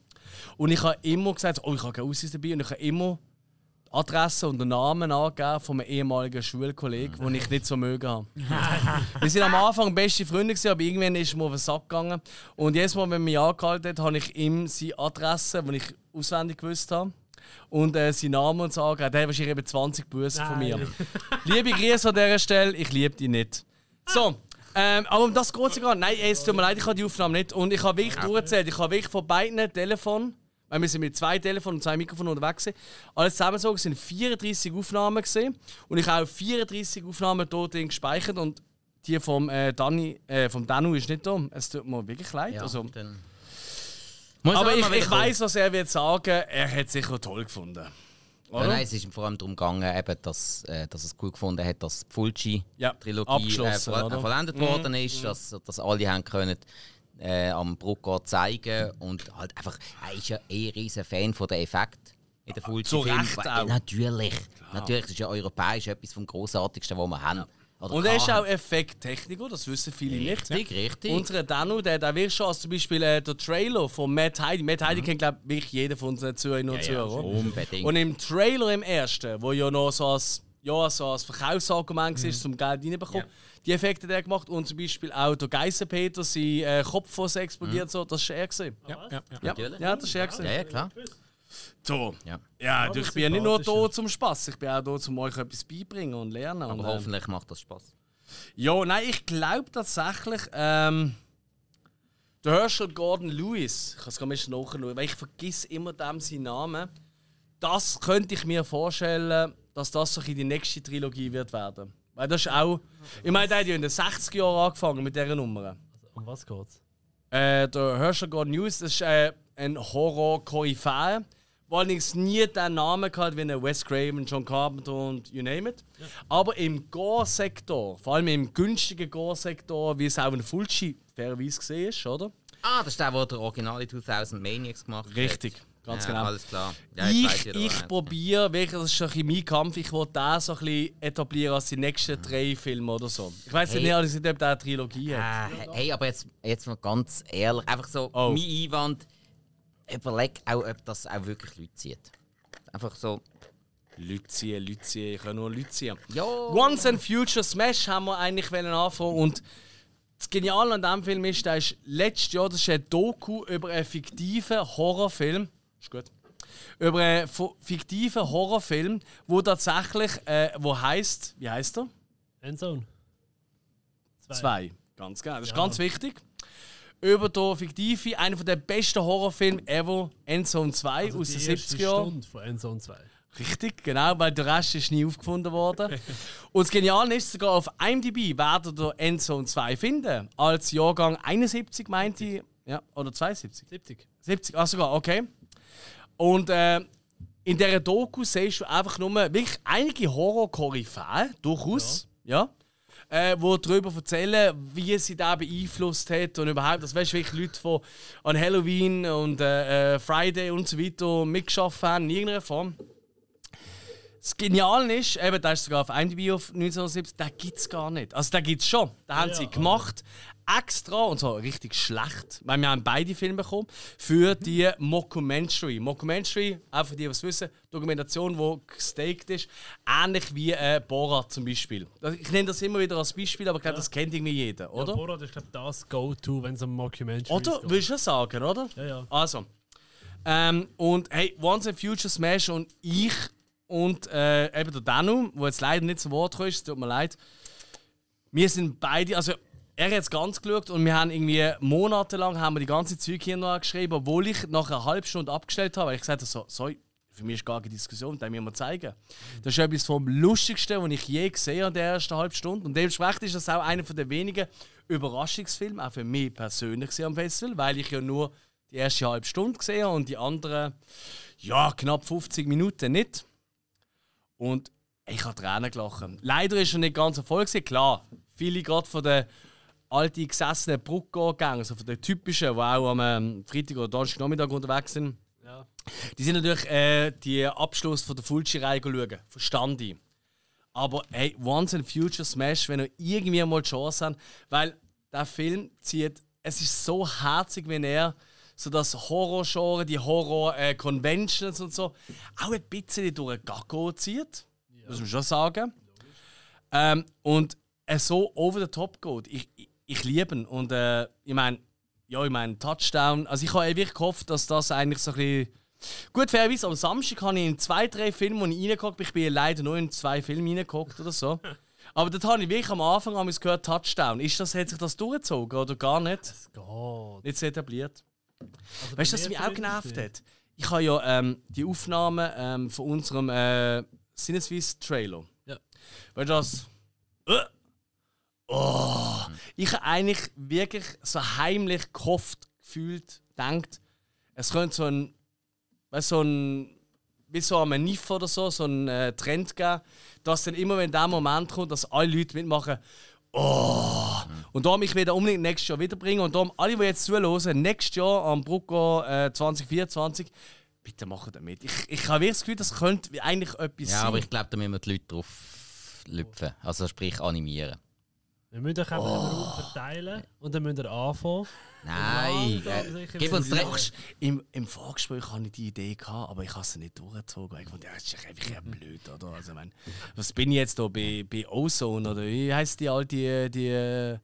[SPEAKER 1] Und ich habe immer gesagt, oh, ich habe keinen Ausweis dabei und ich habe immer Adresse und den Namen angegeben von einem ehemaligen Schulkollegen, den ich nicht so mögen habe. wir sind am Anfang beste Freunde, gewesen, aber irgendwann ist mir auf den Sack gegangen. Und jedes Mal, wenn er mich angehalten hat, habe ich ihm seine Adresse, die ich auswendig gewusst habe, und äh, seinen Namen und so angegeben. Der hat wahrscheinlich eben 20 Bussen von mir. Liebe Grüße an dieser Stelle, ich liebe dich nicht. So, ähm, aber um das geht es gar nicht. Nein, es tut mir leid, ich habe die Aufnahme nicht. Und ich habe wirklich durchgezählt. Ich habe wirklich von beiden Telefonen, weil wir sind mit zwei Telefonen und zwei Mikrofonen unterwegs waren, alles zusammengezogen sind 34 Aufnahmen gesehen. Und ich habe auch 34 Aufnahmen dort gespeichert. Und die vom, äh, Dani, äh, vom Danu ist nicht da. Es tut mir wirklich leid.
[SPEAKER 3] Ja,
[SPEAKER 1] also, aber
[SPEAKER 3] er
[SPEAKER 1] ich, ich weiß, was er wird sagen. Er hat es sicher toll gefunden. Oder?
[SPEAKER 3] Ja, nein, es ist vor allem darum gegangen, eben, dass, äh, dass er es gut gefunden hat, dass die Fulci-Trilogie äh,
[SPEAKER 1] abgeschlossen,
[SPEAKER 3] ver- äh, vollendet
[SPEAKER 1] Mhm.
[SPEAKER 3] worden ist, dass, dass alle haben können, äh, am Bruckgott zeigen und halt einfach, er ist ja eh ein riesen Fan von den Effekten in den.
[SPEAKER 1] Recht
[SPEAKER 3] Weil-
[SPEAKER 1] auch.
[SPEAKER 3] Natürlich, natürlich, das ist ja europäisch etwas vom Grossartigsten, was wir haben. Oder
[SPEAKER 1] Und er ist auch Effekttechniker, das wissen viele nicht.
[SPEAKER 3] Richtig, richtig.
[SPEAKER 1] Unser Danu, der, der wird schon als zum Beispiel äh, der Trailer von Matt Heidi. Matt Heidi kennt, glaube ich, jeder von unseren Zuhörern und
[SPEAKER 3] Mhm. Ja, ja,
[SPEAKER 1] Zuhörern.
[SPEAKER 3] unbedingt.
[SPEAKER 1] Und im Trailer im ersten, wo ja noch so als, ja, so als Verkaufsargument
[SPEAKER 3] Mhm.
[SPEAKER 1] war, zum Geld reinbekommen, die Effekte hat er gemacht. Und zum Beispiel auch der Geissenpeter, sein äh, Kopf, was explodiert, so, das war er. Gewesen.
[SPEAKER 4] Ja, ja, ja.
[SPEAKER 1] Ja,
[SPEAKER 3] Natürlich.
[SPEAKER 1] ja, das war er. gewesen.
[SPEAKER 3] Ja, ja, klar.
[SPEAKER 1] So.
[SPEAKER 3] Ja.
[SPEAKER 1] Ja, du, ich bin ja nicht nur da zum Spaß, ich bin auch da, um euch etwas beibringen und lernen.
[SPEAKER 3] Aber
[SPEAKER 1] und,
[SPEAKER 3] hoffentlich macht das Spaß.
[SPEAKER 1] Ja, nein, ich glaube tatsächlich, ähm, der Herschel Gordon Lewis, ich kann es gar nicht nachschauen, weil ich vergiss immer dem seinen Namen. Das könnte ich mir vorstellen, dass das so in die nächste Trilogie wird werden. Weil das ist auch, ich meine, der hat ja in den 60er Jahren angefangen mit dieser Nummer.
[SPEAKER 2] Um was geht's?
[SPEAKER 1] Äh, der Herschel Gordon Lewis, das ist äh, ein Horror-Koryphäe, der allerdings nie den Namen hat wie Wes Craven, John Carpenter und you name it. Aber im Gore-Sektor, vor allem im günstigen Gore-Sektor, wie es auch in Fulci fairerweise gesehen ist, oder?
[SPEAKER 3] Ah, das ist der, der der originale 2000 Maniacs gemacht hat.
[SPEAKER 1] Richtig, ganz
[SPEAKER 3] ja,
[SPEAKER 1] genau.
[SPEAKER 3] Alles klar. Ja,
[SPEAKER 1] ich ich
[SPEAKER 3] er
[SPEAKER 1] probiere, wirklich, das ist so ein mein Kampf, ich will den so ein bisschen etablieren als die nächsten drei Filme oder so. Ich weiß
[SPEAKER 3] Hey.
[SPEAKER 1] nicht, ob der eine Trilogie hat.
[SPEAKER 3] Äh, hey, aber jetzt, jetzt mal ganz ehrlich, einfach so
[SPEAKER 1] Oh.
[SPEAKER 3] mein Einwand, überleg auch, ob das auch wirklich Leute zieht. Einfach so.
[SPEAKER 1] Leute ziehen, Leute ziehen, ich kann nur Leute ziehen.
[SPEAKER 3] Ja.
[SPEAKER 1] Once and Future Smash haben wir eigentlich wollen anfangen und das Geniale an diesem Film ist, der ist letztes Jahr, das ist ein Doku über einen fiktiven Horrorfilm. Ist gut. Über einen fiktiven Horrorfilm, wo tatsächlich, äh, wo heißt, wie heißt er?
[SPEAKER 2] Endzone.
[SPEAKER 1] Zwei. Ganz genau. Das ist
[SPEAKER 2] Ja.
[SPEAKER 1] ganz wichtig. Über den fiktiven, einer der besten Horrorfilme ever, Endzone 2
[SPEAKER 2] Also
[SPEAKER 1] aus
[SPEAKER 2] die
[SPEAKER 1] den
[SPEAKER 2] erste
[SPEAKER 1] 70er Jahren.
[SPEAKER 2] Stunde von Endzone 2.
[SPEAKER 1] Richtig, genau, weil der Rest ist nie aufgefunden worden. Und das Geniale ist, sogar auf IMDb werdet ihr Endzone 2 finden. Als Jahrgang 71, meinte ich. Ja, oder 72?
[SPEAKER 2] 70.
[SPEAKER 1] 70, ach sogar, okay. Und äh, in dieser Doku siehst du einfach nur wirklich einige Horror-Koryphäen, durchaus, ja. äh, wo darüber erzählen, wie sie da beeinflusst hat und überhaupt, das weißt du wirklich Leute, die an Halloween und äh, äh, Friday und so weiter mitgeschafft haben, in irgendeiner Form. Das Geniale ist, eben, da ist sogar auf IMDb auf 1970, den gibt es gar nicht. Also, den gibt es schon. Den haben sie gemacht, extra, und zwar richtig schlecht, weil wir haben beide Filme bekommen, für die Mockumentary. Mockumentary, auch für die, die es wissen, Dokumentation, die gestaked ist, ähnlich wie äh, Borat zum Beispiel. Ich nenne das immer wieder als Beispiel, aber ich glaube, das kennt irgendwie jeder, oder?
[SPEAKER 2] Ja, Borat ist, glaube ich, das Go-To, wenn es um Mockumentary
[SPEAKER 1] Oder? Willst du das sagen, oder?
[SPEAKER 2] Ja, ja.
[SPEAKER 1] Also. Ähm, und hey, Once and Future Smash und ich und äh, eben der Danu, der jetzt leider nicht zu Wort kommt, es tut mir leid. Wir sind beide, also er hat jetzt ganz geschaut und wir haben irgendwie monatelang haben wir die ganze Zeug hier noch geschrieben, obwohl ich nach einer halben Stunde abgestellt habe, weil ich gesagt habe, so, sorry, für mich ist gar keine Diskussion, das müssen wir zeigen. Das ist etwas vom Lustigsten, was ich je gesehen habe in der ersten halben Stunde. Und dementsprechend ist das auch einer der wenigen Überraschungsfilme, auch für mich persönlich am Festival, weil ich ja nur die erste halbe Stunde gesehen habe und die anderen, ja, knapp 50 Minuten nicht. Und ich habe Tränen gelachen. Leider ist er nicht ganz erfolgreich. Klar, viele gerade von den alten gesessenen Bruckgängern, also von den typischen, die auch am ähm, Freitag oder Donnerstag Nachmittag unterwegs sind,
[SPEAKER 2] Ja.
[SPEAKER 1] die sind natürlich äh, die Abschluss von der Fulci-Reihe schauen. Verstand ich. Aber hey, Once and Future Smash, wenn ihr irgendwie mal die Chance habt, weil der Film zieht, es ist so herzig, wenn er so das Horror-Genre, die Horror-Conventions und so, auch ein bisschen durch den Gacko zieht. Muss man schon sagen. Ähm, und er so over the top geht. Ich, ich, ich liebe ihn. Und äh, ich meine, ja, ich meine, Touchdown. Also ich habe wirklich gehofft, dass das eigentlich so ein bisschen. Gut, fairerweise, am Samstag habe ich in zwei, drei Filme, die ich reingeguckt bin, ich bin leider nur in zwei Filme reingeguckt oder so. Aber dort habe ich wirklich am Anfang an gehört, Touchdown. Ist das, hat sich das durchgezogen oder gar nicht? Das
[SPEAKER 2] geht.
[SPEAKER 1] Nicht so etabliert.
[SPEAKER 2] Also
[SPEAKER 1] weißt du, was mich auch genervt hat? Ich habe ja ähm, die Aufnahmen ähm, von unserem äh, Sinneswiss-Trailer.
[SPEAKER 2] Ja.
[SPEAKER 1] Weil das. Äh, oh, ich habe eigentlich wirklich so heimlich gehofft, gefühlt, denkt, es könnte so ein. Weißt, so ein. Wie so am NIF oder so, so ein äh, Trend geben, dass dann immer, wenn der Moment kommt, dass alle Leute mitmachen, Oh! Und darum ich wieder unbedingt nächstes Jahr wiederbringen. Und darum, alle, die jetzt zuhören, nächstes Jahr am Brucko äh, 2024, bitte machen damit. Ich, ich habe wirklich das Gefühl, das könnte eigentlich etwas
[SPEAKER 3] Ja,
[SPEAKER 1] sein.
[SPEAKER 3] aber ich glaube, da müssen wir die Leute drauf lüpfen. Also sprich animieren.
[SPEAKER 2] Wir müssen euch eben den Raum verteilen und dann müsst ihr anfangen.
[SPEAKER 3] Nein, äh, gib uns drei-
[SPEAKER 1] Im, Im Vorgespräch hatte ich die Idee, gehabt, aber ich habe sie nicht durchgezogen. Ich fand, ja, das ist doch einfach ja blöd, oder? Also, ich meine, was bin ich jetzt da bei, bei Ozone oder wie heißt die alte, die. die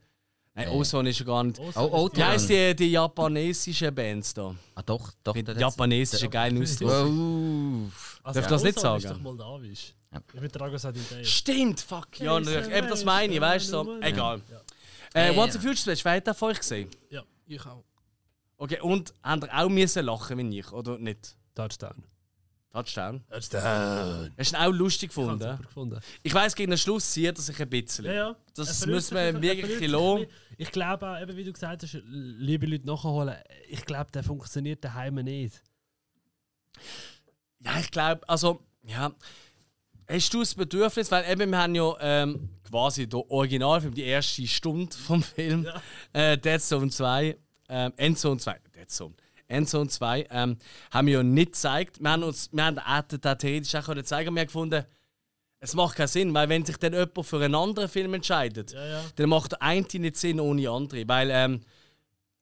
[SPEAKER 1] Nein, Ozone ist ja gar nicht.
[SPEAKER 3] Ozone Oh,
[SPEAKER 1] Wie heißt die, die japanesischen Bands da?
[SPEAKER 3] Ah, doch, doch.
[SPEAKER 1] Mit
[SPEAKER 3] das-
[SPEAKER 1] japanesischen geilen Ausdruck.
[SPEAKER 3] Wow.
[SPEAKER 1] Darf ich das nicht
[SPEAKER 2] Ozone ist
[SPEAKER 1] sagen?
[SPEAKER 2] doch moldawisch. Ich bin Drago sagt Idee.
[SPEAKER 1] Stimmt, fuck. Ja, natürlich. Eben das meine ich, weißt du? So. Egal. Äh,
[SPEAKER 2] Ja.
[SPEAKER 1] What's the Future Special, wer hat das von euch gesehen?
[SPEAKER 2] Ja.
[SPEAKER 5] Ich auch.
[SPEAKER 1] Okay, und habt ihr auch müssen lachen wie ich, oder nicht?
[SPEAKER 2] Touchdown.
[SPEAKER 1] Touchdown?
[SPEAKER 2] Touchdown.
[SPEAKER 1] Hast du ihn auch lustig
[SPEAKER 2] Ich
[SPEAKER 1] gefunden?
[SPEAKER 2] super gefunden.
[SPEAKER 1] Ich weiss, gegen den Schluss zieht er sich ein bisschen.
[SPEAKER 2] Ja, ja.
[SPEAKER 1] Das müssen wir
[SPEAKER 2] ein-
[SPEAKER 1] wirklich
[SPEAKER 2] bisschen. Ich glaube auch, eben wie du gesagt hast, liebe Leute nachholen, ich glaube, der funktioniert daheim nicht.
[SPEAKER 1] Ja, ich glaube, also, ja. Hast du das Bedürfnis, weil eben wir haben ja ähm, quasi der Originalfilm, die erste Stunde vom Film, äh, Dead Zone 2, ähm, Endzone 2, Dead Zone, Endzone 2, ähm, haben wir ja nicht gezeigt. Wir haben uns, wir haben das theoretisch auch können zeigen, wir haben gefunden, es macht keinen Sinn, weil wenn sich dann jemand für einen anderen Film entscheidet,
[SPEAKER 2] ja.
[SPEAKER 1] dann macht der eine nicht Sinn ohne andere, weil ähm,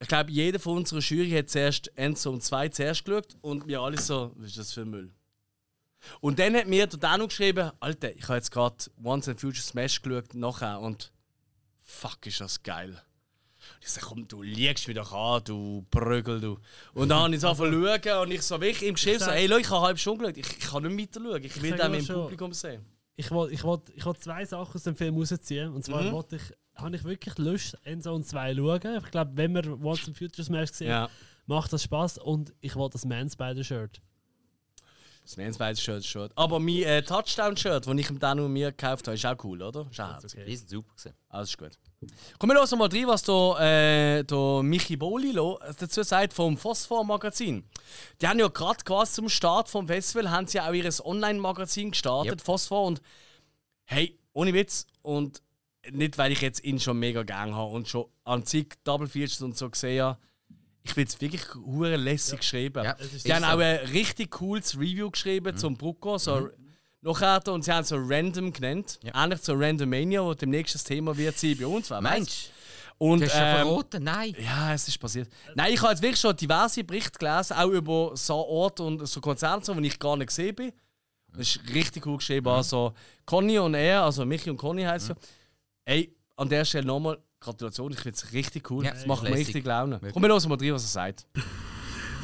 [SPEAKER 1] ich glaube, jeder von unserer Jury hat zuerst Endzone 2 zuerst geschaut und wir alle so, was ist das für Müll? Und dann hat mir der Danu geschrieben, Alter, ich habe jetzt gerade Once and Future Smash geschaut nachher und fuck, ist das geil. Und ich sage, komm, du liegst mich doch an, du Brögel, du. Und dann habe ich angefangen zu schauen und ich so wirklich im Geschäft so, hey Leute, ich habe eine halbe Stunde geschaut, ich, ich kann nicht weiter schauen, ich will den im
[SPEAKER 2] schon-
[SPEAKER 1] Publikum sehen.
[SPEAKER 2] Ich wollte ich wollt, ich wollt zwei Sachen aus dem Film rausziehen. Und zwar
[SPEAKER 1] Mhm.
[SPEAKER 2] wollte ich, habe ich wirklich Lust, Endzone 2 zu schauen. Ich glaube, wenn wir Once in Future Smash sehen,
[SPEAKER 1] Ja.
[SPEAKER 2] macht das Spaß. Und ich wollte das Man Spider-Shirt.
[SPEAKER 1] Das Mansbeides Shirt, Shirt. Aber mein äh, Touchdown-Shirt, das ich im Danu mir gekauft habe, ist auch cool, oder? Ist auch herzig.
[SPEAKER 3] Die sind super gewesen.
[SPEAKER 1] Alles ist gut. Kommen wir los mal rein, was der, äh, der Michi Bolilo dazu sagt vom Phosphor-Magazin. Die haben ja gerade quasi zum Start vom Festival haben sie auch ihr Online-Magazin gestartet, Phosphor. Und hey, ohne Witz, und nicht, weil ich jetzt ihn schon mega gern habe und schon an zig Double Features und so gesehen habe, ich finde es wirklich hure lässig geschrieben.
[SPEAKER 3] Ja, ist
[SPEAKER 1] die haben
[SPEAKER 3] so.
[SPEAKER 1] auch ein richtig cooles Review geschrieben zum Brucko, so nachher, und sie haben es so random genannt. Ähnlich zu Randomania, wo demnächst das Thema wird sein bei uns.
[SPEAKER 3] Mensch,
[SPEAKER 1] Und,
[SPEAKER 3] du hast schon
[SPEAKER 1] ähm,
[SPEAKER 3] verraten? Nein.
[SPEAKER 1] Ja, es ist passiert. Nein, ich habe jetzt wirklich schon diverse Berichte gelesen, auch über so Orte und so Konzerte, wo ich gar nicht gesehen bin. Das ist richtig cool geschrieben. Also, Conny und er, also Michi und Conny heisst ja. Ey, an der Stelle nochmal Gratulation, ich finde es richtig cool.
[SPEAKER 25] Ja,
[SPEAKER 1] das macht mir richtig Laune.
[SPEAKER 25] Wirklich.
[SPEAKER 1] Komm, wir hören mal rein, was er sagt.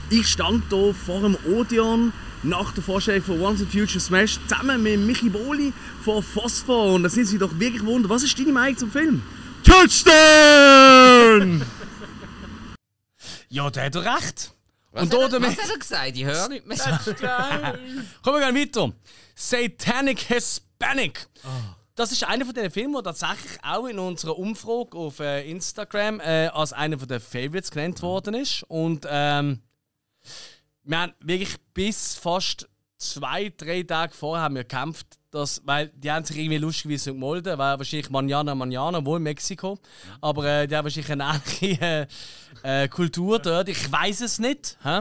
[SPEAKER 25] Ich stand hier vor dem Odeon nach der Vorstellung von Once and Future Smash zusammen mit Michi Boli von Phosphor und da sind sie doch wirklich wunder. Was ist deine Meinung zum Film? Touchdown!
[SPEAKER 1] Ja, der hat doch recht.
[SPEAKER 3] Was,
[SPEAKER 1] und
[SPEAKER 3] hat,
[SPEAKER 1] da
[SPEAKER 3] er,
[SPEAKER 1] damit.
[SPEAKER 3] was hat er gesagt? Ich höre nicht mehr.
[SPEAKER 1] Kommen wir gehen weiter. Satanic Hispanic. Das ist einer von den Filmen, der tatsächlich auch in unserer Umfrage auf äh, Instagram äh, als einer von den Favorites genannt worden ist. Und ähm, wir haben wirklich bis fast zwei, drei Tage vorher haben wir gekämpft, dass, weil die haben sich irgendwie lustigerweise gemolden, weil wahrscheinlich Manana Manana, wohl in Mexiko, aber äh, die haben wahrscheinlich eine ähnliche äh, äh, Kultur dort. Ich weiß es nicht. Hä?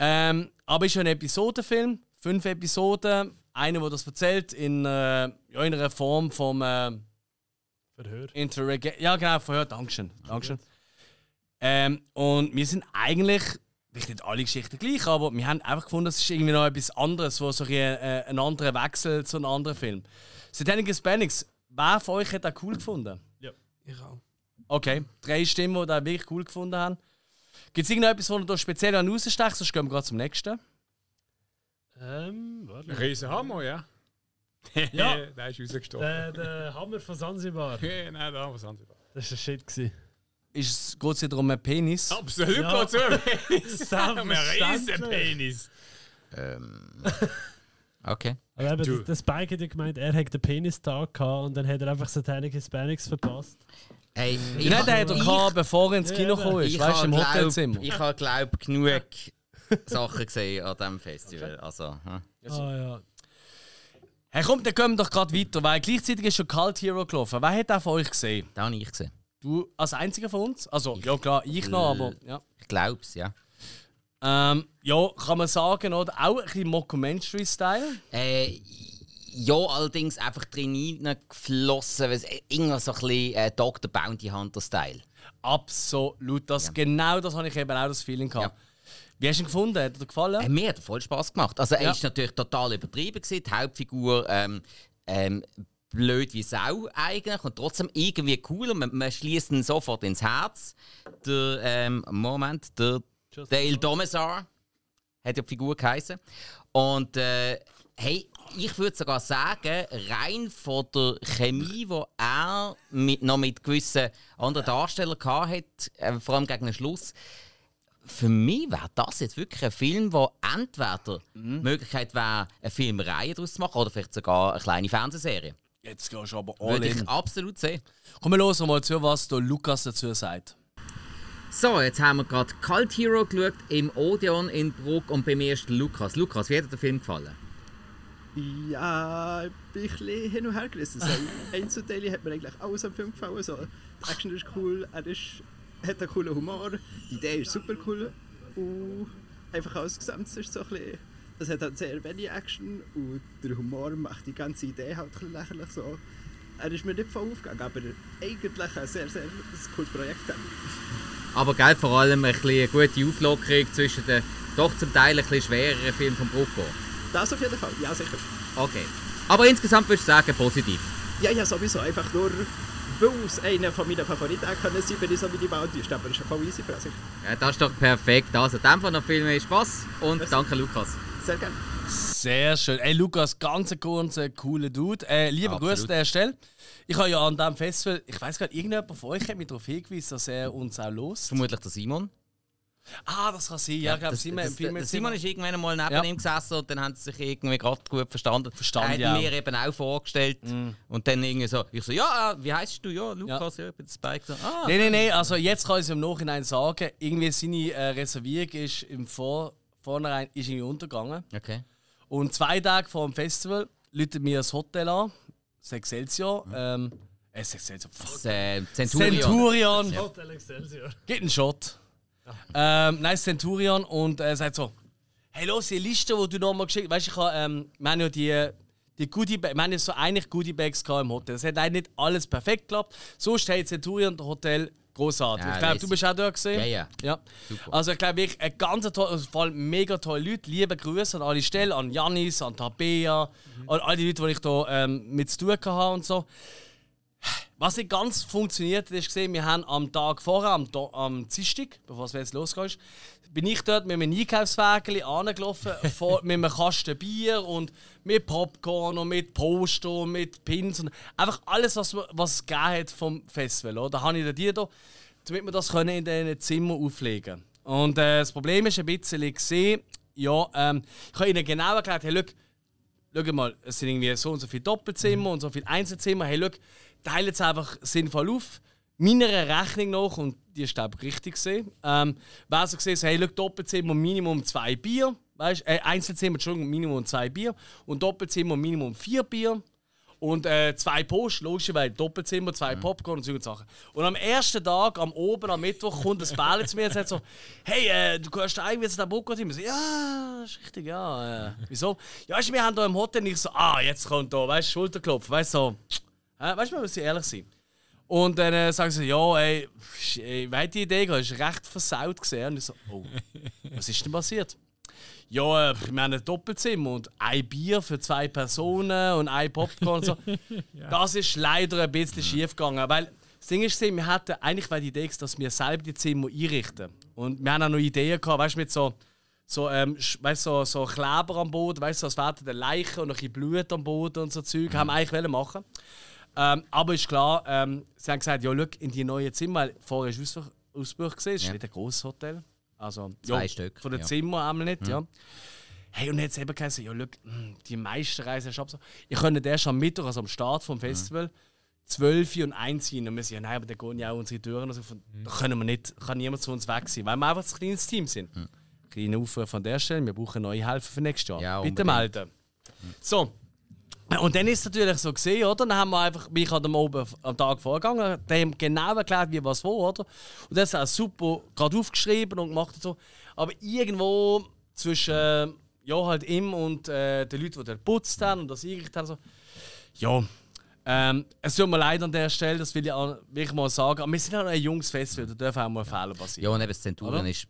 [SPEAKER 1] Ähm, aber es ist ein Episodenfilm, fünf Episoden, einer, der das erzählt in, äh, ja, in einer Form vom äh,
[SPEAKER 2] Verhör.
[SPEAKER 1] Interrogation. Ja, genau, Verhör. Dankeschön. Dankeschön. Ähm, und wir sind eigentlich, vielleicht nicht alle Geschichten gleich, aber wir haben einfach gefunden, es ist irgendwie noch etwas anderes, wo so ein, äh, ein anderer Wechsel zu einem anderen Film. Satanic Hispanics, wer von euch hat das cool gefunden?
[SPEAKER 2] Ja.
[SPEAKER 5] Ich auch.
[SPEAKER 1] Okay, drei Stimmen, die das wirklich cool gefunden haben. Gibt es irgendetwas, wo ihr da speziell an rausstecht? Sonst gehen wir gerade zum nächsten.
[SPEAKER 2] Ähm, warte.
[SPEAKER 4] Riesenhammer, ja.
[SPEAKER 2] Ja.
[SPEAKER 4] der ist rausgestorben.
[SPEAKER 2] Der, der Hammer von Sansibar.
[SPEAKER 4] Nein, der Hammer von Sansibar.
[SPEAKER 2] Das war ein Shit. Gewesen.
[SPEAKER 1] Ist es wieder um einen Penis?
[SPEAKER 4] Absolut
[SPEAKER 2] Ja.
[SPEAKER 4] geht's um einen Penis. Um einen riesen Penis.
[SPEAKER 3] Ähm. Okay.
[SPEAKER 2] Aber eben, der Spike hat ja gemeint, er hätte den Penistag gehabt und dann hat er einfach Satanic Hispanics verpasst.
[SPEAKER 3] Hey,
[SPEAKER 1] Nein, der hat er gehabt, bevor er ins Kino gekommen ist.
[SPEAKER 3] Ich
[SPEAKER 1] Weißt du, im
[SPEAKER 3] habe,
[SPEAKER 1] Hotelzimmer.
[SPEAKER 3] glaub, ich habe, glaube genug Sachen gesehen an diesem Festival. Also, hm.
[SPEAKER 2] Ah ja.
[SPEAKER 1] Hey, komm, dann gehen wir doch gerade weiter, weil gleichzeitig ist schon Cult Hero gelaufen. Wer hat den von euch gesehen?
[SPEAKER 3] Den habe ich gesehen.
[SPEAKER 1] Du als einziger von uns? Also, ja klar, ich noch, aber ja.
[SPEAKER 3] Ich glaube es, ja.
[SPEAKER 1] Ähm, ja, kann man sagen, oder? Auch ein bisschen Mockumentary-Style.
[SPEAKER 3] Äh, ja, allerdings einfach drin geflossen, weil es irgendwas so ein bisschen äh, Dr. Bounty Hunter-Style.
[SPEAKER 1] Absolut. Das, Genau das habe ich eben auch das Feeling gehabt. Wie hast du ihn gefunden? Hat er dir gefallen?
[SPEAKER 3] Äh, mir hat er voll Spaß gemacht. Also, er
[SPEAKER 1] Ja.
[SPEAKER 3] ist natürlich total übertrieben. Gewesen. Die Hauptfigur ähm, ähm, blöd wie Sau eigentlich und trotzdem irgendwie cool. Und man, man schließt ihn sofort ins Herz. Der, ähm, Moment, der Dale Domesar hat ja die Figur geheißen. Und äh, hey, ich würde sogar sagen, rein von der Chemie, die er mit, noch mit gewissen anderen Darstellern hatte, äh, vor allem gegen den Schluss, für mich wäre das jetzt wirklich ein Film, wo entweder
[SPEAKER 1] Mhm.
[SPEAKER 3] die Möglichkeit wäre, eine Filmreihe daraus zu machen oder vielleicht sogar eine kleine Fernsehserie.
[SPEAKER 1] Jetzt gehst du aber all
[SPEAKER 3] Würde ich
[SPEAKER 1] in.
[SPEAKER 3] absolut sehen.
[SPEAKER 1] Komm wir los mal zu, was der Lukas dazu sagt.
[SPEAKER 3] So, jetzt haben wir gerade Cult Hero geschaut im Odeon in Bruck und beim ersten Lukas. Lukas, wie hat dir der Film gefallen?
[SPEAKER 26] Ja, ich bin ein bisschen hin und her gerissen. So, Einzelteile hat mir eigentlich alles am Film gefallen. So, die Action ist cool, er ist, hat einen coolen Humor, die Idee ist super cool. Und einfach alles Gesamtes ist so ein bisschen... Es hat halt sehr wenig Action und der Humor macht die ganze Idee halt ein bisschen lächerlich. So. Er ist mir nicht voll aufgegangen, aber eigentlich ein sehr, sehr ein cooles Projekt.
[SPEAKER 3] Aber gell, vor allem ein bisschen eine gute Auflockerung zwischen den doch zum Teil ein bisschen schwereren Filmen von Brucko.
[SPEAKER 26] Das auf jeden Fall, ja sicher.
[SPEAKER 3] Okay. Aber insgesamt würde ich sagen, positiv.
[SPEAKER 26] Ja, ja, sowieso. Einfach nur, es einer von meinen Favoriten auch können sein, wenn ich so wie die Bounty ist. Aber das ist ja voll easy für sich.
[SPEAKER 3] Ja, das ist doch perfekt. Also, in dem Fall noch viel mehr Spaß und danke, Lukas.
[SPEAKER 26] Sehr gerne.
[SPEAKER 1] Sehr schön. Ey, Lukas, ganz ein kurzer, cooler Dude. Äh, lieber. Gruß an der Stelle. Ich habe ja an diesem Festival, ich weiß gar nicht, irgendjemand von euch hat mich darauf hingewiesen, dass er uns auch los.
[SPEAKER 3] Vermutlich der Simon.
[SPEAKER 1] Ah, das kann sein. Ja, ich glaube,
[SPEAKER 3] das,
[SPEAKER 1] Simon
[SPEAKER 3] das, Simon
[SPEAKER 1] immer.
[SPEAKER 3] ist irgendwann mal neben
[SPEAKER 1] Ja.
[SPEAKER 3] ihm gesessen und dann haben sie sich irgendwie gerade gut verstanden.
[SPEAKER 1] Verstanden,
[SPEAKER 3] er hat
[SPEAKER 1] ja.
[SPEAKER 3] mir eben auch vorgestellt. Und dann irgendwie so, ich so, ja, äh, wie heißt du? Ja, Lukas, ja, ich bin Spike. So, ah,
[SPEAKER 1] Nein, nein, nein, also jetzt kann ich es im Nachhinein sagen, irgendwie seine äh, Reservierung ist im Vor Vornherein ist irgendwie untergegangen.
[SPEAKER 3] Okay.
[SPEAKER 1] Und zwei Tage vor dem Festival läutet mir das Hotel an, das Excelsior. Ähm, äh, das Excelsior, fuck.
[SPEAKER 3] Das, äh, Centurion.
[SPEAKER 1] Centurion.
[SPEAKER 2] Ja. Hotel Excelsior.
[SPEAKER 1] Geht einen Shot. Ähm, nein, Centurion und er sagt so: Hey, los, die Liste, die du nochmal geschickt hast, weißt du, ich habe, ähm, wir haben ja die, die Goodie Bags, wir haben ja so eigentlich Goodie Bags im Hotel. Das hat eigentlich nicht alles perfekt geklappt. Sonst hat Centurion Hotel großartig.
[SPEAKER 3] Ja,
[SPEAKER 1] ich glaube, du bist auch dort gesehen.
[SPEAKER 3] Ja, ja.
[SPEAKER 1] ja.
[SPEAKER 3] Super.
[SPEAKER 1] Also ich glaube wirklich, ein ganz toll, also vor allem mega tolle Leute. Liebe Grüße an alle Stellen, an Janis, an Tabea, an all die Leute, die ich da ähm, mit zu tun hatte und so. Was nicht ganz funktioniert hat, ist gesehen, wir haben am Tag vorher, am, Do am Dienstag, bevor es jetzt losgeht, bin ich dort mit einem Einkaufswagen angelaufen, vor, mit einem Kasten Bier und mit Popcorn und mit Poster und mit Pins und einfach alles, was, was es gegeben hat vom Festival. Oder? Da habe ich dir da, damit wir das können in diesen Zimmer auflegen Und äh, das Problem ist ein bisschen gesehen, ja, ähm, ich habe ihnen genau erklärt, hey, look, schau mal, es sind irgendwie so und so viele Doppelzimmer und so viele Einzelzimmer. Hey, schau, teilen es einfach sinnvoll auf. Meiner Rechnung nach, und die ist glaube ich richtig gesehen, ähm, wäre so gesehen, hey, schau, Doppelzimmer Minimum zwei Bier, weißt, äh, Einzelzimmer, Entschuldigung, Minimum zwei Bier und Doppelzimmer Minimum vier Bier. Und äh, zwei Post, logisch, weil Doppelzimmer, zwei Popcorn und solche Sachen. Und am ersten Tag, am Oben, am Mittwoch, kommt das Bärli zu mir und sagt so: Hey, äh, du kannst irgendwie jetzt den Popcorn. Ich so, ja, ist richtig, ja. Äh, wieso? Ja, weißt wir haben hier im Hotel nicht so, ah, jetzt kommt da, weißt du, Schulterklopfen, weißt du, so. Weißt du, wir müssen ehrlich sein. Und dann äh, sagen sie, ja, ey, ey wer hat die Idee ist recht versaut gesehen. Und ich so, oh, was ist denn passiert? Ja, äh, wir haben ein Doppelzimmer und ein Bier für zwei Personen und ein Popcorn und so. Das ist leider ein bisschen schief gegangen, weil das Ding ist, wir hatten eigentlich war die Idee, dass wir selber die Zimmer einrichten. Und wir haben auch noch Ideen gehabt, weißt du, mit so so, ähm, weißt, so, so Kleber am Boden, weißt du, so, als wären der Leichen und ein bisschen Blut am Boden und so Zeug, haben wir eigentlich wollen machen. Ähm, aber ist klar, ähm, sie haben gesagt, ja, schau, in die neuen Zimmer, weil vorher ist Ausbuch, Ausbuch gesehen, es ist
[SPEAKER 3] Ja.
[SPEAKER 1] nicht ein grosses Hotel. Also,
[SPEAKER 3] Zwei
[SPEAKER 1] ja,
[SPEAKER 3] Stück,
[SPEAKER 1] Von den
[SPEAKER 3] ja.
[SPEAKER 1] Zimmern einmal nicht,
[SPEAKER 3] Mhm.
[SPEAKER 1] ja. Hey, und jetzt eben gesagt, ja, schau, mh, die meisten Reisen ist so. Ich könnte erst am Mittwoch, also am Start vom Festival, 12 Uhr und 1 rein. Und wir sagen, ja, nein, aber dann gehen ja auch unsere Türen. Also von, Da können wir nicht, kann niemand zu uns weg sein, weil wir einfach ein kleines Team sind. Kleiner Aufruf von der Stelle, wir brauchen neue Helfer für nächstes Jahr.
[SPEAKER 3] Ja,
[SPEAKER 1] Bitte melden. So. Und dann ist es natürlich so gesehen, oder? Dann haben wir einfach, mich an dem oben am Tag vorgegangen, dem genau erklärt, wie was wo, oder? Und das ist auch super gerade aufgeschrieben und gemacht und so. Aber irgendwo zwischen, äh, ja, halt ihm und äh, den Leuten, die dort geputzt haben und das eingerichtet haben, so, ja, ähm, es tut mir leid an der Stelle, das will ich auch wirklich mal sagen. Aber wir sind auch ein junges Festival, da dürfen auch mal Fehler passieren.
[SPEAKER 3] Ja, und eben das Centurion
[SPEAKER 1] Oder?
[SPEAKER 3] ist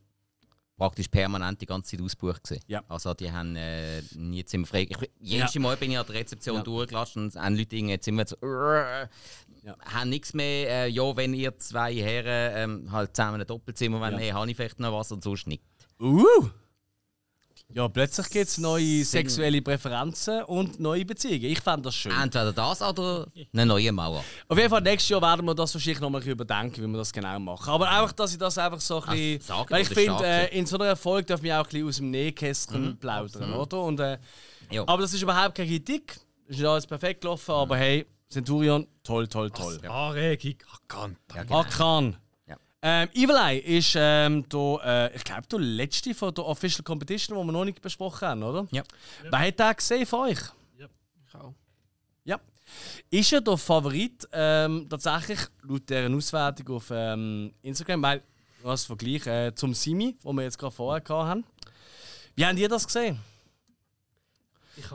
[SPEAKER 3] praktisch permanent die ganze Zeit ausgebucht. gewesen.
[SPEAKER 1] Ja.
[SPEAKER 3] Also die haben äh, nie Zimmer frei. Ich,
[SPEAKER 1] Ja.
[SPEAKER 3] jedes Mal bin ich an der Rezeption
[SPEAKER 1] Ja.
[SPEAKER 3] durchgelassen und haben Leute irgendwie Zimmer so, äh, haben nichts mehr. Äh, ja, wenn ihr zwei Herren ähm, halt zusammen ein Doppelzimmer wollt,
[SPEAKER 1] Ja.
[SPEAKER 3] hey, habe ich vielleicht noch was und sonst nicht.
[SPEAKER 1] Uh! Ja, plötzlich gibt es neue sexuelle Präferenzen und neue Beziehungen. Ich fände das schön.
[SPEAKER 3] Entweder das oder eine neue Mauer.
[SPEAKER 1] Auf jeden Fall, nächstes Jahr werden wir das wahrscheinlich noch mal ein bisschen überdenken, wie wir das genau machen. Aber einfach, dass ich das einfach so ein bisschen.
[SPEAKER 3] Also, sagen
[SPEAKER 1] weil ich finde, äh, in so einer Folge dürfen wir auch ein bisschen aus dem Nähkästchen
[SPEAKER 3] Mhm,
[SPEAKER 1] plaudern,
[SPEAKER 3] absolut.
[SPEAKER 1] oder? Und, äh,
[SPEAKER 3] Ja.
[SPEAKER 1] aber das ist überhaupt keine Kritik. Es ist alles perfekt gelaufen, aber hey, Centurion, toll, toll, toll.
[SPEAKER 4] Anregung, Hakan.
[SPEAKER 1] Hakan. Ähm, Evil Eye ist ähm, der, äh, ich glaube, der letzte von der Official Competition, den wir noch nicht besprochen haben, oder?
[SPEAKER 3] Ja.
[SPEAKER 1] Wer hat den gesehen von euch?
[SPEAKER 5] Ich auch.
[SPEAKER 1] Ja. Ist ja der Favorit ähm, tatsächlich laut deren Auswertung auf ähm, Instagram, weil was Vergleich äh, zum Simi, wo wir jetzt gerade vorher gehabt haben. Wie habt ihr das gesehen?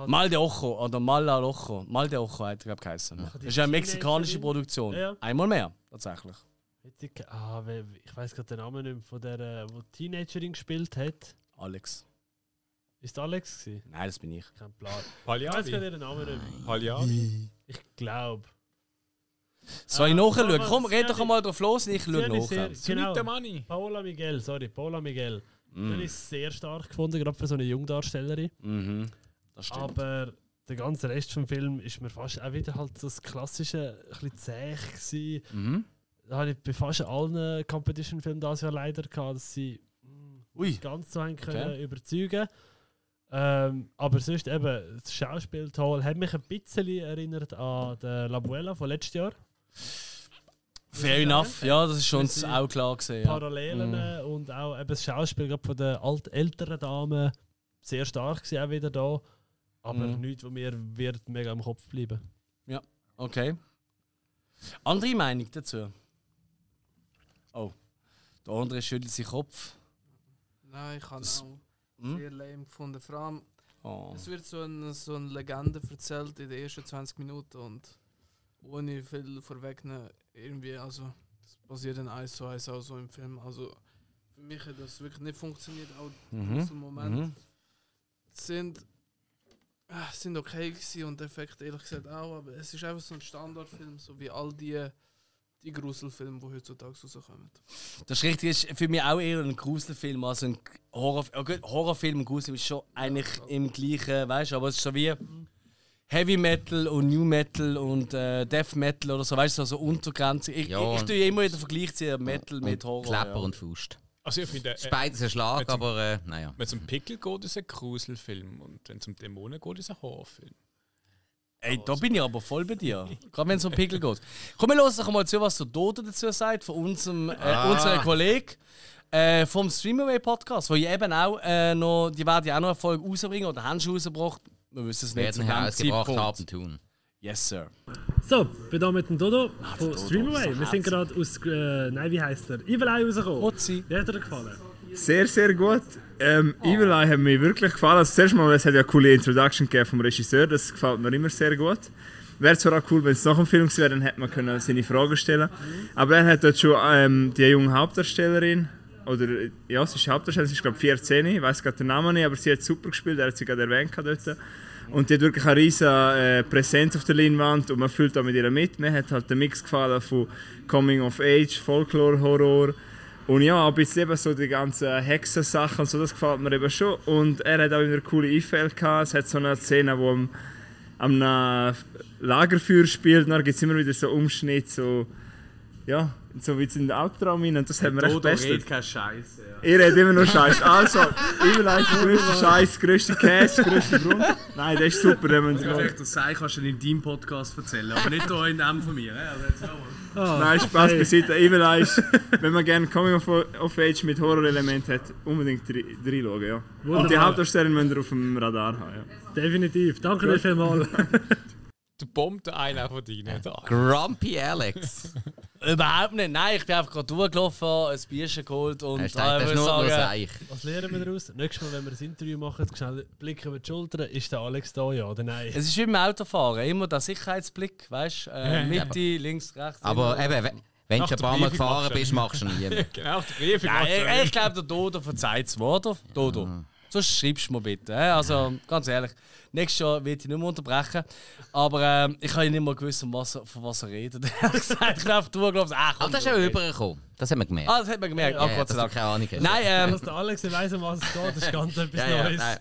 [SPEAKER 1] Mal de Ojo oder Mala Locho. Mal de Ojo hat er glaube ich geheißen. Das ist eine mexikanische. Produktion.
[SPEAKER 2] Ja, ja.
[SPEAKER 1] Einmal mehr, tatsächlich.
[SPEAKER 2] Ah, ich weiß gerade den Namen nicht mehr, von der, äh, wo die Teenagerin gespielt hat.
[SPEAKER 1] Alex.
[SPEAKER 2] Ist das Alex gewesen?
[SPEAKER 1] Nein, das bin ich.
[SPEAKER 2] Kein Plan.
[SPEAKER 4] Pagliari?
[SPEAKER 2] Ich weiß gerade den Namen nicht mehr.
[SPEAKER 4] Pagliari?
[SPEAKER 2] Ich glaube.
[SPEAKER 1] Soll ich nachschauen? Komm, red doch mal drauf los und ich schaue nach.
[SPEAKER 2] Sehr, genau. Paola Miguel, sorry, Paola Miguel.
[SPEAKER 1] Mm.
[SPEAKER 2] Habe ich sehr stark gefunden, gerade für so eine Jungdarstellerin.
[SPEAKER 1] Mhm. Das stimmt.
[SPEAKER 2] Aber der ganze Rest vom Film ist mir fast auch wieder halt das klassische, ein bisschen zäh gewesen.
[SPEAKER 1] Mhm.
[SPEAKER 2] Habe ich bei fast allen Competition-Filmen dieses Jahr leider gehabt, dass sie mm,
[SPEAKER 1] Ui.
[SPEAKER 2] ganz so
[SPEAKER 1] Okay.
[SPEAKER 2] überzeugen ähm, Aber sonst eben, das Schauspiel toll. Hat mich ein bisschen erinnert an den La Buela von letztes Jahr.
[SPEAKER 1] Fair enough. Ja, das ist uns auch klar gesehen. Ja.
[SPEAKER 2] Parallelen
[SPEAKER 1] Mhm.
[SPEAKER 2] äh, und auch eben das Schauspiel von den alt älteren Damen sehr stark gewesen, auch wieder da. Aber
[SPEAKER 1] Mhm.
[SPEAKER 2] nichts, was mir wird mega im Kopf bleiben.
[SPEAKER 1] Ja, okay. Andere Meinung dazu? Oh, der andere schüttelt seinen Kopf.
[SPEAKER 5] Nein, ich habe
[SPEAKER 1] Das-
[SPEAKER 5] auch
[SPEAKER 1] Hm?
[SPEAKER 5] sehr lame gefunden. Vor allem,
[SPEAKER 1] Oh.
[SPEAKER 5] es wird so eine, so eine Legende erzählt in den ersten 20 Minuten und ohne viel vorwegnehmen, irgendwie, also, das passiert dann eins zu eins auch so im Film. Also, für mich hat das wirklich nicht funktioniert, auch
[SPEAKER 1] Mhm,
[SPEAKER 5] diesem Moment.
[SPEAKER 1] mhm.
[SPEAKER 5] Sind, äh, sind okay gewesen und Effekte ehrlich gesagt auch, aber es ist einfach so ein Standardfilm, so wie all die, die Gruselfilme, die heutzutage rauskommen.
[SPEAKER 1] Das ist richtig, ist für mich auch eher ein Gruselfilm als ein Horror, oh gut, Horrorfilm und Gruselfilm ist schon eigentlich im gleichen, weißt du, aber es ist so wie Heavy Metal und New Metal und äh, Death Metal oder so, weißt du, so Untergrenze. Ich,
[SPEAKER 3] Ja,
[SPEAKER 1] ich, ich tue immer wieder Vergleich ziehen Metal mit Horror.
[SPEAKER 3] Klepper
[SPEAKER 1] ja.
[SPEAKER 3] und Faust.
[SPEAKER 4] Also ich finde,
[SPEAKER 3] Ist beides ein Schlag, aber, äh, naja.
[SPEAKER 4] Wenn es um Pickel geht, ist es ein Gruselfilm. Und wenn es um Dämonen geht, ist es ein Horrorfilm.
[SPEAKER 1] Ey, da bin ich aber voll bei dir. Gerade wenn es um Pickel geht. Komm, wir hören doch mal zu, was der Dodo dazu sagt, von unserem, äh,
[SPEAKER 3] Ah.
[SPEAKER 1] unserem Kollegen äh, vom Streamaway Podcast, wo ich eben auch äh, noch, die werden ja auch noch eine Folge rausbringen oder haben schon rausgebracht. Wir wissen es nicht
[SPEAKER 3] Werden
[SPEAKER 1] zu dem
[SPEAKER 3] herausgebracht
[SPEAKER 1] Zeitpunkt.
[SPEAKER 3] haben tun.
[SPEAKER 1] Yes, sir.
[SPEAKER 2] So, bin da mit dem Dodo von
[SPEAKER 1] Dodo,
[SPEAKER 2] Streamaway.
[SPEAKER 1] so
[SPEAKER 2] Wir sind gerade aus, äh, nein, wie heisst der? Evil Eye rausgekommen.
[SPEAKER 1] Otzi.
[SPEAKER 2] Wie hat dir gefallen?
[SPEAKER 19] Sehr, sehr gut. Ähm, Evil Eye hat mir wirklich gefallen. Also, zuerst mal, es hat ja eine coole Introduction vom Regisseur, das gefällt mir immer sehr gut.
[SPEAKER 27] wäre zwar auch cool, wenn es nach dem Film wäre, dann hätte man können seine Fragen stellen Aber er hat dort schon ähm, die junge Hauptdarstellerin, oder ja, sie ist Hauptdarstellerin, sie ist glaube ich 14, ich weiß gerade den Namen nicht, aber sie hat super gespielt, er hat sie gerade erwähnt dort. Und die hat wirklich eine riesige äh, Präsenz auf der Leinwand und man fühlt auch mit ihr mit. Mir hat halt der Mix gefallen von Coming of Age, Folklore, Horror. Und ja, bisschen eben so die ganzen Hexensachen und so, das gefällt mir eben schon. Und er hat auch immer coole Einfälle gehabt. Es hat so eine Szene, wo am, einem Lagerfeuer spielt, und dann gibt es immer wieder so Umschnitte, so, ja, so wie in den Albtraum rein. Und das hat mir echt
[SPEAKER 1] Dodo
[SPEAKER 27] besser.
[SPEAKER 1] redet kein Scheiß.
[SPEAKER 27] Ihr redet immer nur Scheiß. Also, der grösste Scheiß, grösste Käse, grösste Grund. Nein, das ist super, wenn man
[SPEAKER 1] Ganz ehrlich, das sei kannst du in deinem Podcast erzählen, aber nicht hier in dem von mir. Also mal.
[SPEAKER 27] Nein, Spaß beiseite. Evelyn ist, wenn man gerne Coming of, of Age mit Horrorelement hat, unbedingt rein- reinschauen. Ja. Und die
[SPEAKER 2] Wunderbar.
[SPEAKER 27] Hauptdarstellerin müsst ihr auf dem Radar haben. Ja.
[SPEAKER 2] Definitiv. Danke dir vielmals.
[SPEAKER 4] Du bombt einen von deinen.
[SPEAKER 3] Grumpy Alex.
[SPEAKER 1] Überhaupt nicht. Nein, ich bin einfach gerade durchgelaufen, ein Bierchen geholt und
[SPEAKER 3] Hast
[SPEAKER 1] äh,
[SPEAKER 3] gedacht, das ist
[SPEAKER 1] würde
[SPEAKER 3] nur- nur
[SPEAKER 1] sagen.
[SPEAKER 2] Was lernen wir daraus? Nächstes Mal, wenn wir ein Interview machen, schnell Blick über die Schulter. Ist der Alex da, ja oder nein?
[SPEAKER 1] Es ist wie beim Autofahren, immer der Sicherheitsblick, weißt du? Äh,
[SPEAKER 2] Ja.
[SPEAKER 1] Mitte, links, rechts.
[SPEAKER 3] Aber
[SPEAKER 1] immer.
[SPEAKER 3] eben, wenn- wenn du ein paar Mal gefahren bist, machst du nie.
[SPEAKER 4] genau, auf der Briefing
[SPEAKER 1] Nein, ich,
[SPEAKER 4] nie.
[SPEAKER 1] ich glaube, der Dodo verzeiht es mir, oder? Dodo. Sonst schreibst du mir bitte. Also, ganz ehrlich, nächstes Jahr wird ich nicht mehr unterbrechen. Aber ähm, ich habe ja nicht mal gewusst, um was, er- von was er redet. Gesagt, ich bin einfach durchgelaufen. Ah, komm,
[SPEAKER 3] Aber das ist ja übergekommen. Das haben wir gemerkt.
[SPEAKER 1] Ah, das hat man gemerkt.
[SPEAKER 3] Ja, ja,
[SPEAKER 1] Gott sei
[SPEAKER 3] du
[SPEAKER 1] Dank.
[SPEAKER 3] keine Ahnung.
[SPEAKER 1] Nein, ähm,
[SPEAKER 2] Dass der Alex nicht weiss, um was es geht, ist ganz etwas
[SPEAKER 3] Ja, ja,
[SPEAKER 2] Neues.
[SPEAKER 3] nein.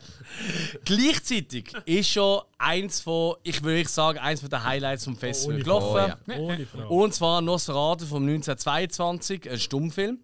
[SPEAKER 1] Gleichzeitig ist schon eins von, ich würde sagen, eins von den Highlights vom Festival
[SPEAKER 2] Ohne
[SPEAKER 1] gelaufen.
[SPEAKER 2] Frage. Ohne Frage.
[SPEAKER 1] Und zwar Nosferatu vom 1922, ein Stummfilm.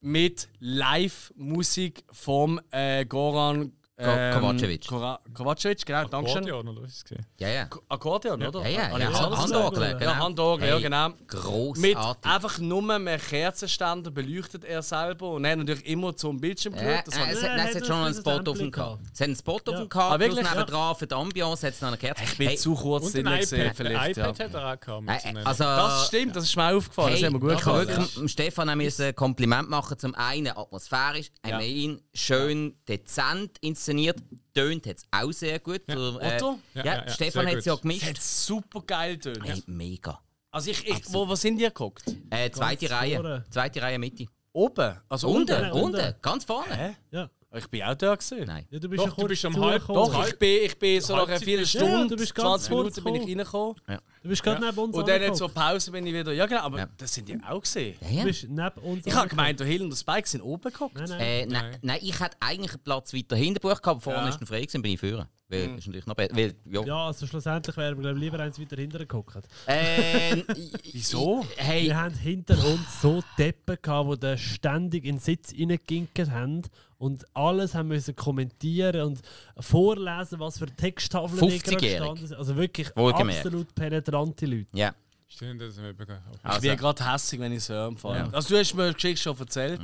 [SPEAKER 1] Mit Live-Musik vom äh, Goran ähm,
[SPEAKER 3] Kovacevic.
[SPEAKER 1] Kovacevic, genau, danke
[SPEAKER 4] Akkordeon, oder was ist es?
[SPEAKER 3] Ja, ja.
[SPEAKER 1] Akkordeon, oder?
[SPEAKER 3] Ja, ja, ja.
[SPEAKER 1] ich
[SPEAKER 3] Handorgel, genau.
[SPEAKER 1] Ja, Handorgel, ja,
[SPEAKER 3] Hey,
[SPEAKER 1] genau.
[SPEAKER 3] grossartig.
[SPEAKER 1] Mit einfach nur mit Kerzenständer beleuchtet er selber und er hat natürlich immer zum Bildschirm
[SPEAKER 3] Ja,
[SPEAKER 1] geschaut. Das
[SPEAKER 3] äh,
[SPEAKER 1] hat-
[SPEAKER 3] es, hat, nein, es hat schon einen Spot auf dem gehabt. Es hat einen Spot auf dem gehabt,
[SPEAKER 1] Ah,
[SPEAKER 3] plus
[SPEAKER 1] wirklich?
[SPEAKER 3] nebendran für die Ambiance hat es noch eine Kerze.
[SPEAKER 1] Ich bin zu kurz drin gesehen, vielleicht.
[SPEAKER 4] ein
[SPEAKER 1] ja.
[SPEAKER 4] iPad hat er auch gehabt. einem-
[SPEAKER 3] also,
[SPEAKER 1] Das stimmt, das ist mir aufgefallen, das
[SPEAKER 3] Hey,
[SPEAKER 1] haben wir gut
[SPEAKER 3] ich kann
[SPEAKER 1] gemacht.
[SPEAKER 3] wirklich dem Stefan ein Kompliment machen. Zum einen atmosphärisch,
[SPEAKER 1] Ja.
[SPEAKER 3] ja. ihn schön dezent inszeniert. Tönt hat es auch sehr gut. Der, äh,
[SPEAKER 1] Otto?
[SPEAKER 3] Ja,
[SPEAKER 1] Ja, ja, ja,
[SPEAKER 3] Stefan hat es ja gemischt.
[SPEAKER 1] Es hat super geil tönt.
[SPEAKER 3] Hey, mega.
[SPEAKER 1] Also ich, ich wo, wo sind die geguckt?
[SPEAKER 3] Äh, zweite
[SPEAKER 2] Ganz
[SPEAKER 3] Reihe.
[SPEAKER 2] vorne.
[SPEAKER 3] Zweite Reihe Mitte.
[SPEAKER 1] Oben? Also
[SPEAKER 3] unten,
[SPEAKER 1] unten?
[SPEAKER 3] unten,
[SPEAKER 2] unten.
[SPEAKER 3] ganz vorne.
[SPEAKER 1] Hä?
[SPEAKER 2] Ja.
[SPEAKER 1] Ich bin auch da gewesen.
[SPEAKER 3] Nein.
[SPEAKER 2] Ja, du bist
[SPEAKER 4] Doch,
[SPEAKER 2] ja
[SPEAKER 4] du bist am halb-
[SPEAKER 1] Doch, ich bin, ich bin so nach einer Viertelstunde,
[SPEAKER 2] Ja, du bist ganz
[SPEAKER 1] 20 Minuten bin ich
[SPEAKER 2] gekommen.
[SPEAKER 1] reingekommen.
[SPEAKER 3] Ja.
[SPEAKER 2] Du bist gerade neben uns
[SPEAKER 1] Und dann zur Pause bin ich wieder. Ja genau, aber
[SPEAKER 3] Ja.
[SPEAKER 1] das sind die auch gesehen.
[SPEAKER 3] Ja,
[SPEAKER 2] Du
[SPEAKER 3] ja.
[SPEAKER 2] bist neben uns
[SPEAKER 1] Ich habe gemeint, der Hill und der Spike sind oben geguckt.
[SPEAKER 2] Nein, nein.
[SPEAKER 3] Äh, nein, nein, ich hätte eigentlich einen Platz weiter hinten gebucht, gehabt, aber vorne
[SPEAKER 1] Ja.
[SPEAKER 3] ist ein frei gewesen, bin ich führen. Weil,
[SPEAKER 1] Mhm.
[SPEAKER 3] ist natürlich noch besser. Weil, ja.
[SPEAKER 2] Ja, also schlussendlich wären wir glaub, lieber eins weiter hinten geguckt.
[SPEAKER 3] Äh,
[SPEAKER 1] Wieso?
[SPEAKER 3] hey,
[SPEAKER 2] Wir haben hinter uns so Deppen gehabt, die ständig in den Sitz reingeginkt haben und alles haben müssen kommentieren und vorlesen, was für Texttafeln die gerade
[SPEAKER 3] 50-jährig.
[SPEAKER 2] gestanden sind. Also wirklich
[SPEAKER 3] Wohlgemerkt.
[SPEAKER 2] absolut penetrante Leute.
[SPEAKER 3] ja.
[SPEAKER 4] Stimmt, das ist mir übergegangen.
[SPEAKER 1] Ich
[SPEAKER 3] Also-
[SPEAKER 1] bin gerade hässlich, wenn ich es höre. im Fall.
[SPEAKER 3] Ja.
[SPEAKER 1] Also du hast mir die Geschichte schon erzählt.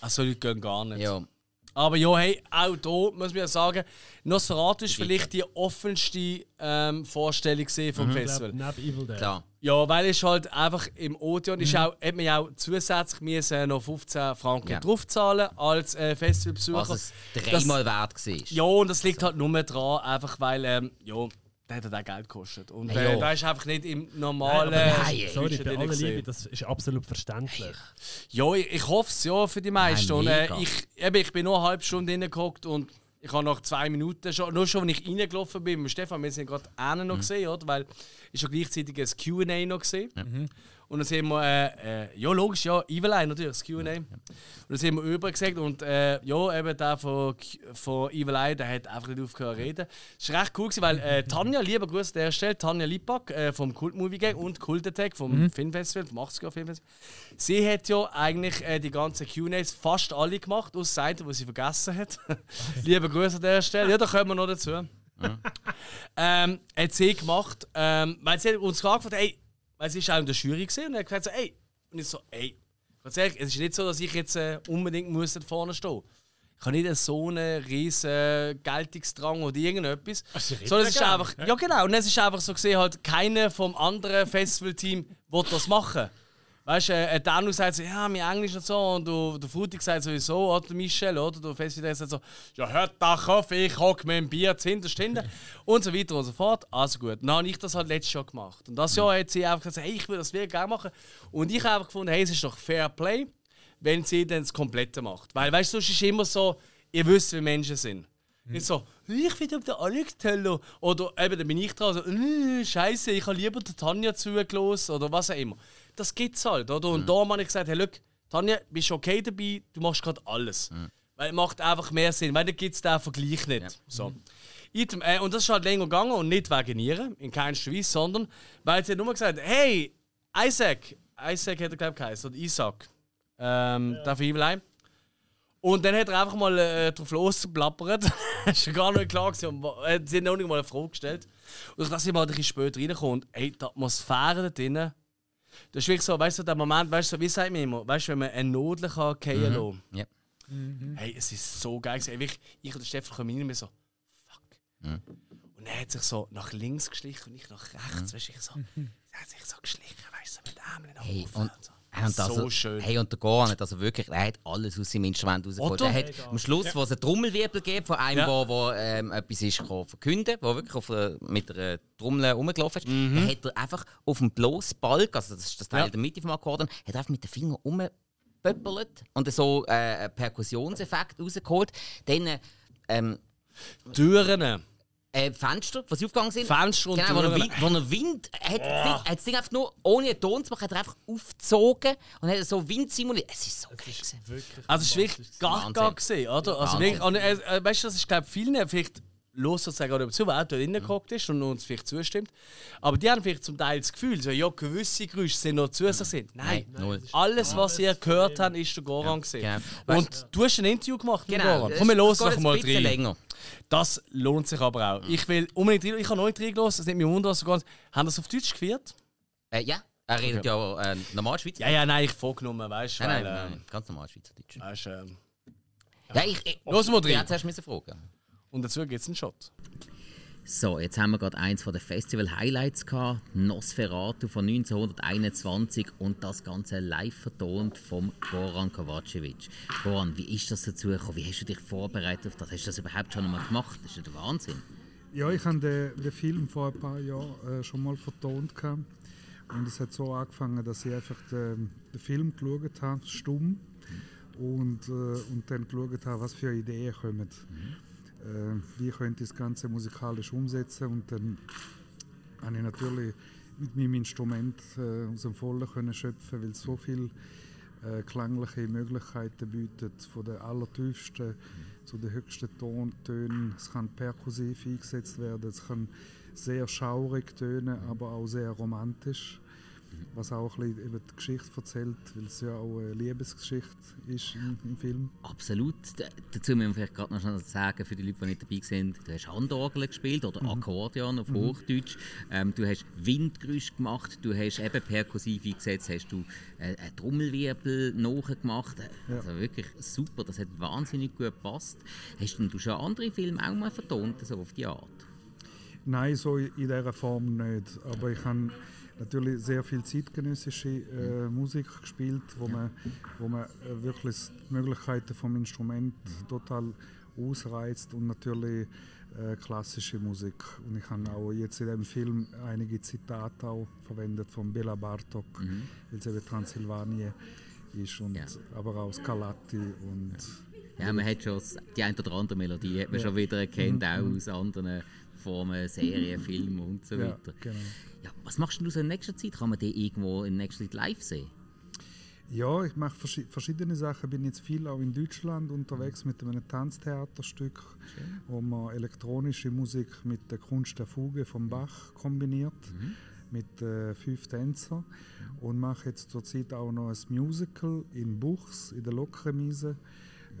[SPEAKER 1] Also Leute gehen gar nicht.
[SPEAKER 3] ja.
[SPEAKER 1] Aber ja, hey, auch hier muss man ja sagen, Nosferatu ist vielleicht die offenste ähm, Vorstellung vom
[SPEAKER 2] Ich
[SPEAKER 1] Festival.
[SPEAKER 2] neben Evil Dead.
[SPEAKER 3] Klar.
[SPEAKER 1] Ja, weil es halt einfach im Odeon ist auch, hat man ja auch zusätzlich müssen noch 15 Franken
[SPEAKER 3] Ja.
[SPEAKER 1] draufzahlen als äh, Festivalbesucher.
[SPEAKER 3] Was es
[SPEAKER 1] Das-
[SPEAKER 3] dreimal wert war.
[SPEAKER 1] Ja, und das liegt halt nur dran, einfach weil, ähm, ja, der hat auch Geld gekostet. Und
[SPEAKER 3] Ja,
[SPEAKER 1] äh, da ist einfach nicht im
[SPEAKER 2] Nein,
[SPEAKER 1] normalen
[SPEAKER 2] aber
[SPEAKER 3] nein,
[SPEAKER 2] sorry, bei aller. Liebe, das ist absolut verständlich.
[SPEAKER 1] Ja, ich, ich hoffe es ja für die meisten.
[SPEAKER 3] Nein,
[SPEAKER 1] und, äh, ich, eben, ich bin nur eine halbe Stunde reingeguckt und ich habe nach zwei Minuten schon, nur schon, als ich reingelaufen bin, mit Stefan, wir sind gerade einen noch gesehen, oder? Weil ist ja gleichzeitig ein QA noch gesehen. Und dann sehen wir, äh, äh, ja, logisch, ja, Evil Eye natürlich, das QA. Und dann sind wir über gesagt und äh, ja, eben der von, von Evil Eye, der hat einfach nicht aufgehört zu reden. Das war recht cool, gewesen, weil äh, Tanja, lieber Gruß an der Stelle, Tanja Lipak äh, vom Kult Movie Gang und Kult Attack vom Filmfestival, vom 80er Filmfestival. Sie hat ja eigentlich die ganzen QAs fast alle gemacht, aus Seiten, die sie vergessen hat. lieber Grüße an der Stelle. Ja, da kommen wir noch dazu. ähm, hat sie gemacht, ähm, weil sie hat uns gefragt, ey, weil sie ist auch in der Jury gesehen und er hat gesagt, so, ey, und ich so, ey, ganz ehrlich, es ist nicht so, dass ich jetzt äh, unbedingt muss da vorne stehen. Ich habe nicht so einen riesen Geltungsdrang oder irgendetwas.
[SPEAKER 4] redet
[SPEAKER 1] Sondern es ist einfach, ja genau, und es ist einfach so gesehen, halt keiner vom anderen Festivalteam will das machen. Weißt du, äh, Danu sagt so, ja, mein Englisch und so, und du, der Frutig sagt sowieso, oder Michel, oder? Der Festival sagt so, ja, hört doch auf, ich hocke mit dem Bier zuhinterst hinten. und so weiter und so fort. Also gut. Dann habe ich das halt letztes Jahr gemacht. Und das Jahr hat sie einfach gesagt, hey, ich will das wirklich gerne machen. Und ich habe einfach gefunden, hey, es ist doch Fair Play, wenn sie dann das Komplette macht. Weil, weißt du, sonst ist immer so, ihr wisst, wie Menschen sind. Nicht so, ich finde der Alex Teller. Oder eben, dann bin ich dran, so, äh, Scheiße, ich habe lieber der Tanja zugelassen oder was auch immer. Das gibt's halt, oder? Und da habe ich gesagt, hey, look, Tanja, bist du okay dabei, du machst gerade alles. Weil es macht einfach mehr Sinn, weil dann gibt es den Vergleich nicht. So. Item, äh, und das ist halt länger gegangen und nicht wegen ihr, in keinster Weise, sondern weil sie hat nur gesagt hey, Isaac, Isaac hat er glaube ich geheißen, oder Isaac, ähm, der Fieberlein. Und dann hat er einfach mal äh, drauf losgeplappert. ist ja gar nicht klar gewesen. und, äh, Sie haben noch nicht mal eine Frage gestellt. Und dass ich mal ein bisschen später reinkomme und ey, die Atmosphäre da drinnen, das ist wirklich so, weißt du, der Moment, weißt du, wie sagt man immer, weißt du, wenn man einen Nudel kann fallen lassen.
[SPEAKER 3] Ja.
[SPEAKER 1] Hey, es ist so geil. Ey, wirklich, ich und der Stefan kommen rein und wir so,
[SPEAKER 3] Mhm.
[SPEAKER 1] und er hat sich so nach links geschlichen und ich nach rechts. Weißt du, ich so, er hat sich so geschlichen, weißt du, mit den Ärmeln nach
[SPEAKER 3] Hey,
[SPEAKER 1] oben.
[SPEAKER 3] und, hey, und
[SPEAKER 1] so
[SPEAKER 3] also,
[SPEAKER 1] schön.
[SPEAKER 3] Hey, und der Goran hat also wirklich, er hat alles aus seinem Instrument rausgeholt. Er hat am Schluss,
[SPEAKER 1] Ja.
[SPEAKER 3] wo es einen Trommelwirbel gibt, von einem,
[SPEAKER 1] Ja.
[SPEAKER 3] wo, wo ähm, etwas ist verkünden, wo wirklich auf, mit einer Trommel rumgelaufen ist,
[SPEAKER 1] Mhm.
[SPEAKER 3] dann hat er einfach auf dem bloßen Balk, also das ist das Teil
[SPEAKER 1] Ja.
[SPEAKER 3] der Mitte vom Akkordeon, hat er einfach mit den Fingern rumpöppelt und so äh, einen Perkussionseffekt rausgeholt. Dann ähm,
[SPEAKER 1] Türen.
[SPEAKER 3] Äh, Fenster, die aufgegangen sind.
[SPEAKER 1] Fenster und
[SPEAKER 3] genau, wo
[SPEAKER 1] Türen.
[SPEAKER 3] Wind, wo er Wind hat, das
[SPEAKER 1] Oh.
[SPEAKER 3] Ding, hat das Ding einfach nur ohne einen Ton zu machen, hat er einfach aufgezogen und hat so Wind simuliert. Es ist so geil. gewesen.
[SPEAKER 1] Also, es war wirklich gar, gar gesehen, oder? Also,
[SPEAKER 3] Wahnsinn.
[SPEAKER 1] wirklich, und, äh, äh, weißt du, das ist, glaube ich, vielen vielleicht los sozusagen auch zu, wer dort reingehockt ist und uns vielleicht zustimmt. Aber die haben vielleicht zum Teil das Gefühl, so, ja, gewisse Geräusche sind noch zusätzlich sind. Nein,
[SPEAKER 3] Nein, null.
[SPEAKER 1] alles, was ihr gehört habt, ist der Goran gesehen.
[SPEAKER 3] genau.
[SPEAKER 1] Und du hast ein Interview gemacht mit
[SPEAKER 3] Genau,
[SPEAKER 1] Goran.
[SPEAKER 3] das-
[SPEAKER 1] Komm, wir los noch mal
[SPEAKER 3] ein
[SPEAKER 1] rein.
[SPEAKER 3] länger.
[SPEAKER 1] Das lohnt sich aber auch. Ich will unbedingt rein. Ich habe nicht reingelassen, es nimmt mich wunder, was du ganz. Haben das auf Deutsch geführt?
[SPEAKER 3] Äh, ja, er redet
[SPEAKER 1] Okay.
[SPEAKER 3] ja äh, normal Schweizerdeutsch.
[SPEAKER 1] Ja, ja, nein, ich vorgenommen, weißt du.
[SPEAKER 3] Nein,
[SPEAKER 1] weil,
[SPEAKER 3] nein,
[SPEAKER 1] ähm,
[SPEAKER 3] nein, ganz normal Schweizerdeutsch.
[SPEAKER 1] Weißt, ähm,
[SPEAKER 3] Ja, ich, ich,
[SPEAKER 1] Los mal
[SPEAKER 3] du
[SPEAKER 1] rein.
[SPEAKER 3] hättest erst müssen fragen.
[SPEAKER 1] Und dazu gibt es einen Shot.
[SPEAKER 3] So, jetzt haben wir gerade eins von den Festival-Highlights gehabt. Nosferatu von 1921 und das Ganze live vertont vom Goran Kovacevic. Goran, wie ist das dazu gekommen? Wie hast du dich vorbereitet auf das? Hast du das überhaupt schon einmal gemacht? Das ist ja der Wahnsinn.
[SPEAKER 28] Ja, ich habe den, den Film vor ein paar Jahren äh, schon mal vertont. Gehabt. Und es hat so angefangen, dass ich einfach den, den Film geschaut habe, stumm. Und, äh, und dann geschaut habe, was für Ideen kommen. Äh, wie könnte ich das Ganze musikalisch umsetzen. Und dann habe ich natürlich mit meinem Instrument äh, aus dem Vollen können schöpfen, weil es so viele äh, klangliche Möglichkeiten bietet, von der allertiefsten zu den höchsten Ton Tönen. Es kann perkussiv eingesetzt werden, es kann sehr schaurig tönen, aber auch sehr romantisch. Was auch ein bisschen eben die Geschichte erzählt, weil es ja auch eine Liebesgeschichte ist im, im Film.
[SPEAKER 3] Absolut. Dazu müssen wir vielleicht gerade noch schnell sagen, für die Leute, die nicht dabei sind, du hast Handorgel gespielt oder Akkordeon auf
[SPEAKER 28] Mhm.
[SPEAKER 3] Hochdeutsch. Ähm, du hast Windgeräusche gemacht, du hast eben perkussiv eingesetzt, hast du äh, einen Trommelwirbel nachgemacht.
[SPEAKER 28] Ja.
[SPEAKER 3] Also wirklich super, das hat wahnsinnig gut gepasst. Hast denn du schon andere Filme auch mal vertont, so auf die Art?
[SPEAKER 28] Nein, so in dieser Form nicht. Aber ich habe natürlich sehr viel zeitgenössische äh, Musik gespielt, wo man, wo man äh, wirklich die Möglichkeiten vom Instrument total ausreizt und natürlich äh, klassische Musik. Und ich habe auch jetzt in dem Film einige Zitate auch verwendet von Bela Bartok,
[SPEAKER 3] Mhm.
[SPEAKER 28] weil es eben Transsilvanien ist und aber auch Scarlatti und
[SPEAKER 3] Ja, man hat schon die ein oder andere Melodie hat man
[SPEAKER 28] Ja.
[SPEAKER 3] schon wieder erkannt,
[SPEAKER 28] Mhm,
[SPEAKER 3] auch
[SPEAKER 28] mhm.
[SPEAKER 3] aus anderen Formen, Serien, Filmen und so
[SPEAKER 28] Ja,
[SPEAKER 3] weiter.
[SPEAKER 28] genau.
[SPEAKER 3] Ja, was machst du so in nächster Zeit? Kann man die irgendwo in nächster Zeit live sehen?
[SPEAKER 28] Ja, ich mache verschi verschiedene Sachen. Bin jetzt viel auch in Deutschland unterwegs mit einem Tanztheaterstück, wo man elektronische Musik mit der Kunst der Fuge von Bach kombiniert, mit äh, fünf Tänzern. Und mache jetzt zurzeit auch noch ein Musical in Buchs, in der Lokremise.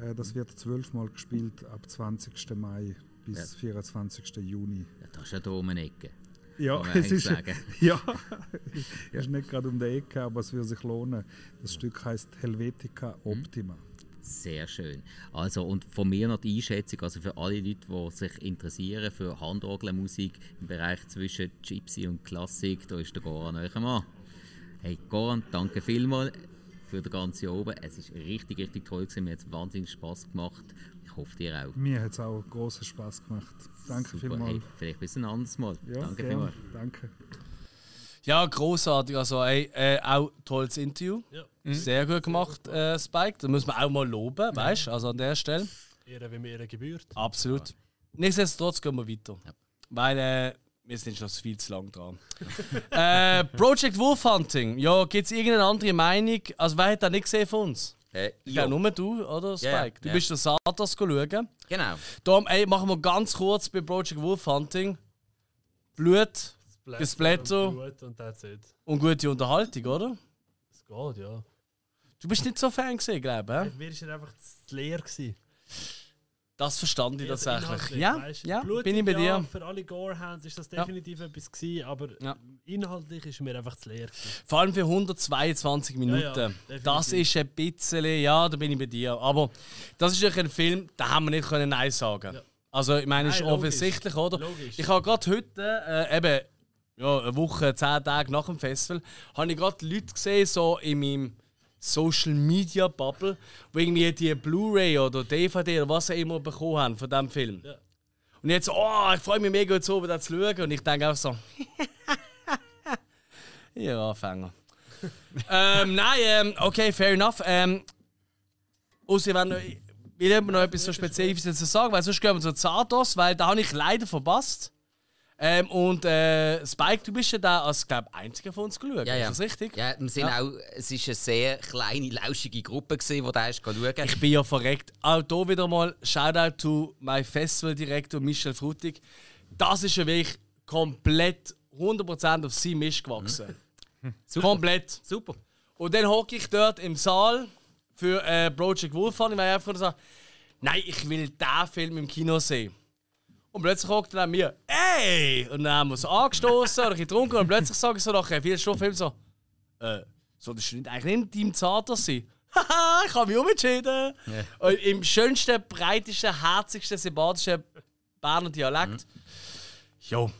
[SPEAKER 28] Äh, das wird zwölfmal gespielt ab 20. Mai bis 24. Juni.
[SPEAKER 3] Ja, das ist ja da um eine Ecke.
[SPEAKER 28] Ja, es ist, ja, es ist nicht gerade um die Ecke, aber es würde sich lohnen. Das Stück heißt Helvetica Optima.
[SPEAKER 3] Sehr schön. Also, und von mir noch die Einschätzung, also für alle Leute, die sich interessieren für Handorgelmusik im Bereich zwischen Gypsy und Klassik, da ist der Goran euch Mann. Hey, Goran, danke vielmals für den ganzen oben. Es ist richtig, richtig toll gewesen. Mir hat es wahnsinnig Spaß gemacht. Ich hoffe, dir auch.
[SPEAKER 28] Mir hat es auch großen Spaß gemacht. Danke
[SPEAKER 3] Super.
[SPEAKER 28] vielmals.
[SPEAKER 3] Hey, vielleicht bis ein anderes Mal.
[SPEAKER 28] Ja,
[SPEAKER 3] danke
[SPEAKER 28] gerne.
[SPEAKER 3] vielmals.
[SPEAKER 28] Danke.
[SPEAKER 1] Ja, großartig. Also, ey, äh, auch tolles Interview.
[SPEAKER 2] Ja.
[SPEAKER 3] Mhm.
[SPEAKER 1] Sehr gut gemacht, äh, Spike. Da muss man auch mal loben, weißt du? Also an der Stelle.
[SPEAKER 2] Ehre, wie mir Ehre gebührt.
[SPEAKER 1] Absolut. Nichtsdestotrotz gehen wir weiter. Weil äh, wir sind schon viel zu lang dran. äh, Project Wolf Hunting. Ja, gibt es irgendeine andere Meinung? Also, wer hat das nicht gesehen von uns?
[SPEAKER 3] Äh,
[SPEAKER 1] Ich glaube, nur du, oder Spike?
[SPEAKER 3] Ja, ja,
[SPEAKER 1] Du
[SPEAKER 3] ja.
[SPEAKER 1] bist der Satas schauen.
[SPEAKER 3] Genau.
[SPEAKER 1] Darum, ey, machen wir ganz kurz bei Project Wolf Hunting. Blut, Gesplatter
[SPEAKER 2] Blut und that's it.
[SPEAKER 1] und gute Unterhaltung, oder?
[SPEAKER 2] Es geht, ja.
[SPEAKER 1] Du bist nicht so Fan gesehen, glaube ich.
[SPEAKER 2] Mir war er einfach zu leer. Gewesen.
[SPEAKER 1] Das verstand ich
[SPEAKER 2] Also
[SPEAKER 1] tatsächlich. Ja, ja,
[SPEAKER 2] blutig,
[SPEAKER 1] bin ich bei dir.
[SPEAKER 2] Ja, für alle Gore-Hands ist das
[SPEAKER 1] Ja.
[SPEAKER 2] definitiv etwas gewesen, aber inhaltlich ist mir einfach zu leer. Gewesen.
[SPEAKER 1] Vor allem für 122 Minuten.
[SPEAKER 2] Ja, ja,
[SPEAKER 1] das ist ein bisschen, ja, da bin ich bei dir. Aber das ist ein Film, da haben wir nicht können Nein sagen. Also ich meine, ist
[SPEAKER 2] Nein, logisch.
[SPEAKER 1] offensichtlich, oder?
[SPEAKER 2] Logisch.
[SPEAKER 1] Ich habe gerade heute, äh, eben ja, eine Woche, zehn Tage nach dem Festival, habe ich gerade Leute gesehen, so in meinem Social Media Bubble, die irgendwie die Blu-ray oder DVD oder was auch immer bekommen haben von diesem Film. Und jetzt, oh, ich freue mich mega jetzt oben das zu schauen. Und ich denke auch so, ihr Anfänger. ähm, nein, ähm, okay, fair enough. Ähm, Ausser wenn noch, will jemand noch etwas so Spezifisches dazu sagen, weil sonst gehen wir zu Zardos, weil da habe ich leider verpasst. Ähm, und äh, Spike, du bist ja da als glaub, einziger von uns geschaut.
[SPEAKER 3] Ja, ja.
[SPEAKER 1] Ist das richtig?
[SPEAKER 3] Ja, wir sind
[SPEAKER 1] Ja.
[SPEAKER 3] auch, es war eine sehr kleine, lauschige Gruppe, gewesen, die da ist schauen.
[SPEAKER 1] Ich bin ja verreckt. Auch hier wieder mal Shoutout to my Festivaldirektor Michel Frutig. Das ist ja wirklich komplett 100% auf sie Mist gewachsen. Komplett.
[SPEAKER 3] Super.
[SPEAKER 1] Und dann hocke ich dort im Saal für äh, Project Wolf an, ich einfach so, nein, ich will diesen Film im Kino sehen. Und plötzlich hockt er mir, ey! Und dann haben wir so angestoßen oder getrunken und plötzlich sage ich so nach vier Stunden Film so, äh, solltest du nicht eigentlich nicht im Zater sein? Haha, ich habe mich umentschieden. Und Im schönsten, breitesten, herzigsten, sympathischen Berner Dialekt. Jo.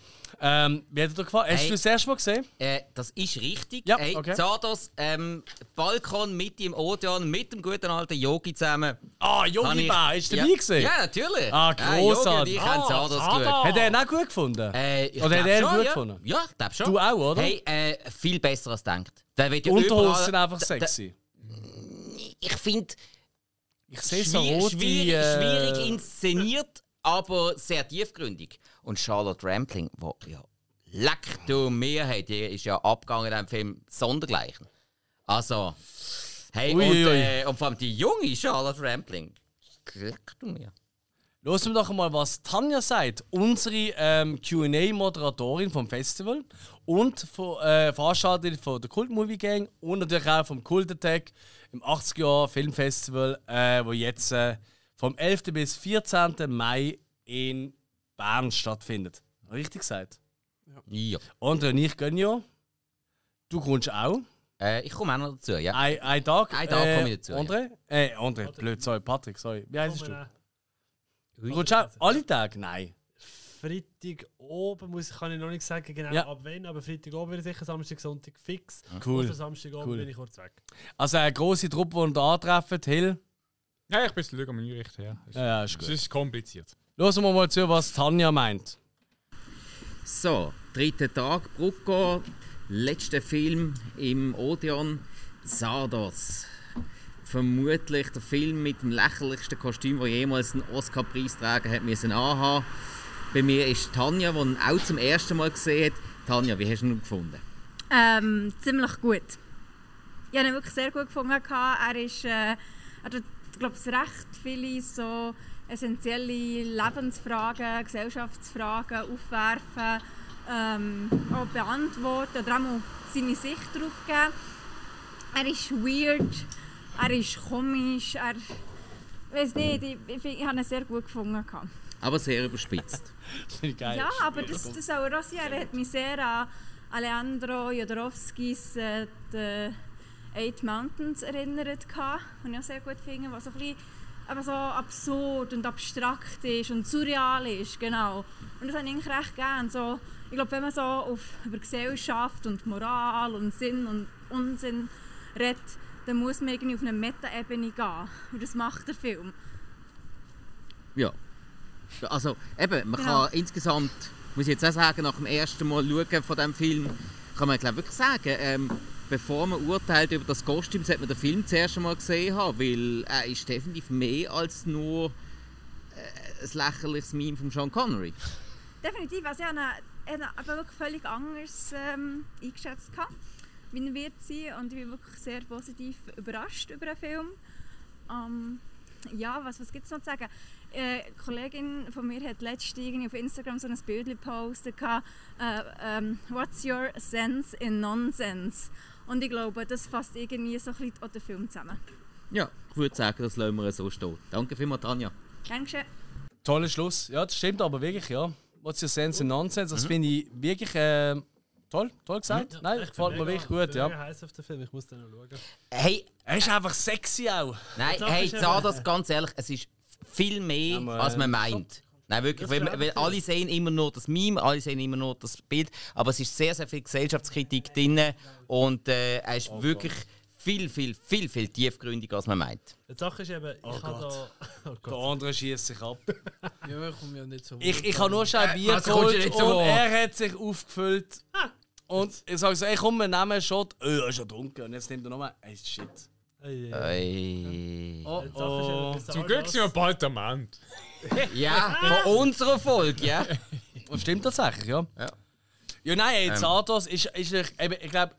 [SPEAKER 1] Ähm, wie hat dir gefallen? Hast
[SPEAKER 3] Hey.
[SPEAKER 1] du das erste Mal gesehen?
[SPEAKER 3] Äh, das ist richtig.
[SPEAKER 1] Ja,
[SPEAKER 3] hey,
[SPEAKER 1] okay.
[SPEAKER 3] Zardos, ähm, Balkon mit im Odeon, mit dem guten alten Yogi zusammen.
[SPEAKER 1] Ah, Yogi
[SPEAKER 3] Habe ich-
[SPEAKER 1] Bär, ist der
[SPEAKER 3] ja,
[SPEAKER 1] gewesen?
[SPEAKER 3] Ja, natürlich.
[SPEAKER 1] Ah, großartig.
[SPEAKER 3] ich haben Zardos geschaut.
[SPEAKER 1] Hat er ihn auch gut gefunden?
[SPEAKER 3] Äh, ich
[SPEAKER 1] Oder hat er ihn
[SPEAKER 3] schon,
[SPEAKER 1] gut
[SPEAKER 3] ja.
[SPEAKER 1] gefunden?
[SPEAKER 3] Ja, ich glaube schon.
[SPEAKER 1] Du auch, oder?
[SPEAKER 3] Hey, äh, viel besser als denkt. Der wird ja
[SPEAKER 1] Unterhosen sind einfach sexy.
[SPEAKER 3] Ich finde,
[SPEAKER 1] Ich sehe so rote...
[SPEAKER 3] schwierig,
[SPEAKER 1] äh,
[SPEAKER 3] schwierig inszeniert, aber sehr tiefgründig. Und Charlotte Rampling, wo ja leck du mir, hey, die ist ja abgegangen in diesem Film sondergleichen. Also, hey,
[SPEAKER 1] Ui,
[SPEAKER 3] und,
[SPEAKER 1] ui,
[SPEAKER 3] äh, und vor allem die junge Charlotte Rampling, leck du mir.
[SPEAKER 1] Hören wir doch mal, was Tanja sagt, unsere ähm, QA-Moderatorin vom Festival und von, äh, Veranstalterin von der Kult Movie Gang und natürlich auch vom Kult Attack im 80er Filmfestival, äh, wo jetzt äh, vom 11. bis 14. Mai in Bern stattfindet. Richtig gesagt?
[SPEAKER 3] Ja.
[SPEAKER 1] Und und ich gönne ja. Du kommst auch.
[SPEAKER 3] Äh, ich komme auch noch dazu, ja.
[SPEAKER 1] Ein, ein Tag.
[SPEAKER 3] Ein Tag komme ich dazu, ja.
[SPEAKER 1] André? Äh, André, blöd, sorry, Patrick, sorry. Wie heißt du? Du kommst auch alle Tage? Nein.
[SPEAKER 2] Freitag oben muss, kann ich noch nicht sagen genau
[SPEAKER 1] Ja.
[SPEAKER 2] ab wann, aber Freitag oben wird sicher Samstag, Sonntag fix.
[SPEAKER 1] Cool.
[SPEAKER 2] Und Samstag oben
[SPEAKER 1] Cool.
[SPEAKER 2] bin ich kurz weg.
[SPEAKER 1] Also eine grosse Truppe, die da antreffen, Hill.
[SPEAKER 4] Ja, ich bin ein bisschen am Einrichten, ja.
[SPEAKER 1] Ja, ja, ist
[SPEAKER 4] Es
[SPEAKER 1] gut.
[SPEAKER 4] ist kompliziert.
[SPEAKER 1] Hören wir mal zu, was Tanja meint.
[SPEAKER 3] So, dritter Tag, Brucko, letzter Film im Odeon, Zardos. Vermutlich der Film mit dem lächerlichsten Kostüm, das jemals einen Oscar-Preisträger hat müssen anhaben. Bei mir ist Tanja, die ihn auch zum ersten Mal gesehen hat. Tanja, wie hast du ihn gefunden?
[SPEAKER 29] Ähm, ziemlich gut. Ich habe ihn wirklich sehr gut gefunden. Er ist, äh, er hat, glaube ich, recht viele so essentielle Lebensfragen, Gesellschaftsfragen aufwerfen, ähm, auch beantworten oder auch mal seine Sicht darauf geben. Er ist weird, er ist komisch, er... Ich weiß nicht, ich, ich, find- ich habe ihn sehr gut gefunden.
[SPEAKER 3] Aber sehr überspitzt.
[SPEAKER 1] Geil.
[SPEAKER 29] Ja, aber das, das auch sein. Er hat mich sehr an Alejandro Jodorowskis äh, «The Eight Mountains» erinnert, den ich auch sehr gut finde, was so ein bisschen aber so absurd und abstrakt ist und surreal ist, genau. Und das habe ich eigentlich recht gern. So, ich glaube, wenn man so auf, über Gesellschaft und Moral und Sinn und Unsinn redet, dann muss man irgendwie auf eine Meta-Ebene gehen. Und das macht der Film.
[SPEAKER 3] Ja. Also eben, man
[SPEAKER 29] Genau.
[SPEAKER 3] kann insgesamt, muss ich jetzt auch sagen, nach dem ersten Mal schauen von diesem Film, kann man glaube wirklich sagen, ähm, bevor man urteilt über das Kostüm, sollte man den Film zuerst einmal gesehen haben, weil er ist definitiv mehr als nur äh, ein lächerliches Meme von Sean Connery.
[SPEAKER 29] Definitiv. Also ich habe ihn, aber wirklich völlig anders ähm, eingeschätzt, gehabt, wie er wird sein. Und ich bin wirklich sehr positiv überrascht über den Film. Ähm, ja, was, was gibt es noch zu sagen? Äh, eine Kollegin von mir hat letztens auf Instagram so ein Bild gepostet, äh, ähm, «What's your sense in nonsense?» Und ich glaube, das fasst irgendwie so ein bisschen den Film zusammen.
[SPEAKER 3] Ja, ich würde sagen, das lassen wir so stehen. Danke vielmals, Tanja.
[SPEAKER 29] Dankeschön.
[SPEAKER 1] Toller Schluss. Ja, das stimmt aber wirklich, ja. What's your sense in nonsense? Das
[SPEAKER 2] Mhm.
[SPEAKER 1] finde ich wirklich äh, toll, toll gesagt.
[SPEAKER 2] Ja,
[SPEAKER 1] Nein,
[SPEAKER 2] ich bin
[SPEAKER 1] gefällt mir wirklich gut,
[SPEAKER 2] bin
[SPEAKER 1] ja.
[SPEAKER 2] mega heiß auf den Film, ich muss den noch schauen.
[SPEAKER 3] Hey,
[SPEAKER 1] er ist einfach sexy auch.
[SPEAKER 3] Nein, hey, sag das ganz ehrlich, es ist viel mehr,
[SPEAKER 1] Ja, man-
[SPEAKER 3] als man meint. Nein, wirklich, weil, weil alle sehen immer nur das Meme, alle sehen immer nur das Bild, aber es ist sehr, sehr viel Gesellschaftskritik drin und äh, er ist
[SPEAKER 1] Oh
[SPEAKER 3] wirklich viel, viel, viel, viel tiefgründiger, als man meint.
[SPEAKER 2] Die Sache ist eben, ich
[SPEAKER 1] Oh
[SPEAKER 2] habe da... Oh
[SPEAKER 1] Der andere schießt sich ab.
[SPEAKER 5] Ja, ich komme ja nicht so
[SPEAKER 1] Ich, ich habe nur schon ein
[SPEAKER 5] Äh,
[SPEAKER 1] Bier
[SPEAKER 5] kommt
[SPEAKER 1] geholt
[SPEAKER 5] nicht
[SPEAKER 1] und
[SPEAKER 5] vor?
[SPEAKER 1] er hat sich aufgefüllt. Und ich sage so, ey komm, wir nehmen einen Shot. Oh, er ist ja dunkel. Und jetzt nimmt er nochmal. Ey, shit.
[SPEAKER 3] Ey.
[SPEAKER 1] Oh,
[SPEAKER 2] Die Sache ist eben,
[SPEAKER 1] oh.
[SPEAKER 4] Zum Glück sind wir bald am Ende.
[SPEAKER 3] Ja, von unserer Folge, ja.
[SPEAKER 1] Das stimmt tatsächlich, ja.
[SPEAKER 3] Ja,
[SPEAKER 1] ja nein, ey,
[SPEAKER 3] Ähm.
[SPEAKER 1] Zardos ist, ist eben, ich glaube,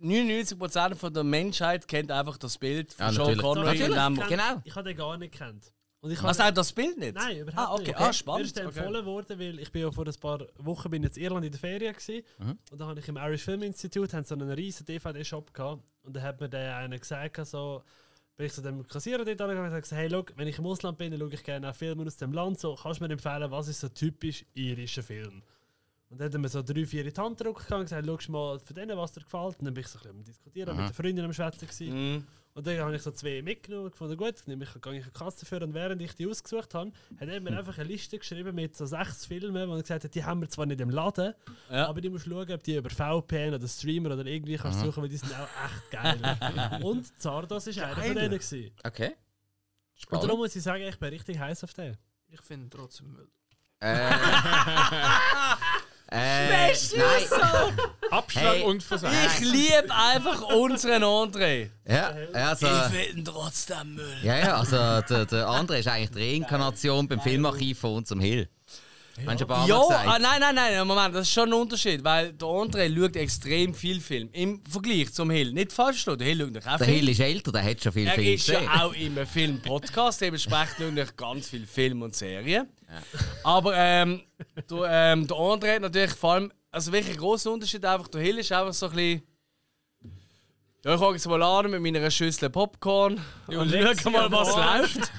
[SPEAKER 1] 99% von der Menschheit kennt einfach das Bild von
[SPEAKER 3] Ja,
[SPEAKER 1] Sean
[SPEAKER 3] natürlich.
[SPEAKER 1] Connery. Und dem-
[SPEAKER 3] kennt- Genau.
[SPEAKER 2] Ich habe den gar nicht gekannt. Und ich
[SPEAKER 1] Was,
[SPEAKER 2] habe-
[SPEAKER 1] auch das Bild nicht?
[SPEAKER 2] Nein, überhaupt
[SPEAKER 1] Ah, okay.
[SPEAKER 2] nicht.
[SPEAKER 1] Ah, spannend.
[SPEAKER 2] Mir ist der
[SPEAKER 1] Okay.
[SPEAKER 2] empfohlen worden, weil ich bin ja vor ein paar Wochen bin jetzt in Irland in der Ferien gewesen.
[SPEAKER 3] Mhm.
[SPEAKER 2] und da habe ich im Irish Film Institute haben so einen riesen DVD-Shop gehabt und da hat mir der einer gesagt, so, bin ich zu dem Kassierer dort angegangen und habe gesagt, hey, look, wenn ich im Ausland bin, dann schaue ich gerne auch Filme aus dem Land, so, kannst du mir empfehlen, was ist so typisch irischer Film? Und dann hat er mir so drei, vier in die Hand gedrückt und gesagt, schau mal von denen, was dir gefällt. Und dann bin ich so ein bisschen am Diskutieren,
[SPEAKER 3] Aha.
[SPEAKER 2] mit der Freundin am Schwätzen.
[SPEAKER 1] Mhm.
[SPEAKER 2] Und dann habe ich so zwei mitgenommen und gefunden, gut, nehme ich, gehe ich eine Kasse für. Und während ich die ausgesucht habe, hat er mir einfach eine Liste geschrieben mit so sechs Filmen, wo er gesagt hat, die haben wir zwar nicht im Laden,
[SPEAKER 1] Ja.
[SPEAKER 2] aber die musst du schauen, ob die über VPN oder Streamer oder irgendwie kannst
[SPEAKER 3] Aha.
[SPEAKER 2] suchen, weil die sind auch echt geil. und Zardos war einer von denen. Gewesen.
[SPEAKER 3] Okay.
[SPEAKER 2] Und
[SPEAKER 3] Spannend.
[SPEAKER 2] darum muss ich sagen, ich bin richtig heiß auf den.
[SPEAKER 5] Ich finde trotzdem Müll.
[SPEAKER 3] Äh, äh, nein.
[SPEAKER 5] Aussage.
[SPEAKER 4] Abschlag und Versagen.
[SPEAKER 1] Ich liebe einfach unseren André.
[SPEAKER 3] Ja, also,
[SPEAKER 1] Ich finde ihn trotzdem Müll.
[SPEAKER 3] ja, ja, also der, der andere ist eigentlich die Reinkarnation beim Filmarchiv von unserem Hill. Paar
[SPEAKER 1] Ja,
[SPEAKER 3] Mal
[SPEAKER 1] ah, nein, nein, nein, Moment, das ist schon ein Unterschied, weil der André schaut extrem viel Film. Im Vergleich zum Hill. Nicht falsch der Hill schaut nicht auch
[SPEAKER 3] Der
[SPEAKER 1] viel.
[SPEAKER 3] Hill ist älter, der hat schon viel
[SPEAKER 1] er
[SPEAKER 3] Film
[SPEAKER 1] ist
[SPEAKER 3] gesehen.
[SPEAKER 1] ja auch im Film-Podcast, dementsprechend schaue ich ganz viel Film und Serien. Aber ähm, der, ähm, der André hat natürlich vor allem, also wirklich ein grosser Unterschied einfach, der Hill ist einfach so ein bisschen... Ja, ich fange jetzt mal an mit meiner Schüssel Popcorn
[SPEAKER 2] Ja,
[SPEAKER 1] und
[SPEAKER 2] Lexi
[SPEAKER 1] schau mal, was läuft.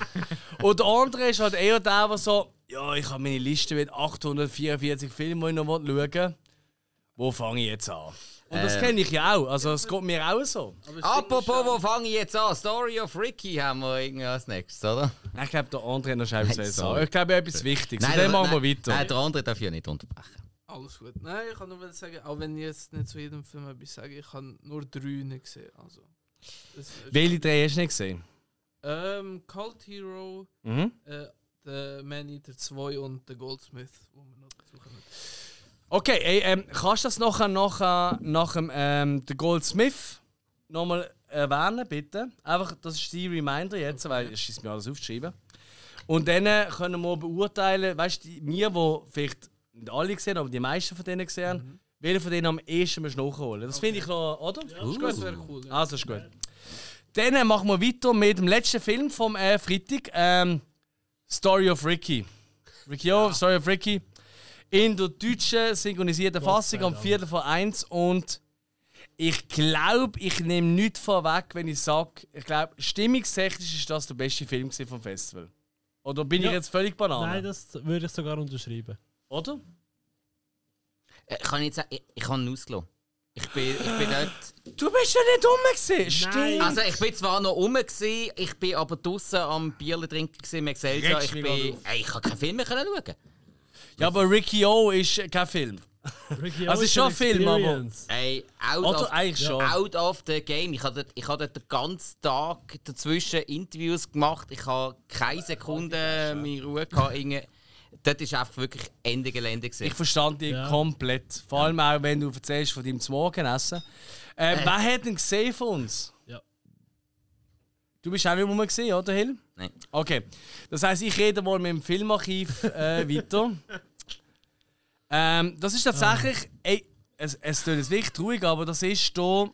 [SPEAKER 1] Und der andere ist halt eher der, der so, ja, ich habe meine Liste mit 844 Filmen, die ich noch schauen will. Wo fange ich jetzt an? Und das
[SPEAKER 3] Äh.
[SPEAKER 1] kenne ich ja auch, also es geht mir auch so.
[SPEAKER 3] Apropos, wo fange ich jetzt an? Story of Ricky haben wir irgendwie als nächstes, oder?
[SPEAKER 1] Nein, ich glaube, der andere hat noch schnell was
[SPEAKER 3] Hey,
[SPEAKER 1] zu
[SPEAKER 3] sorry.
[SPEAKER 1] sagen. Ich glaube, etwas Wichtiges.
[SPEAKER 3] Nein,
[SPEAKER 1] dann machen wir weiter.
[SPEAKER 3] Nein, der andere darf ja nicht unterbrechen.
[SPEAKER 5] Alles gut. Nein, ich kann nur sagen, auch wenn ich jetzt nicht zu jedem Film etwas sage, ich habe nur drei nicht gesehen. Also,
[SPEAKER 1] Welche drei hast du nicht gesehen?
[SPEAKER 5] Ähm, Cult Hero,
[SPEAKER 1] Mhm.
[SPEAKER 5] äh, The Man Eater 2 und The Goldsmith, wo wir noch dazu kommen.
[SPEAKER 1] Okay, ey, ähm, kannst du das nachher, nachher nach dem ähm, The Goldsmith nochmal erwähnen, bitte? Einfach, das ist die Reminder jetzt, weil ich ist mir alles aufgeschrieben. Und dann äh, können wir beurteilen, weißt du, wir, die vielleicht nicht alle gesehen aber die meisten von denen gesehen haben, welcher von denen am ehesten du nachholen. Das finde ich noch, oder?
[SPEAKER 5] Ja, das ist gut. Das wäre cool, ja.
[SPEAKER 1] Also ist gut. Dann äh, machen wir weiter mit dem letzten Film vom äh, Freitag. Ähm, Story of Ricky. Ricky O, Story of Ricky. In der deutschen synchronisierten Fassung am Viertel vor eins und ich glaube, ich nehme nichts vorweg, wenn ich sage, ich glaube, stimmungstechnisch ist das der beste Film vom Festival. Oder bin
[SPEAKER 2] Ja.
[SPEAKER 1] ich jetzt völlig banane?
[SPEAKER 2] Nein, das würde ich sogar unterschreiben.
[SPEAKER 1] Oder?
[SPEAKER 3] Äh, kann ich jetzt sagen, ich, ich habe ihn ausgelassen. Ich bin, ich bin dort.
[SPEAKER 1] Du bist ja nicht rum gewesen, stimmt.
[SPEAKER 3] Also ich bin zwar noch rum gewesen, ich bin aber draußen am Bierle trinken gewesen, mir gesagt, ja, ich bin, ey, ich kann keinen Film mehr können schauen.
[SPEAKER 1] Ja, aber Ricky O ist kein Film.
[SPEAKER 2] Ricky
[SPEAKER 1] Also ist schon ein Film, aber.
[SPEAKER 3] Ey, out,
[SPEAKER 1] Oder
[SPEAKER 3] of,
[SPEAKER 1] eigentlich schon.
[SPEAKER 3] out of the game. Ich habe ich habe dort den ganzen Tag dazwischen Interviews gemacht. Ich habe keine Sekunde mehr Ruhe gehabt. Dort war einfach wirklich Ende Gelände. Gewesen.
[SPEAKER 1] Ich verstand dich komplett. Vor allem auch, wenn du erzählst von deinem Morgenessen. Äh,
[SPEAKER 3] Äh.
[SPEAKER 1] Wer hat denn gesehen von uns?
[SPEAKER 2] Ja.
[SPEAKER 1] Du bist auch nicht rum gesehen, oder Hill?
[SPEAKER 3] Nein.
[SPEAKER 1] Okay. Das heisst, ich rede mal mit dem Filmarchiv äh, weiter. Ähm, das ist tatsächlich. Ey, es, es tut jetzt wirklich traurig, aber das ist hier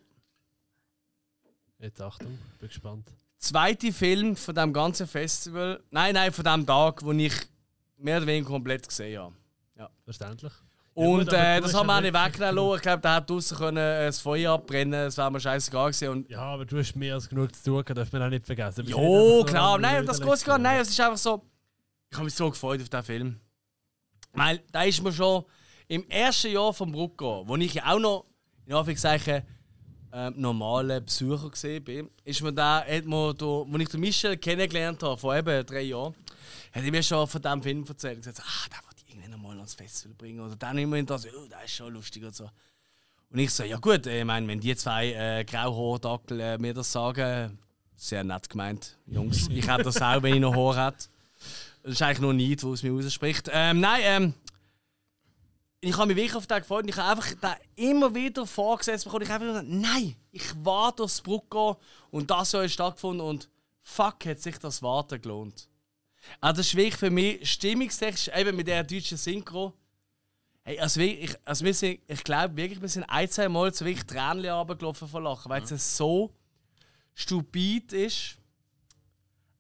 [SPEAKER 2] Jetzt Achtung, bin gespannt.
[SPEAKER 1] zweite Film von dem ganzen Festival. Nein, nein, von dem Tag, wo ich mehr oder weniger komplett gesehen habe. Ja.
[SPEAKER 2] Verständlich.
[SPEAKER 1] Und
[SPEAKER 2] aber
[SPEAKER 1] äh,
[SPEAKER 2] du
[SPEAKER 1] das haben wir
[SPEAKER 2] ja
[SPEAKER 1] auch nicht wegnehmen lassen. Ich glaube, der hat draußen können äh, das Feuer abbrennen Das wäre mir scheißegal gewesen. Und
[SPEAKER 2] Ja, aber du hast mehr als genug zu tun, darf man auch nicht vergessen.
[SPEAKER 1] Jo,
[SPEAKER 2] so
[SPEAKER 1] klar. Nein, das geht gar nicht. Nein, es ist einfach so. Ich habe mich so gefreut auf diesen Film. Weil da ist mir schon im ersten Jahr vom Brucko, wo ich ja auch noch, in Anführungszeichen, ähm, normale Besucher gesehen bin, ist mir da, hat mir da, wo ich den Michel kennengelernt habe, vor eben drei Jahren, hat er mir schon von diesem Film erzählt und gesagt, ah, den wollte ich irgendwann mal ans Festival bringen. Oder dann immer das, oh, der ist schon lustig und so. Und ich so, ja gut, ich meine, wenn die zwei äh, Grauhaardackel äh, mir das sagen, sehr nett gemeint, Jungs. Ich hätte das auch, wenn ich noch Haar hätte. Das ist eigentlich nur Neid, wo es mir rausspricht. Ähm, nein, ähm, ich habe mich wirklich auf den gefreut und ich habe einfach den immer wieder vorgesetzt bekommen. Ich habe einfach gesagt, nein, ich warte aufs Brucko und das soll stattgefunden und fuck, hat sich das Warten gelohnt. Also das ist wirklich für mich stimmungstechnisch, eben mit der deutschen Synchro. Hey, also wirklich, ich, also wir sind, ich glaube wirklich, wir sind ein, zwei Mal so wirklich Tränen runtergelaufen vor Lachen, weil es so stupid ist.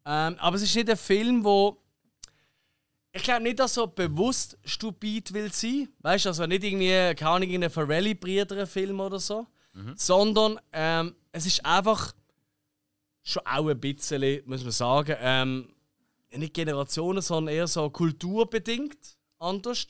[SPEAKER 1] Ähm, aber es ist nicht ein Film, wo ich glaube nicht, dass er bewusst stupid will sein. Weißt du, also nicht irgendwie, keine Ahnung, in einem Farrelly-Brüder-Film oder so. Sondern ähm, es ist einfach schon auch ein bisschen, muss man sagen, ähm, nicht Generationen, sondern eher so kulturbedingt anders.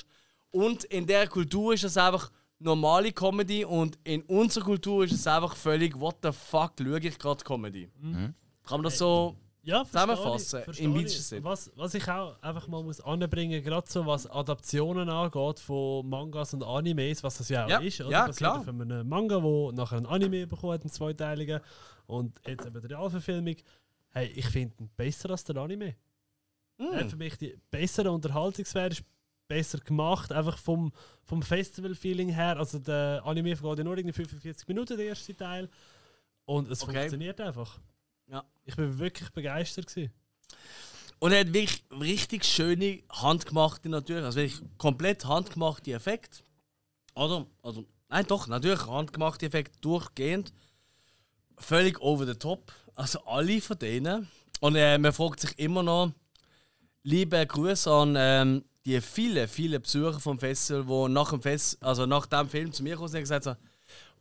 [SPEAKER 1] Und in der Kultur ist es einfach normale Comedy und in unserer Kultur ist es einfach völlig, what the fuck, schaue ich gerade Comedy. Kann man das so
[SPEAKER 2] ja,
[SPEAKER 1] zusammenfassen? Im
[SPEAKER 2] ich.
[SPEAKER 1] weitesten Sinne.
[SPEAKER 2] Was, was ich auch einfach mal muss anbringen, gerade so was Adaptionen angeht von Mangas und Animes, was das ja auch
[SPEAKER 1] Ja,
[SPEAKER 2] ist. Oder?
[SPEAKER 1] ja,
[SPEAKER 2] Basiert
[SPEAKER 1] klar.
[SPEAKER 2] Auf einem Manga, wo nachher ein Anime bekommen hat, einen zweiteiligen. Und jetzt eben die Realverfilmung. Hey, ich finde ihn besser als der Anime.
[SPEAKER 1] Mm.
[SPEAKER 2] Für mich die bessere Unterhaltungswert ist besser gemacht, einfach vom, vom Festival-Feeling her. Also der Anime vergeht ja nur irgendwie 45 Minuten, der erste Teil. Und es
[SPEAKER 1] Okay.
[SPEAKER 2] funktioniert einfach.
[SPEAKER 1] Ja.
[SPEAKER 2] Ich bin wirklich begeistert. Gewesen.
[SPEAKER 1] Und er hat wirklich richtig schöne, handgemachte natürlich, also wirklich komplett handgemachte Effekte. Oder? Also, nein, doch, natürlich handgemachte Effekte durchgehend. Völlig over the top. Also alle von denen. Und äh, man fragt sich immer noch, liebe Grüße an ähm, die vielen, vielen Besucher vom Festival, die nach dem, Fest, also nach dem Film zu mir gekommen sind und gesagt haben,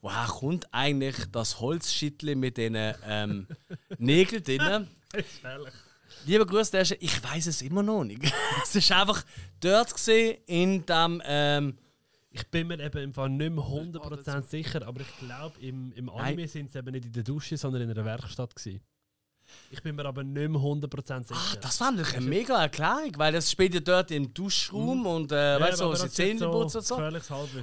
[SPEAKER 1] woher kommt eigentlich das Holzschittle mit den ähm, Nägeln drinnen? Lieber Grüße, der ist, ich weiß es immer noch nicht. es ist einfach dort gesehen in dem. Ähm,
[SPEAKER 2] ich bin mir eben im Fall nicht mehr 100% sicher, aber ich glaube, im, im Anime sind sie eben nicht in der Dusche, sondern in einer Werkstatt. Gewesen. Ich bin mir aber nicht mehr 100% sicher.
[SPEAKER 1] Ah, das war natürlich eine mega Erklärung, weil das spielt ja dort im Duschraum und äh,
[SPEAKER 2] Ja,
[SPEAKER 1] weißt du, so, Zähne
[SPEAKER 2] so
[SPEAKER 1] und so.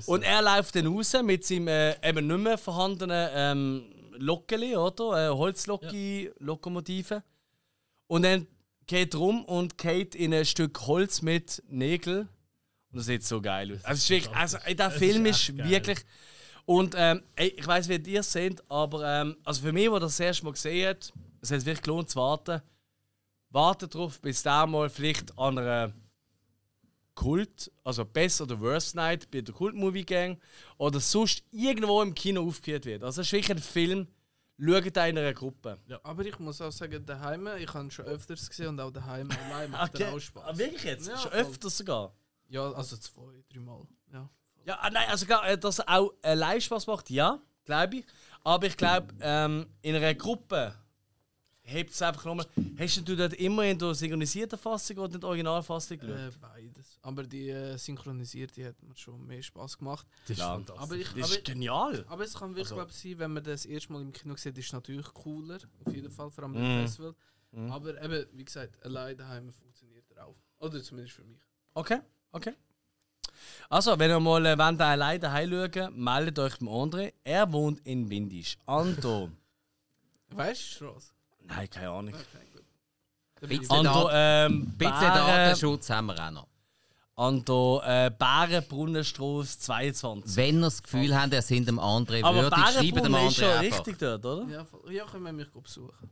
[SPEAKER 1] Und er läuft dann raus mit seinem äh, eben nicht mehr vorhandenen ähm, Lokeli, oder? Äh, Holzloki, Lokomotive. Und dann geht er rum und geht in ein Stück Holz mit Nägeln. Und das sieht so geil aus. Also, wirklich, also der Film
[SPEAKER 2] ist
[SPEAKER 1] ist,
[SPEAKER 2] geil.
[SPEAKER 1] wirklich. Und ähm, ich weiß, wie ihr es seht, aber ähm, also für mich, der das, das erste Mal gesehen hat, es hat wirklich gelohnt zu warten. Wartet darauf, bis da mal vielleicht an einer Kult, also Best oder Worst Night bei der Kult Movie Gang oder sonst irgendwo im Kino aufgeführt wird. Also es ist wirklich ein Film, schaut in einer Gruppe.
[SPEAKER 5] Aber ich muss auch sagen, daheim, ich habe schon öfters gesehen und auch daheim allein macht
[SPEAKER 1] Okay.
[SPEAKER 5] er auch Spaß.
[SPEAKER 1] Ah, wirklich jetzt?
[SPEAKER 5] Ja,
[SPEAKER 1] Schon öfters sogar?
[SPEAKER 5] Ja, also zwei, dreimal. Ja.
[SPEAKER 1] Ja, ah, nein, also äh, dass es auch allein Spaß macht, ja, glaube ich. Aber ich glaube, ähm, in einer Gruppe hebt es einfach nochmal. Hast du dort immer in der synchronisierten Fassung oder in der Originalfassung geschaut?
[SPEAKER 5] Äh, beides. Aber die äh, synchronisierte hat mir schon mehr Spaß gemacht.
[SPEAKER 1] Das ist fantastisch.
[SPEAKER 5] aber ich,
[SPEAKER 1] Das ist
[SPEAKER 5] aber,
[SPEAKER 1] genial.
[SPEAKER 5] Aber es kann wirklich
[SPEAKER 1] Also-
[SPEAKER 5] glaub sein, wenn man das erste Mal im Kino sieht, ist es natürlich cooler. Auf jeden Fall, vor allem
[SPEAKER 1] Mhm.
[SPEAKER 5] beim Festival.
[SPEAKER 1] Mhm.
[SPEAKER 5] Aber eben, wie gesagt, allein daheim funktioniert er auch. Oder zumindest für mich.
[SPEAKER 1] Okay, okay. Also, wenn ihr mal äh, wollt, alleine daheim schauen meldet euch beim André. Er wohnt in Windisch. Ando.
[SPEAKER 5] Weißt du, Straße?
[SPEAKER 1] Nein, keine Ahnung.
[SPEAKER 3] Ein bisschen
[SPEAKER 1] Ando,
[SPEAKER 3] Dat-
[SPEAKER 1] ähm,
[SPEAKER 3] ein bisschen Datenschutz haben wir auch noch.
[SPEAKER 1] Ando, äh, Bärenbrunnenstrasse 22.
[SPEAKER 3] Wenn ihr das Gefühl habt, ihr seid dem André
[SPEAKER 1] Aber
[SPEAKER 3] würdig, schreibt dem
[SPEAKER 1] Bärenbrunnen ist schon
[SPEAKER 3] einfach.
[SPEAKER 1] richtig dort, oder?
[SPEAKER 5] Ja, ja können wir mich besuchen.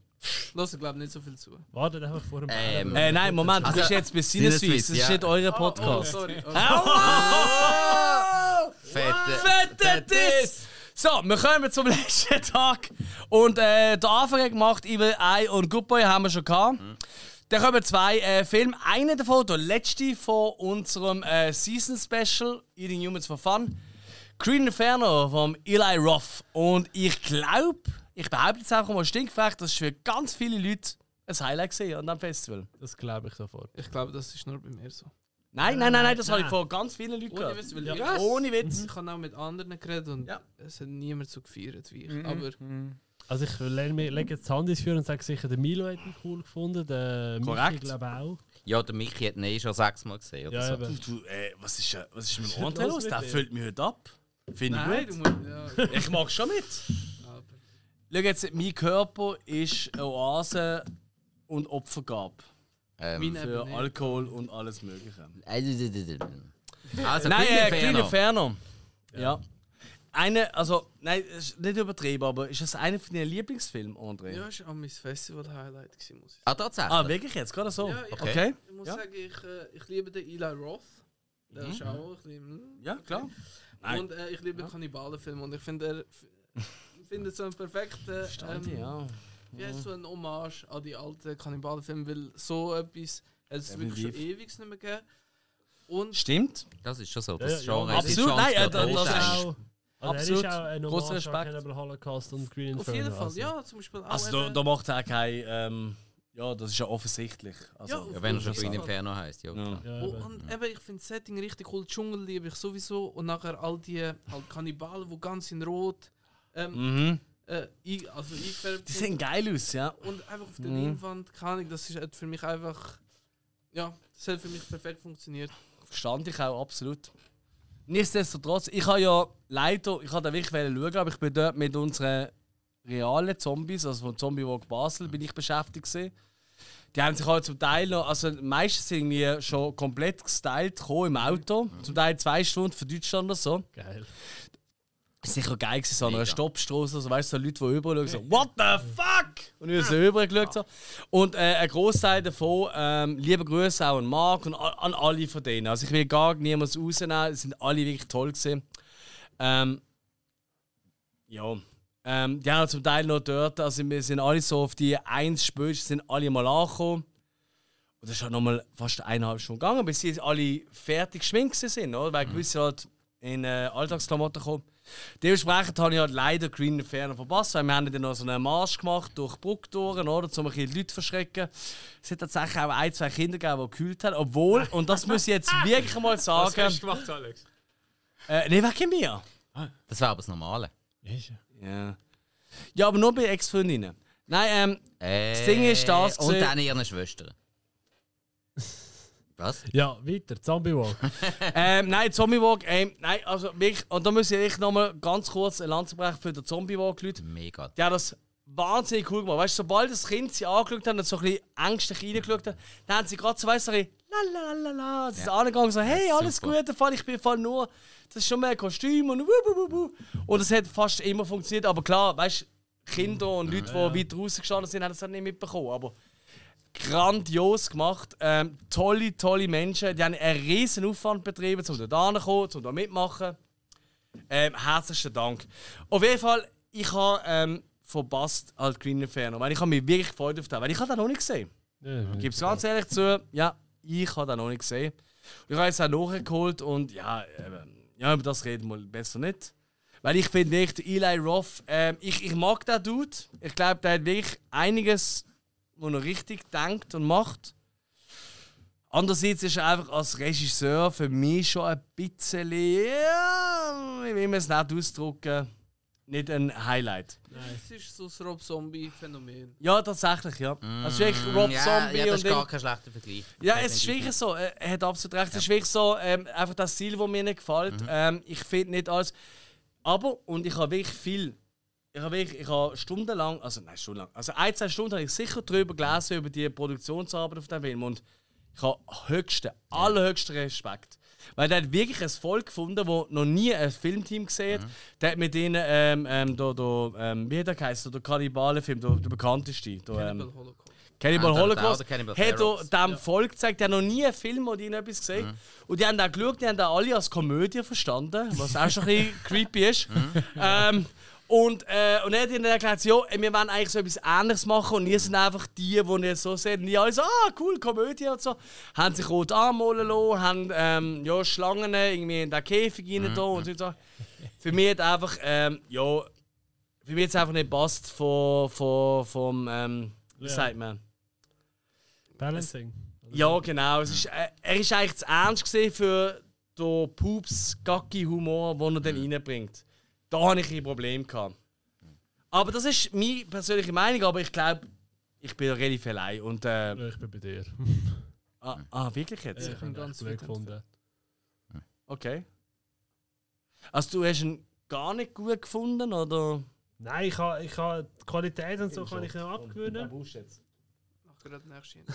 [SPEAKER 5] Lass, ich glaube nicht so viel zu.
[SPEAKER 2] Wartet einfach vor dem
[SPEAKER 3] Ähm,
[SPEAKER 1] Äh, nein, Moment, du
[SPEAKER 3] Also,
[SPEAKER 1] bist jetzt bei
[SPEAKER 3] Sinneswiss.
[SPEAKER 1] Das ist
[SPEAKER 3] ja.
[SPEAKER 1] nicht euer
[SPEAKER 5] Oh,
[SPEAKER 1] Podcast.
[SPEAKER 5] oh, sorry. Oh.
[SPEAKER 1] Aua!
[SPEAKER 3] Fette,
[SPEAKER 1] Fette Diss! So, wir kommen zum letzten Tag. Und äh, der Anfang hat gemacht, Evil Eye und Good Boy haben wir schon gehabt. Dann kommen zwei äh, Filme. Einer davon, der letzte von unserem äh, Season Special, Eating Humans for Fun. Green Inferno vom Eli Roth. Und ich glaube, ich behaupte jetzt einfach mal stinkfest, das ist für ganz viele Leute ein Highlight gesehen an diesem Festival.
[SPEAKER 2] Das glaube ich sofort.
[SPEAKER 5] Ich glaube, das ist nur bei mir so.
[SPEAKER 1] Nein, nein, nein, nein, das habe ich von ganz vielen Leuten
[SPEAKER 5] Ohne
[SPEAKER 1] gehört.
[SPEAKER 5] Witz, weil
[SPEAKER 1] Ja,
[SPEAKER 5] ich,
[SPEAKER 1] Ohne Witz.
[SPEAKER 5] Ich habe auch mit anderen geredet und es hat niemand so gefeiert wie ich.
[SPEAKER 1] Mhm.
[SPEAKER 5] Aber
[SPEAKER 2] Also ich lege mir- lege jetzt die Hand ins Feuer und sage sicher, der Milo hat ihn cool gefunden, der Michi
[SPEAKER 1] Korrekt.
[SPEAKER 2] glaube auch.
[SPEAKER 3] Ja, der Michi hat ihn eh schon sechsmal gesehen. Oder
[SPEAKER 2] Ja,
[SPEAKER 3] so.
[SPEAKER 2] eben.
[SPEAKER 1] Du, äh, was ist, äh, was ist mit dem André
[SPEAKER 2] los
[SPEAKER 1] los?
[SPEAKER 2] mit
[SPEAKER 1] Der
[SPEAKER 2] dir?
[SPEAKER 1] füllt mich heute ab. Finde
[SPEAKER 5] Nein,
[SPEAKER 1] ich
[SPEAKER 5] du
[SPEAKER 1] gut.
[SPEAKER 5] musst- ja.
[SPEAKER 1] Ich mag schon mit. Schau jetzt, mein Körper ist eine Oase und Opfergabe.
[SPEAKER 3] Ähm,
[SPEAKER 1] für. Alkohol und alles Mögliche.
[SPEAKER 3] Also,
[SPEAKER 1] nein,
[SPEAKER 3] Green
[SPEAKER 1] äh,
[SPEAKER 3] Inferno.
[SPEAKER 1] Ja. Eine, also, nein, ist nicht übertrieben, aber ist das einer von deinen Lieblingsfilmen, André?
[SPEAKER 5] ja, war auch mein Festival-Highlight, gewesen, muss ich
[SPEAKER 3] Ah, tatsächlich?
[SPEAKER 1] Ah, wirklich jetzt? Gerade so?
[SPEAKER 5] Ja, ich,
[SPEAKER 1] okay.
[SPEAKER 5] ich muss
[SPEAKER 1] Ja.
[SPEAKER 5] sagen, ich, äh, ich liebe den Eli Roth. Der
[SPEAKER 1] Mhm.
[SPEAKER 5] ist auch ein bisschen, hm,
[SPEAKER 1] Ja, klar. Nein.
[SPEAKER 5] Und äh, ich liebe Kannibalenfilme und ich finde, er f- finde so einen perfekten.
[SPEAKER 1] Verstand ich, ja.
[SPEAKER 5] Wie heißt so ein Hommage an die alten Kannibalenfilme, weil so etwas hat es wirklich schon ewig nicht mehr gegeben. Und
[SPEAKER 1] Stimmt.
[SPEAKER 3] Das ist schon so.
[SPEAKER 2] Ja,
[SPEAKER 3] Das
[SPEAKER 2] ja,
[SPEAKER 3] Genre
[SPEAKER 2] ja,
[SPEAKER 3] hat
[SPEAKER 1] absolut, nein, äh, das- das ist-
[SPEAKER 2] Also er
[SPEAKER 1] Absolut.
[SPEAKER 2] ist auch ein
[SPEAKER 1] Großer Respekt.
[SPEAKER 2] Cannibal Holocaust und Green
[SPEAKER 5] auf
[SPEAKER 2] Inferno.
[SPEAKER 5] jeden Fall,
[SPEAKER 2] also.
[SPEAKER 5] ja, zum Beispiel auch.
[SPEAKER 1] Also, da, da macht er auch kein. Ähm, ja, das ist ja offensichtlich. Also,
[SPEAKER 5] Ja,
[SPEAKER 3] Ja, wenn er schon Green. Inferno heisst, ja.
[SPEAKER 1] Ja.
[SPEAKER 2] Ja,
[SPEAKER 5] Oh,
[SPEAKER 2] eben.
[SPEAKER 5] und eben, ich finde das Setting richtig cool. Dschungel liebe ich sowieso. Und nachher all die halt Kannibalen, die ganz in Rot ähm,
[SPEAKER 1] Mhm.
[SPEAKER 5] Äh, ein- also eingefärbt
[SPEAKER 1] Die sehen geil aus, ja.
[SPEAKER 5] Und einfach auf der
[SPEAKER 1] Mhm.
[SPEAKER 5] Leinwand, keine Ahnung, das ist hat für mich einfach. Ja, das hat für mich perfekt funktioniert.
[SPEAKER 1] Verstand ich auch, absolut. Nichtsdestotrotz, ich habe ja leider, ich habe da wirklich schauen, aber ich bin dort mit unseren realen Zombies, also von Zombie Walk Basel, bin ich beschäftigt gewesen. Die haben sich halt zum Teil noch, also meistens sind wir schon komplett gestylt gekommen im Auto, zum Teil zwei Stunden für Deutschland oder so.
[SPEAKER 2] Geil.
[SPEAKER 1] Sicher geil, gewesen, so an einer. Stoppstraße, so, weißt du, so Leute, die überall schauen, so, what the fuck? Und ich so überall geschaut. So. Und äh, ein Großteil davon, ähm, liebe Grüße auch an Marc und an, alle von denen. Also ich will gar niemanden rausnehmen, es sind alle wirklich toll gewesen. Ähm, ja. Ähm, die haben zum Teil noch dort, also wir sind alle so auf die 1 spätestens sind alle mal angekommen. Und das ist halt nochmal fast eineinhalb Stunden gegangen, bis sie alle fertig geschminkt sind, oder? Weil gewisse halt in äh, Alltagsklamotten kommen. Dementsprechend habe ich halt leider Green Inferno verpasst, weil wir haben dann noch so einen Marsch gemacht durch Brucktoren, oder? Um ein bisschen die Leute zu verschrecken. Es hat tatsächlich auch ein, zwei Kinder gegeben, die gekühlt haben. Obwohl, und das muss ich jetzt wirklich mal
[SPEAKER 4] Was
[SPEAKER 1] sagen.
[SPEAKER 4] hast du gemacht, Alex?
[SPEAKER 1] Äh, nee, wegen mir.
[SPEAKER 3] Das wäre aber das Normale.
[SPEAKER 1] Ja. Ja, aber nur bei Ex-Freundinnen. Nein, ähm,
[SPEAKER 3] Äh,
[SPEAKER 1] das Ding ist das.
[SPEAKER 3] Und dann ihren Schwestern. Was?
[SPEAKER 2] Ja, weiter, Zombie Walk.
[SPEAKER 1] ähm, nein, Zombie Walk, ähm, nein, also wirklich, und da muss ich echt nochmal ganz kurz eine Lanze brechen für den Zombie Walk, Leute.
[SPEAKER 3] Mega.
[SPEAKER 1] Die haben das wahnsinnig cool gemacht. Weißt du, sobald das Kind sie angeschaut hat und so ein bisschen ängstlich reingeschaut hat, dann haben sie gerade so, weißt du, so ein lalalala, sie sind angegangen so, hey,
[SPEAKER 3] Ja,
[SPEAKER 1] alles
[SPEAKER 3] super.
[SPEAKER 1] gut, der Fall, ich bin voll nur, das ist schon mehr ein Kostüm und wuh, wuh, wuh, wuh. Und das hat fast immer funktioniert, aber klar, weißt du, Kinder und Leute, die weit draußen gestanden sind, haben das halt nicht mitbekommen, aber grandios gemacht. Ähm, tolle, tolle Menschen. Die haben einen riesen Aufwand betrieben, um da hinzukommen, um da mitmachen. Ähm, herzlichen Dank. Auf jeden Fall, ich habe ähm, verpasst halt Green Inferno, weil ich habe mich wirklich gefreut auf den, weil ich habe den noch nicht gesehen. Ich gebe es ganz ehrlich zu, ja, ich habe den noch nicht gesehen. Ich habe jetzt auch nachgeholt und ja, ähm, ja, über das reden wir besser nicht. Weil ich finde echt, Eli Roth, ähm, ich, ich mag den Dude. Ich glaube, der hat wirklich einiges wo er richtig denkt und macht. Andererseits ist er einfach als Regisseur für mich schon ein bisschen, ja, wie will man es nicht ausdrücken, nicht ein Highlight.
[SPEAKER 5] Es ist so das Rob Zombie-Phänomen.
[SPEAKER 1] Ja, tatsächlich, ja. Also wirklich Rob
[SPEAKER 3] Mm, ja,
[SPEAKER 1] Zombie
[SPEAKER 3] ja, das ist gar kein schlechter Vergleich.
[SPEAKER 1] Ja, es ist wirklich so. Er er hat absolut recht. Es ist wirklich so, ähm, einfach das Ziel, das mir nicht gefällt.
[SPEAKER 3] Mhm.
[SPEAKER 1] Ähm, ich finde nicht alles. Aber, und ich habe wirklich viel. Ich habe wirklich, ich habe stundenlang, also nein, stundenlang, also ein, zwei Stunden habe ich sicher darüber gelesen, über die Produktionsarbeit auf dem Film. Und ich habe höchsten, allerhöchsten Respekt. Weil der hat wirklich ein Volk gefunden, das noch nie ein Filmteam gesehen
[SPEAKER 3] Mhm.
[SPEAKER 1] hat. Der hat mit ihnen, ähm, ähm, da, da, ähm, wie hat der geheißen, der Kannibalen-Film, der, der bekannteste. Der,
[SPEAKER 5] Cannibal
[SPEAKER 1] ähm,
[SPEAKER 5] Holocaust.
[SPEAKER 1] Cannibal
[SPEAKER 3] Ah,
[SPEAKER 1] Holocaust.
[SPEAKER 3] der Cannibal
[SPEAKER 1] hat er dem Volk gezeigt, der hat noch nie einen Film oder irgendetwas gesehen. Und die haben auch geschaut, die haben auch alle als Komödie verstanden, was auch schon ein bisschen creepy ist. Ähm, und, äh, und er hat ihnen erklärt, ja, wir wollen eigentlich so etwas Ähnliches machen und wir sind einfach die, die ihr so seht. Und die alle so, ah, cool, Komödie und so. Haben sich rot anmalen lassen, haben ähm, ja, Schlangen irgendwie in den Käfig rein da und so. Für mich hat einfach, ähm, ja, für mich es einfach nicht passt von, von, vom, ähm, wie
[SPEAKER 2] Ja.
[SPEAKER 1] sagt man?
[SPEAKER 2] Balancing.
[SPEAKER 1] Ja, genau. Es ist, äh, er ist eigentlich zu ernst für den Pups-Gacki-Humor, den er dann reinbringt. Da hatte ich ein Problem. Gehabt. Aber das ist meine persönliche Meinung, aber ich glaube, ich bin relativ allein. Und, äh,
[SPEAKER 2] ich bin bei dir.
[SPEAKER 1] ah, ah, wirklich jetzt?
[SPEAKER 2] Ich bin ganz gut gefunden.
[SPEAKER 1] Okay. Also du hast ihn gar nicht gut gefunden, oder?
[SPEAKER 2] Nein, ich habe ich ha, die Qualität und so kann ich noch abgewöhnen.
[SPEAKER 5] Nachher hat nächstes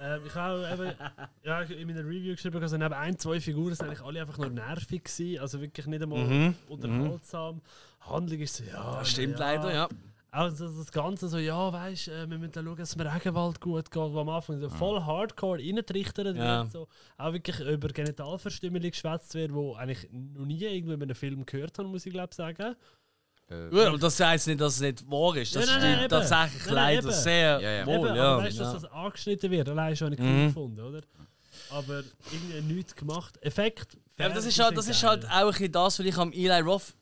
[SPEAKER 2] Ähm, ich habe eben, ja, in meiner Review geschrieben, dass neben ein, zwei Figuren sind eigentlich alle einfach nur nervig gewesen, also wirklich nicht einmal
[SPEAKER 1] Mhm,
[SPEAKER 2] unterhaltsam. Handlung ist so, ja.
[SPEAKER 1] Das stimmt
[SPEAKER 2] na
[SPEAKER 1] leider, ja.
[SPEAKER 2] Also das Ganze so, ja, weißt äh, wir müssen schauen, dass mir Regenwald gut geht, wo am Anfang so voll hardcore reintrichtert
[SPEAKER 1] Ja.
[SPEAKER 2] wird. So. Auch wirklich über Genitalverstümmelung geschwätzt wird, wo eigentlich noch nie irgendwo in einem Film gehört habe, muss ich glaube sagen.
[SPEAKER 1] Gut, aber das heisst nicht, dass es nicht wahr ist. Das
[SPEAKER 2] nein, nein,
[SPEAKER 1] stimmt tatsächlich
[SPEAKER 2] Nein,
[SPEAKER 1] leider
[SPEAKER 2] eben.
[SPEAKER 1] sehr
[SPEAKER 3] Ja, ja.
[SPEAKER 1] wohl.
[SPEAKER 2] Eben,
[SPEAKER 1] ja.
[SPEAKER 2] aber weißt du,
[SPEAKER 1] ja.
[SPEAKER 2] dass das angeschnitten wird, allein schon habe ich
[SPEAKER 1] Mhm.
[SPEAKER 2] cool gefunden, oder? Aber irgendwie nichts gemacht. Effekt,
[SPEAKER 1] Ja, aber das ist, halt, das ist halt auch ein bisschen das, was ich am Eli Roth.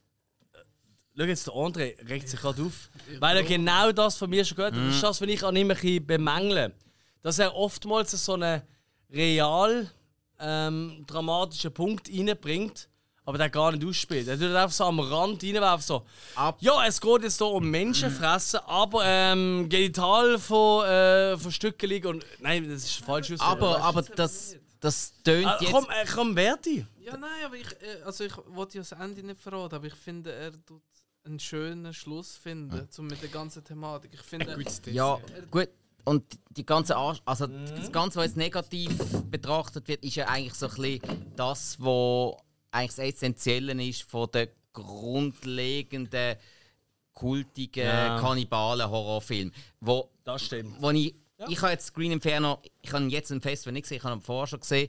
[SPEAKER 1] Schau jetzt, der André regt sich gerade auf. Weil er genau das von mir schon gehört hat. Das ist das, was ich an ihm ein bisschen bemängle. Dass er oftmals so einen real ähm, dramatischen Punkt reinbringt, aber der gar nicht ausspielt. Er tut einfach so am Rand reinwerfen, so. Ja, es geht jetzt hier um Menschenfressen, aber ähm, Genital von, äh, von Stücken liegen und. Nein, das ist falsch ausgedrückt.
[SPEAKER 3] Aber, aber das, das tönt
[SPEAKER 1] Ah,
[SPEAKER 3] jetzt...
[SPEAKER 1] komm, äh, komm, Verdi!
[SPEAKER 5] Ja, nein, aber ich, äh, also ich wollte ja das Ende nicht verraten, aber ich finde, er tut einen schönen Schluss finden, so mit der ganzen Thematik. Ich finde,
[SPEAKER 3] Ja,
[SPEAKER 5] er-
[SPEAKER 3] gut. Und die ganze Arsch, also das Ganze, was jetzt negativ betrachtet wird, ist ja eigentlich so ein bisschen das, was eigentlich das Essentielle ist von der grundlegenden, kultigen
[SPEAKER 1] Ja.
[SPEAKER 3] Kannibalen-Horrorfilm. Wo,
[SPEAKER 1] das stimmt.
[SPEAKER 3] Wo ich, ich habe jetzt Green Inferno, ich habe jetzt im Festival nicht gesehen, ich habe ihn vorher schon gesehen.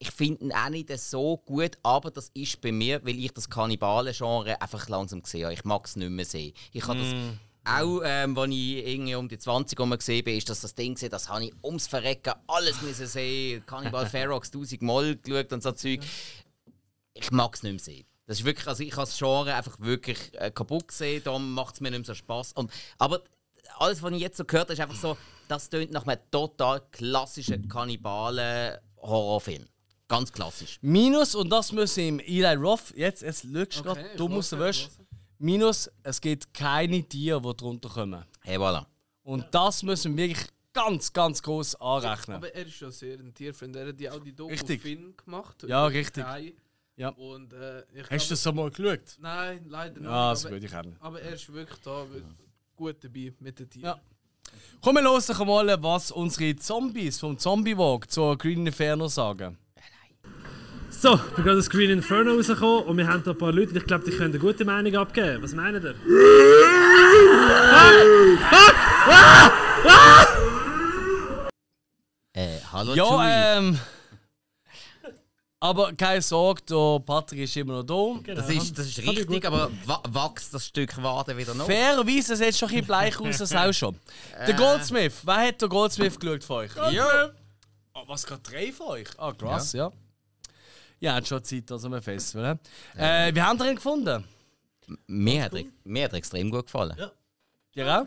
[SPEAKER 3] Ich finde ihn auch nicht so gut, aber das ist bei mir, weil ich das Kannibalen-Genre einfach langsam gesehen habe. Ich mag es nicht mehr sehen. Ich habe das
[SPEAKER 1] Mm.
[SPEAKER 3] auch, ähm, als ich irgendwie um die 20 herum gesehen bin, ist das das Ding gewesen, das habe ich ums Verrecken alles müssen sehen. Cannibal Ferox tausend Mal geschaut und so Zeug. Ich mag es nicht mehr sehen. Das ist wirklich, also ich habe das Genre einfach wirklich äh, kaputt gesehen, darum macht es mir nicht mehr so Spaß. Und, aber alles, was ich jetzt so gehört habe, ist einfach so, das tönt nach einem total klassischen Kannibalen-Horrorfilm. Ganz klassisch.
[SPEAKER 1] Minus, und das müssen im Eli Roth, jetzt, jetzt schaust du
[SPEAKER 3] Okay,
[SPEAKER 1] gerade,
[SPEAKER 3] ich
[SPEAKER 1] du musst Minus, es gibt keine Tiere, die drunter kommen.
[SPEAKER 3] Hey, voilà.
[SPEAKER 1] Und das müssen wir wirklich ganz, ganz groß anrechnen.
[SPEAKER 5] Aber er ist ja sehr ein Tierfreund. Er hat ja auch die Doku
[SPEAKER 1] Richtig.
[SPEAKER 5] Finn gemacht.
[SPEAKER 1] Ja, richtig.
[SPEAKER 5] Kai.
[SPEAKER 1] Ja.
[SPEAKER 5] Und, äh, ich
[SPEAKER 1] Hast
[SPEAKER 5] glaube-
[SPEAKER 1] du das so mal geschaut?
[SPEAKER 5] Nein, leider nicht.
[SPEAKER 1] Ah, das
[SPEAKER 5] aber,
[SPEAKER 1] würde ich auch nicht.
[SPEAKER 5] aber er ist wirklich da gut dabei mit den Tieren.
[SPEAKER 1] Ja. Kommen wir los noch mal, was unsere Zombies vom Zombie Walk zur Green Inferno sagen.
[SPEAKER 2] So, ich bin gerade aus Green Inferno rausgekommen und wir haben da ein paar Leute, ich glaube, die können eine gute Meinung abgeben. Was meinen ihr?
[SPEAKER 3] Äh, hallo Chewie.
[SPEAKER 1] Ja, ähm. Aber keine Sorge, der Patrick ist immer noch da.
[SPEAKER 3] Das ist, das ist richtig, aber wa wächst das Stück Wade wieder noch?
[SPEAKER 1] Fairerweise, es sieht schon ein bisschen bleich aus, das auch schon. Der
[SPEAKER 3] Äh.
[SPEAKER 1] Goldsmith, wer hat der Goldsmith geschaut von euch?
[SPEAKER 3] Ja.
[SPEAKER 1] Oh, was, gerade drei von euch? Ah, krass, ja. Ja, hat schon Zeit an so einem Festival. Äh, wie habt ihr ihn gefunden?
[SPEAKER 3] Mir hat, er- mir hat er extrem gut gefallen.
[SPEAKER 1] Dir auch?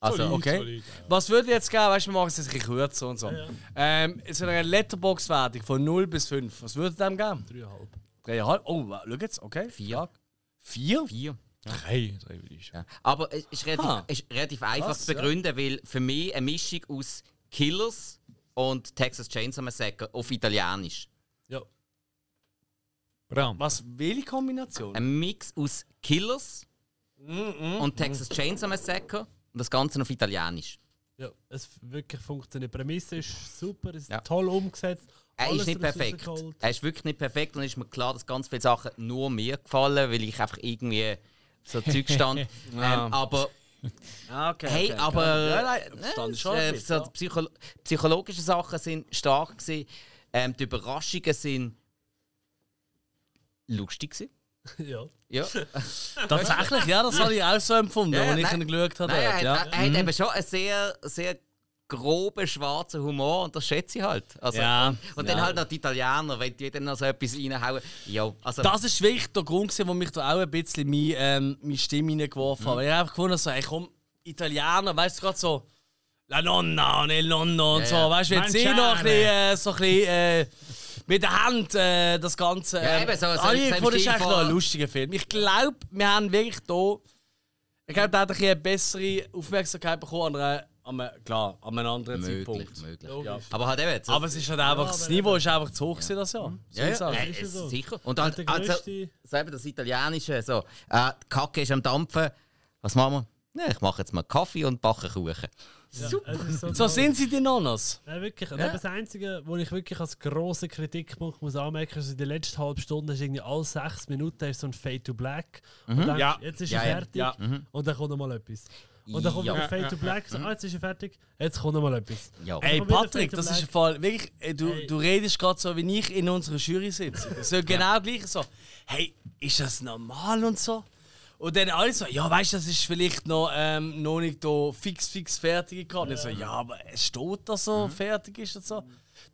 [SPEAKER 3] Also,
[SPEAKER 1] Solid, okay.
[SPEAKER 3] solid,
[SPEAKER 1] Was würde jetzt geben, weißt du, wir machen es jetzt ein bisschen kürzer und so. Ähm, so eine Letterbox-Wertung von 0 bis 5, was würde dem geben?
[SPEAKER 2] 3,5.
[SPEAKER 1] 3,5? Oh, schau jetzt, okay.
[SPEAKER 3] 4.
[SPEAKER 1] 4?
[SPEAKER 3] 4.
[SPEAKER 4] Drei, drei würde ich.
[SPEAKER 3] Ja. Aber es ist relativ,
[SPEAKER 1] Ah.
[SPEAKER 3] ist relativ einfach
[SPEAKER 1] Krass,
[SPEAKER 3] zu begründen, weil für mich eine Mischung aus Killers und Texas Chainsaw Massacre auf Italienisch.
[SPEAKER 2] Ja.
[SPEAKER 1] Was, welche Kombination?
[SPEAKER 3] Ein Mix aus Killers
[SPEAKER 1] Mhm,
[SPEAKER 3] und Texas Chainsaw Massacre und das Ganze auf Italienisch.
[SPEAKER 2] Ja, es wirklich funktioniert. Die Prämisse ist super, es ist
[SPEAKER 3] Ja.
[SPEAKER 2] toll umgesetzt.
[SPEAKER 3] Er ist nicht perfekt. Er ist wirklich nicht perfekt und ist mir klar, dass ganz viele Sachen nur mir gefallen, weil ich einfach irgendwie so Zeug stand.
[SPEAKER 1] Ja.
[SPEAKER 3] ähm, aber
[SPEAKER 1] Ah, okay,
[SPEAKER 3] hey,
[SPEAKER 1] okay,
[SPEAKER 3] aber
[SPEAKER 1] okay. Ja, nein,
[SPEAKER 3] äh, äh, so die Psycho psychologischen Sachen sind stark gewesen. Ähm, die Überraschungen sind lustig gewesen.
[SPEAKER 2] ja.
[SPEAKER 3] Ja.
[SPEAKER 1] Tatsächlich, ja, das habe ich auch so empfunden, als ich
[SPEAKER 3] nein.
[SPEAKER 1] ihn geschaut habe.
[SPEAKER 3] Nein, er, hat-
[SPEAKER 1] ja.
[SPEAKER 3] er, er
[SPEAKER 1] Mhm.
[SPEAKER 3] hat eben schon einen sehr, sehr groben, schwarzen Humor und das schätze ich halt. Also,
[SPEAKER 1] Ja,
[SPEAKER 3] und, und
[SPEAKER 1] ja.
[SPEAKER 3] dann halt noch die Italiener, wenn die dann noch so etwas reinhauen. Ja, also,
[SPEAKER 1] Das ist wirklich der Grund, gewesen, wo mich da auch ein bisschen meine, ähm, meine Stimme reingeworfen
[SPEAKER 3] Mhm.
[SPEAKER 1] hat. Weil ich einfach gefunden habe, so, hey, komm, Italiener, weißt du, gerade so, La Nonna und El Nonno und
[SPEAKER 3] Ja,
[SPEAKER 1] so,
[SPEAKER 3] ja.
[SPEAKER 1] weißt du, wenn sie noch ein bisschen, äh, so ein bisschen äh, mit der Hand äh, das Ganze.
[SPEAKER 3] Ja,
[SPEAKER 1] ähm,
[SPEAKER 3] eben so- so- so
[SPEAKER 1] gefunden, das ist
[SPEAKER 3] von-
[SPEAKER 1] noch ein lustiger Film. Ich glaube, wir haben wirklich hier. Ich glaube, da hat ein eine bessere Aufmerksamkeit bekommen an, einer, an einem, klar, an einem anderen
[SPEAKER 3] Möglich,
[SPEAKER 1] Zeitpunkt.
[SPEAKER 3] möglich.
[SPEAKER 1] Ja.
[SPEAKER 3] Aber halt eben. so-
[SPEAKER 1] Aber es ist halt einfach,
[SPEAKER 3] Ja,
[SPEAKER 1] das Niveau ist einfach zu hoch gewesen, das Jahr. So
[SPEAKER 3] Ja,
[SPEAKER 1] ist
[SPEAKER 3] ja, äh, es
[SPEAKER 2] so.
[SPEAKER 3] sicher. Und
[SPEAKER 2] Und
[SPEAKER 3] halt,
[SPEAKER 2] der
[SPEAKER 3] also, so eben das Italienische, so, äh, die Kacke ist am Dampfen. Was machen wir? Ja, ich mache jetzt mal Kaffee und backe Kuchen.
[SPEAKER 2] Super. ist
[SPEAKER 1] So
[SPEAKER 2] toll.
[SPEAKER 1] sind sie die Nonnas.
[SPEAKER 2] Ja, wirklich. Und
[SPEAKER 3] Ja.
[SPEAKER 2] das Einzige, wo ich wirklich als grossen Kritikpunkt muss anmerken muss, in der letzten halben Stunde ist irgendwie alle sechs Minuten ist so ein Fade to Black.
[SPEAKER 3] Mhm.
[SPEAKER 2] Und dann,
[SPEAKER 3] Ja.
[SPEAKER 2] jetzt ist
[SPEAKER 3] Ja,
[SPEAKER 2] er
[SPEAKER 3] ja.
[SPEAKER 2] fertig.
[SPEAKER 3] Ja. Mhm.
[SPEAKER 2] Und dann kommt noch mal etwas. Und dann kommt
[SPEAKER 3] Ja.
[SPEAKER 2] wieder Fade
[SPEAKER 3] Ja,
[SPEAKER 2] to
[SPEAKER 3] ja,
[SPEAKER 2] Black. So,
[SPEAKER 3] ja.
[SPEAKER 2] ah, jetzt ist er fertig. Jetzt kommt noch mal etwas.
[SPEAKER 3] Ja.
[SPEAKER 1] Ey, Patrick, das ist im Fall wirklich. äh, Du, du redest gerade so, wie ich in unserer Jury sitze. So genau gleich so. Hey, ist das normal und so? Und dann alle so, ja, weißt du, das ist vielleicht noch, ähm, noch nicht da fix, fix fertig gehabt. Und ich so, ja, aber es steht da so, fertig ist und so.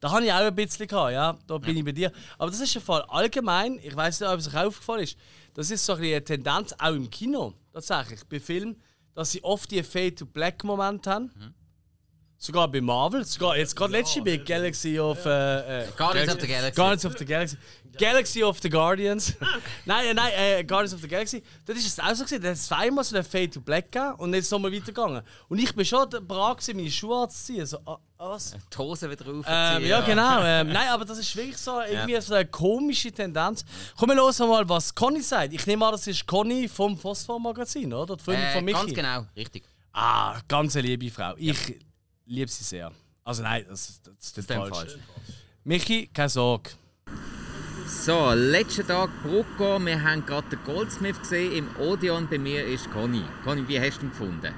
[SPEAKER 1] Da habe ich auch ein bisschen gehabt, ja, da bin ich bei dir. Aber das ist im Fall allgemein, ich weiß nicht, ob es euch aufgefallen ist, das ist so ein bisschen eine Tendenz, auch im Kino, tatsächlich, bei Filmen, dass sie oft die Fade-to-Black-Momente haben. Sogar bei Marvel, sogar jetzt gerade letzte bei Galaxy of äh, äh,
[SPEAKER 3] Guardians of the Galaxy.
[SPEAKER 1] Guardians of the Galaxy. Galaxy of the Guardians. nein, nein, äh, Guardians of the Galaxy. Das ist es auch so gewesen. Da hat es zweimal so einen Fade to Black gegeben und jetzt nochmal weitergegangen. Und ich bin schon bereit gewesen, meine Schuhe anzuziehen. So, ah, ah, was?
[SPEAKER 3] Die Hose wieder
[SPEAKER 1] Ähm,
[SPEAKER 3] aufziehen.
[SPEAKER 1] ja, genau. Ähm, nein, aber das ist wirklich so irgendwie so eine komische Tendenz. Komm, wir hören mal, was Conny sagt. Ich nehme an, das ist Conny vom Phosphor-Magazin, oder? Die Freundin
[SPEAKER 3] Äh,
[SPEAKER 1] von Michi.
[SPEAKER 3] ganz genau, richtig.
[SPEAKER 1] Ah, ganz eine liebe Frau. Ich liebe sie sehr. Also nein, das, das, das ist falsch.
[SPEAKER 3] falsch.
[SPEAKER 1] Michi, keine Sorge.
[SPEAKER 3] So, letzten Tag Brucko. Wir haben gerade den Goldsmith gesehen. Im Odeon bei mir ist Conny. Conny, wie hast du ihn gefunden?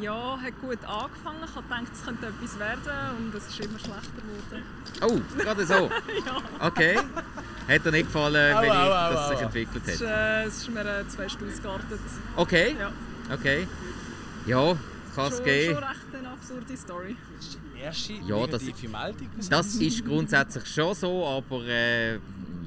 [SPEAKER 18] Ja, hat gut angefangen. Ich habe gedacht, es könnte etwas werden und es ist immer schlechter geworden.
[SPEAKER 3] Oh, gerade so.
[SPEAKER 18] ja.
[SPEAKER 3] Okay. Hat dir nicht gefallen, wie das sich entwickelt
[SPEAKER 18] Es ist,
[SPEAKER 3] hat?
[SPEAKER 18] äh, es ist mir äh, zu fest ausgeartet.
[SPEAKER 3] Okay.
[SPEAKER 18] Ja.
[SPEAKER 3] Okay. Ja, kann es geben.
[SPEAKER 18] schon recht absurde Story.
[SPEAKER 1] Erste
[SPEAKER 3] Ja, das,
[SPEAKER 1] negative Meldung.
[SPEAKER 3] das ist grundsätzlich schon so, aber äh,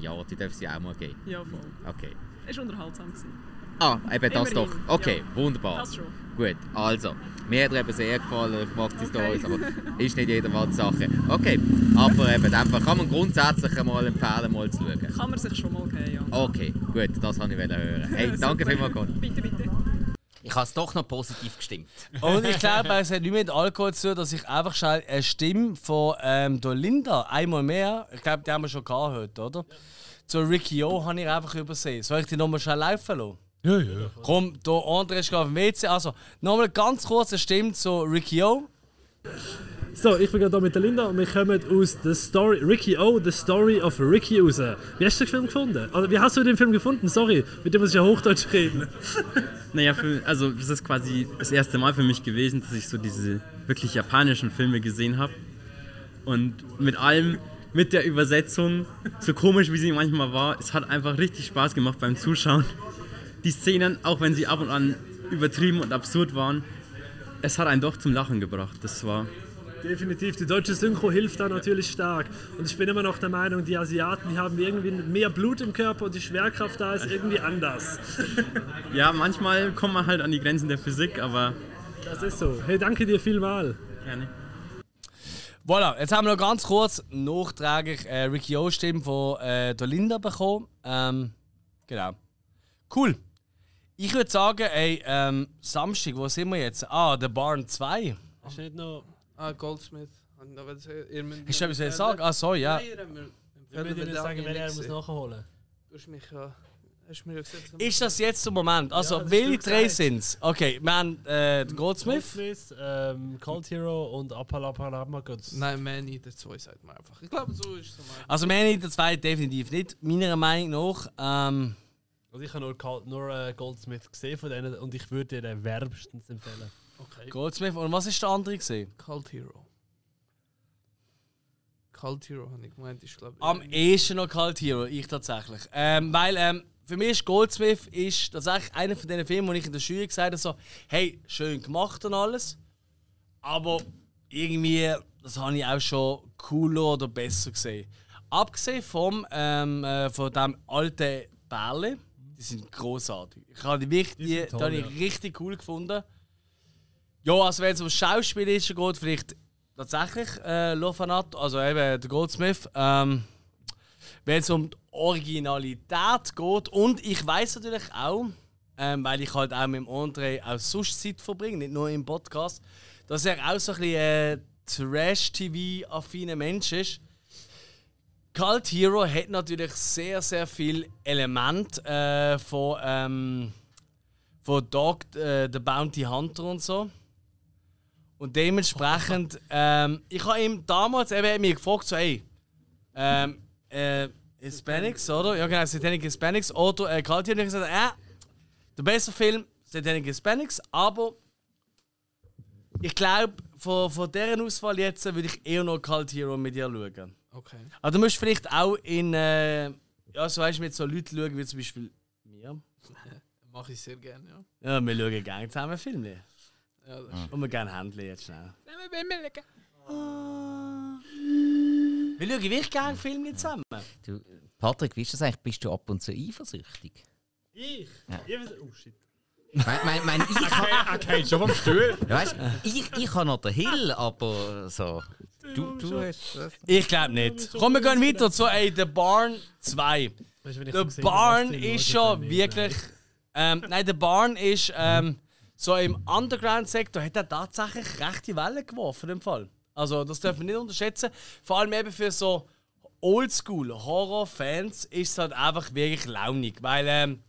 [SPEAKER 3] ja, die dürfen sie auch mal geben.
[SPEAKER 18] Ja, voll.
[SPEAKER 3] Okay.
[SPEAKER 18] Es war unterhaltsam. Gewesen.
[SPEAKER 3] Ah, eben das
[SPEAKER 18] Immerhin,
[SPEAKER 3] doch. Okay,
[SPEAKER 18] ja.
[SPEAKER 3] wunderbar.
[SPEAKER 18] Das schon.
[SPEAKER 3] Gut, also, mir hat er eben sehr gefallen, ich mag die Storys, aber ist nicht jedermanns Sache. Okay, aber eben, einfach kann man grundsätzlich einmal empfehlen, mal zu schauen.
[SPEAKER 18] Kann man sich schon mal geben, ja.
[SPEAKER 3] Okay, gut, das wollte ich hören. Hey, danke vielmals, Conny.
[SPEAKER 18] Bitte, bitte.
[SPEAKER 3] Ich habe es doch noch positiv gestimmt.
[SPEAKER 1] Und ich glaube, es hat nicht mit Alkohol zu tun, dass ich einfach schnell eine Stimme von ähm, der Linda einmal mehr, ich glaube, die haben wir schon heute, oder? Zu Ricky O habe ich einfach übersehen. Soll ich die nochmal schnell laufen lassen?
[SPEAKER 2] Ja, ja.
[SPEAKER 1] Komm, der André ist gerade auf dem WC. Also, nochmal ganz kurz eine Stimme zu Ricky O.
[SPEAKER 2] So, ich bin gerade hier mit der Linda und wir kommen aus der Story Ricky O, The Story of Ricky raus. Wie hast du den Film gefunden? Oder wie hast du den Film gefunden? Sorry, mit dem muss ich ja Hochdeutsch reden.
[SPEAKER 30] Naja, für, also das ist quasi das erste Mal für mich gewesen, dass ich so diese wirklich japanischen Filme gesehen habe. Und mit allem, mit der Übersetzung, so komisch wie sie manchmal war, es hat einfach richtig Spaß gemacht beim Zuschauen. Die Szenen, auch wenn sie ab und an übertrieben und absurd waren, es hat einen doch zum Lachen gebracht. Das war
[SPEAKER 2] Definitiv, die deutsche Synchro hilft da natürlich stark. Und ich bin immer noch der Meinung, die Asiaten, die haben irgendwie mehr Blut im Körper und die Schwerkraft da ist irgendwie anders.
[SPEAKER 30] Ja, manchmal kommt man halt an die Grenzen der Physik, aber
[SPEAKER 2] Das ist so. Hey, danke dir vielmal.
[SPEAKER 30] Gerne.
[SPEAKER 1] Voilà, jetzt haben wir noch ganz kurz nachträglich äh, Ricky O Stimme von äh, der Linda bekommen. Ähm, genau. Cool. Ich würde sagen, ey, ähm, Samstag, wo sind wir jetzt? Ah, The Barn 2.
[SPEAKER 2] Hast du nicht noch.
[SPEAKER 5] Ah, Goldsmith. Müsst
[SPEAKER 1] Hast du
[SPEAKER 5] mir
[SPEAKER 1] etwas sagen? Ah, sorry, ja.
[SPEAKER 5] Nein, ihr mir
[SPEAKER 2] Ich sagen,
[SPEAKER 5] habe
[SPEAKER 2] wenn
[SPEAKER 5] ich
[SPEAKER 2] er muss nachholen.
[SPEAKER 5] Du hast mich ja... Gesagt...
[SPEAKER 1] Ist das jetzt der Moment? Also,
[SPEAKER 2] Ja,
[SPEAKER 1] welche drei
[SPEAKER 2] gesagt.
[SPEAKER 1] sind es? Okay, wir haben äh, Goldsmith.
[SPEAKER 2] Goldsmith, ähm, Cold Hero und Apalapalama Goods.
[SPEAKER 5] Nein, Man Eater 2 sagt man einfach. Ich glaube, so ist es.
[SPEAKER 1] Also, Man Eater 2 definitiv nicht, meiner Meinung nach. Ähm,
[SPEAKER 2] Also ich habe nur, nur äh, Goldsmith gesehen von denen und ich würde dir den wärmstens empfehlen.
[SPEAKER 5] Okay.
[SPEAKER 1] Goldsmith. Und was ist der andere gesehen?
[SPEAKER 5] Cult Hero. Cult Hero habe ich gemeint, ist glaube ich...
[SPEAKER 1] Am ehesten noch Cult Hero, ich tatsächlich. Ähm, weil ähm, für mich ist Goldsmith ist tatsächlich einer von den Filmen, wo ich in der Schule gesagt habe, so, hey, schön gemacht und alles, aber irgendwie, das habe ich auch schon cooler oder besser gesehen. Abgesehen vom, ähm, äh, von dem alten Bärle, die sind großartig. Ich habe die wirklich,
[SPEAKER 2] Die
[SPEAKER 1] die, die
[SPEAKER 2] toll,
[SPEAKER 1] habe ich
[SPEAKER 2] ja.
[SPEAKER 1] richtig cool gefunden. Ja, also wenn es um Schauspielische geht, vielleicht tatsächlich äh, Lofanat, also eben der Goldsmith. Ähm, wenn es um die Originalität geht und ich weiß natürlich auch, ähm, weil ich halt auch mit André auch sonst Zeit verbringe, nicht nur im Podcast, dass er auch so ein bisschen äh, Trash-TV-affiner Mensch ist. Cult Hero hat natürlich sehr, sehr viel Element äh, von, ähm, von Dog äh, the Bounty Hunter und so. Und dementsprechend, ähm, ich habe ihm damals eben er hat mich gefragt, so, hey, ähm, äh, Hispanics, oder? Ja, genau, Satanic Hispanics oder äh, Cult. Und ich gesagt, äh, der beste Film, Satanic Hispanics, aber ich glaube, von, von deren Auswahl jetzt würde ich eher noch Cult Hero mit dir schauen.
[SPEAKER 5] Okay.
[SPEAKER 1] Aber du musst vielleicht auch in, äh, ja, so weißt du, mit so Leuten schauen, wie zum Beispiel mir.
[SPEAKER 5] Mache ich sehr gerne, ja.
[SPEAKER 1] Ja, wir schauen gerne zusammen Filme.
[SPEAKER 5] Ja, das
[SPEAKER 1] Und wir gerne Händchen jetzt schnell. Wir schauen wirklich gerne Filme zusammen.
[SPEAKER 3] Du, Patrick, wie ist das eigentlich? Bist du ab und zu eifersüchtig?
[SPEAKER 2] Ich?
[SPEAKER 3] Ja.
[SPEAKER 2] Ich weiß- oh shit.
[SPEAKER 3] Mein, mein, mein, ich
[SPEAKER 4] Er geht schon vom Stuhl.
[SPEAKER 3] Ja, weißt, ich, ich habe noch den Hill, aber so. Du, du hast.
[SPEAKER 1] Ich glaube nicht. Komm, wir gehen weiter zu ey, The Barn 2.
[SPEAKER 2] Weißt du, wenn ich
[SPEAKER 1] The
[SPEAKER 2] so
[SPEAKER 1] Barn
[SPEAKER 2] was die
[SPEAKER 1] ist schon
[SPEAKER 2] dann
[SPEAKER 1] wirklich. Ähm, nein, The Barn ist ähm, so im Underground-Sektor hat er tatsächlich rechte Wellen geworfen im Fall. Also das dürfen wir nicht unterschätzen. Vor allem eben für so Oldschool-Horror-Fans ist es halt einfach wirklich launig, weil ähm,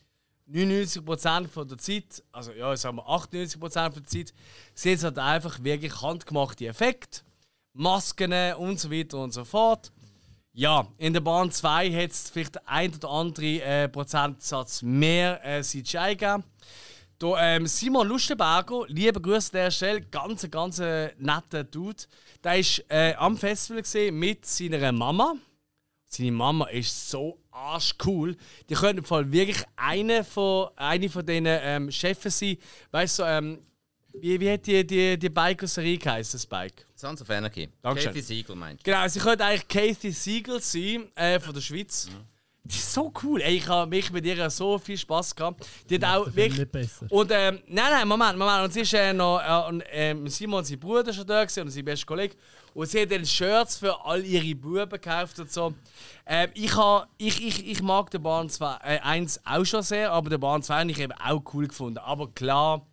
[SPEAKER 1] 99% von der Zeit, also ja, sagen wir 98% von der Zeit, sind es halt einfach wirklich handgemachte Effekte, Masken und so weiter und so fort. Ja, in der Bahn 2 hat es vielleicht ein oder andere äh, Prozentsatz mehr äh, CGI gegeben. Da, ähm, Simon Lustenberger, liebe Grüße an der Stelle, ganz, ganz äh, netter Dude. Der war äh, am Festival mit seiner Mama. Seine Mama ist so arschcool. Die könnte im Fall wirklich eine von, eine von diesen ähm, Chefs sein. Weißt du, ähm, wie, wie hat die, die, die Biker-Serie geheißen, das Bike?
[SPEAKER 3] Sons of Anarchy.
[SPEAKER 1] Dankeschön.
[SPEAKER 3] Kathy Siegel meinst
[SPEAKER 1] Genau, sie könnte eigentlich Kathy Siegel sein, äh, von der Schweiz. Die ist so cool. Ey, ich habe mich mit ihr so viel Spaß gehabt. Die hat auch wirklich.
[SPEAKER 2] nicht besser.
[SPEAKER 1] Und ähm, nein, nein, Moment, Moment. Und sie ist äh, noch. Äh, und, ähm, Simon, sein Bruder, schon da gewesen, und sein bester Kollege. Und sie hat dann Shirts für all ihre Buben gekauft und so. Ähm, ich, ha, ich, ich, ich mag den Bahn 2, äh, 1 auch schon sehr, aber den Bahn 2 habe ich eben auch cool gefunden. Aber klar,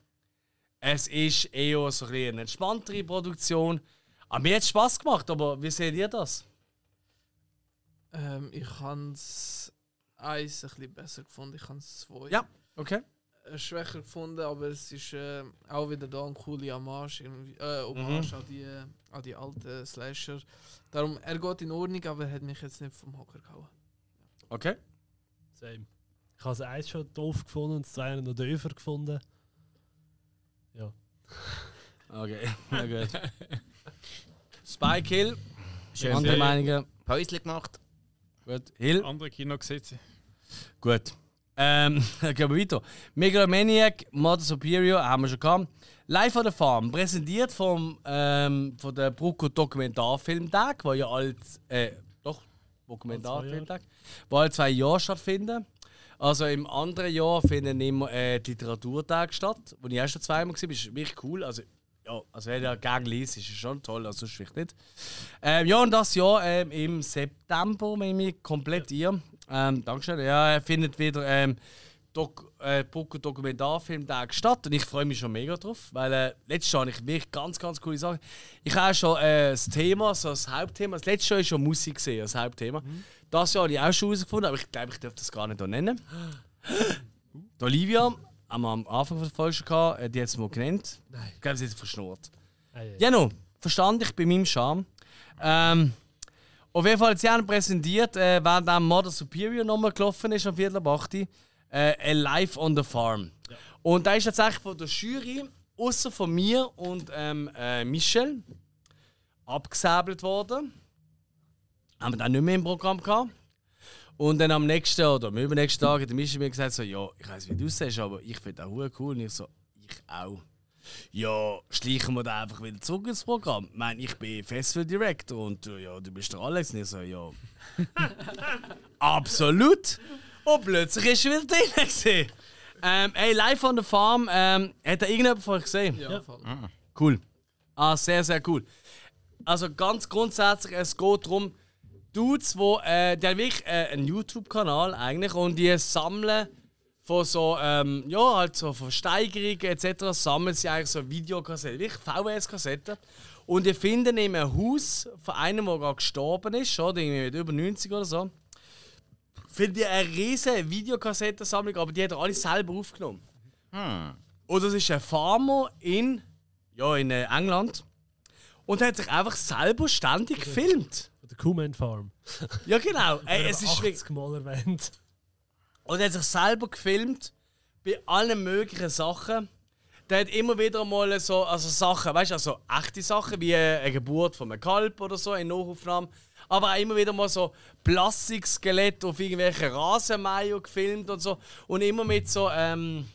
[SPEAKER 1] es ist eher so ein eine entspanntere Produktion. Aber mir hat es Spass gemacht, aber wie seht ihr das?
[SPEAKER 5] Ähm, ich habe es eins ein bisschen besser gefunden. Ich habe es zwei.
[SPEAKER 1] Ja, okay.
[SPEAKER 5] äh, Schwächer gefunden, aber es ist äh, auch wieder da eine coole Hommage, irgendwie, äh, Hommage an, die, äh, an die alten Slasher. Darum, er geht in Ordnung, aber er hat mich jetzt nicht vom Hocker gehauen.
[SPEAKER 1] Okay.
[SPEAKER 2] Same. Ich habe das eins schon doof gefunden und das zweite noch döfer gefunden. Ja.
[SPEAKER 1] Okay, na gut. Spike Hill.
[SPEAKER 3] Schön.
[SPEAKER 1] Andere. Meinungen?
[SPEAKER 3] Päusli gemacht.
[SPEAKER 1] Gut. Hill.
[SPEAKER 4] Andere Kino gesehen.
[SPEAKER 1] Gut. Ähm, gehen wir weiter. Megalomaniac, Mother Superior, haben wir schon gehabt. Live on the Farm, präsentiert vom, ähm, von der Brucko Dokumentarfilmtag, wo ja alt, äh, doch, Dokumentarfilmtag, wo alle zwei Jahre stattfinden. Also im anderen Jahr finden immer äh, die Literaturtage statt, wo ich erst schon zweimal war. Ist wirklich cool. Also, ja, also wer ja gerne liest, ist es schon toll, also vielleicht nicht. Ähm, ja, und das Jahr ähm, im September, wenn ich komplett irre. Ähm, Dankeschön. Ja, er findet wieder ähm, Dok äh, Dokumentarfilmtag statt und ich freue mich schon mega drauf, weil äh, letztes Jahr habe ich wirklich ganz, ganz coole Sachen. Ich habe schon äh, das Thema, so das Hauptthema. Das letzte Jahr ist schon Musik gesehen, das Hauptthema. Das Jahr habe ich auch schon herausgefunden, aber ich glaube, ich darf das gar nicht hier nennen. Die Olivia am Anfang der Folge gehabt, äh, die hat es mal genannt.
[SPEAKER 2] Nein.
[SPEAKER 1] Ich glaube, sie hat es verschnurrt.
[SPEAKER 2] Ja.
[SPEAKER 1] Ja, no, verstand ich bei meinem Charme. Ähm, auf jeden Fall, sie haben präsentiert, äh, während der Model Superior nochmal gelaufen ist am Viertel ab 8 Uhr, äh, Alive on the Farm. Und da ist tatsächlich von der Jury, außer von mir und ähm, äh, Michel, abgesäbelt worden. Haben wir dann nicht mehr im Programm gehabt. Und dann am nächsten oder am übernächsten Tag hat der Michel mir gesagt, so, ja, ich weiß wie du es siehst, aber ich finde auch cool. Und ich so, ich auch. Ja, schleichen wir da einfach wieder zurück ins Programm. Ich meine, ich bin Festival Director und äh, ja, du bist der Alex. Und ich so, ja. Absolut. Und plötzlich ist er wieder drin. gewesen. Ähm, hey, live on the farm. Ähm, hat er irgendjemand von euch gesehen?
[SPEAKER 5] Ja, voll.
[SPEAKER 1] Cool. Ah, sehr, sehr cool. Also ganz grundsätzlich, es geht darum, Dudes, wo, äh, die haben wirklich äh, einen YouTube-Kanal eigentlich und die sammeln von so, ähm, ja, halt so von Steigerungen etc. sammeln sie eigentlich so Videokassetten, wirklich VHS-Kassetten. Und die finden in einem Haus von einem, der gerade gestorben ist, oder irgendwie mit über 90 oder so, finden die eine riesige Videokassettensammlung, aber die hat er alle selber aufgenommen. Und das ist ein Farmer in, ja, in äh, England. Und er hat sich einfach selber ständig gefilmt.
[SPEAKER 2] Der Kuhman Farm.
[SPEAKER 1] Ja, genau. Ey, es ist
[SPEAKER 2] aber
[SPEAKER 1] wirklich.
[SPEAKER 2] 80 Mal erwähnt.
[SPEAKER 1] Und er hat sich selber gefilmt bei allen möglichen Sachen. Der hat immer wieder mal so also Sachen, weißt du, also echte Sachen wie eine Geburt von einem Kalb oder so in Nachaufnahmen. Aber auch immer wieder mal so Plastikskelett auf irgendwelchen Rasenmäher gefilmt und so. Und immer mit so, ähm,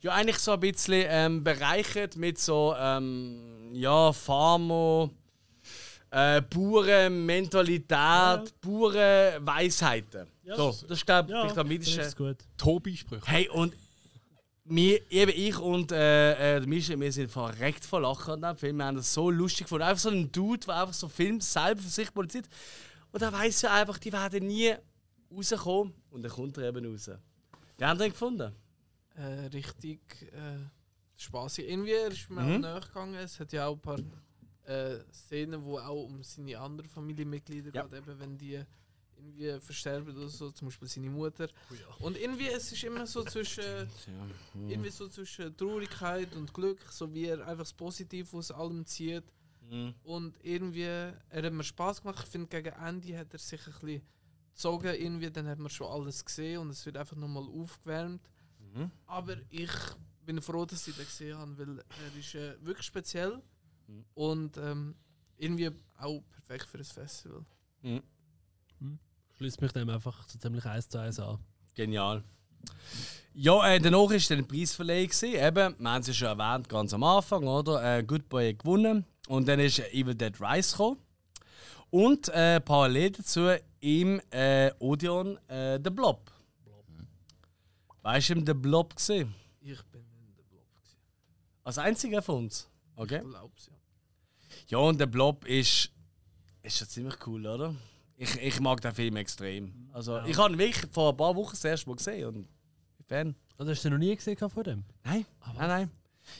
[SPEAKER 1] ja, eigentlich so ein bisschen ähm, bereichert mit so, ähm, ja, Farmer, äh, Bauernmentalität, Bauernweisheiten.
[SPEAKER 2] Ja.
[SPEAKER 1] So, das ist, glaube ich,
[SPEAKER 2] Ja, gut.
[SPEAKER 4] Tobi-Sprüche.
[SPEAKER 1] Hey, und wir, eben ich und äh, äh, der Mischa, wir sind verreckt vor Lachen an dem Film. Wir haben das so lustig gefunden. Einfach so ein Dude, der einfach so filmt, selber für sich produziert. Und er weiß ja einfach, die werden nie rauskommen. Und dann kommt er eben raus. Wie haben den gefunden?
[SPEAKER 5] äh, richtig äh, spaßig. Irgendwie ist mir
[SPEAKER 1] Mhm.
[SPEAKER 5] auch nachgegangen. Es hat ja auch ein paar äh, Szenen, wo auch um seine anderen Familienmitglieder
[SPEAKER 1] Ja.
[SPEAKER 5] geht, eben wenn die irgendwie versterben oder so, zum Beispiel seine Mutter.
[SPEAKER 1] Oh
[SPEAKER 5] Und irgendwie es ist immer so zwischen
[SPEAKER 1] mhm.
[SPEAKER 5] irgendwie so zwischen Traurigkeit und Glück, so wie er einfach das Positive aus allem zieht.
[SPEAKER 1] Mhm.
[SPEAKER 5] Und irgendwie, er hat mir Spaß gemacht. Ich finde, gegen Ende hat er sich ein bisschen gezogen. Irgendwie, dann hat man schon alles gesehen und es wird einfach nochmal aufgewärmt.
[SPEAKER 1] Mhm.
[SPEAKER 5] Aber ich bin froh, dass ich den gesehen habe, weil er ist äh, wirklich speziell
[SPEAKER 1] Mhm.
[SPEAKER 5] und ähm, irgendwie auch perfekt für das Festival.
[SPEAKER 1] Mhm.
[SPEAKER 2] Schließt mich dem einfach so ziemlich eins zu eins an.
[SPEAKER 1] Genial. Ja, äh, danach war dann Preisverleih. gewesen. Eben, wir haben es ja schon erwähnt, ganz am Anfang, oder? Äh, Good Boy hat gewonnen. Und dann ist Evil Dead Rise gekommen. Und äh, parallel dazu im äh, Odeon äh, The Blob. Weißt du, im The Blob gesehen?
[SPEAKER 5] Ich bin in der Blob.
[SPEAKER 1] Als einziger von uns. Okay.
[SPEAKER 5] Ich glaub's, ja.
[SPEAKER 1] Ja, und der Blob ist, ist schon ziemlich cool, oder? Ich, ich mag den Film extrem. Also, ich habe ihn wirklich vor ein paar Wochen das erste Mal gesehen und bin Fan.
[SPEAKER 2] Also hast du noch nie gesehen von dem?
[SPEAKER 1] Nein, nein, nein.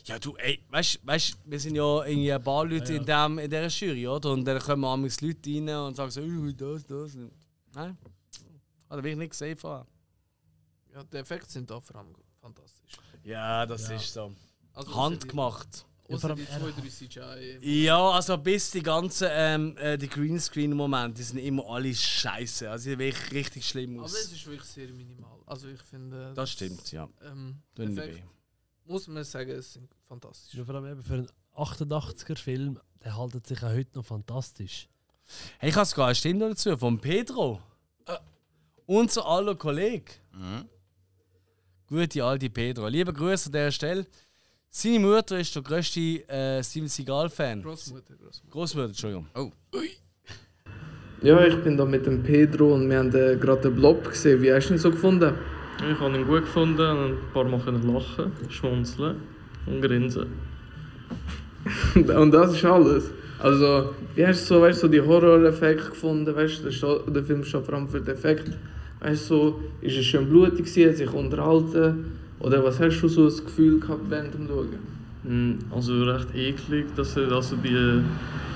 [SPEAKER 1] Ja, du, ey, weißt du, wir sind ja irgendwie ein paar Leute
[SPEAKER 2] Ja,
[SPEAKER 1] in, dem, in dieser Jury, oder? Und dann kommen manchmal Leute rein und sagen so, «Ui, das, das. Und Nein, hat er wirklich nicht gesehen vorher.
[SPEAKER 5] Ja, die Effekte sind da vor allem fantastisch.
[SPEAKER 1] Ja, das
[SPEAKER 5] Ja.
[SPEAKER 1] ist so.
[SPEAKER 5] Also,
[SPEAKER 1] Handgemacht.
[SPEAKER 5] Außer die, außer die zwei, drei CGI.
[SPEAKER 1] Ja, also bis die ganzen ähm, äh, die Greenscreen-Momente, die sind immer alle scheiße. Also die wirklich richtig schlimm
[SPEAKER 5] Aber
[SPEAKER 1] aus.
[SPEAKER 5] es ist wirklich sehr minimal. Also ich finde...
[SPEAKER 1] Das stimmt, ja.
[SPEAKER 5] Ähm, muss man sagen, es sind fantastisch.
[SPEAKER 2] Ja, vor allem eben für einen 88er-Film, der haltet sich auch heute noch fantastisch.
[SPEAKER 1] Hey, ich habe sogar eine Stimme dazu, von Pedro. Äh, unser aller Kollege. Gute alte Pedro. Liebe Grüße an dieser Stelle. Seine Mutter ist der grösste äh, Steven Seagal-Fan.
[SPEAKER 5] Großmutter, Großmutter.
[SPEAKER 1] Großmutter, Entschuldigung.
[SPEAKER 3] Oh.
[SPEAKER 5] Ja, ich bin da mit dem Pedro und wir haben äh, gerade den Blob gesehen. Wie hast du ihn so gefunden?
[SPEAKER 31] Ich habe ihn gut gefunden und ein paar Mal können lachen, schmunzeln und grinsen.
[SPEAKER 32] Und das ist alles. Also, wie hast du so, weißt, du, so die Horror-Effekte gefunden? Weißt, du, der, Film steht vor allem für den Effekt. Weißt du, so, ist es schön blutig, hat sich unterhalten? Oder was hast du so das Gefühl gehabt während dem Schauen?
[SPEAKER 31] Mm, Also recht eklig, dass, also die,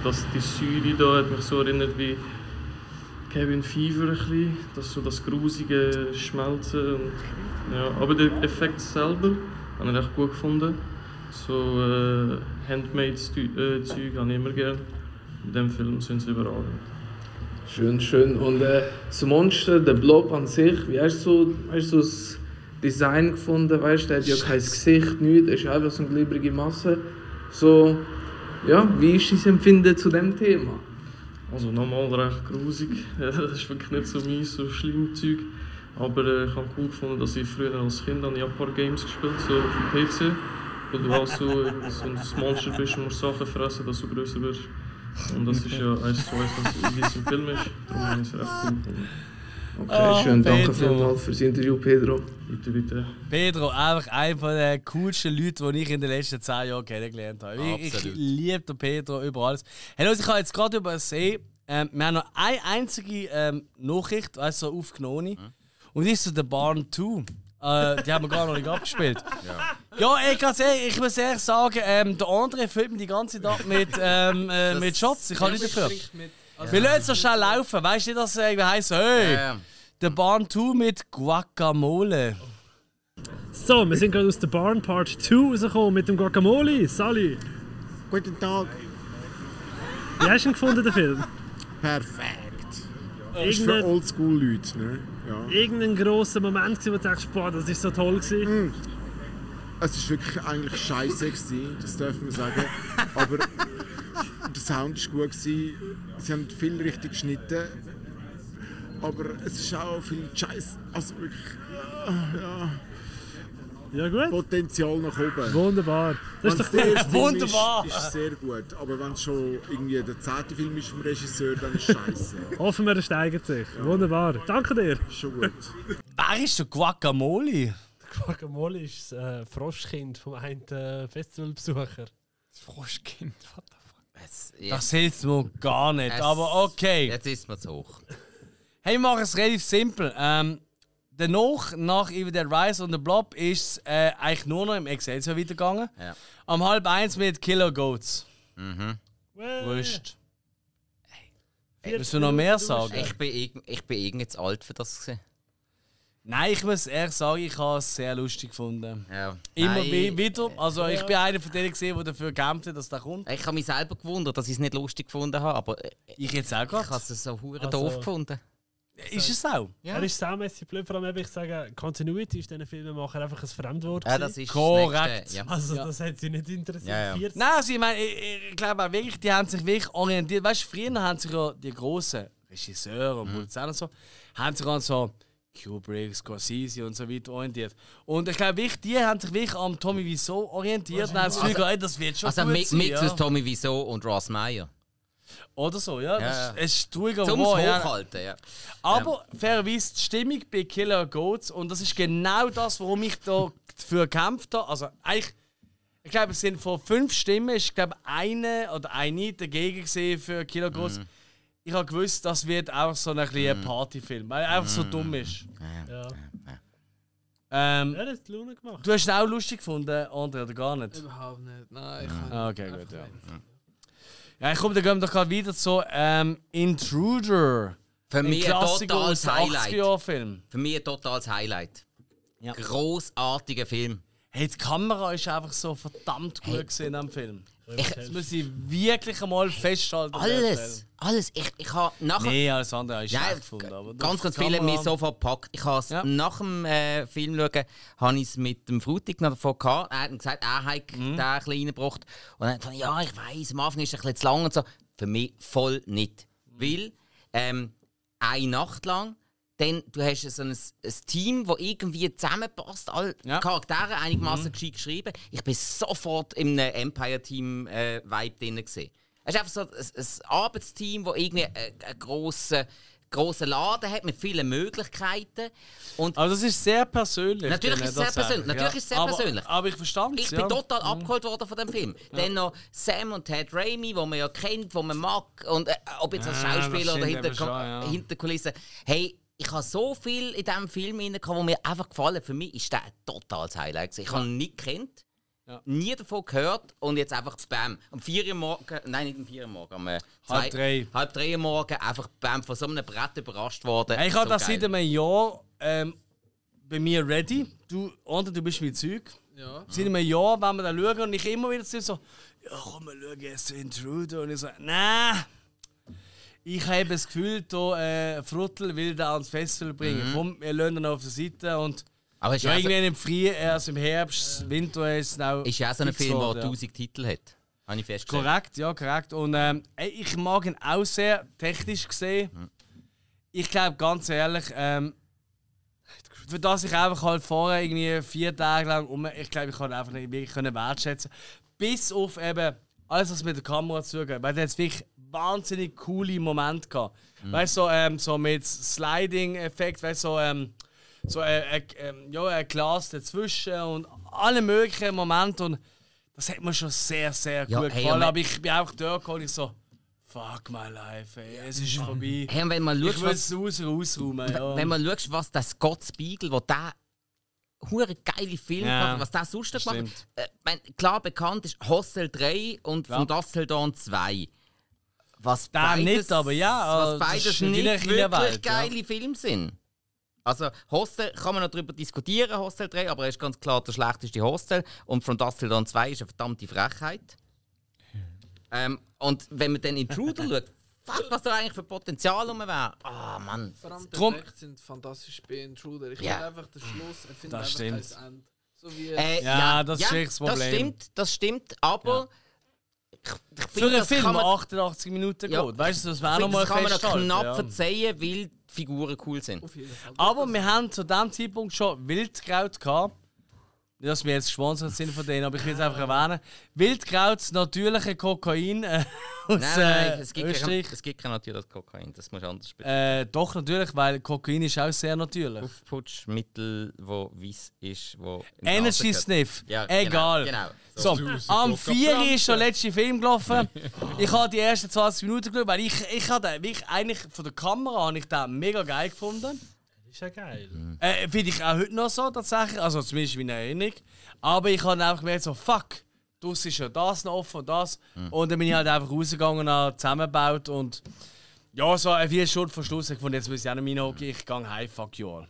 [SPEAKER 31] dass die Säure da hat mich so erinnert wie Kevin Fever ein bisschen, dass so das grusige Schmelzen und, ja, aber der Effekt selber habe ich echt gut gefunden. So äh, Handmade-Zeug äh, habe ich immer gerne. In diesem Film sind sie überragend.
[SPEAKER 32] Schön, schön. Und äh, das Monster, der Blob an sich, wie hast du so, hast du das Design gefunden? Weißt du, der hat ja kein Gesicht, nichts, er ist einfach so eine glibberige Masse. So, ja, wie ist dein Empfinden zu dem Thema?
[SPEAKER 31] Also nochmal recht grusig. Das ist wirklich nicht so meins, so schlimm Zeug. Aber äh, ich habe cool gefunden, dass ich früher als Kind an Japan Games gespielt so auf dem PC. Wo du auch so, so ein Monster bist und musst Sachen fressen, dass du größer wirst. Und das ist ja eins zu eins, was wie es im Film ist. Darum habe ich es recht cool gefunden.
[SPEAKER 32] Okay,
[SPEAKER 1] Oh,
[SPEAKER 32] schön, danke
[SPEAKER 1] Pedro.
[SPEAKER 32] vielmals fürs Interview, Pedro.
[SPEAKER 31] Bitte, bitte.
[SPEAKER 1] Pedro, einfach einer der coolsten Leute, die ich in den letzten zehn Jahren kennengelernt habe. Ich, ich
[SPEAKER 3] Absolut.
[SPEAKER 1] liebe den Pedro über alles. Hey, los, ich habe jetzt gerade übersehen, ähm, wir haben noch eine einzige ähm, Nachricht, also aufgenommen. Und das ist so der Barn 2. Äh, die haben wir gar noch nicht abgespielt. Ja, ey, ganz ehrlich, ich muss ehrlich sagen, ähm, der andere füllt mir die ganze Zeit ab mit, ähm, äh, mit Shots. Ich kann nicht dafür. Wir lassen es so schnell laufen. Weißt du, dass es irgendwie heisst, hey,
[SPEAKER 30] Ja, ja.
[SPEAKER 1] Der Bahn 2 mit Guacamole.
[SPEAKER 21] So, wir sind gerade aus der Barn Part 2 rausgekommen mit dem Guacamole. Sally.
[SPEAKER 33] Guten Tag.
[SPEAKER 21] Wie hast du ihn gefunden, den Film?
[SPEAKER 33] Perfekt. Das ist für Oldschool-Leute, ne? Ja.
[SPEAKER 21] irgendein grosser Moment, wo du denkst, boah, das ist so toll gewesen.
[SPEAKER 33] Es war wirklich eigentlich scheiße, gewesen, das dürfen wir sagen. Aber der Sound war gut. Gewesen. Sie haben viel richtig geschnitten. Aber es ist auch viel Scheiß. Also wirklich. Ja.
[SPEAKER 21] Ja, gut.
[SPEAKER 33] Potenzial nach oben.
[SPEAKER 21] Wunderbar. Das
[SPEAKER 33] Wenn
[SPEAKER 21] ist
[SPEAKER 33] es
[SPEAKER 21] doch
[SPEAKER 33] der
[SPEAKER 21] gut.
[SPEAKER 33] erste Film
[SPEAKER 21] Wunderbar.
[SPEAKER 33] Ist, ist es sehr gut. Aber wenn es schon irgendwie der zehnte Film ist vom Regisseur, dann ist es scheiße.
[SPEAKER 21] Hoffen wir, er steigert sich. Wunderbar. Danke dir.
[SPEAKER 33] Schon gut.
[SPEAKER 1] Wer ist der Guacamole?
[SPEAKER 2] Guacamole ist das äh, Froschkind vom einen äh, Festivalbesucher.
[SPEAKER 4] Das Froschkind, what the fuck?
[SPEAKER 1] Das hilft mir gar nicht,
[SPEAKER 3] Es-
[SPEAKER 1] aber okay.
[SPEAKER 3] Jetzt ist mir zu hoch.
[SPEAKER 1] Hey, wir machen es relativ simpel. Ähm, danach, nach Evil Dead Rise und The Blob, ist es äh, eigentlich nur noch im Excelsior weitergegangen.
[SPEAKER 3] Ja.
[SPEAKER 1] Am halb eins mit Killer Goats.
[SPEAKER 3] Mhm.
[SPEAKER 1] Wurscht. Willst du noch mehr sagen?
[SPEAKER 3] Ich bin, ich bin irgendwie zu alt für das. Gewesen.
[SPEAKER 1] Nein, ich muss ehrlich sagen, ich habe es sehr lustig gefunden.
[SPEAKER 3] Ja.
[SPEAKER 1] Immer
[SPEAKER 3] Nein,
[SPEAKER 1] wie- wieder. Also ich
[SPEAKER 3] ja.
[SPEAKER 1] bin einer von denen, gesehen, der dafür gekämpft hat, dass der kommt.
[SPEAKER 3] Ich habe mich selber gewundert, dass ich es nicht lustig gefunden habe, aber äh,
[SPEAKER 1] ich jetzt auch gerade.
[SPEAKER 3] Ich habe es so hure
[SPEAKER 2] Also-
[SPEAKER 3] doof gefunden.
[SPEAKER 1] Ist es auch?
[SPEAKER 2] Ja. Er ist saumässig blöd, vor allem eben, ich sage, Continuity ist diesen Filmemacher einfach ein Fremdwort.
[SPEAKER 3] Ja, das ist
[SPEAKER 1] Korrekt.
[SPEAKER 3] das ja.
[SPEAKER 2] Also
[SPEAKER 1] Ja.
[SPEAKER 2] das hat sie nicht interessiert.
[SPEAKER 3] Ja, ja.
[SPEAKER 2] 40
[SPEAKER 1] Nein, also ich meine, ich, ich glaube auch wirklich, die haben sich wirklich orientiert. Weißt du, früher haben sich ja die grossen Regisseure und Produzenten und so, haben sich an so Kubrick, Scorsese und so weiter orientiert. Und ich glaube wirklich, die haben sich wirklich am Tommy Wiseau orientiert und haben das Gefühl, gehabt, ey, das wird schon
[SPEAKER 3] Also
[SPEAKER 1] gut
[SPEAKER 3] mit,
[SPEAKER 1] sein,
[SPEAKER 3] mit
[SPEAKER 1] ja.
[SPEAKER 3] Tommy Wiseau und Ross Meyer.
[SPEAKER 1] Oder so, ja.
[SPEAKER 3] Ja, ja.
[SPEAKER 1] es ist traurig, aber
[SPEAKER 3] Zum
[SPEAKER 1] wahr, ja.
[SPEAKER 3] Hochhalten, ja.
[SPEAKER 1] Aber fairerweise die Stimmung bei Killer Goats und das ist genau das, warum ich da dafür gekämpft habe. Also eigentlich, ich glaube, es sind von fünf Stimmen, ist glaube eine oder eine dagegen gesehen für Killer Goats.
[SPEAKER 3] Mhm.
[SPEAKER 1] Ich habe gewusst, das wird auch so ein bisschen ein Partyfilm, weil er einfach so
[SPEAKER 3] Mhm.
[SPEAKER 1] dumm ist.
[SPEAKER 2] Ja.
[SPEAKER 1] Ähm,
[SPEAKER 2] Ja, das hat Luna gemacht.
[SPEAKER 1] du hast ihn auch lustig gefunden, André, oder gar nicht?
[SPEAKER 5] Überhaupt nicht. Nein, ich kann
[SPEAKER 1] Ah, okay, gut, ja.
[SPEAKER 5] nicht.
[SPEAKER 1] Ja, komm, dann gehen wir doch gerade wieder zu ähm, Intruder.
[SPEAKER 3] Für mich ein totales Highlight.
[SPEAKER 1] 80er-Jahren-Film.
[SPEAKER 3] Für mich ein totales Highlight.
[SPEAKER 1] Ja.
[SPEAKER 3] Großartiger Film.
[SPEAKER 1] Hey, die Kamera ist einfach so verdammt gut
[SPEAKER 3] Hey.
[SPEAKER 1] gesehen am Film.
[SPEAKER 3] Ich-
[SPEAKER 1] das muss ich wirklich einmal festhalten.
[SPEAKER 3] Alles, alles. Ich, ich habe nachher.
[SPEAKER 1] Nee, alles andere
[SPEAKER 3] Ja,
[SPEAKER 1] schlecht gefunden. Aber
[SPEAKER 3] Ganz, ganz viele haben mich sofort gepackt. Ich habe es nach dem äh, Film schauen, habe ich es mit dem Frutig noch davon gehabt. Er hat gesagt, er hat
[SPEAKER 1] Mhm.
[SPEAKER 3] den ein bisschen reingebracht. Und dann ich, ja, ich weiß, am Anfang ist es ein bisschen zu lang und so. Für mich voll nicht. Weil, ähm, eine Nacht lang, dann, du hast so ein, ein Team, das irgendwie zusammenpasst, alle Charaktere einigermaßen
[SPEAKER 1] Mhm.
[SPEAKER 3] gescheit geschrieben. Ich bin sofort im Empire-Team-Vibe drin. Gewesen. Es ist einfach so ein, ein Arbeitsteam, das irgendwie einen, einen grossen grossen Laden hat mit vielen Möglichkeiten. Und
[SPEAKER 1] Aber das ist sehr persönlich.
[SPEAKER 3] Natürlich ist es sehr persönlich. Natürlich
[SPEAKER 1] ja.
[SPEAKER 3] ist es sehr
[SPEAKER 1] aber,
[SPEAKER 3] persönlich.
[SPEAKER 1] Aber ich verstand
[SPEAKER 3] Ich
[SPEAKER 1] ja.
[SPEAKER 3] bin total
[SPEAKER 1] Mhm.
[SPEAKER 3] abgeholt worden von dem Film. Dann noch Sam und Ted Raimi, wo man ja kennt, wo man mag. Und äh, ob jetzt als
[SPEAKER 1] Ja,
[SPEAKER 3] Schauspieler oder hinter,
[SPEAKER 1] schon, ja.
[SPEAKER 3] hinter Kulissen. Hey, ich habe so viel in diesem Film reingekommen, wo mir einfach gefallen. Für mich ist der ein totales Highlight. Ich habe ihn nicht gekannt. Nie davon gehört und jetzt einfach Bam. Um 4 Uhr morgen, nein, nicht um 4 Uhr morgen, um äh, zwei-
[SPEAKER 1] Halb drei.
[SPEAKER 3] halb drei Uhr morgen einfach Bam von so einem Brett überrascht worden.
[SPEAKER 1] Ich habe
[SPEAKER 3] So
[SPEAKER 1] das
[SPEAKER 3] geil.
[SPEAKER 1] seit einem Jahr ähm, bei mir ready. Du, oder du bist mein Zeug.
[SPEAKER 5] Ja.
[SPEAKER 1] Seit einem Jahr, wenn wir dann schauen und ich immer wieder so, ja komm, wir schauen jetzt Intruder. Und ich so, nein. Ich habe das Gefühl, da äh, Fruttel will da ans Festival bringen.
[SPEAKER 3] Mhm.
[SPEAKER 1] Komm, wir lassen ihn auf der Seite und
[SPEAKER 3] Aber
[SPEAKER 1] ja,
[SPEAKER 3] ja so-
[SPEAKER 1] irgendwann im Frühjahr, also im Herbst, Winter ist es auch
[SPEAKER 3] Ist ja auch so ein Film, der
[SPEAKER 1] ja.
[SPEAKER 3] 1000 Titel hat. Habe ich festgestellt.
[SPEAKER 1] Korrekt, ja, korrekt. Und ähm, ich mag ihn auch sehr technisch gesehen. Ich glaube, ganz ehrlich, ähm, für das ich einfach halt vorher irgendwie vier Tage lang um, ich glaube, ich kann ihn einfach nicht wirklich können wertschätzen. Bis auf eben alles, was mit der Kamera zugeht. Weil hat wirklich wahnsinnig coole Momente gehabt.
[SPEAKER 3] Mhm.
[SPEAKER 1] Weißt du, so, ähm, so mit Sliding-Effekt, weißt du, so, ähm, so äh, äh, ähm, ja, ein Glas dazwischen und alle möglichen Momente. Und das hat mir schon sehr, sehr
[SPEAKER 3] Ja,
[SPEAKER 1] gut
[SPEAKER 3] hey,
[SPEAKER 1] gefallen. Aber ich bin auch dort gekommen und ich so, fuck my life, ey, es ist vorbei.
[SPEAKER 3] Hey, wenn man schaut,
[SPEAKER 1] ich will es raus, rausräumen. Ja.
[SPEAKER 3] Wenn man schaut, was der Scott Spiegel, wo der hure geile Film
[SPEAKER 1] Ja,
[SPEAKER 3] gemacht, was der sonst noch gemacht hat. Äh, mein, klar bekannt ist Hostel 3 und
[SPEAKER 1] Ja.
[SPEAKER 3] von Dustin Dawn 2. Was
[SPEAKER 1] Der
[SPEAKER 3] beides,
[SPEAKER 1] nicht, aber ja,
[SPEAKER 3] was
[SPEAKER 1] das
[SPEAKER 3] beides nicht wirklich
[SPEAKER 1] Welt, ja.
[SPEAKER 3] geile Filme sind. Also Hostel kann man noch darüber diskutieren, Hostel 3, aber er ist ganz klar der schlechteste Hostel. Und von Dustin Dawn 2 ist eine verdammte Frechheit. Ähm, und wenn man dann Intruder schaut, fuck, was da eigentlich für Potenzial rum wäre. Ah, Mann.
[SPEAKER 5] Vor allem
[SPEAKER 3] Drum-
[SPEAKER 5] sind fantastisch bei Intruder. Ich
[SPEAKER 3] Ja.
[SPEAKER 5] finde einfach den Schluss, ich finde
[SPEAKER 1] Das
[SPEAKER 5] einfach
[SPEAKER 1] stimmt.
[SPEAKER 5] kein Ende. So wie
[SPEAKER 3] Äh,
[SPEAKER 1] Ja, das ist echt das
[SPEAKER 3] Das
[SPEAKER 1] Problem.
[SPEAKER 3] stimmt, das stimmt, aber ich, ich
[SPEAKER 1] Für
[SPEAKER 3] finde,
[SPEAKER 1] einen
[SPEAKER 3] das
[SPEAKER 1] Film, der
[SPEAKER 3] man,
[SPEAKER 1] 88 Minuten
[SPEAKER 3] Ja.
[SPEAKER 1] geht. Weißt du, das wäre nochmal
[SPEAKER 3] das kann man knapp
[SPEAKER 1] ja.
[SPEAKER 3] verzeihen, weil die Figuren cool sind.
[SPEAKER 1] Aber wir haben zu dem Zeitpunkt schon Wildkraut gehabt. Nicht, dass wir jetzt gesponsert sind von denen, aber ich will es einfach erwähnen. Wildkraut, das natürliche Kokain äh, aus
[SPEAKER 3] Nein, nein,
[SPEAKER 1] äh,
[SPEAKER 3] es gibt, kein,
[SPEAKER 1] Österreich.
[SPEAKER 3] es gibt kein natürliches Kokain, das muss anders bitte.
[SPEAKER 1] Äh, doch, natürlich, weil Kokain ist auch sehr natürlich.
[SPEAKER 3] Aufputschmittel, wo weiß ist, wo.
[SPEAKER 1] Energy. Sniff.
[SPEAKER 3] Ja,
[SPEAKER 1] Egal.
[SPEAKER 3] Genau.
[SPEAKER 1] So, am 4 ist der letzte Film gelaufen. ich habe die ersten 20 Minuten geschaut, weil ich, ich habe den wirklich eigentlich von der Kamera habe ich den mega geil gefunden.
[SPEAKER 2] Ist ja geil.
[SPEAKER 1] Äh, Finde ich auch heute noch so tatsächlich, also zumindest in meiner Erinnerung. Aber ich habe einfach gemerkt, so fuck, das ist ja das noch offen und das. Und dann bin ich halt einfach rausgegangen und habe zusammengebaut und ja, so eine vier Stunden vor Schluss. Ich fand, jetzt muss ich auch noch meine hocken, ich gehe heim, fuck you all.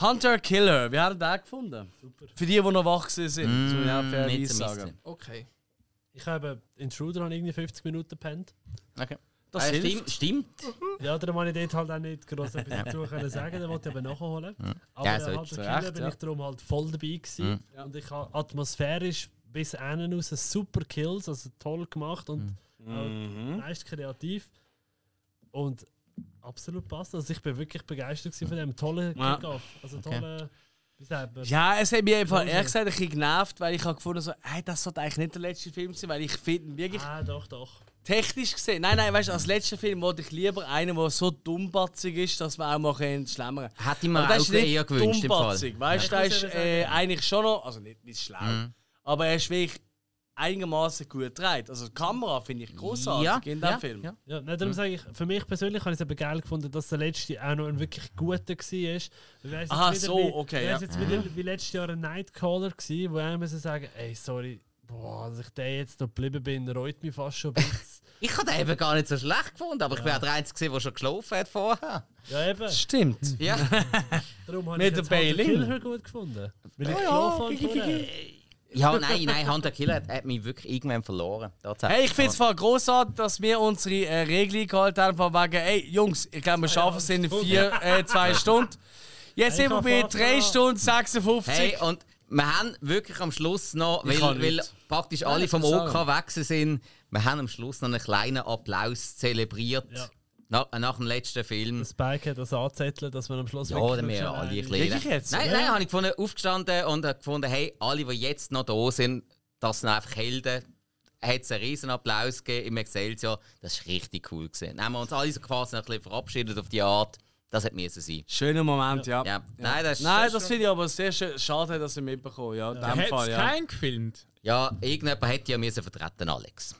[SPEAKER 1] Hunter Killer, wie hat ihr den gefunden? Für die, die noch wach sind, das muss ich auch fairerweise sagen.
[SPEAKER 5] Okay.
[SPEAKER 2] Ich habe Intruder an irgendwie 50 Minuten gepennt.
[SPEAKER 3] Okay.
[SPEAKER 1] Das
[SPEAKER 3] Äh,
[SPEAKER 1] hilft.
[SPEAKER 3] stimmt, stimmt.
[SPEAKER 2] Ja, darum habe ich dort halt auch nicht groß etwas dazu können sagen, den wollte ich aber nachholen.
[SPEAKER 3] Mhm.
[SPEAKER 2] Aber
[SPEAKER 3] Ja, so
[SPEAKER 2] halt. Killer
[SPEAKER 1] Recht,
[SPEAKER 2] bin
[SPEAKER 1] ja.
[SPEAKER 2] ich darum halt voll dabei gewesen.
[SPEAKER 3] Mhm.
[SPEAKER 2] Und ich habe atmosphärisch bis innen raus super Kills, also toll gemacht und
[SPEAKER 1] Mhm.
[SPEAKER 2] meist kreativ. Und absolut passt. Also ich bin wirklich begeistert von dem tollen
[SPEAKER 1] Ja.
[SPEAKER 2] Kickoff. Also
[SPEAKER 3] Okay.
[SPEAKER 2] tolle...
[SPEAKER 1] Ja, es hat mich einfach ehrlich gesagt ein bisschen genervt, weil ich habe gefunden so, hey, das sollte eigentlich nicht der letzte Film sein, weil ich finde ihn wirklich
[SPEAKER 2] Ah, doch, doch.
[SPEAKER 1] Technisch gesehen. Nein, nein, weißt du, als letzter Film wollte ich lieber einen, der so dummbatzig ist, dass man auch mal schlemmen kann.
[SPEAKER 3] Hätte ich mir auch eher gewünscht im Fall.
[SPEAKER 1] dummbatzig, Weißt du,
[SPEAKER 2] Ja.
[SPEAKER 1] ist
[SPEAKER 2] muss
[SPEAKER 1] äh, eigentlich schon noch, also nicht, nicht schlau,
[SPEAKER 3] Mhm.
[SPEAKER 1] aber er ist wirklich einigermaßen gut gedreht. Also die Kamera finde ich großartig
[SPEAKER 3] Ja,
[SPEAKER 1] in dem
[SPEAKER 3] ja,
[SPEAKER 1] Film.
[SPEAKER 3] ja.
[SPEAKER 2] Ja, darum sage ich, für mich persönlich habe ich es aber geil gefunden, dass der letzte auch noch ein wirklich guter war.
[SPEAKER 1] Aha, so,
[SPEAKER 2] wie,
[SPEAKER 1] okay, ja.
[SPEAKER 2] ist jetzt wieder wie letztes Jahr ein Nightcaller gewesen, wo er müssen sagen, ey, sorry, boah, dass ich der jetzt noch geblieben bin, reut mich fast schon ein bisschen.
[SPEAKER 3] Ich habe den eben gar nicht so schlecht gefunden, aber ich bin auch der Einzige, der schon geschlafen hat vorher.
[SPEAKER 2] ja, eben.
[SPEAKER 1] Stimmt.
[SPEAKER 3] Ja.
[SPEAKER 2] Darum habe
[SPEAKER 1] Mit
[SPEAKER 2] ich jetzt
[SPEAKER 1] der
[SPEAKER 2] den
[SPEAKER 1] Bailing.
[SPEAKER 2] Killer gut gefunden. Weil ich
[SPEAKER 1] Ja, ja,
[SPEAKER 2] geschlafen habe.
[SPEAKER 3] Ja, nein, nein, Hunter Killer hat, hat mich wirklich irgendwann verloren.
[SPEAKER 1] Hey, ich finde es voll großartig, dass wir unsere äh, Regeln gehalten haben, von wegen, ey, Jungs, ich glaube, wir schaffen es in vier, äh, zwei Stunden. Jetzt sind wir bei
[SPEAKER 2] Einfach
[SPEAKER 1] 3
[SPEAKER 2] fahren.
[SPEAKER 1] Stunden 56.
[SPEAKER 3] Hey, und wir haben wirklich am Schluss noch, weil, weil praktisch alle vom OK
[SPEAKER 1] sagen.
[SPEAKER 3] weg sind, wir haben am Schluss noch einen kleinen Applaus zelebriert.
[SPEAKER 2] Ja.
[SPEAKER 3] Nach, nach dem letzten Film.
[SPEAKER 2] Spike hat das angezettelt, dass man am Schluss
[SPEAKER 3] Ja,
[SPEAKER 2] wirklich
[SPEAKER 3] dann wir alle ein bisschen.
[SPEAKER 1] Jetzt?
[SPEAKER 3] Nein,
[SPEAKER 2] Ja.
[SPEAKER 3] nein, habe ich gefunden, aufgestanden und habe gefunden, hey, alle, die jetzt noch da sind, das sind einfach Helden. hat es einen riesen Applaus gegeben im Excelsior. Das war richtig cool. Gewesen. Dann haben wir uns alle so quasi ein bisschen verabschiedet auf die Art. Das hat müssen sein.
[SPEAKER 1] Schöner Moment, ja.
[SPEAKER 3] Ja. Nein, das
[SPEAKER 1] Nein,
[SPEAKER 3] das
[SPEAKER 1] finde ich aber sehr schön. Schade, dass ihr mitbekommen ja. In dem Fall, ja.
[SPEAKER 4] gefilmt?
[SPEAKER 3] Ja, irgendjemand hätte ja müssen vertreten, Alex.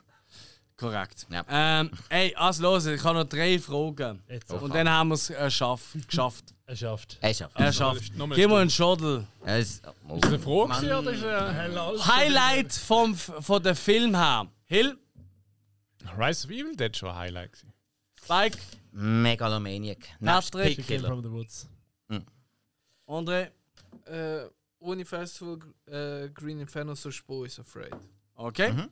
[SPEAKER 1] Korrekt.
[SPEAKER 3] Ja.
[SPEAKER 1] Ähm, ey, also los, ich habe noch drei Fragen.
[SPEAKER 2] Jetzt.
[SPEAKER 1] Und dann haben wir es äh, schaff, geschafft.
[SPEAKER 2] Er schafft.
[SPEAKER 3] Er schafft.
[SPEAKER 1] Er schafft. Gib mir einen Schottel.
[SPEAKER 3] Oh,
[SPEAKER 4] Ist das eine Frage
[SPEAKER 3] Mann.
[SPEAKER 4] oder ist es
[SPEAKER 1] Highlight vom, von der Film her. Hill,
[SPEAKER 4] Rise of Evil Dead schon ein Highlight.
[SPEAKER 1] Spike,
[SPEAKER 3] Megalomaniac.
[SPEAKER 1] Patrick.
[SPEAKER 2] Chicken from the Woods.
[SPEAKER 1] André.
[SPEAKER 5] Äh, ohne Festival äh, Green Inferno so Spo is Afraid.
[SPEAKER 1] Okay.
[SPEAKER 3] Mhm.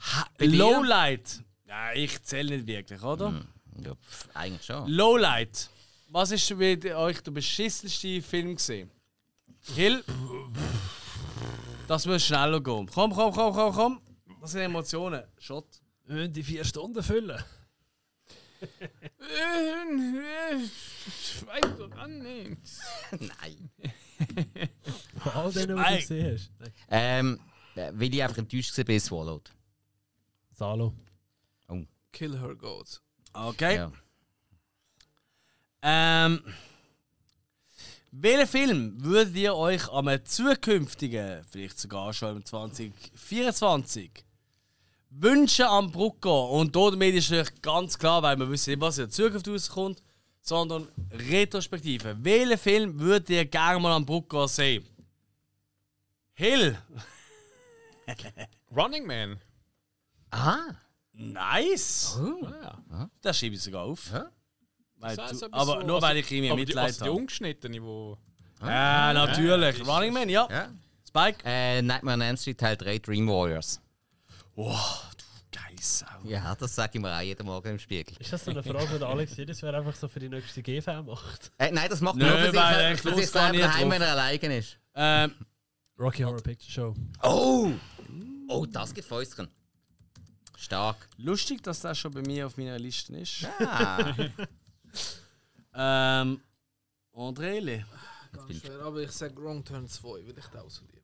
[SPEAKER 1] Ha- Lowlight. Ja, ich zähle nicht wirklich, oder?
[SPEAKER 3] Mhm. Ja, pf, eigentlich schon.
[SPEAKER 1] Lowlight. Was ist für euch der beschissenste Film gesehen? Hill. Das muss schneller gehen. Komm, komm, komm, komm, komm. Das sind Emotionen. Shot.
[SPEAKER 2] Wir müssen die vier Stunden füllen.
[SPEAKER 4] Ich weiß doch gar nichts.
[SPEAKER 3] Nein.
[SPEAKER 2] Von all denen, die du gesehen hast. Nein.
[SPEAKER 3] Ähm, äh, weil ich einfach enttäuscht war bei Swallowed.
[SPEAKER 2] Salo.
[SPEAKER 5] Kill Her Goats.
[SPEAKER 1] Okay.
[SPEAKER 3] Ja.
[SPEAKER 1] Ähm. Welchen Film würdet ihr euch am zukünftigen, vielleicht sogar schon im 2024, wünschen am Brucko? Und damit ist natürlich ganz klar, weil wir wissen nicht, was in der Zukunft rauskommt, sondern Retrospektive. Welchen Film würdet ihr gerne mal am Brucko sehen? Hill!
[SPEAKER 4] Running Man.
[SPEAKER 3] Ah.
[SPEAKER 1] Nice!
[SPEAKER 4] Ja.
[SPEAKER 1] Das schiebe ich sogar auf. Weil
[SPEAKER 4] Das
[SPEAKER 1] du,
[SPEAKER 4] etwas
[SPEAKER 1] aber
[SPEAKER 4] so-
[SPEAKER 1] nur weil
[SPEAKER 4] also-
[SPEAKER 1] ich irgendwie
[SPEAKER 4] aber die-
[SPEAKER 1] Mitleid
[SPEAKER 4] also die
[SPEAKER 1] habe.
[SPEAKER 4] ungeschnittene, wo...
[SPEAKER 1] Ja, natürlich.
[SPEAKER 4] Ja,
[SPEAKER 1] Running Man, ja.
[SPEAKER 3] Ja.
[SPEAKER 1] Spike?
[SPEAKER 3] Äh, Nightmare on Elm Street Teil 3, Dream Warriors.
[SPEAKER 1] Wow, du geile Sau.
[SPEAKER 3] Ja, das sage ich mir auch jeden Morgen im Spiegel.
[SPEAKER 2] Ist das so eine Frage, die der Alex jedes Jahr einfach so für die nächste GV macht?
[SPEAKER 3] Äh, nein, das macht
[SPEAKER 1] Nö,
[SPEAKER 3] nur für sich,
[SPEAKER 1] weil
[SPEAKER 3] für
[SPEAKER 1] ich
[SPEAKER 3] sich
[SPEAKER 1] los gar
[SPEAKER 3] selber
[SPEAKER 1] nicht
[SPEAKER 3] daheim,
[SPEAKER 1] drauf.
[SPEAKER 3] wenn er alleine ist.
[SPEAKER 1] Ähm,
[SPEAKER 2] Rocky Horror Picture Show.
[SPEAKER 3] Oh! Oh, das gibt Fäustchen. Stark.
[SPEAKER 1] lustig, dass das schon bei mir auf meiner Liste ist.
[SPEAKER 3] Ah.
[SPEAKER 1] ähm, Andrele.
[SPEAKER 5] Ganz schwer, aber ich sage Wrong Turn 2, weil ich den auch so liebe.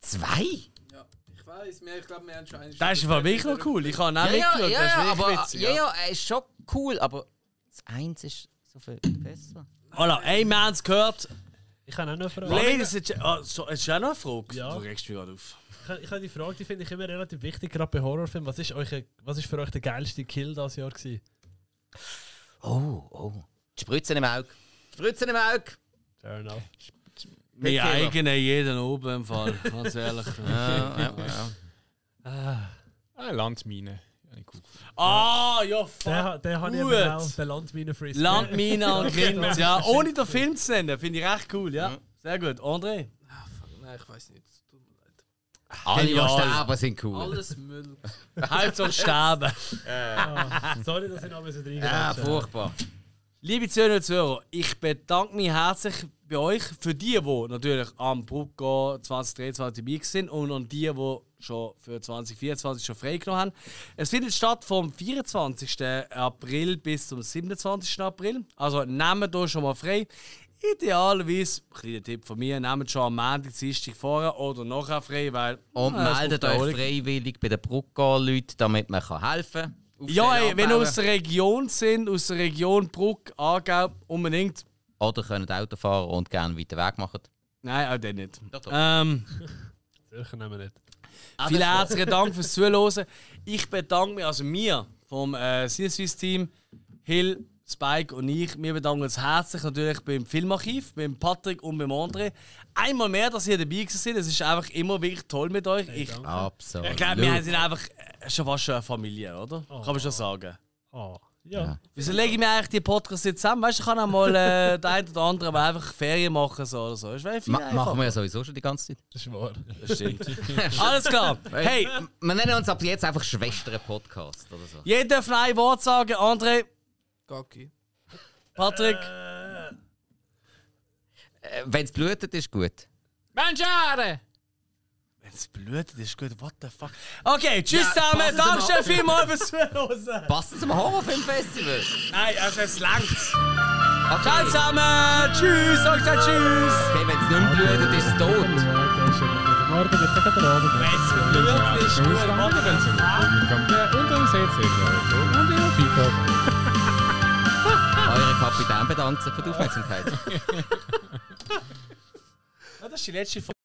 [SPEAKER 3] Zwei?
[SPEAKER 5] Ja, ich weiß, mir, ich glaube, wir haben schon eine
[SPEAKER 1] Das ist aber wirklich noch cool. Ich habe auch
[SPEAKER 3] Ja, ja,
[SPEAKER 1] mitgeschaut.
[SPEAKER 3] ja,
[SPEAKER 1] das ist
[SPEAKER 3] ja, aber
[SPEAKER 1] witzig.
[SPEAKER 3] ja, ja, er ist schon cool, aber das eins ist so viel besser.
[SPEAKER 1] Voilà, ey, wir haben es gehört.
[SPEAKER 2] Ich habe auch noch eine Frage.
[SPEAKER 1] Ladies oh, so, ist auch noch eine Frage?
[SPEAKER 2] Ja.
[SPEAKER 1] Du regst mich gerade auf.
[SPEAKER 2] Ich habe- Ich habe die Frage, die finde ich immer relativ wichtig, gerade bei Horrorfilmen. Was ist, euch, was ist für euch der geilste Kill dieses Jahr gewesen?
[SPEAKER 3] Oh, oh. Die Spritzen im Auge. Die Spritzen im Auge.
[SPEAKER 2] Fair enough.
[SPEAKER 1] Mein eigener jeden oben im Fall, ganz ehrlich.
[SPEAKER 3] Ja, ja, ja.
[SPEAKER 2] Ah,
[SPEAKER 4] Ah, Landmine. Ja.
[SPEAKER 1] Ah, ja, fuck.
[SPEAKER 2] der,
[SPEAKER 1] gut.
[SPEAKER 2] eben auch, der Landmine-Frisbee.
[SPEAKER 1] Landmine und Grind, ja. Ohne den Film zu nennen, finde ich recht cool, ja. Sehr gut. André?
[SPEAKER 5] Ah, fuck, nein, ich weiß nicht. es Tut mir leid.
[SPEAKER 3] Alle, die sterben, sind cool.
[SPEAKER 5] Alles Müll.
[SPEAKER 1] Hauptsache sterben.
[SPEAKER 2] Ah, sorry, dass ich noch ein bisschen
[SPEAKER 3] Ja, furchtbar.
[SPEAKER 1] Liebe Zuhörer und Zuhörer, ich bedanke mich herzlich bei euch für die, die natürlich am Brucko 2023 dabei sind und an die, die schon für 2024 schon freigenommen haben. Es findet statt vom 24. April bis zum 27. April. Also nehmt euch schon mal frei. Idealerweise, kleiner Tipp von mir, nehmt schon am Montag, Dienstag vorher oder nachher frei, weil...
[SPEAKER 3] Und
[SPEAKER 1] es
[SPEAKER 3] meldet euch freiwillig bei den Brucko-Leuten, damit man kann helfen kann.
[SPEAKER 1] Ja, ey, wenn ihr aus der Region sind, aus der Region Bruck, Aargau, unbedingt.
[SPEAKER 3] Oder könnt Auto fahren und gerne weiter Weg machen.
[SPEAKER 1] Nein, auch den nicht.
[SPEAKER 3] Doch, doch.
[SPEAKER 1] Ähm,
[SPEAKER 2] Sicher nehmen wir nicht.
[SPEAKER 3] Ah,
[SPEAKER 1] vielen herzlichen Dank fürs Zuhören. Ich bedanke mich, also mir vom äh, CSWIS Team, Hill, Spike und ich, wir bedanken uns herzlich natürlich beim Filmarchiv, beim Patrick und beim André. Einmal mehr, dass ihr dabei seid. Es ist einfach immer wirklich toll mit euch. Ich,
[SPEAKER 3] Absolut.
[SPEAKER 1] ich glaube, wir sind einfach äh, schon fast schon eine Familie, oder?
[SPEAKER 2] Oh.
[SPEAKER 1] Kann man schon sagen.
[SPEAKER 2] Ah, ja.
[SPEAKER 1] Wieso lege ich mir eigentlich die Podcasts jetzt zusammen? Weißt du, ich kann auch mal äh, der eine oder andere aber einfach Ferien machen so oder so. Das wäre viel
[SPEAKER 3] Ma machen wir ja sowieso schon die ganze Zeit.
[SPEAKER 2] Das ist wahr.
[SPEAKER 1] Das stimmt. Alles klar. Hey,
[SPEAKER 3] Wir nennen uns ab jetzt einfach Schwestern-Podcast oder so.
[SPEAKER 1] jeder darf noch ein Wort sagen. André,
[SPEAKER 5] Gacki.
[SPEAKER 1] Patrick!
[SPEAKER 3] Äh, äh Wenn es blutet, ist gut.
[SPEAKER 4] Menschere!
[SPEAKER 1] Wenn es blutet, ist gut. What the fuck? Okay, tschüss zusammen.
[SPEAKER 3] passt
[SPEAKER 1] Danke
[SPEAKER 3] Abend.
[SPEAKER 1] vielmals fürs Zuhören.
[SPEAKER 3] Passt zum Horrorfilmfestival.
[SPEAKER 1] Nein, also es langt's. Ciao zusammen. Tschüss. Ich sag tschüss.
[SPEAKER 3] okay wenn es nicht mehr blutet, ist es tot.
[SPEAKER 34] Morgen wird es gerade Wenn Abend.
[SPEAKER 1] es blutet, ist gut. Oder wenn's- Ja,
[SPEAKER 4] und dann seht ihr es. Und ihr FIFA
[SPEAKER 3] euren Kapitän bedankt für die Aufmerksamkeit.
[SPEAKER 1] ja, das ist die letzte Folge.